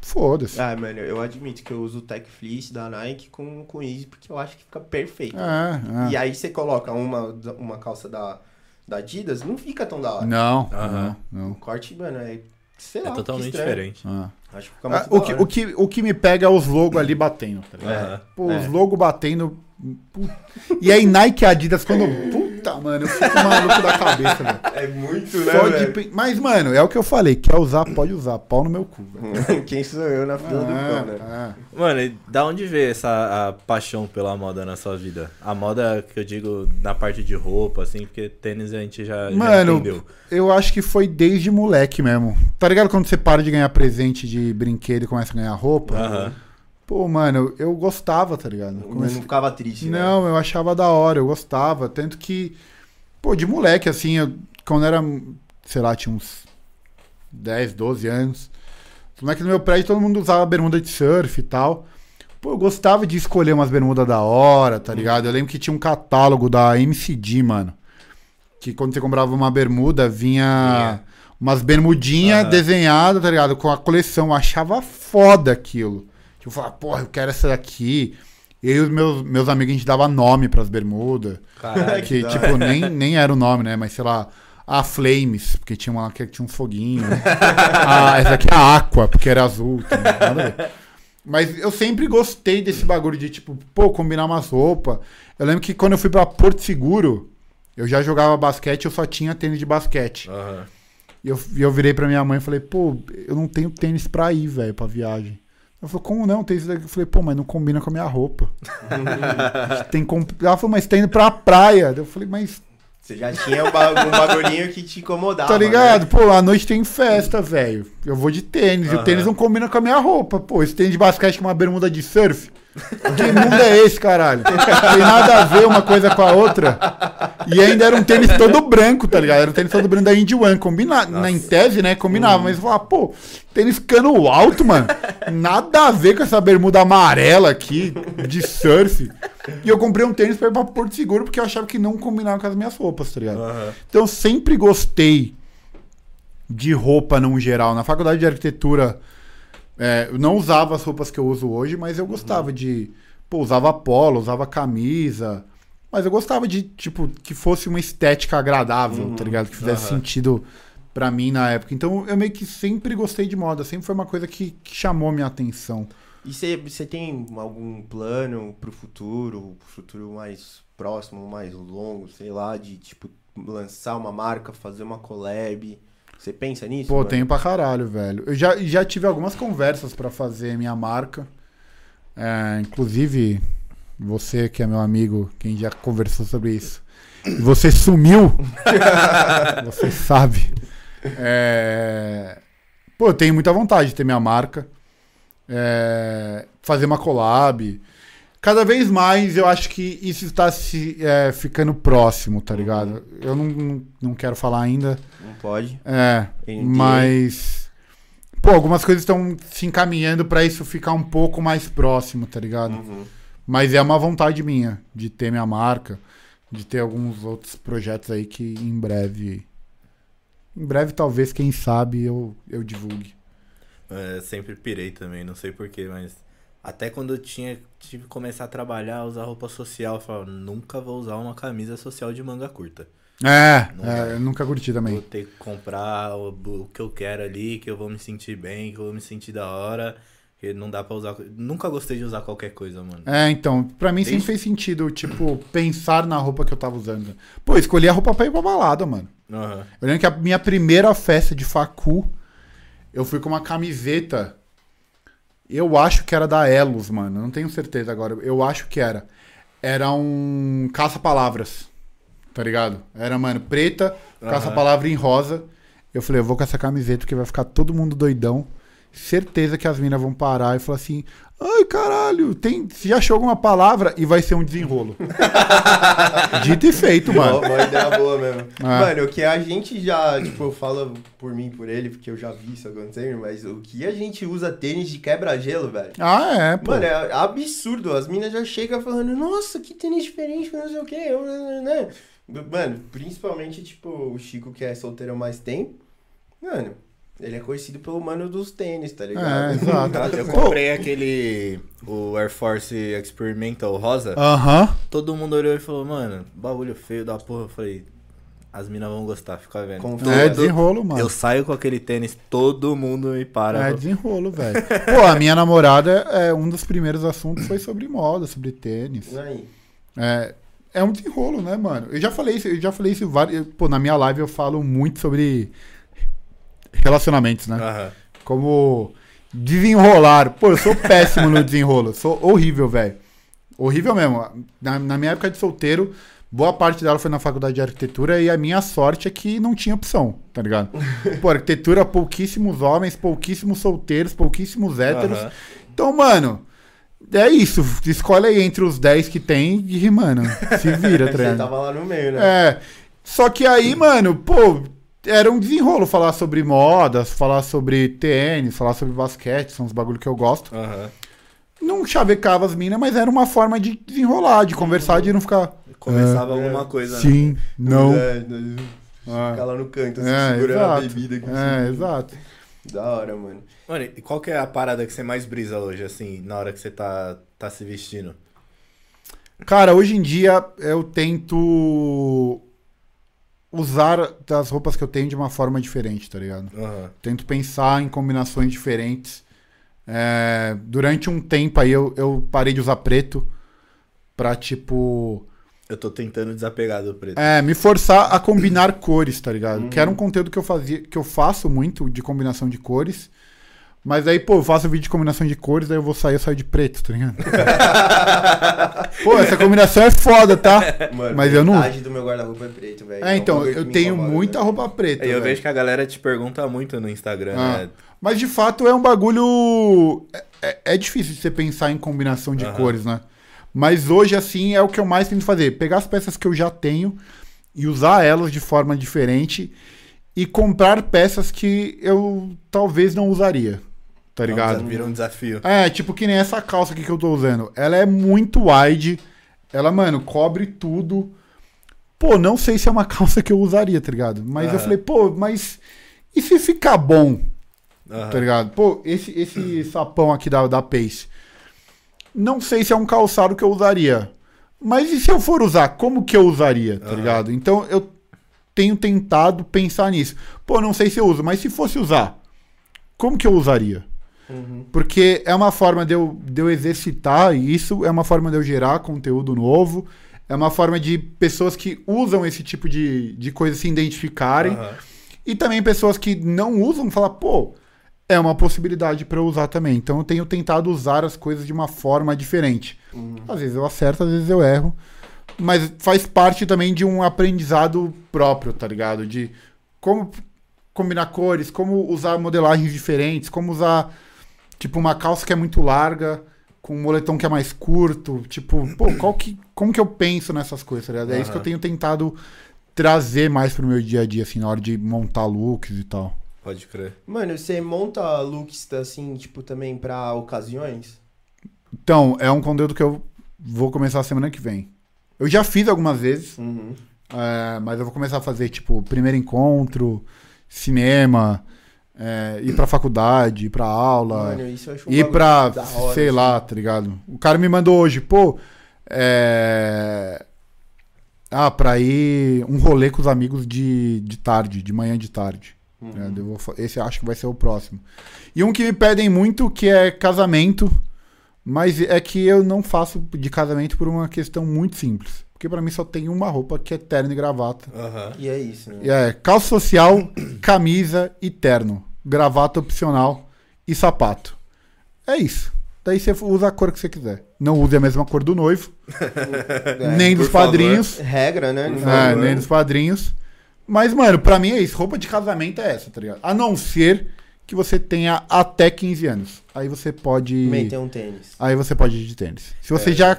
[SPEAKER 3] foda-se.
[SPEAKER 1] Ah, mano, eu admito que eu uso o Tech Fleece da Nike com, com Easy porque eu acho que fica perfeito.
[SPEAKER 3] É,
[SPEAKER 1] E
[SPEAKER 3] é.
[SPEAKER 1] aí você coloca uma, uma calça da, da Adidas, não fica tão da hora.
[SPEAKER 3] Não,
[SPEAKER 2] Aham.
[SPEAKER 3] não,
[SPEAKER 1] O corte, mano, é. Sei lá.
[SPEAKER 2] É totalmente diferente.
[SPEAKER 3] não.
[SPEAKER 1] Acho que fica
[SPEAKER 3] Ah, o, que, o, que, o que me pega é os logos ali batendo, tá ligado?
[SPEAKER 2] Aham.
[SPEAKER 3] Pô,
[SPEAKER 1] É.
[SPEAKER 3] os logos batendo. pu- E aí, Nike e Adidas, quando. Puta, mano, eu fico maluco da cabeça, velho.
[SPEAKER 1] É muito, né,
[SPEAKER 3] Só de Mas, mano, é o que eu falei. Quer usar, pode usar. Pau no meu cu, velho.
[SPEAKER 1] Quem sou eu na fila do pão, né?
[SPEAKER 3] Ah,
[SPEAKER 2] Mano, e da onde veio essa a paixão pela moda na sua vida? A moda que eu digo na parte de roupa, assim, porque tênis a gente já, já
[SPEAKER 3] Mano,
[SPEAKER 2] entendeu.
[SPEAKER 3] eu acho que foi desde moleque mesmo. Tá ligado quando você para de ganhar presente de brinquedo e começa a ganhar roupa?
[SPEAKER 2] Aham.
[SPEAKER 3] Pô, mano, eu gostava, tá ligado?
[SPEAKER 1] Eu
[SPEAKER 3] Comecei-
[SPEAKER 1] não ficava triste, né?
[SPEAKER 3] Não, eu achava da hora, eu gostava. Tanto que, pô, de moleque, assim, eu, quando era, sei lá, tinha uns 10, 12 anos. Os moleques no meu prédio, todo mundo usava bermuda de surf e tal. Pô, eu gostava de escolher umas bermudas da hora, tá ligado? Eu lembro que tinha um catálogo da MCD, mano. Que quando você comprava uma bermuda, vinha umas bermudinhas
[SPEAKER 2] Aham.
[SPEAKER 3] desenhadas, tá ligado? Com a coleção. Eu achava foda aquilo. Tipo, eu falava, porra, eu quero essa daqui. Eu e os meus, meus amigos, a gente dava nome pras bermudas.
[SPEAKER 2] Caralho.
[SPEAKER 3] Que,
[SPEAKER 1] da
[SPEAKER 3] tipo, nem, nem era o nome, né? Mas, sei lá, a Flames, porque tinha uma que tinha um foguinho. ah, essa aqui é a Aqua, porque era azul. a. Mas eu sempre gostei desse bagulho de, tipo, pô, combinar umas roupas. Eu lembro que quando eu fui pra Porto Seguro, eu já jogava basquete, eu só tinha tênis de basquete.
[SPEAKER 2] Aham.
[SPEAKER 3] E eu, e eu virei pra minha mãe e falei, pô, eu não tenho tênis pra ir, velho, pra viagem. Ela falou, como não? Tem isso daqui? Eu falei, pô, mas não combina com a minha roupa. Tem comp- Ela falou, mas tá indo pra praia. Eu falei, mas
[SPEAKER 1] Você já tinha um, ba- bagulhinho que te incomodava.
[SPEAKER 3] Tá ligado?
[SPEAKER 1] né?
[SPEAKER 3] Pô, à noite tem festa, velho. Eu vou de tênis. E
[SPEAKER 2] Aham.
[SPEAKER 3] o tênis não combina com a minha roupa. Pô, esse tênis de basquete com uma bermuda de surf. Que mundo é esse, caralho? Tem nada a ver uma coisa com a outra. E ainda era um tênis todo branco, tá ligado? Era um tênis todo branco da Indy One. Combina... Na, em tese, né? Combinava. Mas eu falava, pô, tênis cano alto, mano. Nada a ver com essa bermuda amarela aqui, de surf. E eu comprei um tênis pra ir pra Porto Seguro porque eu achava que não combinava com as minhas roupas, tá ligado?
[SPEAKER 2] Aham.
[SPEAKER 3] Então eu sempre gostei de roupa num geral. Na faculdade de arquitetura, é, eu não usava as roupas que eu uso hoje, mas eu gostava de. Pô, usava polo, usava camisa. Mas eu gostava de, tipo, que fosse uma estética agradável, tá ligado? Que fizesse
[SPEAKER 2] Aham.
[SPEAKER 3] sentido pra mim na época. Então eu meio que sempre gostei de moda. Sempre foi uma coisa que, que chamou minha atenção.
[SPEAKER 1] E você tem algum plano pro futuro, pro futuro mais próximo, mais longo, sei lá, de tipo lançar uma marca, fazer uma collab? Você pensa nisso?
[SPEAKER 3] Pô,
[SPEAKER 1] mano?
[SPEAKER 3] tenho pra caralho, velho. Eu já, já tive algumas conversas pra fazer minha marca. É, inclusive, você que é meu amigo, quem já conversou sobre isso. E você sumiu. você sabe. É, Pô, eu tenho muita vontade de ter minha marca. É, Fazer uma collab. Cada vez mais eu acho que isso está se, é, ficando próximo, tá ligado? Eu não, não, não quero falar ainda.
[SPEAKER 1] Não pode.
[SPEAKER 3] É,
[SPEAKER 1] NDA.
[SPEAKER 3] mas. Pô, algumas coisas estão se encaminhando pra isso ficar um pouco mais próximo, tá ligado?
[SPEAKER 1] Uhum.
[SPEAKER 3] Mas é uma vontade minha de ter minha marca, de ter alguns outros projetos aí que em breve. Em breve, talvez, quem sabe, eu, eu divulgue.
[SPEAKER 2] É, sempre pirei também, não sei porquê, mas até quando eu tinha tive que começar a trabalhar, usar roupa social, eu falava, nunca vou usar uma camisa social de manga curta.
[SPEAKER 3] É,
[SPEAKER 2] Não
[SPEAKER 3] é, eu nunca curti
[SPEAKER 2] Vou
[SPEAKER 3] também.
[SPEAKER 2] ter que comprar o, o que eu quero ali, que eu vou me sentir bem, que eu vou me sentir da hora. Que não dá pra usar. Nunca gostei de usar qualquer coisa, mano.
[SPEAKER 3] É, então, pra mim sempre
[SPEAKER 2] Desde-
[SPEAKER 3] fez sentido, tipo, pensar na roupa que eu tava usando. Pô, escolhi a roupa pra ir pra balada, mano.
[SPEAKER 2] Aham.
[SPEAKER 3] Eu lembro que a minha primeira festa de facu, eu fui com uma camiseta. Eu acho que era da Elos, mano. Não tenho certeza agora. Eu acho que era. Era um caça-palavras. Tá ligado? Era, mano, preta,
[SPEAKER 2] Aham.
[SPEAKER 3] caça-palavra em rosa. Eu falei, eu vou com essa camiseta porque vai ficar todo mundo doidão. Certeza que as minas vão parar e falar assim: ai caralho, tem, já achou alguma palavra? E vai ser um desenrolo. Dito e feito, mano.
[SPEAKER 1] Uma, uma ideia boa mesmo.
[SPEAKER 3] Ah.
[SPEAKER 1] Mano, o que a gente já, tipo, eu falo por mim, por ele, porque eu já vi isso acontecendo, mas o que a gente usa tênis de quebra-gelo, velho.
[SPEAKER 3] Ah, é, pô.
[SPEAKER 1] Mano, é absurdo. As minas já chegam falando, nossa, que tênis diferente, não sei o quê. né? Mano, principalmente, tipo, o Chico, que é solteiro há mais tempo. Mano, ele é conhecido pelo mano dos tênis, tá ligado?
[SPEAKER 3] É, exato.
[SPEAKER 2] Eu comprei aquele. O Air Force Experimental rosa.
[SPEAKER 3] Aham.
[SPEAKER 2] Todo mundo olhou e falou, mano, bagulho feio da porra. Eu falei, as minas vão gostar, fica vendo.
[SPEAKER 1] Com
[SPEAKER 2] Todo-
[SPEAKER 3] É desenrolo, mano.
[SPEAKER 2] Eu saio com aquele tênis, todo mundo me para.
[SPEAKER 3] É desenrolo, velho. Pô, a minha namorada, é, um dos primeiros assuntos foi sobre moda, sobre tênis.
[SPEAKER 1] Aí.
[SPEAKER 3] É, é um desenrolo, né, mano? Eu já falei isso, eu já falei isso vários. Pô, na minha live eu falo muito sobre relacionamentos, né?
[SPEAKER 2] Aham.
[SPEAKER 3] Como desenrolar. Pô, eu sou péssimo no desenrolo. Sou horrível, velho. Horrível mesmo. Na, na minha época de solteiro, boa parte dela foi na faculdade de arquitetura e a minha sorte é que não tinha opção, tá ligado? Pô, arquitetura, pouquíssimos homens, pouquíssimos solteiros, pouquíssimos héteros.
[SPEAKER 2] Aham.
[SPEAKER 3] Então, mano, é isso. Escolhe aí entre os 10 que tem e, mano, se vira, tá
[SPEAKER 1] Você tava lá no meio, né?
[SPEAKER 3] É. Só que aí, mano, pô, era um desenrolo falar sobre modas, falar sobre tênis, falar sobre basquete, são os bagulho que eu gosto.
[SPEAKER 2] Aham.
[SPEAKER 3] Não chavecava as minas, mas era uma forma de desenrolar, de conversar, de não ficar.
[SPEAKER 2] Começava
[SPEAKER 1] É.
[SPEAKER 2] alguma coisa. né?
[SPEAKER 3] Sim, não.
[SPEAKER 1] É,
[SPEAKER 3] Ah.
[SPEAKER 1] Ficar lá no canto, assim,
[SPEAKER 3] É,
[SPEAKER 1] segurando a
[SPEAKER 3] exato.
[SPEAKER 1] bebida. aqui,
[SPEAKER 3] É, exato.
[SPEAKER 1] Da hora, mano.
[SPEAKER 2] Mano, e qual que é a parada que você mais brisa hoje, assim, na hora que você tá, tá se vestindo?
[SPEAKER 3] Cara, hoje em dia eu tento usar as roupas que eu tenho de uma forma diferente, tá ligado?
[SPEAKER 2] Aham.
[SPEAKER 3] Tento pensar em combinações diferentes. É, durante um tempo aí eu, eu parei de usar preto pra, tipo,
[SPEAKER 2] Eu tô tentando desapegar do preto.
[SPEAKER 3] é, me forçar a combinar cores, tá ligado? Que era um conteúdo que eu fazia, que eu faço muito de combinação de cores. Mas aí, pô, eu faço vídeo de combinação de cores, daí eu vou sair, eu saio de preto, tá ligado? pô, essa combinação é foda, tá?
[SPEAKER 1] Mano,
[SPEAKER 3] Mas eu não-
[SPEAKER 1] metade do meu guarda-roupa é preto, velho.
[SPEAKER 3] É, então,
[SPEAKER 1] que
[SPEAKER 3] eu tenho
[SPEAKER 1] incomoda,
[SPEAKER 3] muita
[SPEAKER 1] velho.
[SPEAKER 3] roupa preta.
[SPEAKER 2] E eu
[SPEAKER 3] velho.
[SPEAKER 2] vejo que a galera te pergunta muito no Instagram,
[SPEAKER 3] Ah.
[SPEAKER 2] né?
[SPEAKER 3] Mas de fato é um bagulho. É, é- é difícil de você pensar em combinação de
[SPEAKER 2] Aham.
[SPEAKER 3] cores, né? Mas hoje, assim, é o que eu mais tento fazer: pegar as peças que eu já tenho e usar elas de forma diferente e comprar peças que eu talvez não usaria. Tá ligado?
[SPEAKER 2] Vira um desafio.
[SPEAKER 3] É, tipo que nem essa calça aqui que eu tô usando. Ela é muito wide. Ela, mano, cobre tudo. Pô, não sei se é uma calça que eu usaria, tá ligado? Mas eu falei, pô, mas e se ficar bom?
[SPEAKER 2] Aham.
[SPEAKER 3] Tá ligado? Pô, esse, esse sapão aqui da, da Pace. Não sei se é um calçado que eu usaria. Mas e se eu for usar, como que eu usaria, tá
[SPEAKER 2] Aham.
[SPEAKER 3] ligado? Então eu tenho tentado pensar nisso. Pô, não sei se eu uso, mas se fosse usar, como que eu usaria?
[SPEAKER 1] Uhum.
[SPEAKER 3] Porque é uma forma de eu, de eu exercitar isso, é uma forma de eu gerar conteúdo novo, é uma forma de pessoas que usam esse tipo de, de coisa se identificarem.
[SPEAKER 2] Aham.
[SPEAKER 3] E também pessoas que não usam falar, pô, é uma possibilidade pra eu usar também. Então eu tenho tentado usar as coisas de uma forma diferente. Às vezes eu acerto, às vezes eu erro. Mas faz parte também de um aprendizado próprio, tá ligado? De como combinar cores, como usar modelagens diferentes, como usar, tipo, uma calça que é muito larga com um moletom que é mais curto. Tipo, pô, qual que, como que eu penso nessas coisas, tá ligado? É isso que eu tenho tentado trazer mais pro meu dia a dia, assim, na hora de montar looks e tal.
[SPEAKER 2] Pode crer.
[SPEAKER 1] Mano, você monta looks assim, tipo, também pra ocasiões?
[SPEAKER 3] Então, é um conteúdo que eu vou começar semana que vem. Eu já fiz algumas vezes,
[SPEAKER 1] Uhum.
[SPEAKER 3] é, mas eu vou começar a fazer, tipo, primeiro encontro, cinema, é, ir pra faculdade, ir pra aula,
[SPEAKER 1] Mano, isso eu acho um
[SPEAKER 3] ir pra,
[SPEAKER 1] hora,
[SPEAKER 3] sei
[SPEAKER 1] assim.
[SPEAKER 3] lá, tá ligado? O cara me mandou hoje, pô, é... Ah, pra ir um rolê com os amigos de, de tarde, de manhã de tarde.
[SPEAKER 1] Uhum.
[SPEAKER 3] né? Eu vou esse eu acho que vai ser o próximo. E um que me pedem muito, que é casamento, mas é que eu não faço de casamento por uma questão muito simples. Porque pra mim só tem uma roupa que é terno e gravata.
[SPEAKER 2] Aham.
[SPEAKER 1] E é isso, né?
[SPEAKER 3] E é calça social, camisa e terno. Gravata opcional e sapato. É isso. Daí você usa a cor que você quiser. Não use a mesma cor do noivo,
[SPEAKER 1] É,
[SPEAKER 3] nem dos
[SPEAKER 2] favor.
[SPEAKER 3] padrinhos.
[SPEAKER 1] Regra, né? Não
[SPEAKER 3] É, nem dos padrinhos. Mas, mano, pra mim é isso. Roupa de casamento é essa, tá ligado? A não ser que você tenha até 15 anos. Aí você pode.
[SPEAKER 1] Meter um tênis.
[SPEAKER 3] Aí você pode ir de tênis. Se você
[SPEAKER 2] É,
[SPEAKER 3] já,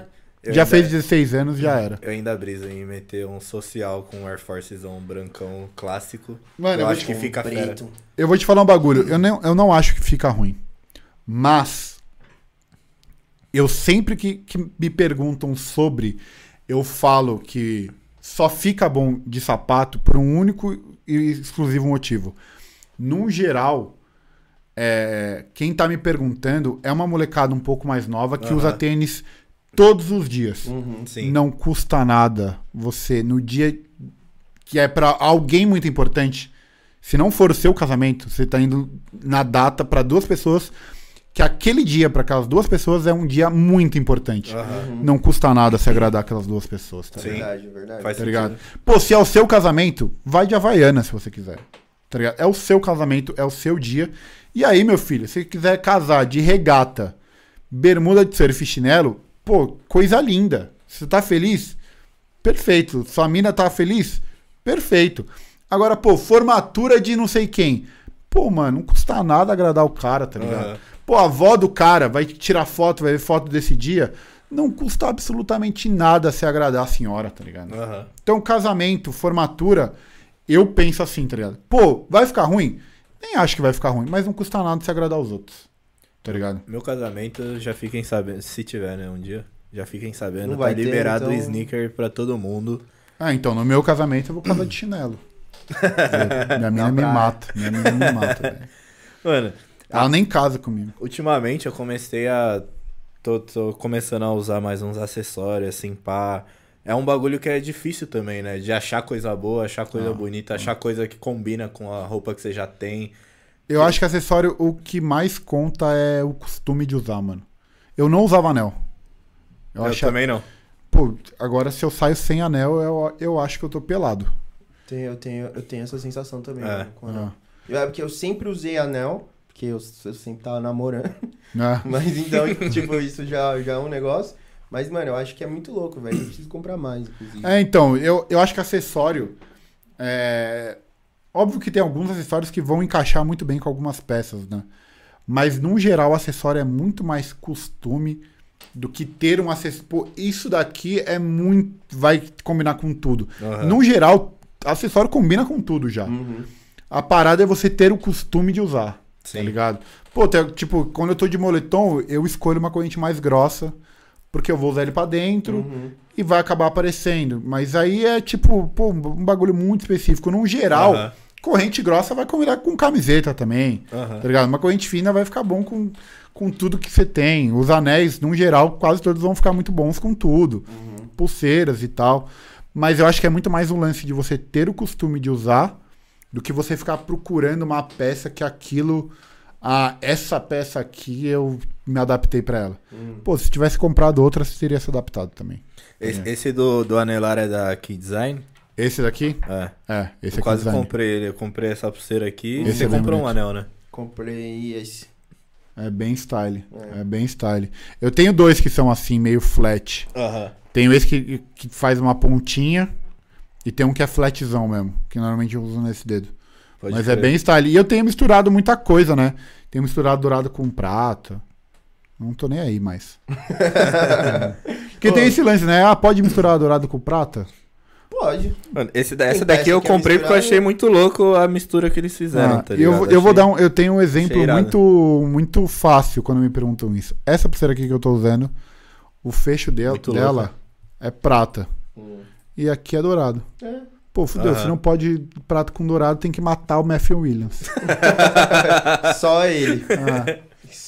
[SPEAKER 3] já
[SPEAKER 2] ainda-
[SPEAKER 3] fez 16 anos, já era.
[SPEAKER 2] Eu ainda briso em meter um social com um Air Forcezão brancão clássico.
[SPEAKER 3] Mano,
[SPEAKER 2] eu
[SPEAKER 3] eu
[SPEAKER 2] acho que fica fera.
[SPEAKER 1] Preto.
[SPEAKER 3] Eu vou te falar um bagulho. Eu não, eu não acho que fica ruim. Mas. Eu sempre que, que me perguntam sobre, eu falo que só fica bom de sapato por um único e exclusivo motivo. Num geral, é, quem tá me perguntando é uma molecada um pouco mais nova que
[SPEAKER 2] Aham.
[SPEAKER 3] usa tênis todos os dias.
[SPEAKER 1] Uhum.
[SPEAKER 2] Sim.
[SPEAKER 3] Não custa nada você, no dia que é pra alguém muito importante, se não for o seu casamento, você tá indo na data pra duas pessoas, que aquele dia pra aquelas duas pessoas é um dia muito importante.
[SPEAKER 2] Aham.
[SPEAKER 3] Não custa nada se agradar aquelas duas pessoas, tá
[SPEAKER 2] Sim.
[SPEAKER 3] ligado?
[SPEAKER 1] Verdade, verdade.
[SPEAKER 2] Faz
[SPEAKER 3] Tá ligado? Pô, se é o seu casamento, vai de Havaiana se você quiser. Tá ligado? É o seu casamento, é o seu dia. E aí, meu filho, se você quiser casar de regata, bermuda de surf e chinelo, pô, coisa linda. Você tá feliz? Perfeito. Sua mina tá feliz? Perfeito. Agora, pô, formatura de não sei quem. Pô, mano, não custa nada agradar o cara, tá ligado?
[SPEAKER 2] Aham.
[SPEAKER 3] Pô, a avó do cara vai tirar foto, vai ver foto desse dia. Não custa absolutamente nada se agradar a senhora, tá ligado?
[SPEAKER 2] Aham.
[SPEAKER 3] Então, casamento, formatura, eu penso assim, tá ligado? Pô, vai ficar ruim? Nem acho que vai ficar ruim, mas não custa nada se agradar os outros. Tá ligado?
[SPEAKER 2] Meu casamento, já fiquem sabendo, se tiver, né, um dia, já fiquem sabendo,
[SPEAKER 1] Não
[SPEAKER 2] tá
[SPEAKER 1] vai ter,
[SPEAKER 2] liberado o
[SPEAKER 1] então-
[SPEAKER 2] sneaker pra todo mundo.
[SPEAKER 3] Ah, então, no meu casamento eu vou casar de chinelo. minha mina
[SPEAKER 1] Na
[SPEAKER 3] me
[SPEAKER 1] praia.
[SPEAKER 3] mata. Minha mina me mata, velho.
[SPEAKER 2] Mano,
[SPEAKER 3] Ela nem casa comigo.
[SPEAKER 2] ultimamente eu comecei a. Tô, tô começando a usar mais uns acessórios, assim, pá. É um bagulho que é difícil também, né? De achar coisa boa, achar coisa
[SPEAKER 3] Ah,
[SPEAKER 2] bonita, achar coisa que combina com a roupa que você já tem.
[SPEAKER 3] Eu acho que acessório, o que mais conta é o costume de usar, mano. Eu não usava anel. Eu,
[SPEAKER 2] Eu,
[SPEAKER 3] acho.
[SPEAKER 2] também não.
[SPEAKER 3] Pô, agora se eu saio sem anel, eu, eu acho que eu tô pelado.
[SPEAKER 1] Eu, tenho, eu tenho essa sensação também,
[SPEAKER 2] É.
[SPEAKER 1] mano, com anel.
[SPEAKER 3] Ah.
[SPEAKER 1] Eu- É porque eu sempre usei anel, porque eu, eu sempre tava namorando.
[SPEAKER 3] né?
[SPEAKER 1] Mas então, tipo, isso já, já é um negócio. Mas, mano, eu acho que é muito louco, velho. Eu preciso comprar mais, inclusive.
[SPEAKER 3] É, então, eu, eu acho que acessório. É... Óbvio que tem alguns acessórios que vão encaixar muito bem com algumas peças, né? Mas, no geral, o acessório é muito mais costume do que ter um acessório. Pô, isso daqui é muito. Vai combinar com tudo.
[SPEAKER 2] Aham.
[SPEAKER 3] No geral, acessório combina com tudo já.
[SPEAKER 1] Uhum.
[SPEAKER 3] A parada é você ter o costume de usar. Tá
[SPEAKER 2] Sim.
[SPEAKER 3] ligado? Pô, tipo, quando eu tô de moletom, eu escolho uma corrente mais grossa, porque eu vou usar ele pra dentro
[SPEAKER 1] Uhum.
[SPEAKER 3] e vai acabar aparecendo. Mas aí é tipo, pô, um bagulho muito específico. No geral,
[SPEAKER 2] Aham.
[SPEAKER 3] corrente grossa vai combinar com camiseta também.
[SPEAKER 2] Aham.
[SPEAKER 3] Tá ligado? Uma corrente fina vai ficar bom com, com tudo que você tem. Os anéis, no geral, quase todos vão ficar muito bons com tudo. Pulseiras e tal. Mas eu acho que é muito mais um lance de você ter o costume de usar do que você ficar procurando uma peça que aquilo. Ah, essa peça aqui eu me adaptei pra ela. Pô, se tivesse comprado outra, você teria se adaptado também.
[SPEAKER 2] Esse, esse do, do anelar é da Key Design?
[SPEAKER 3] Esse daqui?
[SPEAKER 2] É.
[SPEAKER 3] É, esse
[SPEAKER 2] eu
[SPEAKER 3] aqui.
[SPEAKER 2] quase
[SPEAKER 3] design.
[SPEAKER 2] comprei ele. Eu comprei essa pulseira aqui.
[SPEAKER 3] Esse
[SPEAKER 2] Você
[SPEAKER 3] é
[SPEAKER 2] comprou um anel, né?
[SPEAKER 1] Comprei esse.
[SPEAKER 3] É bem style.
[SPEAKER 1] É.
[SPEAKER 3] É. bem style. Eu tenho dois que são assim, meio flat.
[SPEAKER 2] Aham.
[SPEAKER 3] Tenho esse que, que faz uma pontinha e tem um que é flatzão mesmo, que normalmente eu uso nesse dedo.
[SPEAKER 2] Pode
[SPEAKER 3] Mas é
[SPEAKER 2] crer.
[SPEAKER 3] bem style. E eu tenho misturado muita coisa, né? Tenho misturado dourado com prata. Não tô nem aí mais. Porque tem esse lance, né? Ah, pode misturar dourado com prata?
[SPEAKER 1] Pode.
[SPEAKER 2] Mano, esse, da- essa daqui eu
[SPEAKER 1] que é
[SPEAKER 2] comprei porque eu achei muito louco a mistura que eles fizeram,
[SPEAKER 3] Ah,
[SPEAKER 2] tá
[SPEAKER 3] eu,
[SPEAKER 2] ligado?
[SPEAKER 3] eu vou
[SPEAKER 2] Achei-
[SPEAKER 3] dar um, eu tenho um exemplo
[SPEAKER 2] irado.
[SPEAKER 3] muito, muito fácil quando me perguntam isso. Essa pulseira aqui que eu tô usando, o fecho
[SPEAKER 2] Muito
[SPEAKER 3] dela é prata.
[SPEAKER 1] Hum.
[SPEAKER 3] E aqui é dourado.
[SPEAKER 1] É.
[SPEAKER 3] Pô, fudeu,
[SPEAKER 2] Aham.
[SPEAKER 3] se não pode prata com dourado, tem que matar o Matthew Williams.
[SPEAKER 1] Só ele.
[SPEAKER 3] Ah,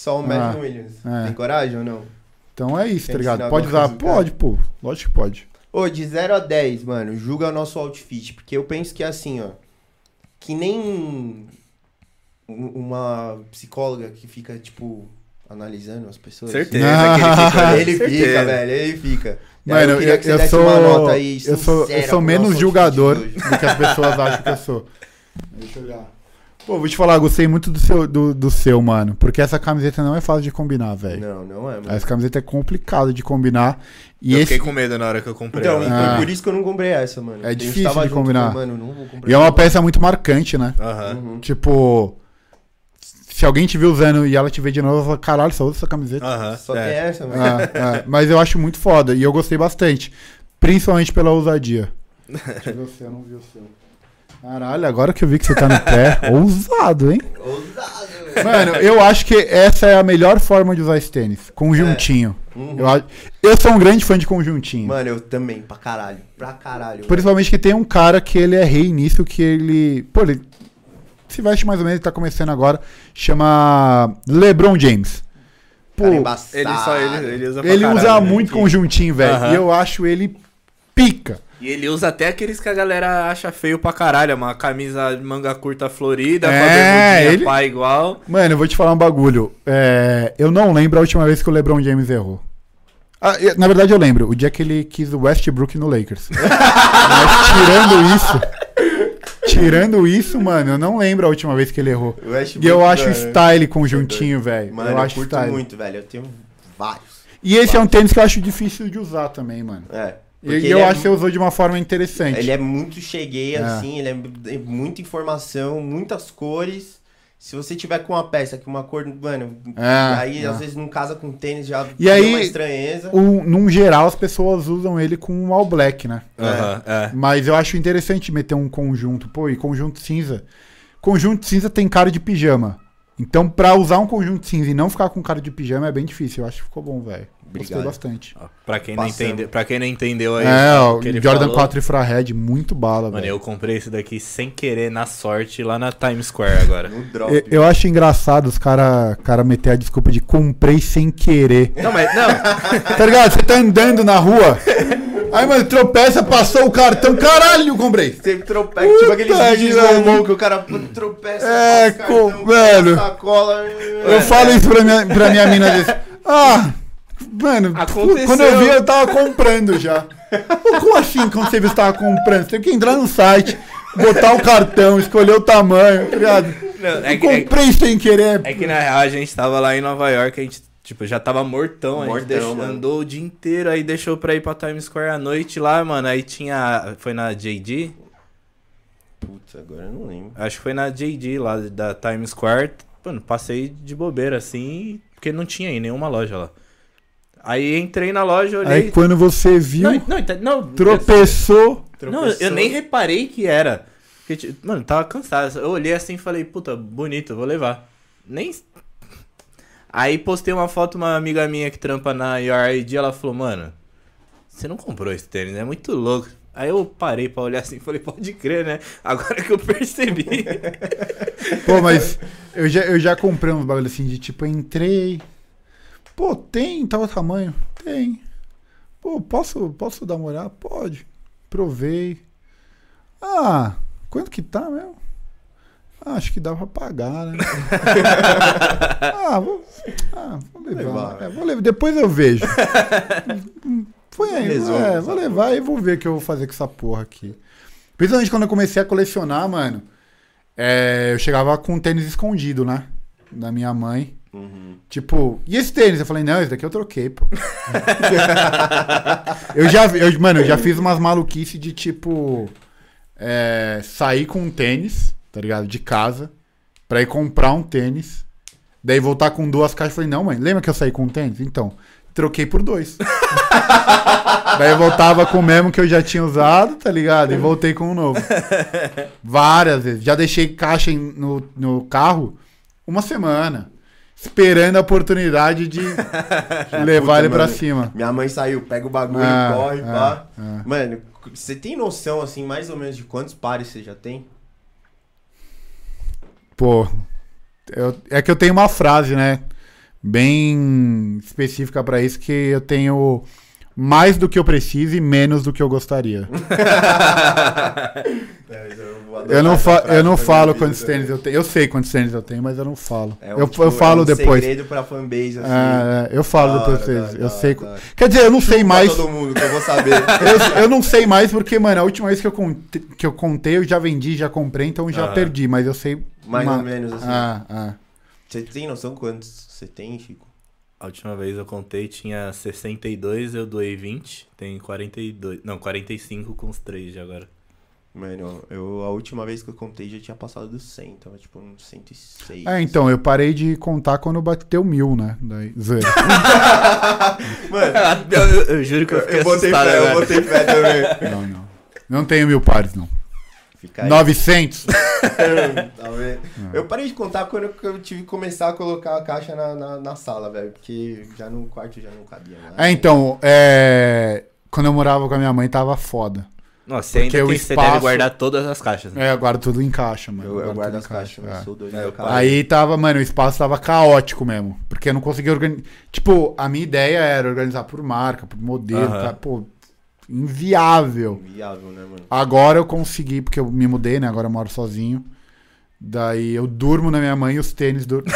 [SPEAKER 1] Só o Matthew
[SPEAKER 3] Ah,
[SPEAKER 1] Williams.
[SPEAKER 3] é.
[SPEAKER 1] Tem coragem ou não?
[SPEAKER 3] então é isso, tá ligado? Pode usar?
[SPEAKER 1] coisa,
[SPEAKER 3] Pode, pô. Lógico que pode.
[SPEAKER 1] Ô, de 0 a 10, mano, julga o nosso outfit. Porque eu penso que é assim, ó. Que nem um- uma psicóloga que fica, tipo, analisando as pessoas.
[SPEAKER 2] Certeza
[SPEAKER 3] Ah,
[SPEAKER 2] que ele fica
[SPEAKER 1] Ele
[SPEAKER 2] certeza.
[SPEAKER 1] fica, velho, ele fica.
[SPEAKER 3] Mano, eu, sou.
[SPEAKER 1] aí
[SPEAKER 3] eu sou, eu sou menos julgador do que as pessoas acham que eu sou. Deixa eu olhar. Pô, vou te falar, gostei muito do seu, do, do seu, mano. Porque essa camiseta não é fácil de combinar, velho.
[SPEAKER 1] Não, não é, mano.
[SPEAKER 3] Essa camiseta é complicada de combinar. E
[SPEAKER 2] eu
[SPEAKER 3] esse.
[SPEAKER 2] fiquei com medo na hora que eu comprei.
[SPEAKER 1] Então,
[SPEAKER 2] ela.
[SPEAKER 1] e foi
[SPEAKER 3] Ah.
[SPEAKER 1] por isso que eu não comprei essa, mano.
[SPEAKER 3] É difícil de
[SPEAKER 1] junto,
[SPEAKER 3] combinar.
[SPEAKER 1] falei, Mano, não vou comprar.
[SPEAKER 3] E é uma peça muito marcante, né?
[SPEAKER 2] Aham.
[SPEAKER 1] Uhum.
[SPEAKER 3] Tipo. Se alguém te vê usando e ela te vê de novo, ela fala, caralho, só usa essa camiseta.
[SPEAKER 2] Aham.
[SPEAKER 1] Só
[SPEAKER 2] é.
[SPEAKER 1] tem essa, mano.
[SPEAKER 3] Ah, ah, mas eu acho muito foda. E eu gostei bastante. Principalmente pela ousadia. Deixa eu ver o seu, eu não vi o seu. Caralho, agora que eu vi que você tá no pé, ousado, hein?
[SPEAKER 1] Ousado, velho.
[SPEAKER 3] Mano, eu acho que essa é a melhor forma de usar esse tênis. Conjuntinho.
[SPEAKER 1] Uhum.
[SPEAKER 3] Eu, eu sou um grande fã de conjuntinho.
[SPEAKER 1] Mano, eu também, pra caralho. Pra caralho.
[SPEAKER 3] Principalmente que tem um cara que ele é rei nisso, que ele. Pô, ele se veste mais ou menos, ele tá começando agora. Chama LeBron James. Pô.
[SPEAKER 2] Ele só ele, ele usa
[SPEAKER 3] ele
[SPEAKER 2] caralho,
[SPEAKER 3] usa
[SPEAKER 2] né?
[SPEAKER 3] muito conjuntinho, velho.
[SPEAKER 2] Aham.
[SPEAKER 3] E eu acho ele pica.
[SPEAKER 2] E ele usa até aqueles que a galera acha feio pra caralho. Uma camisa de manga curta florida, com a
[SPEAKER 3] É, ele-
[SPEAKER 2] pá igual.
[SPEAKER 3] Mano, eu vou te falar um bagulho. É, eu não lembro a última vez que o LeBron James errou. Ah, eu- na verdade, eu lembro. O dia que ele quis o Westbrook no Lakers. Mas tirando isso. Tirando isso, mano, eu não lembro a última vez que ele errou.
[SPEAKER 1] Westbrook,
[SPEAKER 3] E eu acho
[SPEAKER 1] mano,
[SPEAKER 3] style conjuntinho, velho.
[SPEAKER 1] Mano,
[SPEAKER 3] Eu
[SPEAKER 1] eu,
[SPEAKER 3] acho
[SPEAKER 1] curto
[SPEAKER 3] style.
[SPEAKER 1] muito, velho. Eu tenho vários.
[SPEAKER 3] E esse é um tênis que eu acho difícil de usar também, mano.
[SPEAKER 1] É.
[SPEAKER 3] E
[SPEAKER 1] porque
[SPEAKER 3] eu
[SPEAKER 1] é
[SPEAKER 3] acho que você usou de uma forma interessante.
[SPEAKER 1] Ele é muito cheguei,
[SPEAKER 3] É.
[SPEAKER 1] assim, ele é, é muita informação, muitas cores. Se você tiver com uma peça que uma cor, mano,
[SPEAKER 3] É,
[SPEAKER 1] aí
[SPEAKER 3] é.
[SPEAKER 1] às vezes não casa com tênis, já
[SPEAKER 3] E aí,
[SPEAKER 1] uma estranheza.
[SPEAKER 3] O, num geral, as pessoas usam ele com um all black, né?
[SPEAKER 2] É.
[SPEAKER 3] Mas eu acho interessante meter um conjunto. Pô, e conjunto cinza. Conjunto cinza tem cara de pijama. Então, pra usar um conjunto cinza e não ficar com cara de pijama é bem difícil. Eu acho que ficou bom, velho. Gostei
[SPEAKER 1] Obrigado.
[SPEAKER 3] bastante.
[SPEAKER 2] Ó, Pra quem, não entendeu, pra quem não entendeu aí
[SPEAKER 3] é,
[SPEAKER 2] ele
[SPEAKER 3] Jordan
[SPEAKER 2] falou,
[SPEAKER 3] 4 Infrared, muito bala,
[SPEAKER 2] Mano,
[SPEAKER 3] velho.
[SPEAKER 2] eu comprei esse daqui sem querer, na sorte, lá na Times Square agora.
[SPEAKER 1] No drop.
[SPEAKER 3] Eu, eu acho engraçado os caras cara meter a desculpa de comprei sem querer.
[SPEAKER 2] Não, mas não.
[SPEAKER 3] Tá ligado? Você tá andando na rua. Aí, mano, tropeça, passou o cartão. Caralho, comprei.
[SPEAKER 1] Sempre tropeça, tipo
[SPEAKER 3] Puta
[SPEAKER 1] aqueles
[SPEAKER 3] que
[SPEAKER 1] vídeos normal que o cara tropeça,
[SPEAKER 3] É,
[SPEAKER 1] passa
[SPEAKER 3] com-
[SPEAKER 1] cartão,
[SPEAKER 3] velho.
[SPEAKER 1] sacola.
[SPEAKER 3] Eu falo isso pra minha, pra minha mina desse. Ah, mano,
[SPEAKER 2] Aconteceu.
[SPEAKER 3] quando eu vi, eu tava comprando já. Como assim, quando você viu, você tava comprando? Você tem que entrar no site, botar o cartão, escolher o tamanho, tá ligado?
[SPEAKER 2] Não, é
[SPEAKER 3] Eu
[SPEAKER 2] que- é-
[SPEAKER 3] comprei sem querer.
[SPEAKER 2] É que na real a gente tava lá em Nova York, a gente, tipo, já tava mortão, a gente
[SPEAKER 1] Mortão,
[SPEAKER 2] deixou- andou o dia inteiro, aí deixou pra ir pra Times Square à noite lá, mano, aí tinha, foi na JD?
[SPEAKER 1] Putz, agora eu não lembro.
[SPEAKER 2] Acho que foi na JD lá da Times Square, mano, passei de bobeira assim, porque não tinha aí nenhuma loja lá. Aí entrei na loja, olhei...
[SPEAKER 3] Aí quando você viu,
[SPEAKER 2] Não, não, então- não,
[SPEAKER 3] tropeçou.
[SPEAKER 2] Não, eu nem reparei que era. Porque, mano, tava cansado. Eu olhei assim e falei, puta, bonito, vou levar. Nem. Aí postei uma foto, uma amiga minha que trampa na URID, ela falou, mano, você não comprou esse tênis, é muito louco. Aí eu parei pra olhar assim e falei, pode crer, né? Agora que eu percebi.
[SPEAKER 3] Pô, mas eu já, eu já comprei uns bagulho assim de tipo, entrei. Pô, tem tal tamanho? Tem. Pô, posso, posso dar uma olhada? Pode. Provei. Ah, quanto que tá mesmo? Ah, acho que dá pra pagar, né? ah, vou, ah, vou levar.
[SPEAKER 1] levar.
[SPEAKER 3] É, vou levar. Depois eu vejo. Foi aí,
[SPEAKER 1] Resolve
[SPEAKER 3] é, vou levar e vou ver o que eu vou fazer com essa porra aqui. Principalmente quando eu comecei a colecionar, mano. é, eu chegava com um tênis escondido, né? Da minha mãe.
[SPEAKER 1] Uhum.
[SPEAKER 3] Tipo, e esse tênis? Eu falei, não, esse daqui eu troquei, pô. eu já, eu, mano, eu já fiz umas maluquices de tipo. é, sair com um tênis, tá ligado? De casa, pra ir comprar um tênis. Daí voltar com duas caixas. Falei, não, mãe, lembra que eu saí com um tênis? Então, troquei por dois. Daí eu voltava com o mesmo que eu já tinha usado, tá ligado? E voltei com um novo. Várias vezes. Já deixei caixa no, no carro uma semana. Esperando a oportunidade de levar
[SPEAKER 1] Puta,
[SPEAKER 3] ele pra
[SPEAKER 1] mano.
[SPEAKER 3] cima.
[SPEAKER 1] Minha mãe saiu, pega o bagulho,
[SPEAKER 3] Ah,
[SPEAKER 1] corre,
[SPEAKER 3] ah,
[SPEAKER 1] pá.
[SPEAKER 3] ah.
[SPEAKER 1] Mano, você tem noção, assim, mais ou menos de quantos pares você já tem?
[SPEAKER 3] Pô, eu- é que eu tenho uma frase, né? Bem específica pra isso, que eu tenho mais do que eu preciso e menos do que eu gostaria. Eu não, fa eu não falo quantos tênis eu tenho. Eu sei quantos tênis eu tenho, mas eu não falo.
[SPEAKER 1] É um,
[SPEAKER 3] eu,
[SPEAKER 1] tipo,
[SPEAKER 3] eu falo
[SPEAKER 1] é um
[SPEAKER 3] depois.
[SPEAKER 1] segredo pra fanbase, assim.
[SPEAKER 3] É, é, eu falo depois pra vocês. Eu
[SPEAKER 1] da
[SPEAKER 3] sei.
[SPEAKER 1] hora.
[SPEAKER 3] Quer dizer, eu não sei
[SPEAKER 1] Pra
[SPEAKER 3] mais.
[SPEAKER 1] todo mundo, que eu vou saber.
[SPEAKER 3] Eu, eu não sei mais porque, mano, a última vez que eu, contei, que eu contei, eu já vendi, já comprei, então já perdi, mas eu sei.
[SPEAKER 1] Mais
[SPEAKER 3] uma-
[SPEAKER 1] ou menos, assim.
[SPEAKER 3] Ah, ah.
[SPEAKER 1] Você tem noção quantos você tem, Chico?
[SPEAKER 2] A última vez eu contei tinha 62, eu doei 20, tem 42. Não, 45 com os 3 de agora.
[SPEAKER 1] Mano, eu, a última vez que eu contei já tinha passado dos 100, tava tipo uns 106.
[SPEAKER 3] É, então, eu parei de contar quando bateu mil, né? Daí, zoeira.
[SPEAKER 1] Mano,
[SPEAKER 2] eu, eu- eu juro que eu fiquei
[SPEAKER 1] eu botei
[SPEAKER 2] assustado
[SPEAKER 1] fé, eu botei fé também.
[SPEAKER 3] Não, não. Não tenho mil pares, não.
[SPEAKER 1] Fica aí.
[SPEAKER 3] 900?
[SPEAKER 1] Tá? Eu parei de contar quando eu tive que começar a colocar a caixa na, na, na sala, velho. Porque já no quarto já não cabia mais.
[SPEAKER 3] É, então, é... Quando eu morava com a minha mãe, tava foda.
[SPEAKER 2] Nossa, você ainda
[SPEAKER 3] Porque o
[SPEAKER 2] tem, você
[SPEAKER 3] espaço-
[SPEAKER 2] deve guardar todas as caixas. Né?
[SPEAKER 3] É, eu guardo tudo em caixa, mano.
[SPEAKER 1] Eu, eu
[SPEAKER 3] guardo
[SPEAKER 1] guardo as caixas,
[SPEAKER 3] caixa,
[SPEAKER 1] eu
[SPEAKER 3] é.
[SPEAKER 1] sou doido.
[SPEAKER 2] É,
[SPEAKER 1] eu
[SPEAKER 2] eu.
[SPEAKER 3] Aí tava, mano, o espaço tava caótico mesmo. Porque eu não conseguia organizar. Tipo, a minha ideia era organizar por marca, por modelo,
[SPEAKER 2] Aham.
[SPEAKER 3] tá? Pô, inviável.
[SPEAKER 1] Inviável, né, mano?
[SPEAKER 3] Agora eu consegui, porque eu me mudei, né? Agora eu moro sozinho. Daí eu durmo na minha mãe e os tênis do.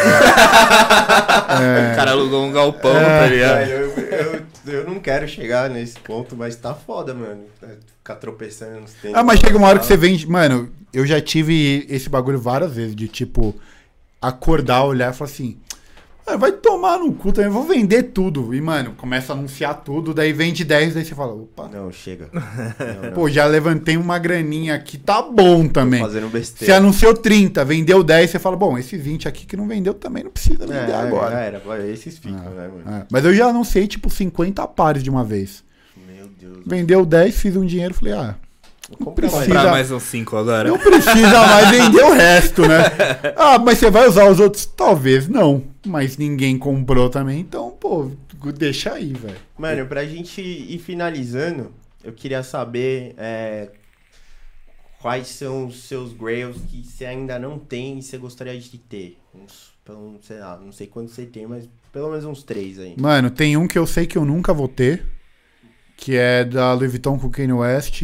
[SPEAKER 2] O cara alugou um galpão, tá ligado?
[SPEAKER 1] Eu, eu, eu não quero chegar nesse ponto, mas tá foda, mano. Ficar tropeçando nos tênis.
[SPEAKER 3] Ah, mas chega uma hora que você vende. Mano, eu já tive esse bagulho várias vezes, de tipo, acordar, olhar e falar assim. "Ah, vai tomar no cu também, vou vender tudo. E, mano, começa a anunciar tudo, daí vende 10, daí você fala, opa.
[SPEAKER 1] Não, chega. Não, não.
[SPEAKER 3] Pô, já levantei uma graninha aqui, tá bom também.
[SPEAKER 1] Fazendo
[SPEAKER 3] Você
[SPEAKER 1] besteira.
[SPEAKER 3] anunciou 30, vendeu 10, você fala, bom, esse 20 aqui que não vendeu também não precisa vender
[SPEAKER 1] É,
[SPEAKER 3] agora.
[SPEAKER 1] Já era, esses ficam, né, mano?
[SPEAKER 3] É, mas eu já anunciei, tipo, 50 pares de uma vez.
[SPEAKER 1] Meu Deus.
[SPEAKER 3] Vendeu 10, fiz um dinheiro, falei, ah, precisa.
[SPEAKER 2] Comprar mais uns 5 agora.
[SPEAKER 3] não precisa mais vender o resto, né? Ah, mas você vai usar os outros? Talvez não. Mas ninguém comprou também, então, pô, deixa aí, velho.
[SPEAKER 1] Mano, pra gente ir finalizando, eu queria saber é, quais são os seus grails que você ainda não tem e você gostaria de ter. Uns, pelo, sei lá, não sei quantos você tem, mas pelo menos uns três aí.
[SPEAKER 3] Mano, tem um que eu sei que eu nunca vou ter, que é da Louis Vuitton com Kanye West,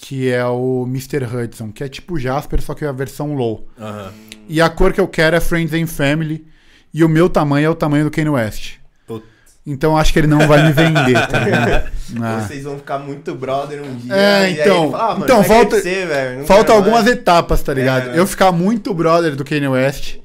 [SPEAKER 3] que é o Mr. Hudson, que é tipo Jasper, só que é a versão low. E a cor que eu quero é Friends and Family, e o meu tamanho é o tamanho do Kanye West.
[SPEAKER 2] Putz.
[SPEAKER 3] Então acho que ele não vai me vender, tá ligado? Ah.
[SPEAKER 1] Vocês vão ficar muito brother um dia.
[SPEAKER 3] É,
[SPEAKER 1] e aí
[SPEAKER 3] então-
[SPEAKER 1] ele fala, ah, mano,
[SPEAKER 3] então, falta-
[SPEAKER 1] quero
[SPEAKER 3] algumas
[SPEAKER 1] mais.
[SPEAKER 3] etapas, tá ligado?
[SPEAKER 1] É?
[SPEAKER 3] Eu ficar muito brother do Kanye West.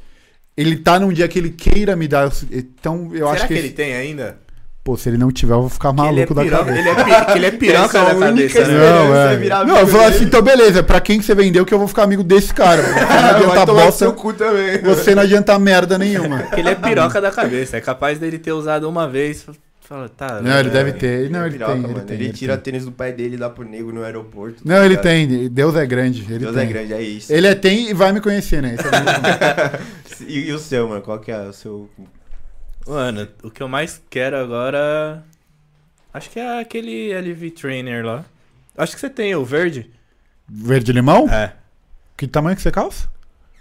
[SPEAKER 3] Ele tá num dia que ele queira me dar. Então eu
[SPEAKER 2] Será
[SPEAKER 3] acho
[SPEAKER 2] que,
[SPEAKER 3] que.
[SPEAKER 2] ele tem ainda?
[SPEAKER 3] Pô, se ele não tiver, eu vou ficar
[SPEAKER 2] ele é
[SPEAKER 3] maluco da cabeça.
[SPEAKER 2] ele é, pi- que ele é piroca da
[SPEAKER 1] é
[SPEAKER 2] cabeça, né?
[SPEAKER 3] Não,
[SPEAKER 1] é
[SPEAKER 3] é.
[SPEAKER 1] virar
[SPEAKER 3] Não, eu falo assim, então beleza, pra quem que você vendeu que eu vou ficar amigo desse cara. Você não adianta bosta,
[SPEAKER 1] seu cu também.
[SPEAKER 3] você não adianta merda nenhuma.
[SPEAKER 2] Que ele é piroca da cabeça. É capaz dele ter usado uma vez. Fala, tá.
[SPEAKER 3] Não, ele
[SPEAKER 2] é,
[SPEAKER 3] deve ter. Não,
[SPEAKER 1] é
[SPEAKER 3] ele
[SPEAKER 1] piroca,
[SPEAKER 3] tem, ele tem.
[SPEAKER 1] Ele
[SPEAKER 3] ele
[SPEAKER 1] tira
[SPEAKER 3] tem.
[SPEAKER 1] tênis do pai dele e dá pro nego no aeroporto. tá
[SPEAKER 3] Não, ele tem. Deus é grande. Ele
[SPEAKER 1] Deus
[SPEAKER 3] tem.
[SPEAKER 1] é grande, é isso.
[SPEAKER 3] Ele é tem e vai me conhecer, né? Isso é.
[SPEAKER 1] E, e o seu, mano? Qual que é o seu...
[SPEAKER 2] Mano, o que eu mais quero agora. Acho que é aquele LV Trainer lá. Acho que você tem o verde.
[SPEAKER 3] Verde limão?
[SPEAKER 2] É,
[SPEAKER 3] Que tamanho que você calça?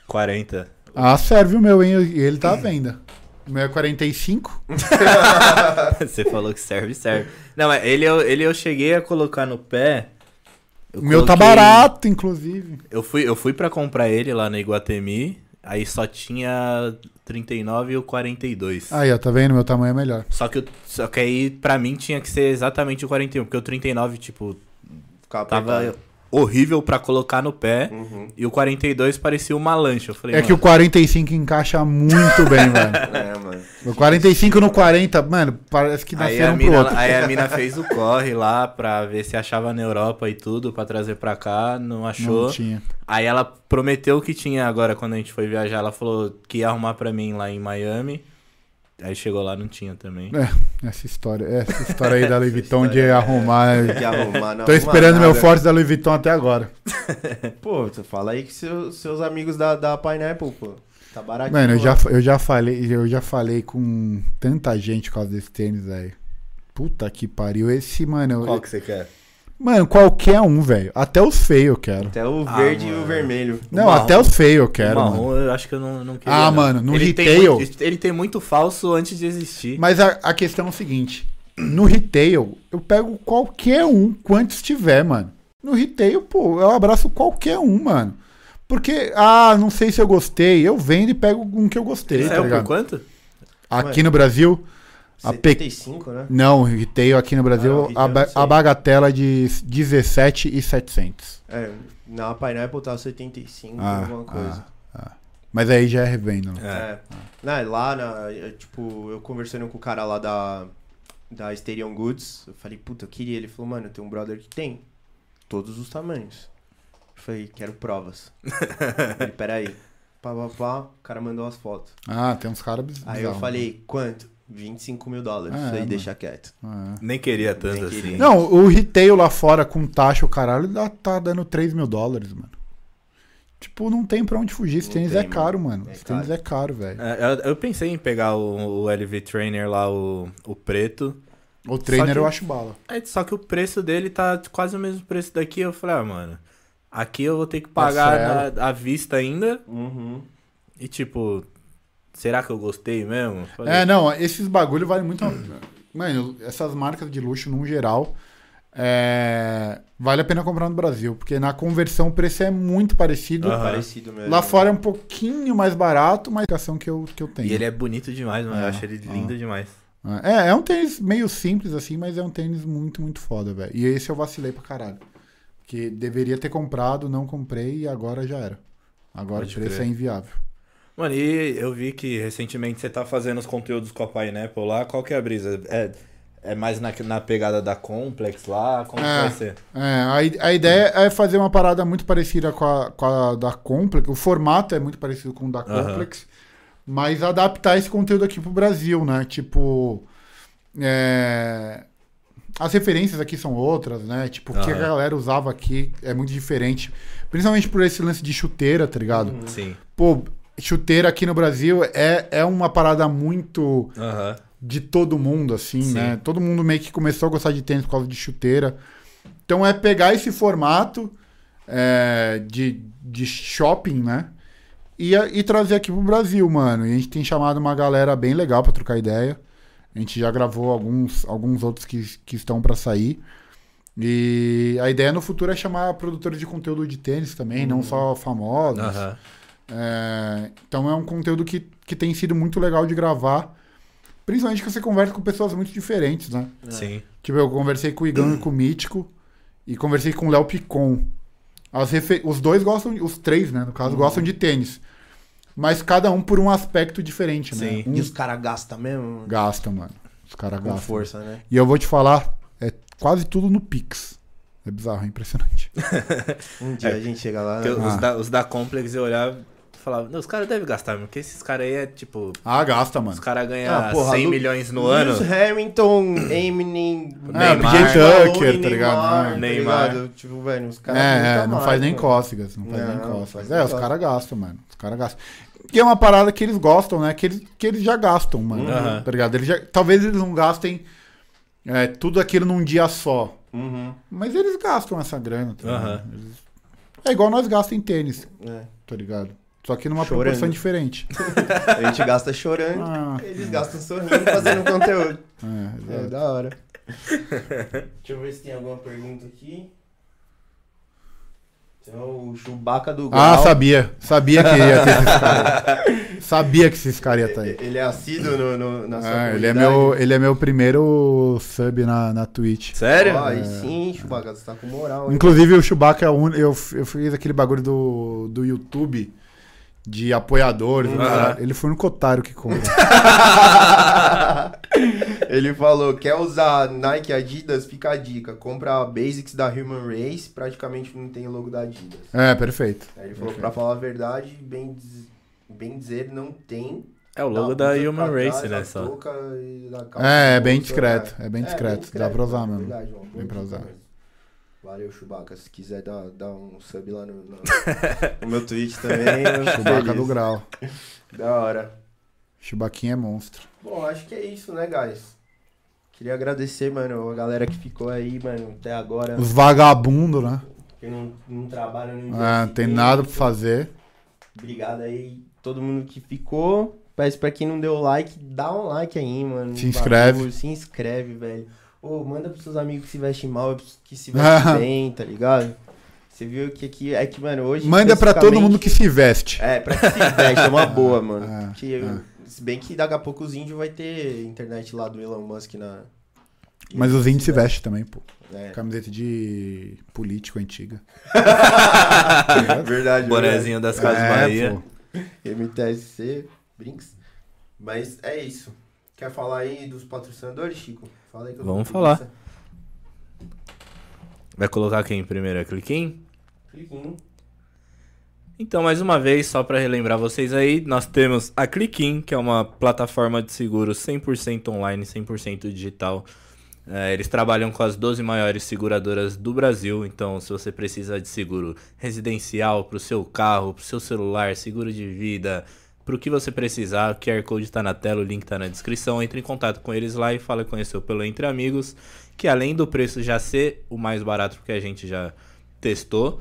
[SPEAKER 2] 40.
[SPEAKER 3] Ah, serve o meu, hein? E ele tá à venda. O meu é 45.
[SPEAKER 2] Você falou que serve, serve. Não, mas ele eu, ele eu cheguei a colocar no pé.
[SPEAKER 3] O meu tá
[SPEAKER 2] coloquei-
[SPEAKER 3] barato, inclusive.
[SPEAKER 2] Eu fui, eu fui pra comprar ele lá na Iguatemi. Aí só tinha 39 e o 42.
[SPEAKER 3] Aí, ó, tá vendo? Meu tamanho é melhor.
[SPEAKER 2] Só que, só que aí, pra mim, tinha que ser exatamente o 41. Porque o 39, tipo,
[SPEAKER 1] Ficava
[SPEAKER 2] tava
[SPEAKER 1] apertado.
[SPEAKER 2] Horrível pra colocar no pé.
[SPEAKER 1] Uhum.
[SPEAKER 2] E o 42 parecia uma lancha. Eu falei,
[SPEAKER 3] É que o 45 encaixa muito bem, velho.
[SPEAKER 1] É, mano.
[SPEAKER 3] O 45 no 40, mano, parece que nasceram um pro outro.
[SPEAKER 2] aí a mina fez o corre lá pra ver se achava na Europa e tudo pra trazer pra cá, não achou.
[SPEAKER 3] Não tinha.
[SPEAKER 2] Aí ela prometeu que tinha agora quando a gente foi viajar, ela falou que ia arrumar pra mim lá em Miami. Aí chegou lá, não tinha também.
[SPEAKER 3] É, essa história, essa história aí da Louis Vuitton de arrumar.
[SPEAKER 1] Tem que arrumar, não
[SPEAKER 3] Tô esperando meu
[SPEAKER 1] nada.
[SPEAKER 3] forte da Louis Vuitton até agora.
[SPEAKER 1] Pô, tu fala aí que seus, seus amigos da, da Pineapple, pô. Tá baratinho.
[SPEAKER 3] Mano, eu já, eu já falei, eu já falei com tanta gente por causa desse tênis, velho. Puta que pariu. Esse, mano. eu-
[SPEAKER 2] Qual que você quer?
[SPEAKER 3] Mano, qualquer um, velho. Até os feios eu quero.
[SPEAKER 1] Até o
[SPEAKER 2] Ah,
[SPEAKER 1] verde e
[SPEAKER 2] mano.
[SPEAKER 1] o vermelho.
[SPEAKER 3] Não,
[SPEAKER 2] marrom.
[SPEAKER 3] até os feios eu quero,
[SPEAKER 2] o
[SPEAKER 3] mano.
[SPEAKER 2] marrom, eu acho que eu não, não queria.
[SPEAKER 3] Ah,
[SPEAKER 2] não.
[SPEAKER 3] mano, no
[SPEAKER 2] ele Tem
[SPEAKER 3] retail-
[SPEAKER 2] muito, ele tem muito falso antes de existir.
[SPEAKER 3] Mas a, a questão é o seguinte: no retail, eu pego qualquer um, quantos tiver, mano. No retail, pô, eu abraço qualquer um, mano. Porque, ah, não sei se eu gostei, eu vendo e pego um que eu gostei, tá
[SPEAKER 2] Saiu por
[SPEAKER 3] ligado?
[SPEAKER 2] quanto?
[SPEAKER 3] Aqui no Brasil, a P...
[SPEAKER 1] 75, né?
[SPEAKER 3] não, retail aqui no Brasil,
[SPEAKER 1] Ah,
[SPEAKER 3] a, a bagatela de 17,700.
[SPEAKER 1] É, na Pineapple tá 75,
[SPEAKER 3] Ah,
[SPEAKER 1] alguma coisa.
[SPEAKER 3] Mas aí já é revenda. né?
[SPEAKER 2] É.
[SPEAKER 1] É. Não, lá, na, é, tipo, eu conversando com o cara lá da, da Stadium Goods, eu falei, puta, eu queria. Ele falou, mano, tem um brother que tem todos os tamanhos. Eu falei, quero provas. ele, peraí. Pá, pá, pá, o cara mandou as fotos.
[SPEAKER 3] Ah, tem uns caras bizarros.
[SPEAKER 1] Aí eu falei, quanto? 25 mil dólares.
[SPEAKER 3] É, mano.
[SPEAKER 1] deixa quieto.
[SPEAKER 3] Ah.
[SPEAKER 2] Nem queria tanto
[SPEAKER 1] Nem
[SPEAKER 2] assim.
[SPEAKER 1] queria.
[SPEAKER 3] Não, o retail lá fora com taxa, o caralho, tá dando 3 mil dólares, mano. Tipo, não tem pra onde fugir. Esse
[SPEAKER 1] Não
[SPEAKER 3] tênis
[SPEAKER 1] tem,
[SPEAKER 3] é caro, mano.
[SPEAKER 1] É
[SPEAKER 3] Esse tênis
[SPEAKER 1] caro.
[SPEAKER 3] é caro, velho.
[SPEAKER 2] É, eu, eu pensei em pegar o, o LV Trainer lá, o, o preto.
[SPEAKER 3] O trainer
[SPEAKER 2] que-
[SPEAKER 3] eu acho bala.
[SPEAKER 2] É, só que o preço dele tá quase o mesmo preço daqui. Eu falei, ah, mano, aqui eu vou ter que pagar à vista ainda.
[SPEAKER 1] Uhum.
[SPEAKER 2] E tipo, será que eu gostei mesmo? Falei,
[SPEAKER 3] É, não, esses bagulho valem muito. a- Mano, essas marcas de luxo, num geral, é, vale a pena comprar no Brasil. Porque na conversão o preço é muito parecido.
[SPEAKER 2] Aham.
[SPEAKER 1] Parecido mesmo.
[SPEAKER 3] Lá fora é um pouquinho mais barato, mas a ação que eu, que eu tenho.
[SPEAKER 2] E ele é bonito demais, mano.
[SPEAKER 3] É,
[SPEAKER 2] Eu acho ele lindo demais.
[SPEAKER 3] É, é um tênis meio simples assim, mas é um tênis muito, muito foda, velho. E esse eu vacilei pra caralho. Porque deveria ter comprado, não comprei e agora já era. Agora
[SPEAKER 2] Pode
[SPEAKER 3] o preço
[SPEAKER 2] crer.
[SPEAKER 3] é inviável.
[SPEAKER 2] Mano, e eu vi que recentemente você tá fazendo os conteúdos com a Pineapple lá. Qual que é a brisa? É, é mais na, na pegada da Complex lá? Como que
[SPEAKER 3] É.
[SPEAKER 2] vai ser?
[SPEAKER 3] É, a, a ideia é fazer uma parada muito parecida com a, com a da Complex. O formato é muito parecido com o da. Complex. Mas adaptar esse conteúdo aqui pro Brasil, né? Tipo. é, As referências aqui são outras, né? Tipo, o que a galera usava aqui é muito diferente. Principalmente por esse lance de chuteira, tá ligado?
[SPEAKER 2] Sim.
[SPEAKER 3] Pô, chuteira aqui no Brasil é, é uma parada muito
[SPEAKER 2] Aham.
[SPEAKER 3] de todo mundo, assim,
[SPEAKER 2] Sim.
[SPEAKER 3] né? Todo mundo meio que começou a gostar de tênis por causa de chuteira. Então é pegar esse formato é, de, de shopping, né? E, e trazer aqui pro Brasil, mano. E a gente tem chamado uma galera bem legal pra trocar ideia. A gente já gravou alguns, alguns outros que, que estão pra sair. E a ideia no futuro é chamar produtores de conteúdo de tênis também, não só famosos.
[SPEAKER 2] Aham.
[SPEAKER 3] É, então é um conteúdo que, que tem sido muito legal de gravar Principalmente que você conversa com pessoas muito diferentes, né?
[SPEAKER 2] Sim.
[SPEAKER 3] Tipo, eu conversei com o Igão e com o Mítico e conversei com o Léo Picon. As refe- Os dois gostam, os três, né? No caso, gostam de tênis. Mas cada um por um aspecto diferente, né?
[SPEAKER 2] Sim.
[SPEAKER 3] Um
[SPEAKER 1] E os caras gastam mesmo? mano?
[SPEAKER 3] gasta, mano. Os caras
[SPEAKER 1] Com
[SPEAKER 3] gastam.
[SPEAKER 1] força, né?
[SPEAKER 3] E eu vou te falar, é quase tudo no Pix. É bizarro, é impressionante.
[SPEAKER 1] Um dia a gente chega lá. Né?
[SPEAKER 2] os,
[SPEAKER 3] Ah.
[SPEAKER 2] da, os da Complex eu olhava e falava, "Não, os caras devem gastar, porque esses caras aí é tipo.
[SPEAKER 3] Ah, gasta,
[SPEAKER 2] Os
[SPEAKER 3] mano.
[SPEAKER 2] caras ganham
[SPEAKER 1] Ah, porra,
[SPEAKER 2] 100
[SPEAKER 1] Lu-
[SPEAKER 2] milhões no ano.
[SPEAKER 1] Lewis Hamilton, Eminem,
[SPEAKER 3] É,
[SPEAKER 2] Neymar.
[SPEAKER 3] Tucker, tá ligado?
[SPEAKER 1] Neymar, tá
[SPEAKER 2] Neymar.
[SPEAKER 1] ligado? Tipo, velho, os caras.
[SPEAKER 3] É, é, não
[SPEAKER 1] mais,
[SPEAKER 3] faz nem cócegas, não faz
[SPEAKER 1] Não,
[SPEAKER 3] nem cócegas. É, os caras gastam, mano. Os caras gastam. Que é uma parada que eles gostam, né? Que eles, que eles já gastam, mano.
[SPEAKER 2] Uhum.
[SPEAKER 3] Tá ligado? Eles já, talvez eles não gastem é, tudo aquilo num dia só.
[SPEAKER 1] Uhum.
[SPEAKER 3] Mas eles gastam essa grana, tá?
[SPEAKER 2] Aham.
[SPEAKER 3] Eles- É igual nós gastamos em tênis,
[SPEAKER 1] É.
[SPEAKER 3] tá ligado? Só que numa
[SPEAKER 1] Chorando.
[SPEAKER 3] proporção diferente.
[SPEAKER 1] A gente gasta chorando,
[SPEAKER 3] Ah,
[SPEAKER 1] eles gastam sorrindo fazendo conteúdo.
[SPEAKER 3] é,
[SPEAKER 1] É,
[SPEAKER 3] exato.
[SPEAKER 1] da hora. Deixa eu ver se tem alguma pergunta aqui. Então, o Chewbacca do
[SPEAKER 3] Ah,
[SPEAKER 1] Grau.
[SPEAKER 3] sabia. Sabia que ia ter esses caras. Sabia que esses caras iam estar aí.
[SPEAKER 1] Ele é assíduo no, no- na sua
[SPEAKER 3] Ah, ele, é meu, ele é meu primeiro sub na, na Twitch.
[SPEAKER 2] Sério?
[SPEAKER 1] Ó, aí sim, Chewbacca, você tá com moral, hein?
[SPEAKER 3] Inclusive o Chewbacca é o único. Eu, eu fiz aquele bagulho do, do YouTube de apoiadores.
[SPEAKER 2] Uhum.
[SPEAKER 3] Ele foi o único otário que compra.
[SPEAKER 1] Ele falou, quer usar Nike Adidas? Fica a dica. Compra a Basics da Human Race, praticamente não tem o logo da Adidas.
[SPEAKER 3] é, perfeito.
[SPEAKER 1] Aí ele falou, pra falar a verdade, bem, bem dizer, não tem.
[SPEAKER 2] É o logo da
[SPEAKER 1] usa
[SPEAKER 2] Human Race,
[SPEAKER 1] trás,
[SPEAKER 2] né? Só.
[SPEAKER 1] touca e da calça
[SPEAKER 3] É, é bem discreto.
[SPEAKER 1] é.
[SPEAKER 3] É bem discreto. Dá pra usar mesmo.
[SPEAKER 1] Verdade, ó,
[SPEAKER 3] Bem pra usar.
[SPEAKER 1] Valeu, Chewbacca. Se quiser dar, dar um sub lá no, no, no meu Twitch também.
[SPEAKER 3] Chewbacca do grau.
[SPEAKER 1] Da hora.
[SPEAKER 3] Chewbacquinha é monstro.
[SPEAKER 1] Bom, acho que é isso, né, guys? Queria agradecer, mano, a galera que ficou aí, mano, até agora.
[SPEAKER 3] Os vagabundos, né?
[SPEAKER 1] Que não, não trabalha no
[SPEAKER 3] Ah, não tem nada pra fazer.
[SPEAKER 1] Obrigado aí, todo mundo que ficou. Peço pra quem não deu like, dá um like aí, mano.
[SPEAKER 3] Se inscreve.
[SPEAKER 1] Se inscreve, velho. Ô, manda pros seus amigos que se vestem mal, que se vestem bem, tá ligado? Você viu que aqui, é que, mano, hoje...
[SPEAKER 3] Manda pra todo mundo que se veste.
[SPEAKER 1] É, pra que se veste, é uma boa, mano.
[SPEAKER 3] É,
[SPEAKER 1] Porque, se bem que daqui a pouco os índios vai ter internet lá do Elon Musk na...
[SPEAKER 3] Mas os índios se vestem também, pô.
[SPEAKER 1] É,
[SPEAKER 3] Camiseta de político antiga.
[SPEAKER 1] verdade.
[SPEAKER 2] Bonezinho das Casas
[SPEAKER 3] É,
[SPEAKER 2] Bahia.
[SPEAKER 3] pô.
[SPEAKER 1] MTSC, Brinks. Mas é isso. Quer falar aí dos patrocinadores, Chico? Fala aí que eu tô
[SPEAKER 2] Vamos falar. Vai colocar quem primeiro? É Cliquim?
[SPEAKER 1] Cliquinho.
[SPEAKER 2] Então, mais uma vez, só para relembrar vocês aí, nós temos a Cliquim, que é uma plataforma de seguros 100% online, 100% digital. É, eles trabalham com as 12 maiores seguradoras do Brasil, então se você precisa de seguro residencial para o seu carro, para o seu celular, seguro de vida, para o que você precisar, o QR Code está na tela, o link está na descrição. Entre em contato com eles lá e fala o pelo Entre Amigos, que além do preço já ser o mais barato, porque a gente já testou,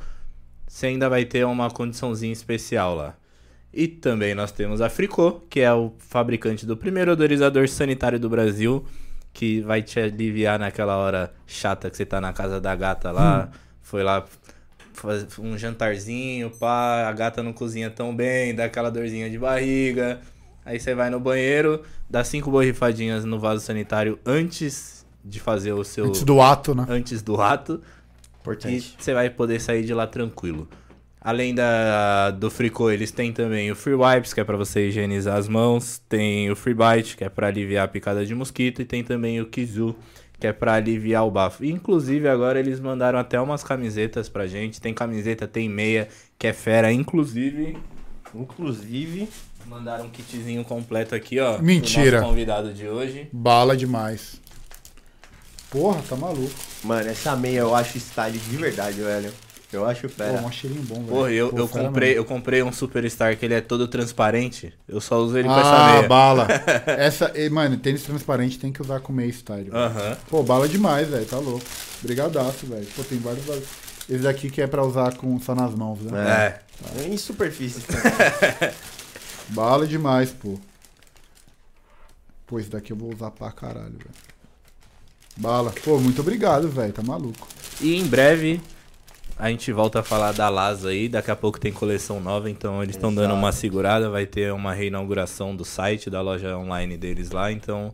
[SPEAKER 2] você ainda vai ter uma condiçãozinha especial lá. E também nós temos a Fricô, que é o fabricante do primeiro odorizador sanitário do Brasil, que vai te aliviar naquela hora chata que você tá na casa da gata lá, foi lá fazer um jantarzinho, pá, a gata não cozinha tão bem, dá aquela dorzinha de barriga. Aí você vai no banheiro, dá cinco borrifadinhas no vaso sanitário antes de fazer o seu
[SPEAKER 3] Antes do ato, né?
[SPEAKER 2] antes do ato e
[SPEAKER 1] Importante.
[SPEAKER 2] você vai poder sair de lá tranquilo. Além da, do Fricô, eles têm também o Free Wipes, que é para você higienizar as mãos. Tem o Free Bite, que é para aliviar a picada de mosquito. E tem também o Kizu, que é para aliviar o bafo. Inclusive, agora eles mandaram até umas camisetas pra gente. Tem camiseta, tem meia, que é fera. Inclusive,
[SPEAKER 1] Inclusive,
[SPEAKER 2] mandaram um kitzinho completo aqui, ó.
[SPEAKER 3] Mentira.
[SPEAKER 2] nosso convidado de hoje.
[SPEAKER 3] Bala demais. Porra, tá maluco.
[SPEAKER 1] mano, essa meia eu acho style de verdade, velho. Eu acho
[SPEAKER 3] Pô,
[SPEAKER 1] fera.
[SPEAKER 3] um cheirinho bom, velho.
[SPEAKER 2] Porra, eu,
[SPEAKER 3] Pô,
[SPEAKER 2] eu,
[SPEAKER 3] fera
[SPEAKER 2] comprei, eu comprei um Superstar que ele é todo transparente. Eu só uso ele com essa
[SPEAKER 3] Ah,
[SPEAKER 2] meia.
[SPEAKER 3] bala. Essa, e, mano, tênis transparente tem que usar com meia style.
[SPEAKER 2] Aham.
[SPEAKER 3] Pô, bala demais, velho. Tá louco. Brigadaço, velho. Pô, tem vários. vários- Esse daqui que é pra usar com, só nas mãos, né?
[SPEAKER 2] É.
[SPEAKER 1] Em superfície.
[SPEAKER 3] Bala demais, pô. Pô, esse daqui eu vou usar pra caralho, velho. Bala. Pô, muito obrigado, velho. Tá maluco.
[SPEAKER 2] E em breve A gente volta a falar da Lasa aí. Daqui a pouco tem coleção nova, então eles estão dando uma segurada. Vai ter uma reinauguração do site, da loja online deles lá. Então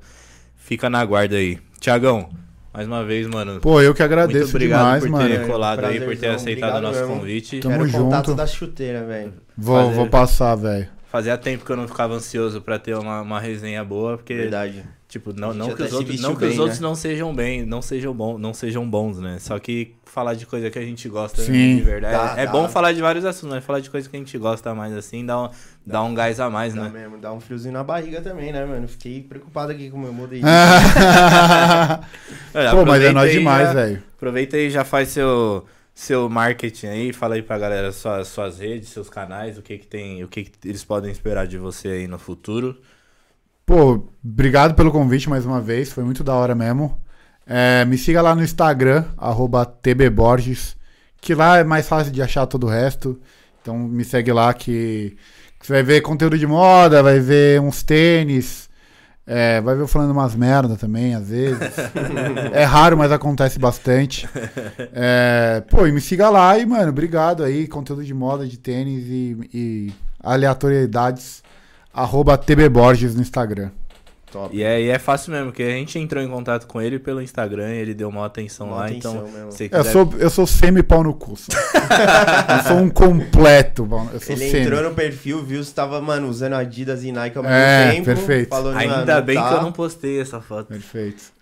[SPEAKER 2] fica na guarda aí. Tiagão, mais uma vez, mano.
[SPEAKER 3] Pô, eu que
[SPEAKER 2] muito
[SPEAKER 3] agradeço
[SPEAKER 2] obrigado
[SPEAKER 3] demais,
[SPEAKER 2] por
[SPEAKER 3] mano.
[SPEAKER 2] ter colado aí, por ter aceitado o
[SPEAKER 1] obrigado
[SPEAKER 2] nosso
[SPEAKER 1] mesmo.
[SPEAKER 2] convite.
[SPEAKER 3] Tamo
[SPEAKER 1] Quero contato
[SPEAKER 3] junto.
[SPEAKER 1] da chuteira, velho.
[SPEAKER 3] Vou,
[SPEAKER 2] Fazer-
[SPEAKER 3] vou passar, velho.
[SPEAKER 2] Fazia tempo que eu não ficava ansioso pra ter uma, uma resenha boa, porque
[SPEAKER 1] Verdade.
[SPEAKER 2] Tipo, não, não que os
[SPEAKER 1] se
[SPEAKER 2] outros, não que os
[SPEAKER 1] bem,
[SPEAKER 2] outros
[SPEAKER 1] né?
[SPEAKER 2] não sejam bem, não sejam bons, não sejam bons, né? Só que falar de coisa que a gente gosta
[SPEAKER 3] Sim.
[SPEAKER 2] de verdade.
[SPEAKER 1] Dá,
[SPEAKER 2] é
[SPEAKER 1] dá.
[SPEAKER 2] bom falar de vários assuntos, mas falar de coisa que a gente gosta mais assim, dá um, dá um gás a mais,
[SPEAKER 1] Dá
[SPEAKER 2] né?
[SPEAKER 1] mesmo, dá um friozinho na barriga também, né, mano? Fiquei preocupado aqui com o meu modelo.
[SPEAKER 2] Olha,
[SPEAKER 3] Pô, mas é nóis demais, velho.
[SPEAKER 2] Aproveita aí e já faz seu seu marketing aí, fala aí pra galera suas, suas redes, seus canais, o que que tem, o que, que eles podem esperar de você aí no futuro.
[SPEAKER 3] Pô, obrigado pelo convite mais uma vez, foi muito da hora mesmo. É, me siga lá no Instagram, tbborges, que lá é mais fácil de achar todo o resto. Então me segue lá que, que você vai ver conteúdo de moda, vai ver uns tênis, é, vai ver eu falando umas merda também, às vezes. é raro, mas acontece bastante. É, pô, e me siga lá e, mano, obrigado aí, conteúdo de moda, de tênis e, e aleatoriedades, arroba no Instagram.
[SPEAKER 1] Top.
[SPEAKER 2] E é, e é fácil mesmo, porque a gente entrou em contato com ele pelo Instagram, ele deu uma atenção
[SPEAKER 1] Uma
[SPEAKER 2] lá,
[SPEAKER 1] atenção
[SPEAKER 2] então
[SPEAKER 1] mesmo.
[SPEAKER 2] você
[SPEAKER 3] Eu
[SPEAKER 2] quiser
[SPEAKER 3] sou, eu sou semi-pau no cu. só. eu sou um completo. Eu sou
[SPEAKER 1] Ele
[SPEAKER 3] semi.
[SPEAKER 1] entrou no perfil, viu se tava, mano, usando Adidas e Nike ao
[SPEAKER 3] É,
[SPEAKER 1] mesmo tempo.
[SPEAKER 3] perfeito.
[SPEAKER 1] Falou,
[SPEAKER 2] Ainda
[SPEAKER 1] mano,
[SPEAKER 2] bem
[SPEAKER 1] tá.
[SPEAKER 2] que eu não postei essa foto.
[SPEAKER 3] Perfeito.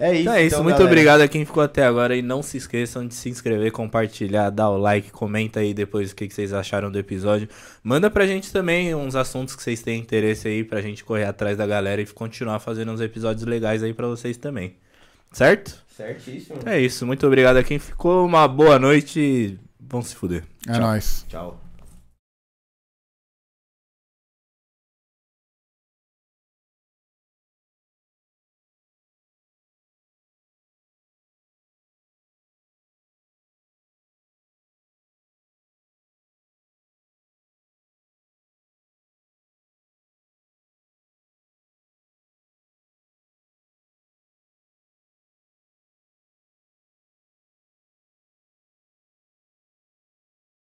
[SPEAKER 1] É isso,
[SPEAKER 2] Então é isso,
[SPEAKER 1] então,
[SPEAKER 2] muito
[SPEAKER 1] galera.
[SPEAKER 2] obrigado a quem ficou até agora e não se esqueçam de se inscrever, compartilhar, dar o like, comenta aí depois o que que vocês acharam do episódio. Manda pra gente também uns assuntos que vocês têm interesse aí pra gente correr atrás da galera e continuar fazendo uns episódios legais aí pra vocês também. Certo?
[SPEAKER 1] Certíssimo.
[SPEAKER 2] É isso, muito obrigado a quem ficou, uma boa noite e vão se fuder.
[SPEAKER 3] É nóis.
[SPEAKER 1] Tchau.